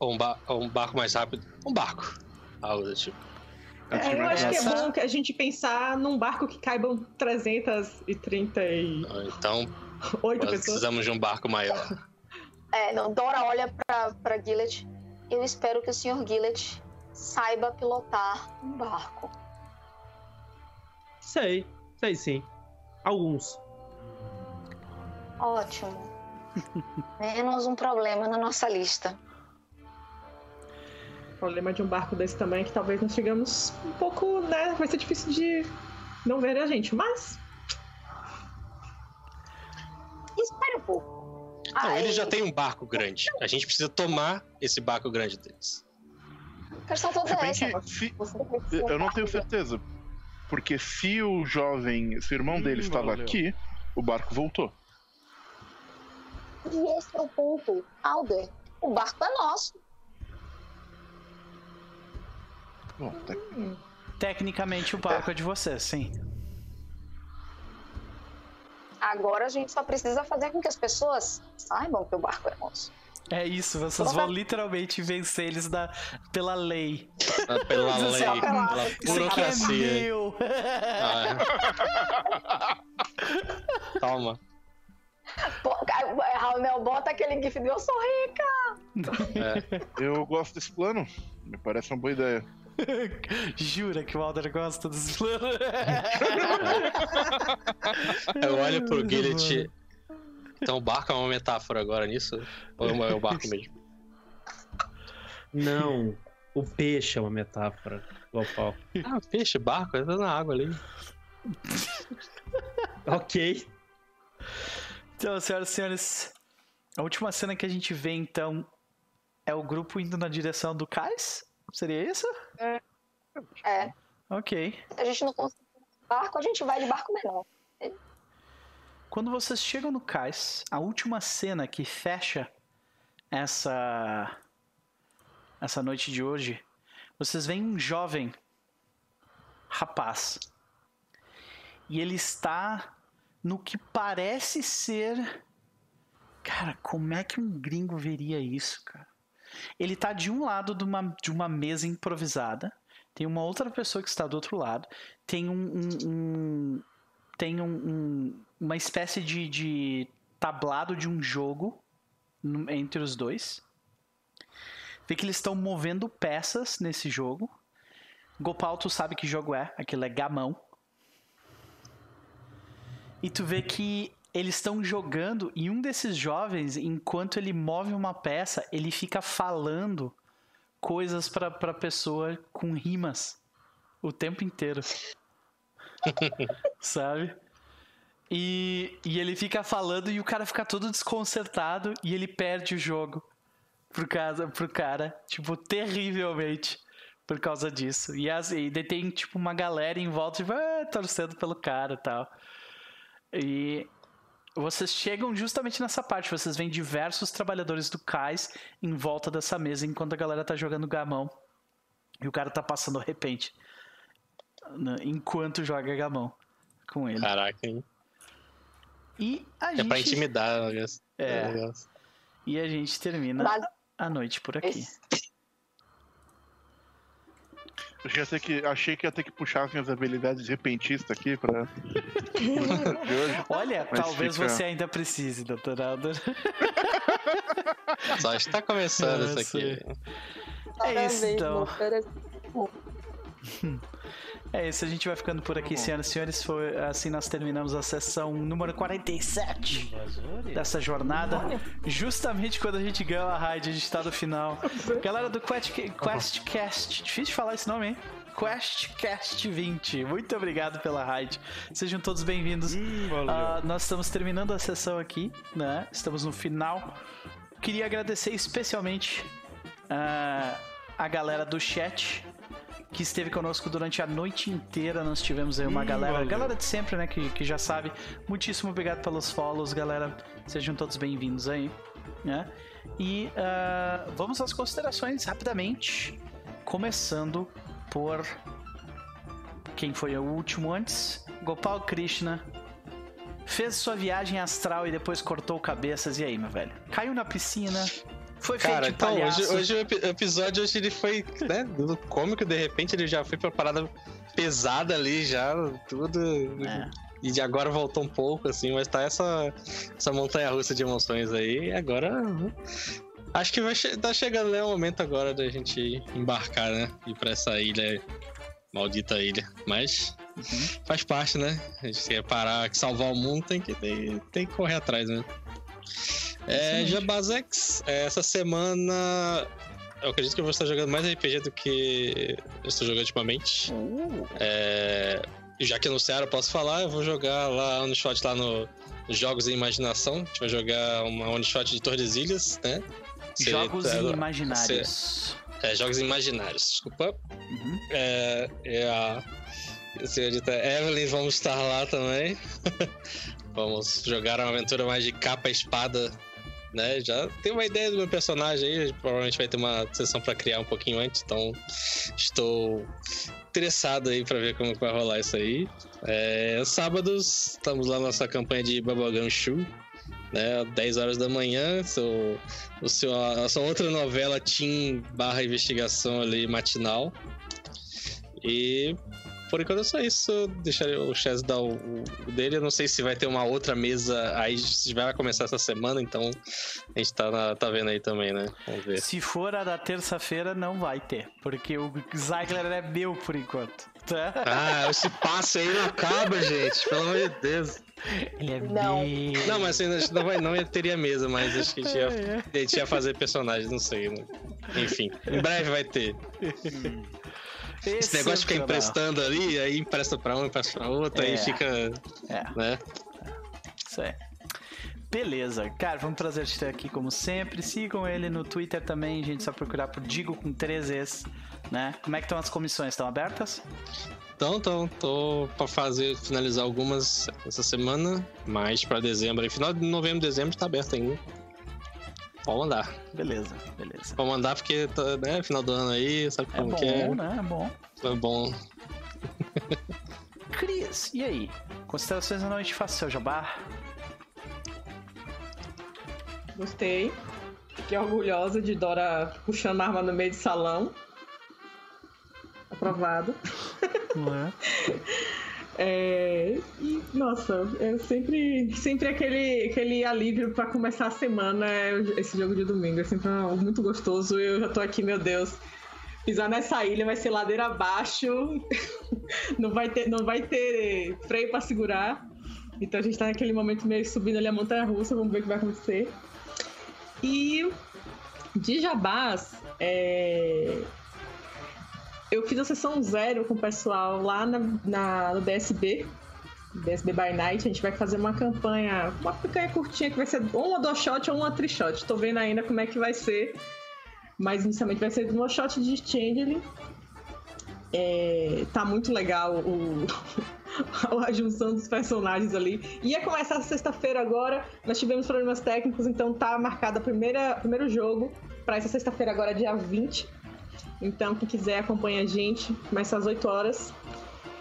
Ou um, ba- ou um barco mais rápido? Um barco. Algo do tipo. É, eu acho que é bom que a gente pensar num barco que caibam 338 Então, nós pessoas. precisamos de um barco maior. É, não, Dora olha pra, pra Gillet. Eu espero que o Sr. Gillet saiba pilotar um barco. Sei, sei sim. Alguns. Ótimo. Menos um problema na nossa lista. O problema de um barco desse tamanho é que talvez nós chegamos um pouco, né? Vai ser difícil de não ver a gente, mas. Espere um pouco. Não, Aí, eles já têm um barco grande. A gente precisa tomar esse barco grande deles. É precisa eu não tenho certeza. Porque se o jovem, se o irmão dele Hum, estava valeu. aqui, o barco voltou. E esse é o ponto. Alder, o barco é nosso. Bom, tá- Tecnicamente o barco é de vocês, sim. Agora a gente só precisa fazer com que as pessoas saibam que o barco é nosso. É isso, vocês vão literalmente vencer eles da, pela lei. Ah, Pela lei, é pela Isso aqui é burocracia. meu! Ah, Toma. Pô, Raul, bota aquele gif do eu sou rica. É. Eu gosto desse plano. Me parece uma boa ideia. Jura que o Alder gosta dos planos? Eu olho pro Gillet. Então o barco é uma metáfora agora nisso? Ou é o barco mesmo? Não. O peixe é uma metáfora. Global. Ah, peixe, barco, tá na água ali. Ok. Então, senhoras e senhores, a última cena que a gente vê, então, é o grupo indo na direção do cais? Seria isso? É, Ok. se a gente não conseguir barco, a gente vai de barco menor. Quando vocês chegam no cais, a última cena que fecha essa essa noite de hoje, vocês veem um jovem rapaz. E ele está no que parece ser Cara, como é que um gringo veria isso, cara? Ele tá de um lado de uma, de uma mesa improvisada, tem uma outra pessoa que está do outro lado, tem um, um- um- tem um, um- uma espécie de, de tablado de um jogo entre os dois. Vê que eles estão movendo peças nesse jogo. Gopal, tu sabe que jogo é? Aquilo é gamão. E tu vê que eles estão jogando e um desses jovens, enquanto ele move uma peça, ele fica falando coisas pra, pra pessoa com rimas o tempo inteiro. Sabe? E, e ele fica falando e o cara fica todo desconcertado e ele perde o jogo pro, casa, pro cara, tipo, terrivelmente por causa disso. E, as, e tem, tipo, uma galera em volta, tipo, ah, torcendo pelo cara e tal. E vocês chegam justamente nessa parte. Vocês veem diversos trabalhadores do cais em volta dessa mesa enquanto a galera tá jogando gamão. E o cara tá passando repente. né, Enquanto joga gamão com ele. Caraca, hein? E a É gente. pra intimidar, né? É. negócio. E a gente termina Mas a noite por aqui. esse- Eu ia ter que, achei que ia ter que puxar as minhas habilidades de repentista aqui pra. de hoje. Olha, Mas talvez fica- você ainda precise, doutor Alder. Só está começando isso aqui. É isso, então. É isso, a gente vai ficando por aqui, senhoras e senhores. Foi assim nós terminamos a sessão número 47 dessa jornada. Justamente quando a gente ganhou a raid, a gente tá no final. Galera do Quest, QuestCast, difícil de falar esse nome, hein? QuestCast 20. Muito obrigado pela raid. Sejam todos bem-vindos. Hum, uh, nós estamos terminando a sessão aqui, né? Estamos no final. Queria agradecer especialmente uh, a galera do chat que esteve conosco durante a noite inteira. Nós tivemos aí uma hum, galera, valeu. galera de sempre, né, que, que já sabe. Muitíssimo obrigado pelos follows, galera. Sejam todos bem-vindos aí, né? E uh, vamos às considerações rapidamente, começando por quem foi o último antes, Gopal Krishna. Fez sua viagem astral e depois cortou cabeças. E aí, meu velho? Caiu na piscina, foi feito Cara, então, hoje, hoje, o episódio hoje ele foi, né, do cômico, de repente ele já foi pra parada pesada ali, já, tudo. É. E de agora voltou um pouco, assim, mas tá essa, essa montanha russa de emoções aí. E agora. Acho que vai che tá chegando né, o momento agora da gente embarcar, né? Ir pra essa ilha. Maldita ilha. Mas. Uhum. Faz parte, né? A gente quer parar, salvar o mundo, tem que, tem, tem que correr atrás, né? É, Jabazex, é, essa semana eu acredito que eu vou estar jogando mais RPG do que eu estou jogando ultimamente. Uh. É, já que anunciaram, eu posso falar, eu vou jogar lá one shot lá no Jogos em Imaginação. A gente vai jogar uma one shot de Tordesilhas, né? Jogos tá, Imaginários. é, Jogos Imaginários, desculpa. Uhum. É, é a senhorita Evelyn, vamos estar lá também. vamos jogar uma aventura mais de capa e espada né? Já tem uma ideia do meu personagem aí, provavelmente vai ter uma sessão para criar um pouquinho antes, então estou interessado aí para ver como vai rolar isso aí. É, sábados, estamos lá na nossa campanha de Bubblegum Shoe, né? 10 horas da manhã, sou, o seu, a sua outra novela Team barra investigação ali matinal. E por enquanto é só isso. Deixaria o Chess dar o, o, dele. Eu não sei se vai ter uma outra mesa aí, se vai começar essa semana, então a gente tá, na, tá vendo aí também, né? Vamos ver. Se for a da terça-feira, não vai ter, porque o Zagler é meu por enquanto. Tá? Ah, esse passe aí não acaba, gente, pelo amor de Deus. Ele é não. Meu. Não, mas ainda não, vai, não teria mesa, mas acho que a gente ia, a gente ia fazer personagem, não sei. Né? Enfim, em breve vai ter. Esse negócio de ficar emprestando ali, aí empresta pra um, empresta pra outro, é. aí fica. É. Né? Isso é. Beleza, cara, vamos trazer te aqui como sempre. Sigam ele no Twitter também, gente, só procurar por Digo com três Es, né? Como é que estão as comissões? Estão abertas? Então, então, tô pra fazer, finalizar algumas essa semana, mas pra dezembro, aí, final de novembro, dezembro tá aberto ainda. Pode mandar. Beleza, beleza. Pode mandar porque, tá, né, final do ano aí, sabe é como é que é. Né? É bom, É bom. Cris, e aí? Considerações da noite, faça seu jabá. Gostei. Fiquei orgulhosa de Dora puxando a arma no meio do salão. Aprovado. Não é? É, nossa, é sempre, sempre aquele, aquele alívio para começar a semana é esse jogo de domingo. É sempre muito gostoso. Eu já tô aqui, meu Deus. Pisar nessa ilha vai ser ladeira abaixo, não vai ter, não vai ter freio para segurar. Então a gente tá naquele momento meio subindo ali a montanha russa, vamos ver o que vai acontecer. E de jabás, é, eu fiz a sessão zero com o pessoal lá na, na, no DSB, DSB by Night. A gente vai fazer uma campanha, uma campanha curtinha que vai ser ou uma do shot ou uma trishot. Tô vendo ainda como é que vai ser. Mas inicialmente vai ser uma shot de Changeling. É, tá muito legal o, a junção dos personagens ali. Ia começar sexta-feira agora, nós tivemos problemas técnicos, então tá marcado o primeiro jogo para essa sexta-feira agora, dia 20. Então, quem quiser acompanha a gente, começa às 8 horas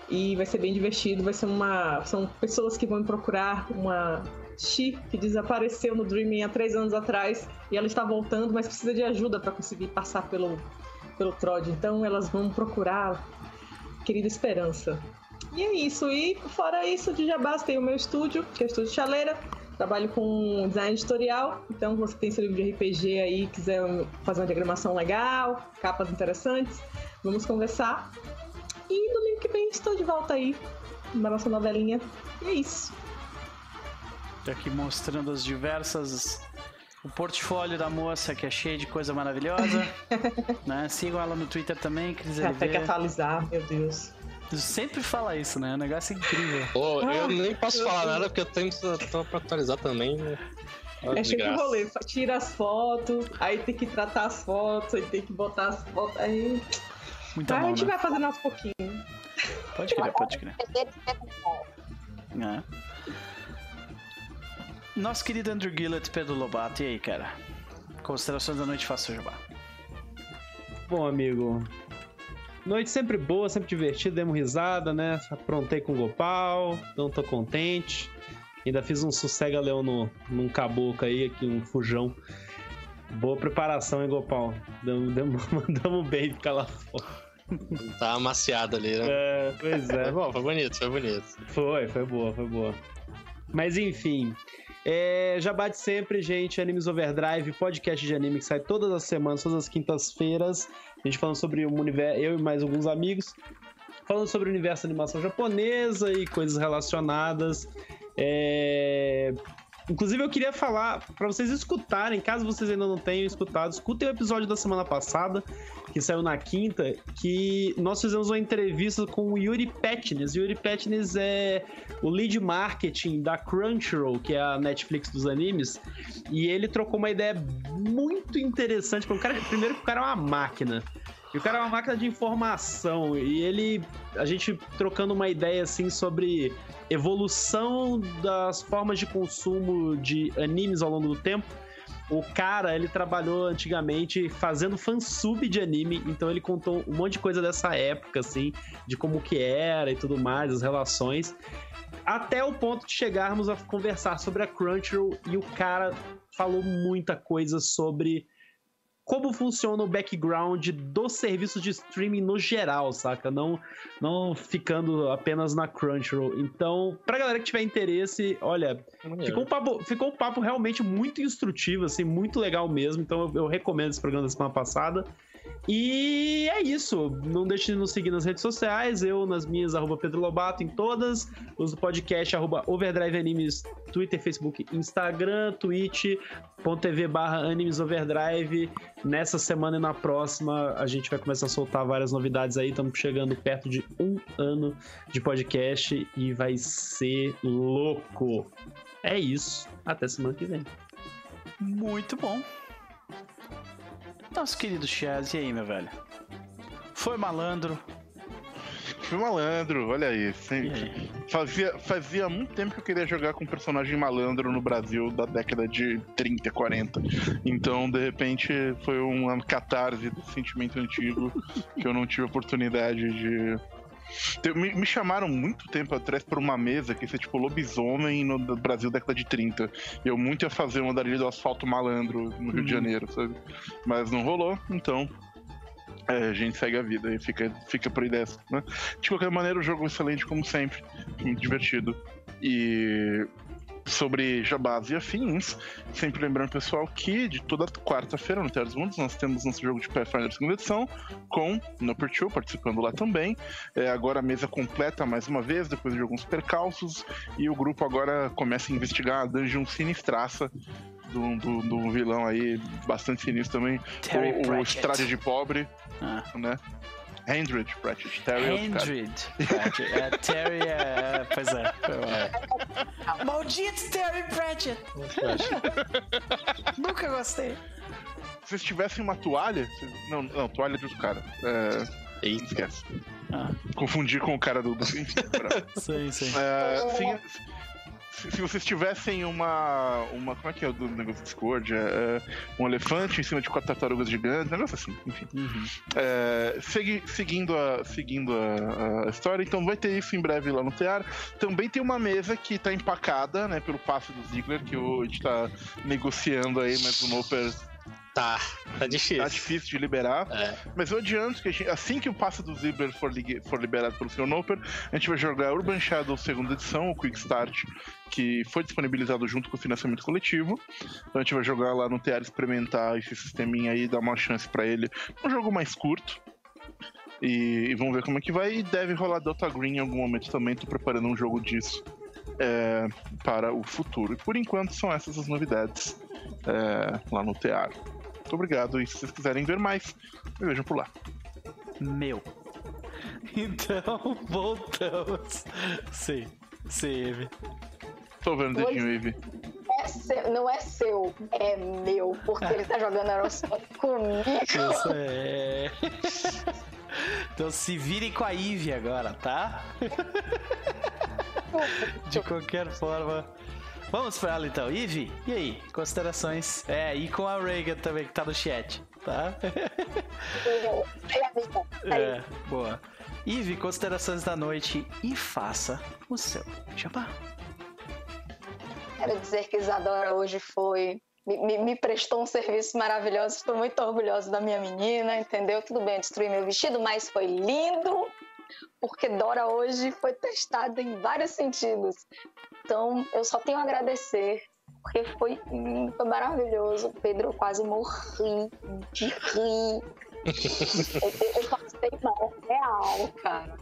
e vai ser bem divertido. Vai ser uma. São pessoas que vão procurar uma Chi que desapareceu no Dreaming há três anos atrás e ela está voltando, mas precisa de ajuda para conseguir passar pelo, pelo Trod. Então, elas vão procurar querida Esperança. E é isso. E fora isso, de Jabás tem o meu estúdio, que é o Estúdio Chaleira. Trabalho com design editorial, então você tem seu livro de RPG aí, quiser fazer uma diagramação legal, capas interessantes, vamos conversar. E domingo que vem estou de volta aí na nossa novelinha. E é isso. Tô aqui mostrando as diversas o portfólio da moça que é cheio de coisa maravilhosa. né? Sigam ela no Twitter também, Cris tem que atualizar, meu Deus. Sempre fala isso, né? É um negócio incrível. Pô, eu nem posso falar nada porque eu tenho tô pra atualizar também, né? É cheio de rolê, tira as fotos, aí tem que tratar as fotos, aí tem que botar as fotos, aí. Muita Aí a gente né? vai fazendo aos pouquinhos. Pode crer, pode crer. É. Nosso querido Andrew Gillett, Pedro Lobato, e aí, cara? Considerações da noite, faça o jabá. Bom, amigo. Noite sempre boa, sempre divertida, demos risada, né? Aprontei com o Gopal, não tô contente. Ainda fiz um sossega-leão no, num caboclo aí, aqui, um fujão. Boa preparação, hein, Gopal? Damos, damos, mandamos bem ficar lá fora. Tá amaciado ali, né? É, pois é. Foi bom, foi bonito, foi bonito. Foi, foi boa, foi boa. Mas enfim. É, já bate sempre, gente. Animes Overdrive, podcast de anime que sai todas as semanas, todas as quintas-feiras. A gente falando sobre o universo, eu e mais alguns amigos. Falando sobre o universo da animação japonesa e coisas relacionadas. É, Inclusive, eu queria falar para vocês escutarem, caso vocês ainda não tenham escutado, escutem o episódio da semana passada, que saiu na quinta, que nós fizemos uma entrevista com o Yuri Petnis. Yuri Petnis é o lead marketing da Crunchyroll, que é a Netflix dos animes, e ele trocou uma ideia muito interessante. porque O cara, primeiro que o cara é uma máquina. E o cara é uma máquina de informação. E ele. A gente trocando uma ideia assim sobre evolução das formas de consumo de animes ao longo do tempo. O cara, ele trabalhou antigamente fazendo fansub de anime, então ele contou um monte de coisa dessa época, assim, de como que era e tudo mais, as relações. Até o ponto de chegarmos a conversar sobre a Crunchyroll e o cara falou muita coisa sobre como funciona o background do serviço de streaming no geral, saca? Não, não ficando apenas na Crunchyroll. Então, pra galera que tiver interesse, olha, ficou um papo, ficou um papo realmente muito instrutivo, assim, muito legal mesmo. Então, eu, eu recomendo esse programa da semana passada. E é isso. Não deixe de nos seguir nas redes sociais. Eu nas minhas, arroba Pedro Lobato, em todas. Os do podcast, arroba Overdrive Animes, Twitter, Facebook, Instagram, twitch.tv barra Animes Overdrive. Nessa semana e na próxima, a gente vai começar a soltar várias novidades aí. Estamos chegando perto de um ano de podcast e vai ser louco. É isso. Até semana que vem. Muito bom. Nosso querido Chaz, e aí, meu velho? Foi malandro. Fui malandro, olha aí. Aí? Fazia, fazia muito tempo que eu queria jogar com um personagem malandro no Brasil da década de 30, 40. Então, de repente, foi uma catarse do sentimento antigo que eu não tive oportunidade de. Me, me chamaram muito tempo atrás pra uma mesa que ia ser tipo lobisomem no Brasil década de 30. E eu muito ia fazer uma dali do asfalto malandro no Rio de Uhum. Janeiro, sabe? Mas não rolou, então. é, a gente segue a vida e fica, fica por aí dessa, né? De qualquer maneira, o jogo é excelente, como sempre. Muito divertido. E sobre jabás e afins, sempre lembrando, pessoal, que de toda quarta-feira no Terra dos Mundos nós temos nosso jogo de Pathfinder segunda edição, com Number 2 participando lá também. É, agora a mesa completa mais uma vez, depois de alguns percalços, e o grupo agora começa a investigar a dungeon sinistraça do, do, do vilão aí, bastante sinistro também, Terry o, o. Estrade de Pobre, Ah. né? Hendred Pratchett, Terry é. Hendred Pratchett. É, Terry é. Pois é. foi mal. Maldito Terry Pratchett! Nunca gostei. Se vocês tivessem uma toalha. Não, não, toalha de outro cara. É, Eita. esquece. Ah, Confundi com o cara do. do sim, sim. É, sim, se, se vocês tivessem uma, uma. Como é que é o do negócio do Discord? É, é, um elefante em cima de quatro tartarugas gigantes, um negócio assim, enfim. Uhum. É, segui- seguindo a, seguindo a, a história, então vai ter isso em breve lá no TEAR. Também tem uma mesa que tá empacada, né, pelo passe do Ziggler, que o- a gente tá negociando aí, mas o Noper Tá, tá difícil. tá difícil de liberar. É. Mas eu adianto que a gente- assim que o passe do Ziggler for, for liberado pelo Sr. Noper, a gente vai jogar Urban Shadow segunda edição, o Quick Start, que foi disponibilizado junto com o financiamento coletivo. Então a gente vai jogar lá no TR experimentar esse sisteminha aí, dar uma chance pra ele. Um jogo mais curto. E, e vamos ver como é que vai. E deve rolar Delta Green em algum momento também. Tô preparando um jogo disso é, para o futuro. E por enquanto são essas as novidades é, lá no teatro. Muito obrigado. E se vocês quiserem ver mais, me vejam por lá. Meu. Então, voltamos. Sim, sim, Eve. Tô vendo dedinho, Eve. É seu- não é seu, é meu, porque ele tá jogando Aerosmith comigo. Isso é. Então se virem com a Eve agora, tá? De qualquer forma. Vamos pra ela então. Eve, e aí? Considerações? É, e com a Reagan também, que tá no chat, tá? É, boa. Eve, considerações da noite e faça o seu jabá. Quero dizer que Isadora hoje foi. Me, me- me prestou um serviço maravilhoso. Estou muito orgulhosa da minha menina, entendeu? Tudo bem, eu destruí meu vestido, mas foi lindo, porque Dora hoje foi testada em vários sentidos. Então, eu só tenho a agradecer, porque foi foi maravilhoso. Pedro, eu quase morri de rir. eu, passei mal real, cara.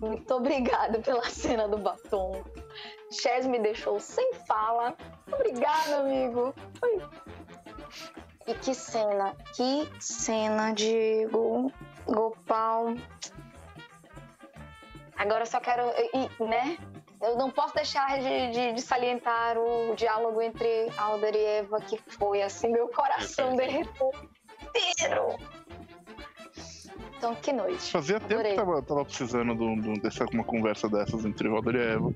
Muito obrigada pela cena do batom. Chaz me deixou sem fala. Obrigada, amigo. Foi. E que cena, que cena, Diego. Gopal. Agora eu só quero. E, né? Eu não posso deixar de, de- de salientar o diálogo entre Alder e Eva, que foi assim, meu coração derreteu inteiro. Então, que noite. Fazia tempo Adorei. que tava, tava precisando de, um- de um- dessa, uma conversa dessas entre Valder e Eva.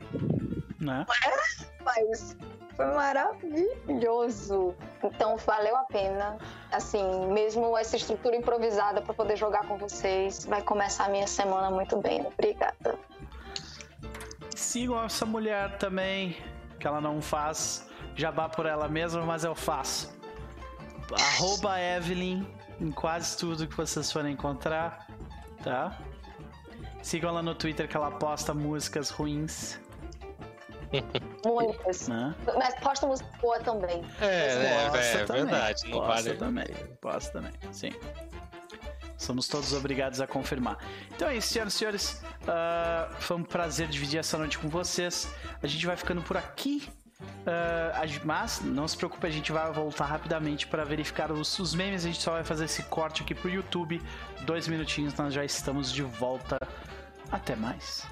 Né? Mas foi maravilhoso. Então valeu a pena. Assim, mesmo essa estrutura improvisada para poder jogar com vocês, vai começar a minha semana muito bem. Obrigada. Sigam essa mulher também, que ela não faz jabá por ela mesma, mas eu faço. Arroba Evelyn em quase tudo que vocês forem encontrar, tá? Sigam ela no Twitter que ela posta músicas ruins, Muitas. né? Mas posta música boa também. É, é, Posta é, também, verdade. Não posta vale. também, posta também, sim. Somos todos obrigados a confirmar. Então é isso, senhoras e senhores. Ah, foi um prazer dividir essa noite com vocês. A gente vai ficando por aqui. Gente- mas não se preocupe, a gente vai voltar rapidamente para verificar os, os memes. A gente só vai fazer esse corte aqui pro YouTube. Dois minutinhos, nós já estamos de volta. Até mais.